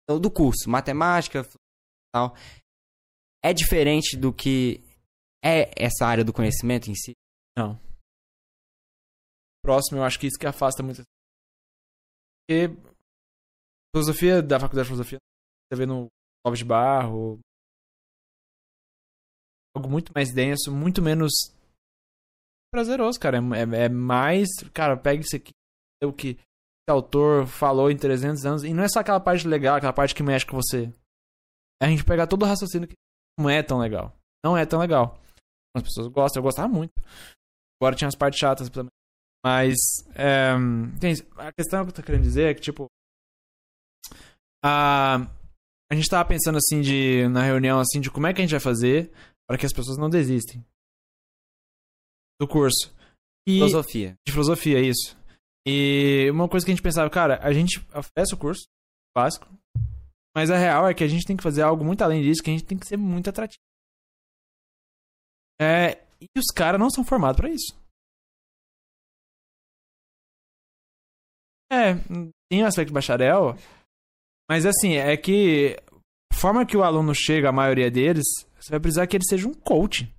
ou do curso, matemática, tal, é diferente do que é essa área do conhecimento em si? próximo, eu acho que isso que afasta muito. Porque filosofia da faculdade de filosofia, você vê no Clóvis de Barro, algo muito mais denso, muito menos prazeroso, cara. É, é- é mais, cara, pega isso aqui, é o que esse autor falou em 300 anos, e não é só aquela parte legal, aquela parte que mexe com você. É a gente pegar todo o raciocínio que não é tão legal. Não é tão legal. As pessoas gostam, eu gostava muito. Agora tinha as partes chatas também. Mas é, a questão que eu tô querendo dizer é que, tipo. A, a gente tava pensando assim de. Na reunião assim, de como é que a gente vai fazer para que as pessoas não desistem do curso. E, Filosofia. de filosofia, isso. E uma coisa que a gente pensava, cara, a gente oferece o curso básico, mas a real é que a gente tem que fazer algo muito além disso, que a gente tem que ser muito atrativo. É, e os caras não são formados pra isso. É, tem o aspecto bacharel, mas assim, é que a forma que o aluno chega, a maioria deles, você vai precisar que ele seja um coach.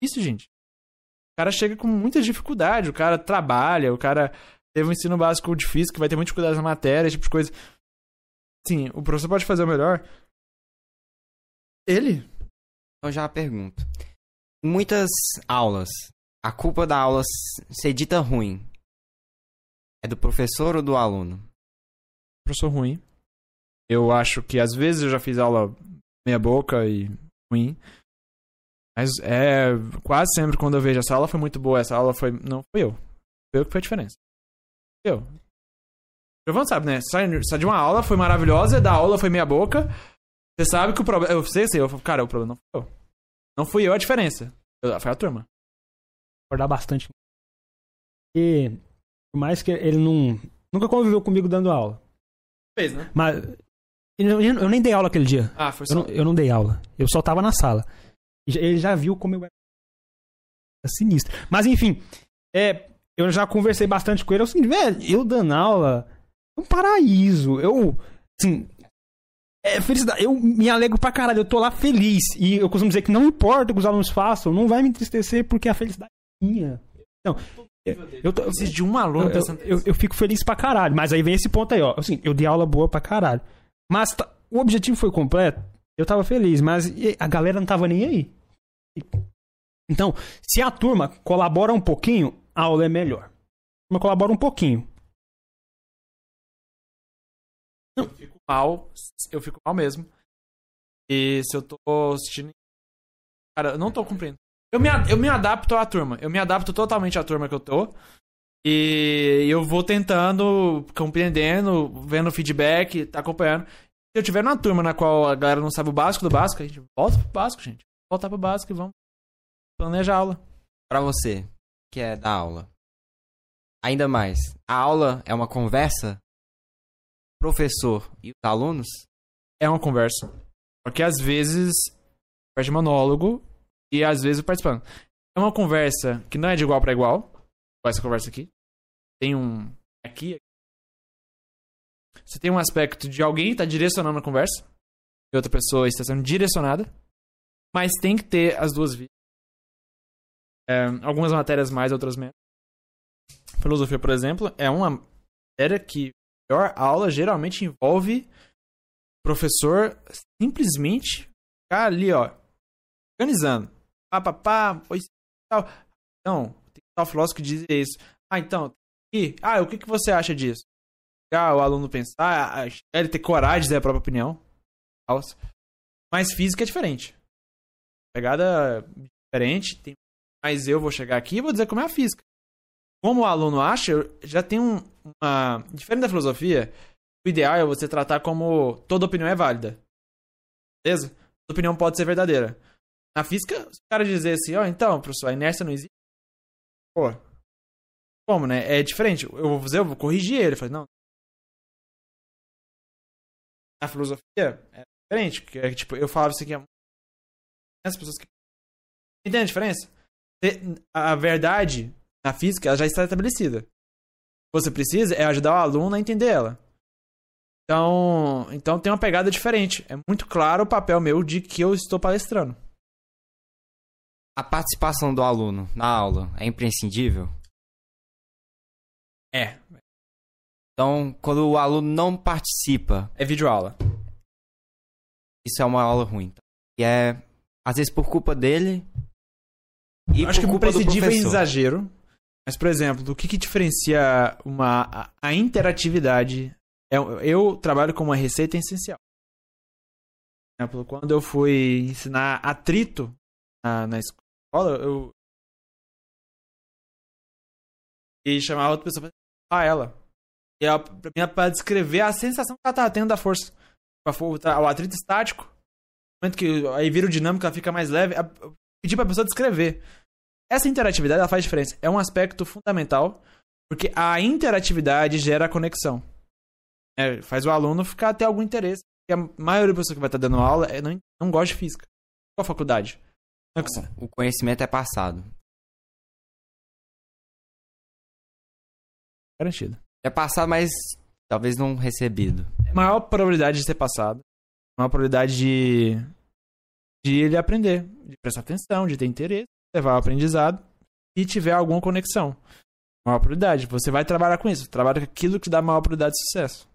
Isso, gente. O cara chega com muita dificuldade, o cara trabalha, o cara teve um ensino básico difícil, que vai ter muita dificuldade na matéria, esse tipo de coisa. Sim, o professor pode fazer o melhor. Ele. Eu já pergunto. Muitas aulas, a culpa da aula ser dita ruim é do professor ou do aluno? Professor ruim. Eu acho que às vezes eu já fiz aula meia boca e ruim. Mas é quase sempre quando eu vejo essa aula foi muito boa, essa aula foi. Não, foi eu. Foi eu que foi a diferença. Eu. Giovanni sabe, né? Sai, sai de uma aula, foi maravilhosa, da aula foi meia boca. Você sabe que o problema. Eu sei, sei. Eu, falo, cara, o problema não foi eu. Não fui eu a diferença. Eu- Foi a turma. Concordar bastante. E por mais que ele não. Nunca conviveu comigo dando aula. Fez, né? Mas. Eu, eu- eu nem dei aula aquele dia. Ah, foi Eu só. não, eu não dei aula. Eu só tava na sala. Já- Ele já viu como eu era sinistro. Mas enfim, é, eu já conversei bastante com ele. É o seguinte, velho, eu dando aula é um paraíso. Eu, assim, é felicidade. Eu me alegro pra caralho. Eu tô lá feliz. E eu costumo dizer que não importa o que os alunos façam, não vai me entristecer porque a felicidade é minha. Não, eu, eu, tô- Preciso de um eu, aluno eu, pensando. eu- eu fico feliz pra caralho. Mas aí vem esse ponto aí, ó. Assim, eu dei aula boa pra caralho. Mas tá- o objetivo foi completo. Eu tava feliz, mas a galera não tava nem aí. Então, se a turma colabora um pouquinho, a aula é melhor. A turma colabora um pouquinho. mal, eu fico mal mesmo. E se eu tô assistindo. Cara, eu não tô cumprindo. Eu me, eu me adapto à turma. Eu me adapto totalmente à turma que eu tô. E eu vou tentando, compreendendo, vendo feedback, tá acompanhando. Se eu tiver numa turma na qual a galera não sabe o básico do básico, a gente volta pro básico, gente. Voltar pro básico e vamos planejar a aula. Pra você, que é da aula. Ainda mais, a aula é uma conversa? Professor e os alunos? É uma conversa. Porque às vezes parte monólogo e às vezes o participando. É uma conversa que não é de igual para igual. Igual essa conversa aqui. Tem um. Aqui. Você tem um aspecto de alguém tá direcionando a conversa. E outra pessoa está sendo direcionada. Mas tem que ter as duas vias. É, algumas matérias mais, outras menos. Filosofia, por exemplo, é uma matéria que a melhor aula geralmente envolve professor simplesmente ficar ali, ó, organizando. Pá, pá, pá, tal. Então, tem tal filósofo que diz isso. Ah, então, e, ah, o que, que você acha disso? Ah, o aluno pensar, ah, ele ter coragem de dizer a própria opinião. Mas física é diferente. Pegada diferente, tem... mas eu vou chegar aqui e vou dizer como é a física. Como o aluno acha, já tem um, uma. Diferente da filosofia, o ideal é você tratar como toda opinião é válida. Beleza? Toda opinião pode ser verdadeira. Na física, se o cara dizer assim, ó, então, professor, a inércia não existe. Pô. Como, né? É diferente. Eu vou fazer, eu vou corrigir ele. Falei, não. A filosofia é diferente. Porque, é, tipo, eu falava isso aqui. As pessoas que. Entende a diferença? A verdade na física ela já está estabelecida. O que você precisa é ajudar o aluno a entender ela. Então, então tem uma pegada diferente. É muito claro o papel meu de que eu estou palestrando. A participação do aluno na aula é imprescindível? É. Então, quando o aluno não participa, É videoaula. isso é uma aula ruim. E é, às vezes, por culpa dele e Eu acho por que o culpa do prescindível é professor. exagero. Mas, por exemplo, o que, que diferencia uma, a, a interatividade? É, eu trabalho com uma receita essencial. Por exemplo, quando eu fui ensinar atrito na, na escola, eu. E chamava outra pessoa pra ela. E ela, pra mim, pra descrever a sensação que ela tava tendo da força. For- O atrito estático. No momento que aí vira o dinâmico, ela fica mais leve. a- eu Pedi pra pessoa descrever. Essa interatividade ela faz diferença. É um aspecto fundamental, porque a interatividade gera conexão. É, faz o aluno ficar até algum interesse. Porque a maioria das pessoas que vai estar dando aula é, não, não gosta de física. Qual faculdade? É O conhecimento é passado. Garantido. É passado, mas talvez não recebido. Maior probabilidade de ser passado. Maior probabilidade de, de ele aprender, de prestar atenção, de ter interesse, levar ao aprendizado e tiver alguma conexão. Maior probabilidade. Você vai trabalhar com isso. Trabalha com aquilo que dá maior probabilidade de sucesso.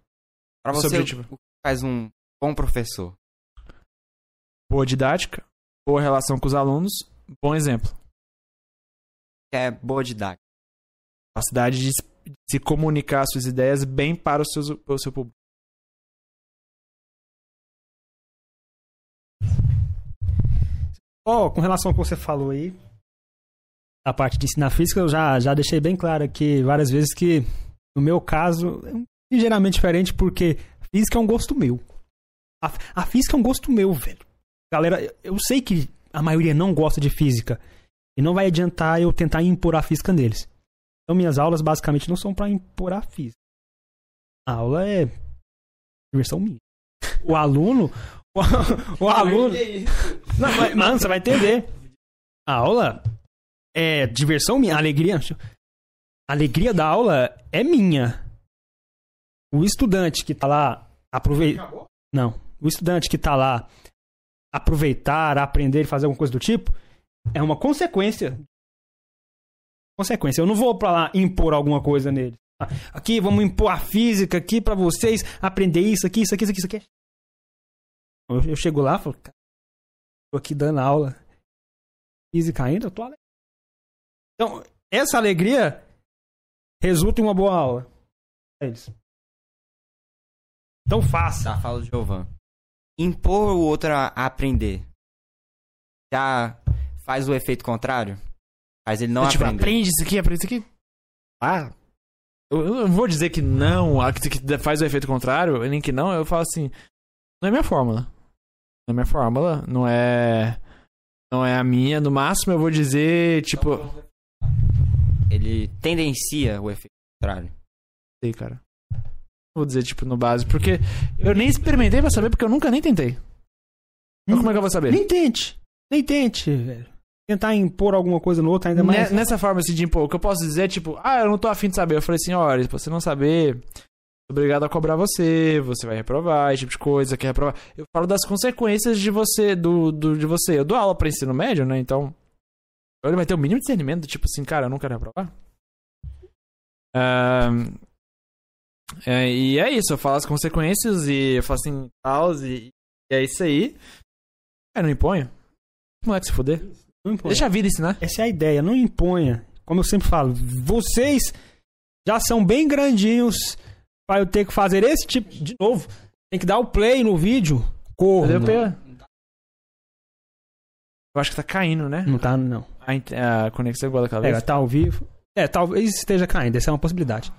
Pra Esse é o você, objetivo. o que faz um bom professor? Boa didática, boa relação com os alunos, bom exemplo. É boa didática. Capacidade de se- comunicar suas ideias bem para o seu, para o seu público. Ó, com relação ao que você falou aí, a parte de ensinar física, eu já, já deixei bem claro aqui várias vezes que, no meu caso, é ligeiramente diferente, porque física é um gosto meu. A, a física é um gosto meu, velho. Galera, eu- eu sei que a maioria não gosta de física, e não vai adiantar eu tentar impor a física neles. Então, minhas aulas basicamente não são pra impor a física. A aula é diversão minha. O aluno. O, o aluno. Não, mas, mano, você vai entender. A aula é diversão minha, alegria. A alegria da aula é minha. O estudante que tá lá aproveitar. Não. O estudante que tá lá aproveitar, aprender e fazer alguma coisa do tipo é uma consequência. Consequência. Eu não vou pra lá impor alguma coisa nele. Aqui, vamos impor a física aqui pra vocês aprender isso aqui, isso aqui, isso aqui, isso aqui. Eu, eu chego lá e falo, cara, tô aqui dando aula. Física ainda, eu tô alegre. Então, essa alegria resulta em uma boa aula. É isso. Então faça. Tá, fala o Giovan. Impor o outro a aprender. Já faz o efeito contrário? Faz ele não tipo, aprender. aprende isso aqui, aprende isso aqui. Ah. Eu, eu não vou dizer que não, ah, que que faz o efeito contrário, nem que não, eu falo assim. Não é minha fórmula. Não é minha fórmula, não é. Não é a minha. No máximo eu vou dizer, tipo. Ele tendencia o efeito contrário. sei, cara. Vou dizer, tipo, no básico. Porque eu nem experimentei pra saber, porque eu nunca nem tentei. Então, como é que eu vou saber? Nem tente. Nem tente, velho. Tentar impor alguma coisa no outro ainda mais. Ne- Nessa forma, assim, de impor, o que eu posso dizer é, tipo, ah, eu não tô afim de saber. Eu falei assim, olha, se você não saber, obrigado a cobrar você, você vai reprovar, esse tipo de coisa, quer reprovar. Eu falo das consequências de você, do, do, de você. Eu dou aula pra ensino médio, né, então... Ele vai ter o mínimo de discernimento, tipo assim, cara, eu não quero reprovar. É, e é isso, eu falo as consequências e eu falo assim, tal, e, e é isso aí. É, não imponho. Moleque se fuder. Não impõe. Deixa a vida ensinar. Essa é a ideia, não imponha. Como eu sempre falo, vocês já são bem grandinhos para eu ter que fazer esse tipo de novo. Tem que dar o play no vídeo. Corro. Cadê o Não, P? Eu acho que tá caindo, né? não tá, não. A, a conexão é igual daquela É, vez. tá ao vivo. É, talvez esteja caindo, essa é uma possibilidade.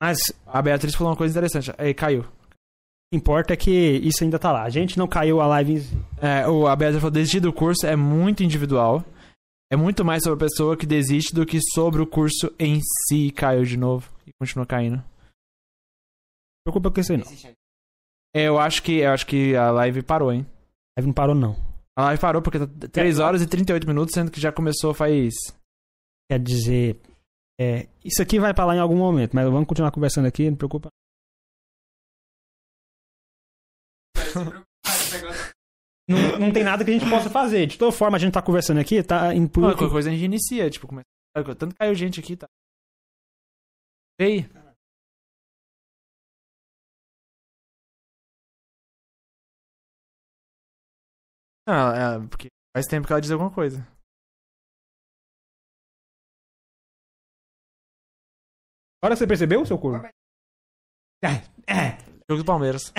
Mas A Beatriz falou uma coisa interessante. Aí, caiu. O que importa é que isso ainda tá lá. A gente não caiu a live. em- É, o, a Beatriz falou, desistir do curso é muito individual. É muito mais sobre a pessoa que desiste do que sobre o curso em si e caiu de novo e continua caindo. Não preocupa com isso aí, não. É, eu acho que eu acho que a live parou, hein? A live não parou, não. A live parou porque tá 3 horas e 38 minutos, sendo que já começou faz. Quer dizer, é, isso aqui vai pra lá em algum momento, mas vamos continuar conversando aqui, não preocupa. (laughs) Não, não tem nada que a gente possa fazer. De toda forma, a gente tá conversando aqui, tá por. Não, qualquer coisa a gente inicia, tipo, começa. Tanto caiu gente aqui, tá? Ei. Não, é, porque faz tempo que ela diz alguma coisa. Agora você percebeu, seu corpo? Jogo do Palmeiras.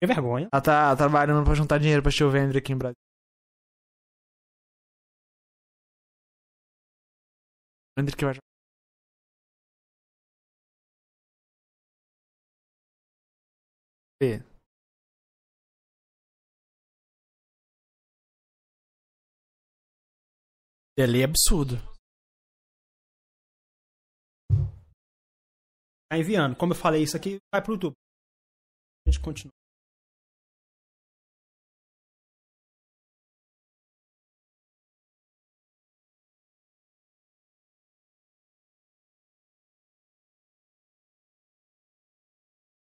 Que vergonha. Ela tá trabalhando pra juntar dinheiro pra Vendre aqui em Brasil. Vendre que vai. Vê. Ele é absurdo. Tá enviando. Como eu falei isso aqui, vai pro YouTube. Gente continua.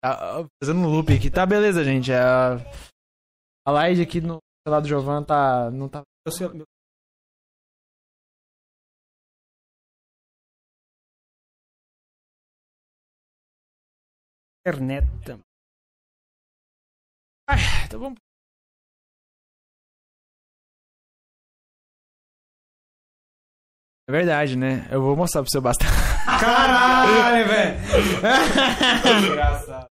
Tá, fazendo um loop aqui. Tá, beleza, gente. A, a live aqui no celular do Jovan tá. Não tá. Meu- Internet também. Tá bom. É verdade, né? Eu vou mostrar pro seu basta. (laughs) Caralho, velho! (laughs) Engraçado.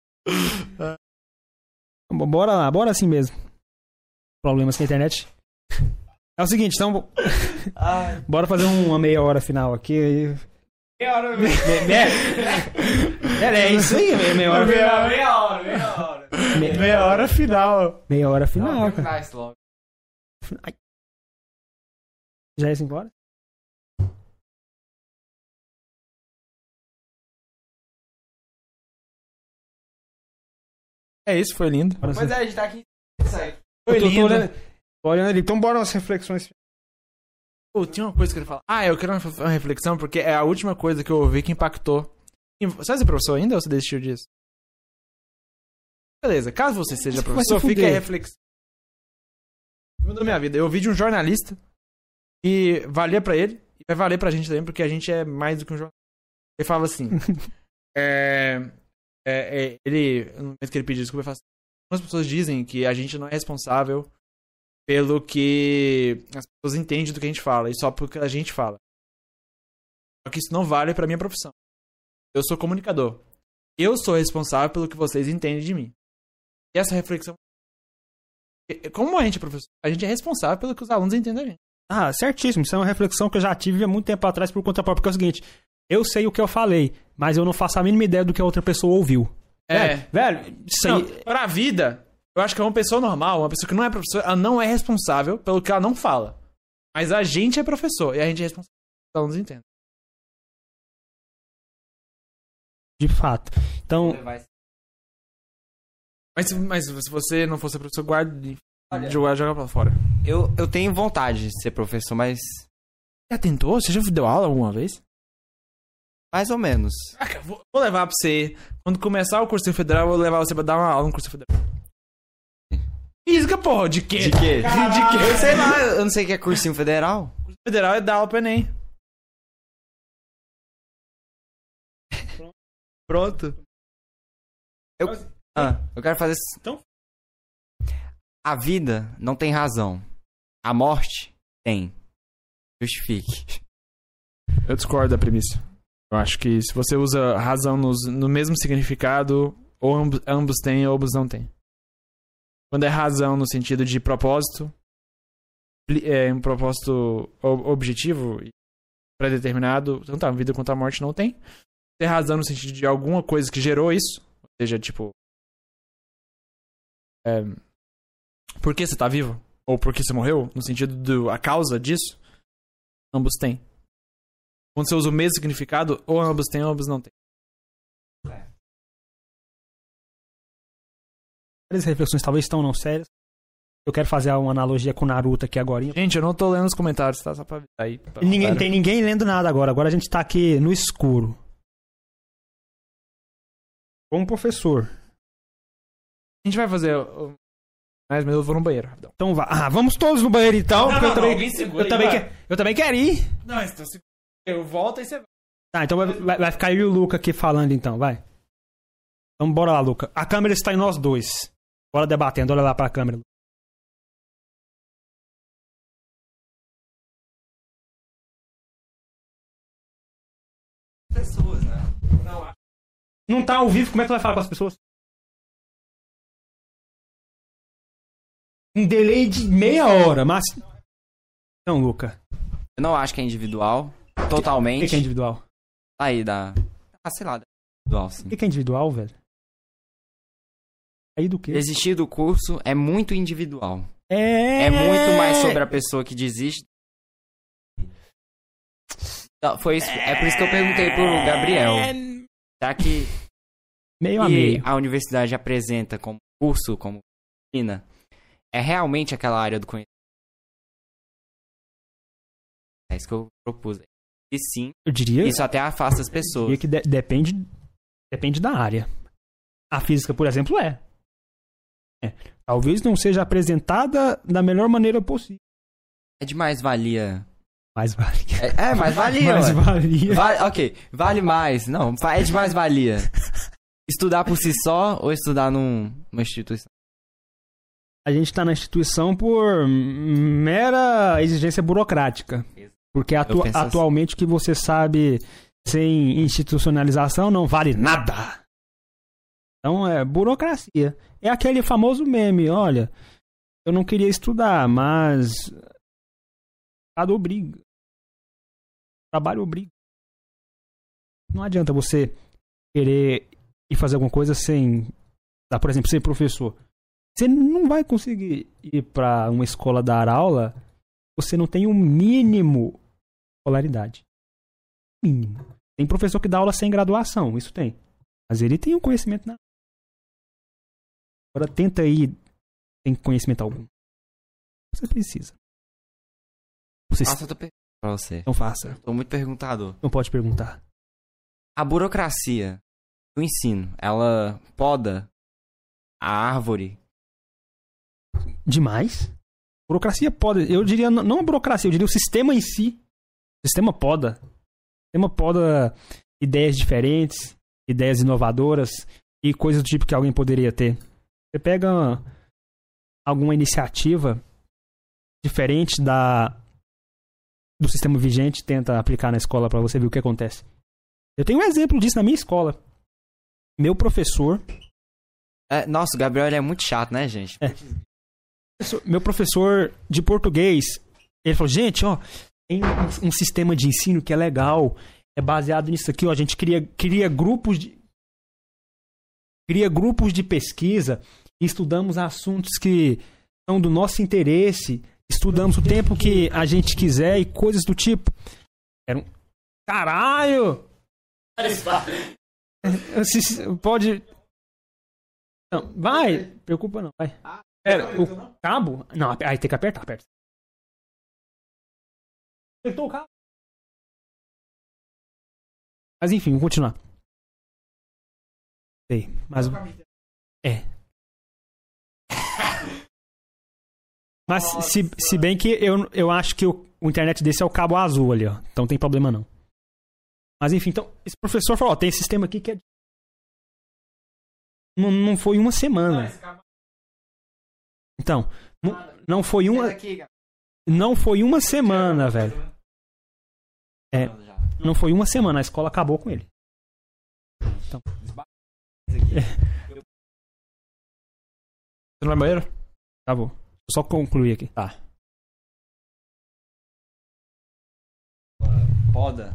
Bora lá, bora assim mesmo. Problemas com a internet. É o seguinte, então. bora fazer um- uma meia hora final aqui. Meia hora, Me- me- (laughs) É, é isso aí, meia- meia hora meia, final. meia hora, meia hora. Me- Meia hora final. Meia hora final, Não, cara. vai logo. Ai. Já é 5 horas? É isso, foi lindo. Sim. é, a gente tá aqui. Foi Eu tô- tô lindo. olhando- tô olhando ali. Então bora umas reflexões. Pô, tinha uma coisa que eu queria falar. Ah, eu quero uma reflexão, porque é a última coisa que eu ouvi que impactou. Você vai ser professor ainda ou você desistiu disso? Beleza, caso você seja se professor, fica a reflexão. Mudou minha vida. Eu ouvi de um jornalista que valia pra ele e vai valer pra gente também, porque a gente é mais do que um jornalista. Ele falava assim: (laughs) é, é, é, ele, no momento que ele pediu desculpa, ele fala assim: algumas pessoas dizem que a gente não é responsável pelo que as pessoas entendem do que a gente fala e só porque a gente fala. Só que isso não vale pra minha profissão. Eu sou comunicador. Eu sou responsável pelo que vocês entendem de mim. E essa reflexão. Como a gente é professor, a gente é responsável pelo que os alunos entendem da gente. Ah, certíssimo. Isso é uma reflexão que eu já tive há muito tempo atrás por conta própria, que é o seguinte. Eu sei o que eu falei, mas eu não faço a mínima ideia do que a outra pessoa ouviu. É. Velho, velho isso Não, aí... pra vida, eu acho que é uma pessoa normal, uma pessoa que não é professora, ela não é responsável pelo que ela não fala. Mas a gente é professor e a gente é responsável pelo que os alunos entendem. De fato. Então, Mas, mas se você não fosse professor, guarde. Jogar, jogar pra fora. Eu, eu tenho vontade de ser professor, mas Já tentou? Você já deu aula alguma vez? mais ou menos. Ah, vou, vou levar pra você. Quando começar o cursinho federal, eu vou levar você pra dar uma aula no cursinho federal. Física, porra, de quê? De quê? De quê? Eu sei lá, eu não sei o que é cursinho federal. Cursinho federal é dar aula pro Enem. Pronto. Eu, ah, eu quero fazer. Então? A vida não tem razão. A morte tem. Justifique. Eu discordo da premissa. Eu acho que se você usa razão nos- no mesmo significado, ou ambos, ambos têm ou ambos não têm. Quando é razão no sentido de propósito, é um propósito objetivo e pré-determinado, tanto a vida quanto a morte não tem. Ter razão no sentido de alguma coisa que gerou isso, ou seja, tipo. É, por que você tá vivo? ou porque você morreu, no sentido do a causa disso, ambos têm. Quando você usa o mesmo significado, ou ambos têm ou ambos não têm. Várias reflexões talvez estão não sérias. Eu quero fazer uma analogia com Naruto aqui agora. Gente, eu não tô lendo os comentários, tá? Só pra aí. pra Ninguém, galera. tem ninguém lendo nada agora. Agora a gente tá aqui no escuro. Como professor. A gente vai fazer. Mais, mas eu vou no banheiro. rapidão. Então vá. Ah, vamos todos no banheiro então. Não, não, eu, também, alguém segura eu, também vai. que- eu também quero ir. Não, então se eu volto e você vai. Tá, então vai, vai- vai ficar eu e o Luca aqui falando então, vai. Então bora lá, Luca. A câmera está em nós dois. Bora debatendo, olha lá pra câmera. Pessoas, né? Não tá ao vivo, como é que tu vai falar com as pessoas? Um delay de meia hora, mas. Então, Luca. Eu não acho que é individual. O Totalmente. que que é individual? Aí, da. Ah, sei lá, individual, sim. O que que é individual, velho? Aí do quê? Desistir do curso é muito individual. É... É muito mais sobre a pessoa que desiste. Não, foi isso, é por isso que eu perguntei pro Gabriel. Será que Meio a que meio. a universidade apresenta como curso, como disciplina, é realmente aquela área do conhecimento? É isso que eu propus. E sim, Eu diria, isso até afasta as eu pessoas. diria que de- depende, depende da área. A física, por exemplo, é. É. Talvez não seja apresentada da melhor maneira possível. É de mais valia. Mas vale. É, é mais valia. (laughs) Ué. valia. Vale, ok, vale mais. Não, é de mais valia. (laughs) Estudar por si só ou estudar num, numa instituição? A gente tá na instituição por mera exigência burocrática. Porque atu- assim. atualmente o que você sabe sem institucionalização não vale nada. Então é burocracia. É aquele famoso meme, olha, eu não queria estudar, mas Estado obriga. Trabalho obriga. Não adianta você querer ir fazer alguma coisa sem, por exemplo, ser professor. Você não vai conseguir ir para uma escola dar aula. Você não tem o um mínimo de escolaridade. Mínimo. Tem professor que dá aula sem graduação, isso tem. Mas ele tem o conhecimento na. Agora tenta ir sem conhecimento algum. Você precisa. Você Faça outra pergunta pra você. não faça. Tô muito perguntador. Não pode perguntar. A burocracia do ensino, ela poda a árvore? Demais. Burocracia poda. Eu diria, não a burocracia, eu diria o sistema em si. O sistema poda. O sistema poda ideias diferentes, ideias inovadoras e coisas do tipo que alguém poderia ter. Você pega alguma iniciativa diferente da do sistema vigente, tenta aplicar na escola para você ver o que acontece. Eu tenho um exemplo disso na minha escola. Meu professor É, nossa, o Gabriel ele é muito chato, né, gente? Professor- meu professor de português, ele falou, gente, ó, tem um, um sistema de ensino que é legal, é baseado nisso aqui, ó, a gente cria, cria grupos de cria grupos de pesquisa e estudamos assuntos que são do nosso interesse, estudamos o tempo que a gente quiser e coisas do tipo. Era um caralho. (laughs) Se- Pode não, vai, preocupa não, vai. Pera, o cabo? Não, aí tem que apertar, aperta. Apertou o cabo. Mas enfim, vamos continuar. Sei, mas. É. Mas se, se bem que eu, eu acho que o, o internet desse é o cabo azul ali, ó. Então não tem problema não. Mas enfim, então, esse professor falou, ó, tem esse sistema aqui que é. Não, não foi uma semana. Então, não, não foi uma. Não foi uma semana, velho. É. Não foi uma semana, a escola acabou com ele. Então. Você não vai banheiro? Acabou. Vou só concluir aqui. Tá. Poda.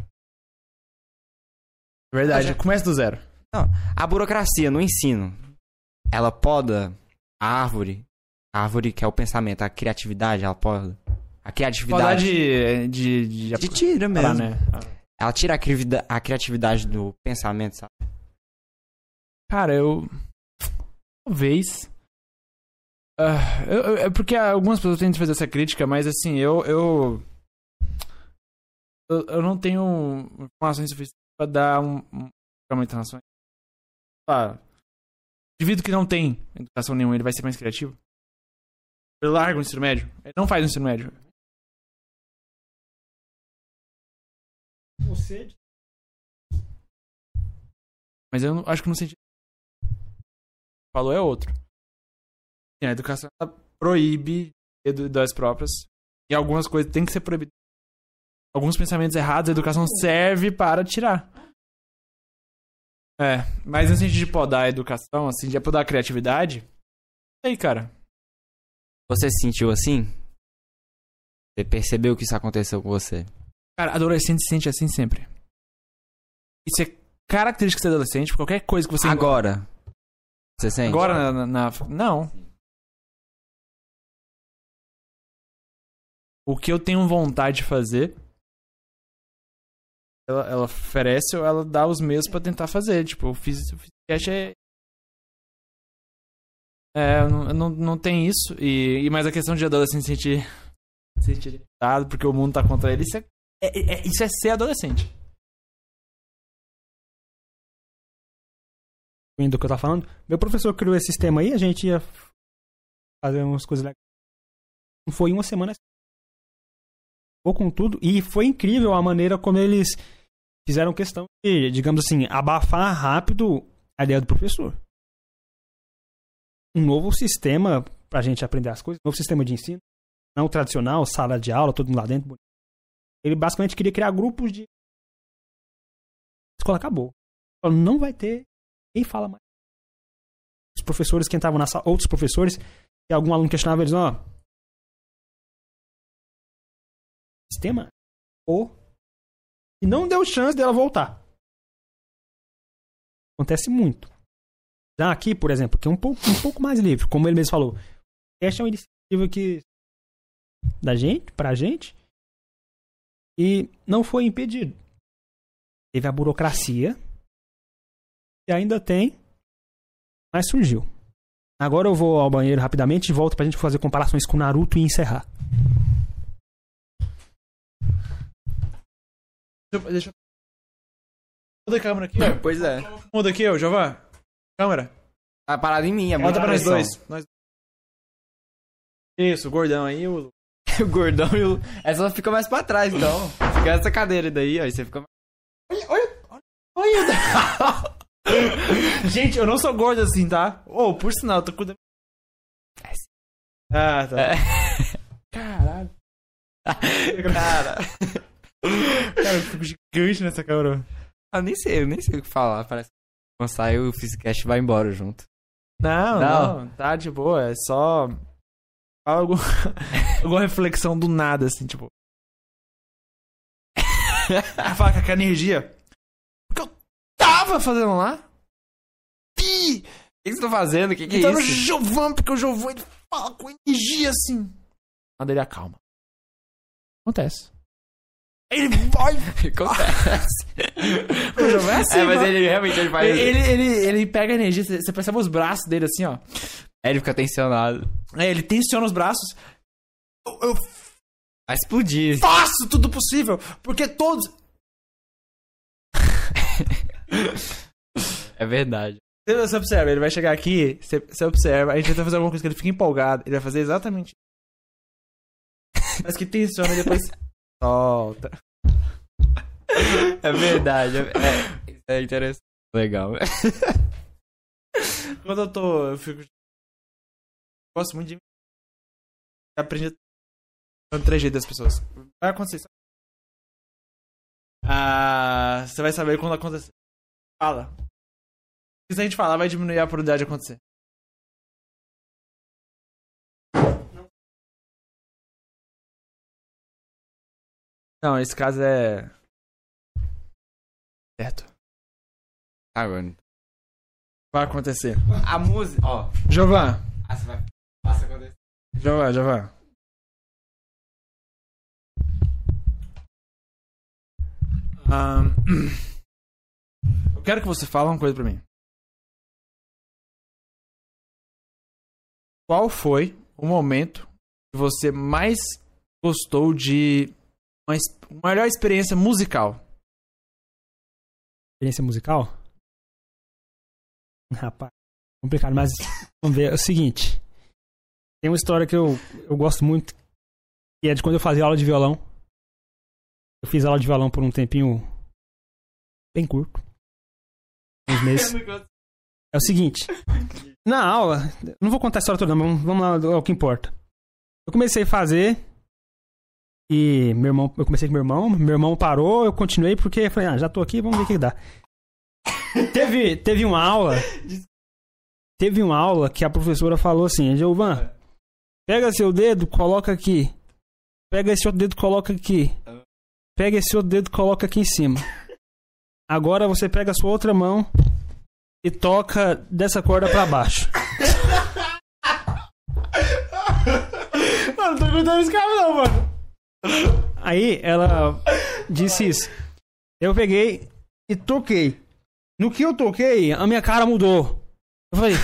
Verdade, começa do zero. A burocracia no ensino, ela poda a árvore árvore que é o pensamento, a criatividade, ela pode. A criatividade. de, de, de, de tira mesmo. né? Ela tira a, crivida- a criatividade do pensamento, sabe? Cara, eu. Talvez. Ah, eu- eu- é porque algumas pessoas tentam fazer essa crítica, mas assim, eu. Eu, eu, eu não tenho informações suficientes pra dar um, um uma internação. Ah, indivíduo que não tem educação nenhuma, ele vai ser mais criativo? Ele larga o ensino médio? Ele não faz o ensino médio? Você. Mas eu não- acho que no sentido. Falou é outro. A educação proíbe ideias próprias. E algumas coisas têm que ser proibidas. Alguns pensamentos errados, a educação serve para tirar. É, mas no sentido de podar a educação, assim, de podar a criatividade. Aí, cara. Você se sentiu assim? Você percebeu que isso aconteceu com você? Cara, adolescente se sente assim sempre. Isso é característica de ser adolescente, qualquer coisa que você. Agora. Você sente? Agora na, na- na- Não. O que eu tenho vontade de fazer. Ela, ela oferece ou ela dá os meios pra tentar fazer. Tipo, eu fiz. Eu fiz sketch é. É, não, não, tem isso. E, e mais a questão de adolescente se sentir. se sentir limitado porque o mundo tá contra ele. Isso é, é- é- isso é ser adolescente. do que eu tava falando, meu professor criou esse sistema aí, a gente ia fazer umas coisas legais. Foi uma semana. Ou com tudo, e foi incrível a maneira como eles fizeram questão de, digamos assim, abafar rápido a ideia do professor. Um novo sistema pra gente aprender as coisas, um novo sistema de ensino, não tradicional, sala de aula, todo mundo lá dentro. Ele basicamente queria criar grupos de. A escola acabou. A não vai ter quem fala mais. Os professores que entravam na sala, outros professores, e algum aluno questionava eles, ó. Sistema? Ou. E não deu chance dela voltar. Acontece muito. Já aqui, por exemplo, que é um pouco, um pouco mais livre, como ele mesmo falou. Esta é uma iniciativa que. da gente, pra gente. E não foi impedido. Teve a burocracia e ainda tem, mas surgiu. Agora eu vou ao banheiro rapidamente e volto pra gente fazer comparações com Naruto e encerrar. Deixa eu. Deixa eu... Muda a câmera aqui, ó. Pois é. Muda aqui, ó, Jovan. Câmera. Tá parado em mim, é muita Bota pra nós dois. Nós... Isso, o gordão aí. O... (laughs) o gordão e o... Só fica mais pra trás, então. Fica essa cadeira daí, ó. E você fica mais... (laughs) Gente, eu não sou gordo assim, tá? Ô, por sinal, eu tô cuidando. Ah, tá. É. Caralho. Cara... Cara, eu fico gigante nessa câmera. Eu nem sei, eu nem sei o que falar. Parece quando sai o Physicast vai embora junto. Não, Não. não, tá de boa. É só. Algum... (laughs) alguma reflexão do nada, assim, tipo. Fala com aquela energia. Porque eu tava fazendo lá. Ih! O que você tá fazendo? O que, que é Então no isso? Jovan, porque o Jovan ele fala com energia assim. Nada ele acalma. Acontece. Ele vai. Acontece. (laughs) O é assim, é, mas mano. ele realmente ele faz. Ele, ele, ele, pega energia, você percebe os braços dele assim, ó. Aí ele fica tensionado. É, ele tensiona os braços. Eu, eu Vai explodir. faço tudo possível, porque todos. (laughs) É verdade. Você observa, ele vai chegar aqui, você, você observa, a gente vai fazer alguma coisa que ele fica empolgado, ele vai fazer exatamente. Mas que tensiona e depois solta. É verdade. É, é, interessante. Legal. Quando eu tô. Eu fico. Gosto muito de. Aprendi o trejeito das pessoas. Vai acontecer isso. Ah. Você vai saber quando acontecer. Fala. Se a gente falar, vai diminuir a probabilidade de acontecer. Não, esse caso é. Certo. Agora. Vai acontecer. A música. Ó. Jovan, Ah, você vai. Passa acontecer. Já vai, já vai. Ahn, (clears throat) eu quero que você fale uma coisa pra mim. Qual foi o momento que você mais gostou de uma, melhor experiência musical? Experiência musical? Rapaz, complicado, mas vamos ver. É o seguinte. Tem uma história que eu, eu gosto muito, que é de quando eu fazia aula de violão. Eu fiz aula de violão por um tempinho bem curto. Uns meses. (laughs) É o seguinte. Na aula, não vou contar a história toda, mas vamos lá ao que importa. Eu comecei a fazer e meu irmão, eu comecei com meu irmão, meu irmão parou, eu continuei porque eu falei, ah, já tô aqui, vamos ver o que, que dá. (laughs) teve, teve uma aula, teve uma aula que a professora falou assim, Giovan, pega seu dedo, coloca aqui. Pega esse outro dedo, coloca aqui. Pega esse outro dedo, coloca aqui em cima. Agora você pega a sua outra mão e toca dessa corda pra baixo. (laughs) Mano, não tô contando esse cara não, mano. Aí ela disse isso. Eu peguei e toquei. No que eu toquei, a minha cara mudou. Eu falei: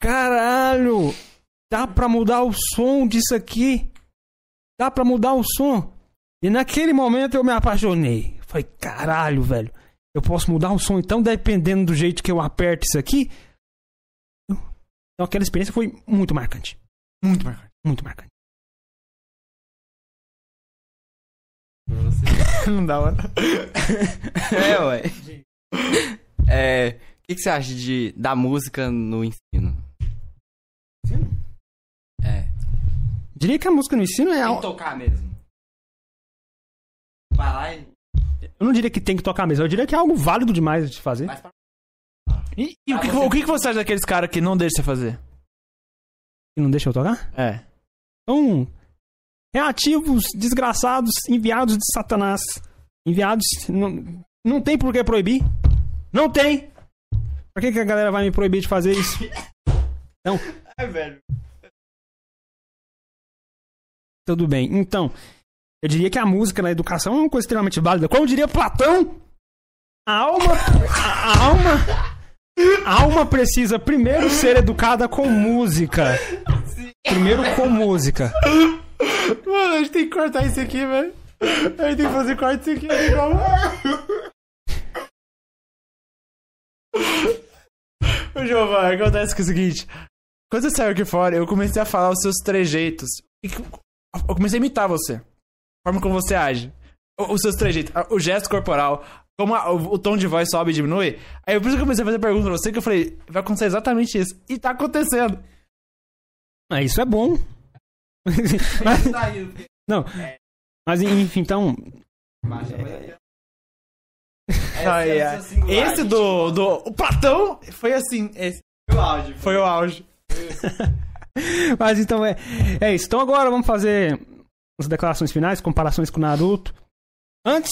Caralho, dá pra mudar o som disso aqui? Dá pra mudar o som? E naquele momento eu me apaixonei. Falei: Caralho, velho, eu posso mudar o som então, dependendo do jeito que eu aperto isso aqui? Então aquela experiência foi muito marcante. Muito marcante. Muito marcante. (laughs) Não dá, mano. É, ué. É, o que, que você acha de, da música no ensino? É. Diria que a música no ensino é Tem que tocar mesmo. Vai lá e... Eu não diria que tem que tocar mesmo, eu diria que é algo válido demais de fazer. Mas pra... E, e o, que, o que que você acha daqueles caras que não deixam você fazer? E não deixa eu tocar? É. São reativos, desgraçados, enviados de Satanás. Enviados. Não, não tem por que proibir. Não tem! Pra que, que a galera vai me proibir de fazer isso? Então, (laughs) É, velho. tudo bem. Então, eu diria que a música na educação é uma coisa extremamente válida. Como diria Platão, a alma. A, a alma. A alma precisa primeiro ser educada com música. Primeiro com música. Mano, a gente tem que cortar isso aqui, velho. A gente tem que fazer corte isso aqui. é igual- Ô, Giovanni, acontece que é o seguinte. Quando você saiu aqui fora, eu comecei a falar os seus trejeitos. Eu comecei a imitar você. A forma como você age. Os seus trejeitos, o gesto corporal, como a- o, o tom de voz sobe e diminui. Aí por isso que eu comecei a fazer pergunta pra você, que eu falei, vai acontecer exatamente isso. E tá acontecendo. Ah, isso é bom. Mas- (laughs) não. Mas enfim, então. Ai, ai. Esse do, do. O Platão foi assim. Esse Foi o áudio. foi o auge. (laughs) Mas então é, é isso. Então agora vamos fazer as declarações finais, comparações com o Naruto. Antes.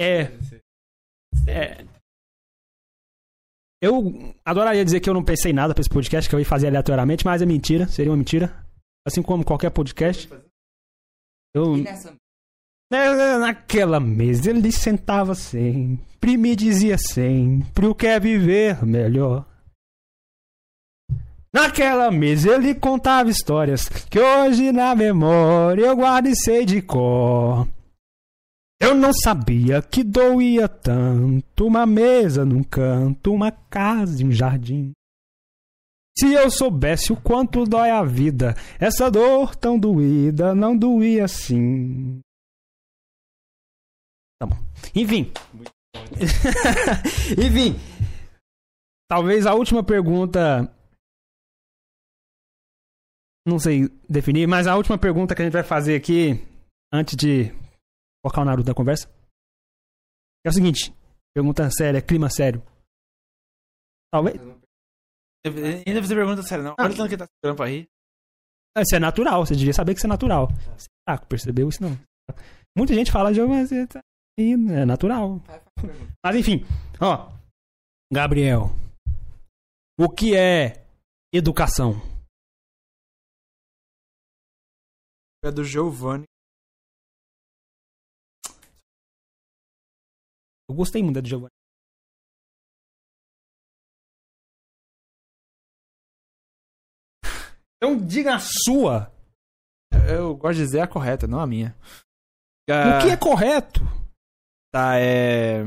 É. é eu adoraria dizer que eu não pensei em nada pra esse podcast, que eu ia fazer aleatoriamente, mas é mentira, seria uma mentira. Assim como qualquer podcast. Eu, nessa... É, Naquela mesa ele sentava sempre, me dizia sempre o que é viver melhor. Naquela mesa ele contava histórias que hoje na memória eu guardo e sei de cor. Eu não sabia que doía tanto uma mesa num canto, uma casa e um jardim. Se eu soubesse o quanto dói a vida, essa dor tão doída não doía assim. Tá bom. Enfim. (laughs) Enfim. Talvez a última pergunta. Não sei definir, mas a última pergunta que a gente vai fazer aqui, antes de colocar o Naruto na conversa, é o seguinte: pergunta séria, clima sério. Talvez. Ainda você pergunta sério, não. Olha o tanto que tá segurando pra rir. Isso é natural, você devia saber que isso é natural. Ah, percebeu isso não? Muita gente fala de mas é tá rindo, é natural. Mas enfim, ó. Gabriel. O que é educação? É do Giovanni. Eu gostei muito da do Giovanni. Então diga a sua. Eu gosto de dizer a correta, não a minha. O que é correto? Tá, é.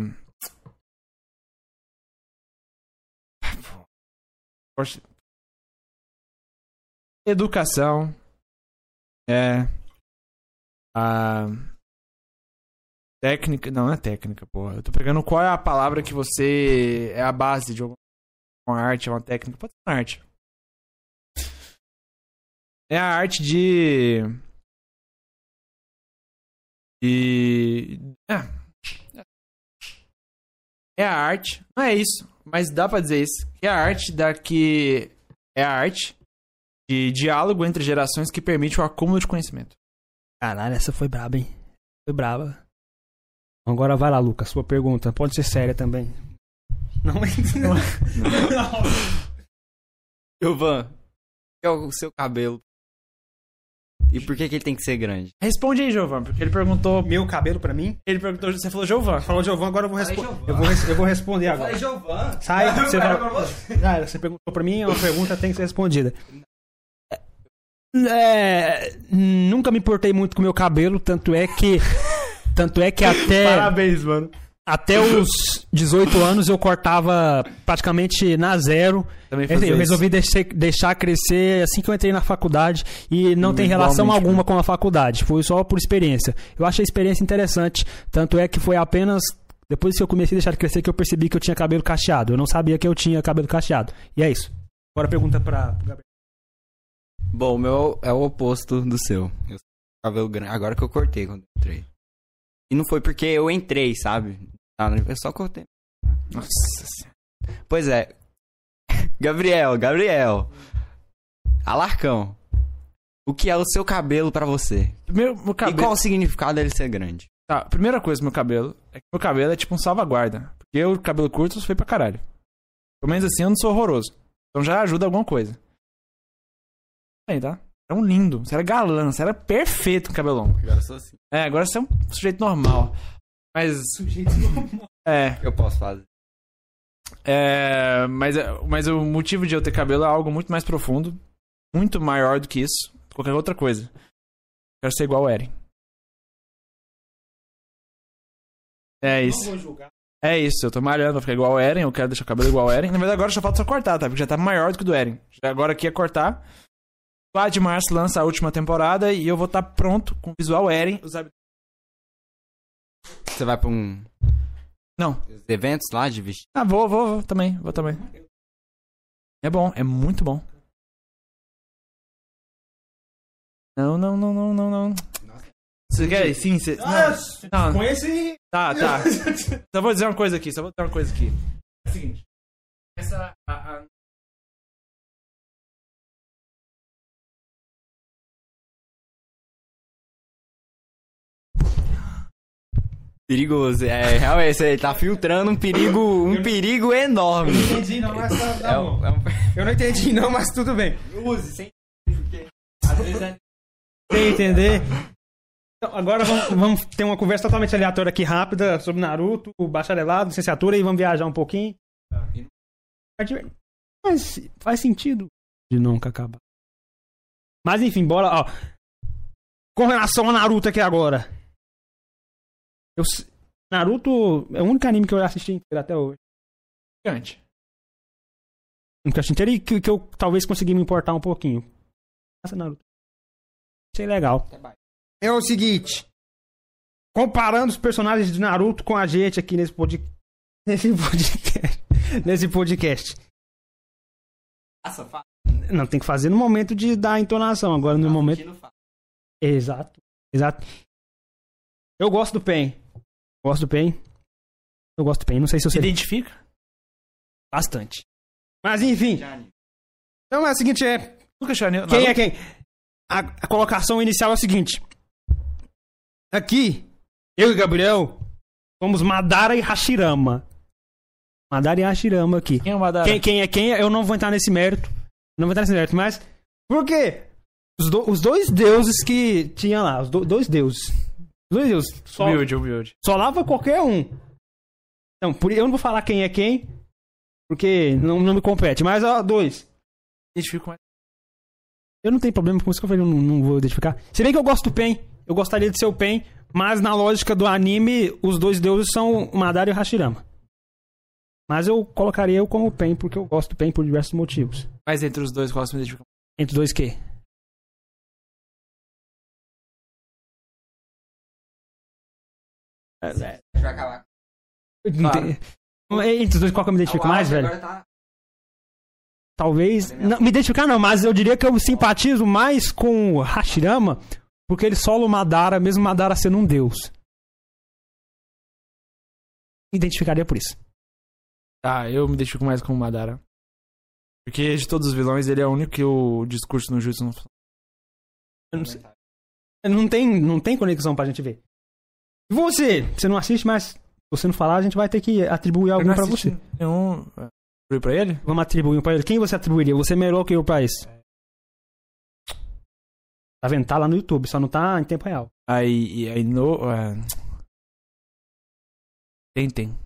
Educação. É. A. Técnica. Não, não é técnica, porra. Eu tô pegando qual é a palavra que você. É a base de alguma uma arte, é uma técnica. Pode ser uma arte. É a arte de. De. É. É a arte. Não é isso, mas dá pra dizer isso. É a arte da que. É a arte de diálogo entre gerações que permite o acúmulo de conhecimento. Caralho, essa foi braba, hein? Foi braba. Agora vai lá, Lucas, sua pergunta. Pode ser séria também. Não, (laughs) não. Giovan, que é o seu cabelo? E por que, que ele tem que ser grande? Responde aí, Giovan, porque ele perguntou. Meu cabelo pra mim? Ele perguntou, você falou Giovan. Falou Giovanni, agora eu vou responder. Eu, vou res- eu vou responder agora. Giovanni. Sai, você, Vai, vai... vai, Já era, (laughs) você perguntou pra mim, é uma pergunta tem que ser respondida. É, nunca me importei muito com o meu cabelo, tanto é que. Tanto é que até. Parabéns, mano. Até os 18 anos eu cortava praticamente na zero. Também Eu resolvi deixar, deixar crescer assim que eu entrei na faculdade e não tem relação Igualmente, alguma com a faculdade. Foi só por experiência. Eu achei a experiência interessante. Tanto é que foi apenas depois que eu comecei a deixar crescer que eu percebi que eu tinha cabelo cacheado. Eu não sabia que eu tinha cabelo cacheado. E é isso. Agora pergunta pra pro Gabriel. Bom, o meu é o oposto do seu. Eu cabelo grande. Agora que eu cortei quando eu entrei. E não foi porque eu entrei, sabe? Ah, Eu só cortei. Nossa senhora. Pois é. (laughs) Gabriel, Gabriel. Alarcão. O que é o seu cabelo pra você? Primeiro, meu E cabelo. qual o significado dele ser grande? Tá, primeira coisa, meu cabelo. É que meu cabelo é tipo um salvaguarda. Porque eu, cabelo curto, foi pra caralho. Pelo menos assim, eu não sou horroroso. Então já ajuda alguma coisa. Aí, tá? Era um lindo. Você era galã. Você era perfeito com cabelo longo. Agora eu sou assim. É, agora você é um sujeito normal. Mas. É. Eu posso fazer. É, mas, mas o motivo de eu ter cabelo é algo muito mais profundo, muito maior do que isso, qualquer outra coisa. Quero ser igual o Eren. É isso. É isso, eu tô malhando pra ficar igual o Eren, eu quero deixar o cabelo igual o Eren. Na verdade, agora só falta só cortar, tá? Porque já tá maior do que o do Eren. Agora aqui é cortar. 4 de março lança a última temporada e eu vou estar pronto com o visual Eren. Os hab- Você vai pra um. Não. Eventos lá de vestir. Ah, vou, vou, vou também, vou também. É bom, é muito bom. Não, não, não, não, não, não. Você quer? Sim, você... Não, não. Com esse. Tá, tá. (laughs) Só vou dizer uma coisa aqui, só vou dizer uma coisa aqui. É o seguinte. Essa... a- a- Perigoso. É, realmente, você tá filtrando um perigo, um perigo enorme. Eu não entendi, não, mas tá, tá É um- é um- (laughs) Eu não entendi, não, mas tudo bem. Use, sem Sem entender. Então, agora vamos, vamos ter uma conversa totalmente aleatória aqui, rápida, sobre Naruto, bacharelado, licenciatura, e vamos viajar um pouquinho. Mas faz sentido de nunca acabar. Mas enfim, bora, ó. Com relação a Naruto aqui agora. Eu, Naruto é o único anime que eu assisti inteiro até hoje. Gigante. O único que eu assisti inteiro e que, que eu talvez consegui me importar um pouquinho. Nossa, Naruto. Achei legal. É o seguinte. Comparando os personagens de Naruto com a gente aqui nesse, pod... (laughs) nesse podcast. (laughs) nesse podcast. Faça, faça. Não, tem que fazer no momento de dar a entonação. Agora no momento. Exato. Exato. Eu gosto do Pen. Gosto do Pen. Eu gosto do Pen. Não sei se Se você. identifica? Bastante. Mas enfim. Então é o seguinte: é. Quem é quem? A, a colocação inicial é o seguinte. Aqui, eu e Gabriel somos Madara e Hashirama. Madara e Hashirama aqui. Quem é o Madara? Quem, quem é quem? Eu não vou entrar nesse mérito. Não vou entrar nesse mérito, mas. Por quê? Os, do- os dois deuses que tinha lá, os do- dois deuses. Os dois deuses. Só, Humilde, humilde. só lava qualquer um. Então, por, eu não vou falar quem é quem, porque não, não me compete. Mas, ó, dois. Identifico mais. Eu não tenho problema com isso que eu falei, eu não, não vou identificar. Se bem que eu gosto do Pen, eu gostaria de ser o Pen, mas na lógica do anime, os dois deuses são o Madara e o Hashirama. Mas eu colocaria eu como Pen, porque eu gosto do Pen por diversos motivos. Mas entre os dois, qual você me identifica mais? Entre os dois quê? Vai acabar. Não tem- Entre os dois, qual que eu me identifico mais, velho? Talvez. Não, me identificar não, mas eu diria que eu simpatizo mais com o Hashirama, porque ele sola o Madara, mesmo o Madara sendo um deus. Identificaria por isso. Tá, eu me identifico mais com o Madara. Porque de todos os vilões, ele é o único que o discurso no Jutsu não Eu não, sei- não tem, não tem conexão pra gente ver. E você? Você não assiste, mas se você não falar, a gente vai ter que atribuir algum pra você. Nenhum. Atribuir pra ele? Vamos atribuir um pra ele. Quem você atribuiria? Você é melhor que eu pra esse. Tá vendo? Tá lá no YouTube, só não tá em tempo real. Aí, aí no. é, Tem, tem.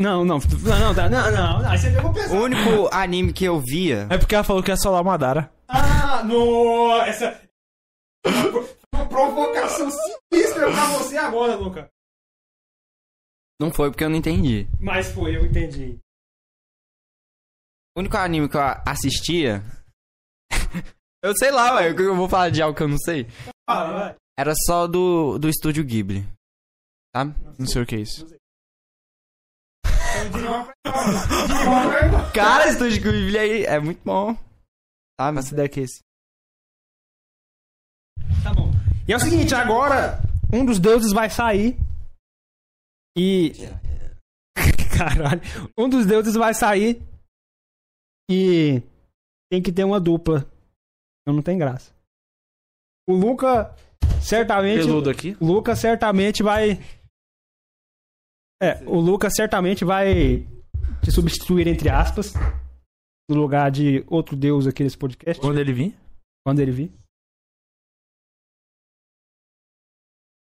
Não, não, não, não, tá- não, não, não, aí você pegou pesado. O único anime que eu via. É porque ela falou que ia solar o Madara. Ah, no, essa provocação sinistra pra você agora, Luca. Não foi porque eu não entendi. Mas foi, eu entendi. O único anime que eu assistia. (laughs) eu sei lá, ué. Eu vou falar de algo que eu não sei. Vai. Era só do, do estúdio Ghibli. Sabe? Não sei o que é isso. (laughs) Cara, estúdio Ghibli aí é muito bom. Sabe? Essa ideia que é esse. Tá bom. E é o seguinte, agora um dos deuses vai sair e (laughs) caralho, um dos deuses vai sair e tem que ter uma dupla. Então não tem graça. O Luca certamente Peludo aqui. O Lucas certamente vai. É, o Lucas certamente vai te substituir, entre aspas, no lugar de outro deus aqui nesse podcast, Quando ele vir? quando ele vir.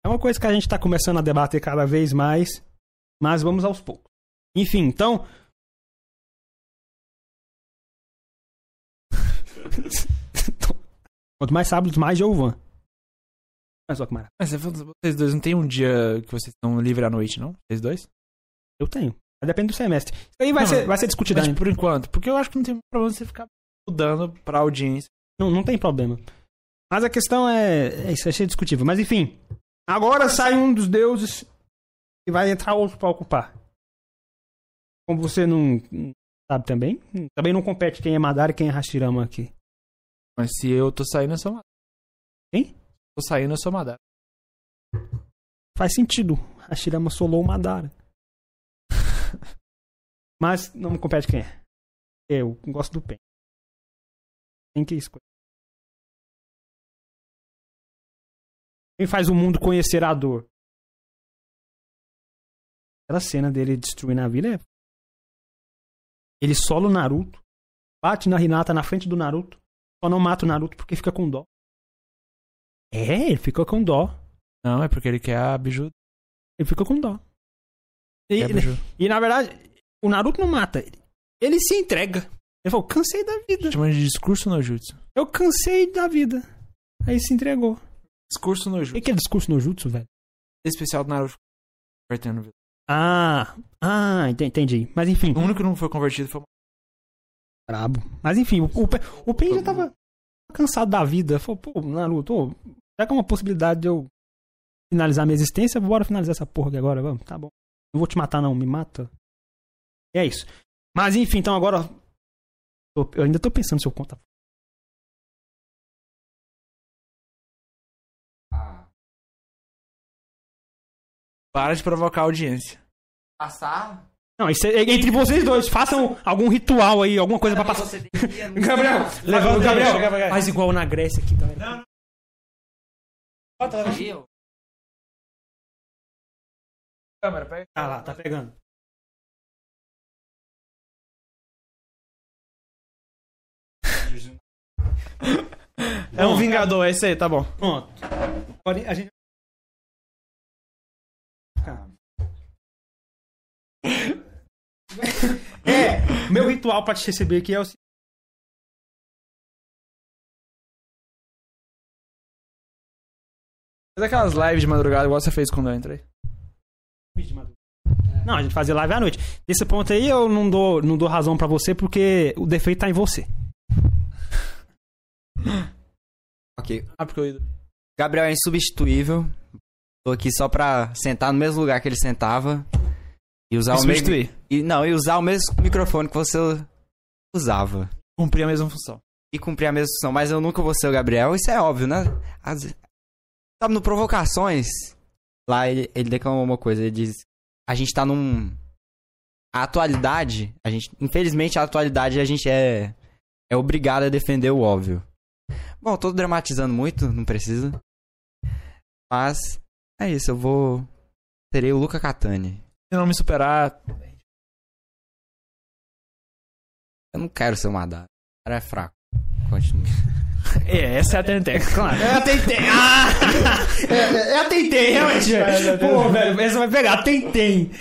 É uma coisa que a gente tá começando a debater cada vez mais, mas vamos aos poucos. Enfim, então. (laughs) Quanto mais sábados, mais Jovan. Mas só que maravilha. Mas falou- vocês dois não tem um dia que vocês estão livres à noite, não? Vocês dois? Eu tenho. Mas depende do semestre. Isso aí vai, Não, ser, vai ser discutido ainda. por enquanto. Porque eu acho que não tem problema você ficar mudando pra audiência. Não, não tem problema. Mas a questão é. é Isso é discutível. Mas enfim. Agora sai um dos deuses e vai entrar outro pra ocupar. Como você não sabe também, também não compete quem é Madara e quem é Hashirama aqui. Mas se eu tô saindo, eu sou Madara. Quem? Tô saindo, eu sou Madara. Faz sentido. Hashirama solou o Madara. (laughs) Mas não me compete quem é. Eu gosto do Pen. Tem que escolher. Quem faz o mundo conhecer a dor? Aquela cena dele destruindo a vila é. Ele sola o Naruto, bate na Hinata na frente do Naruto, só não mata o Naruto porque fica com dó. É, ele fica com dó. Não, é porque ele quer a biju. Ele fica com dó. E, biju. e, na verdade, o Naruto não mata ele. Ele se entrega. Ele falou, cansei da vida. Chama de discurso no jutsu. Eu cansei da vida. Aí se entregou. Discurso no O jutsu. que é discurso no jutsu, velho? Especial do Naruto. Convertendo. Ah, ah, enten- entendi. Mas enfim, O único que não foi convertido foi o brabo. Mas enfim, o, o, Pen- o Pen já tava cansado da vida. Falou, pô, Naruto, ô, já que é uma possibilidade de eu finalizar minha existência, bora finalizar essa porra aqui agora, vamos, tá bom. Não vou te matar não, me mata. E é isso. Mas enfim, então agora... Eu ainda tô pensando se eu conto. Para de provocar a audiência. Passar? Não, isso é, entre vocês dois, façam algum ritual aí, alguma coisa pra passar. Você (laughs) Gabriel, levanta o Gabriel. Faz igual na Grécia aqui, tá vendo? Eu? Câmera, pega. Tá lá, tá pegando. (laughs) É um vingador, é esse aí, tá bom. Pronto. Agora a gente. (laughs) É, meu ritual pra te receber aqui é o seguinte. Faz aquelas lives de madrugada igual você fez quando eu entrei. Não, a gente fazia live à noite. Nesse ponto aí eu não dou, não dou razão pra você porque o defeito tá em você. (laughs) Ok. Ah, porque eu... Gabriel é insubstituível. Tô aqui só pra sentar no mesmo lugar que ele sentava. E usar o mesmo. E, não, e usar o mesmo microfone que você usava. Cumprir a mesma função. E cumprir a mesma função. Mas eu nunca vou ser o Gabriel, isso é óbvio, né? Sabe, no Provocações, lá ele, ele declamou uma coisa, ele diz. A gente tá num. A atualidade, a gente. Infelizmente, a atualidade a gente é. É obrigado a defender o óbvio. Bom, tô dramatizando muito, não precisa. Mas. É isso, eu vou. Serei o Luca Catani. Não me superar, Eu não quero ser o Madara. O cara é fraco. Continua. (laughs) é, essa é a Tenteca. Claro. Eu tentei. (laughs) Ah! Eu, eu tentei, realmente. velho. Pô, velho, essa vai pegar. Tentei.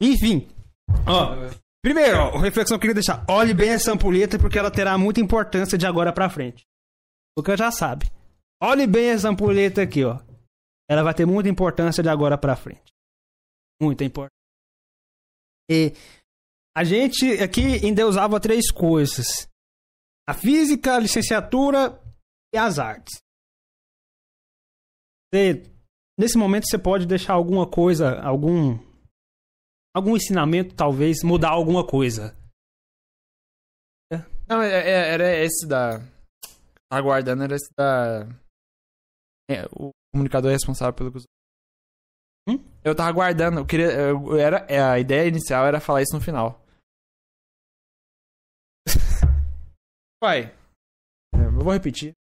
Enfim. Ó. Primeiro, ó, a reflexão que eu queria deixar. Olhe bem essa ampulheta porque ela terá muita importância de agora pra frente. O que já sabe. Olhe bem essa ampulheta aqui, ó. Ela vai ter muita importância de agora pra frente. Muita importância. E a gente aqui ainda usava três coisas: a física, a licenciatura e as artes. Você- nesse momento você pode deixar alguma coisa, algum algum ensinamento, talvez mudar alguma coisa. Não, é- é- era esse da. Aguardando, era esse da. É, o comunicador responsável pelo que os- Hum? Eu tava aguardando, eu queria. eu- era, é, a ideia inicial era falar isso no final. (laughs) Vai. Eu vou repetir.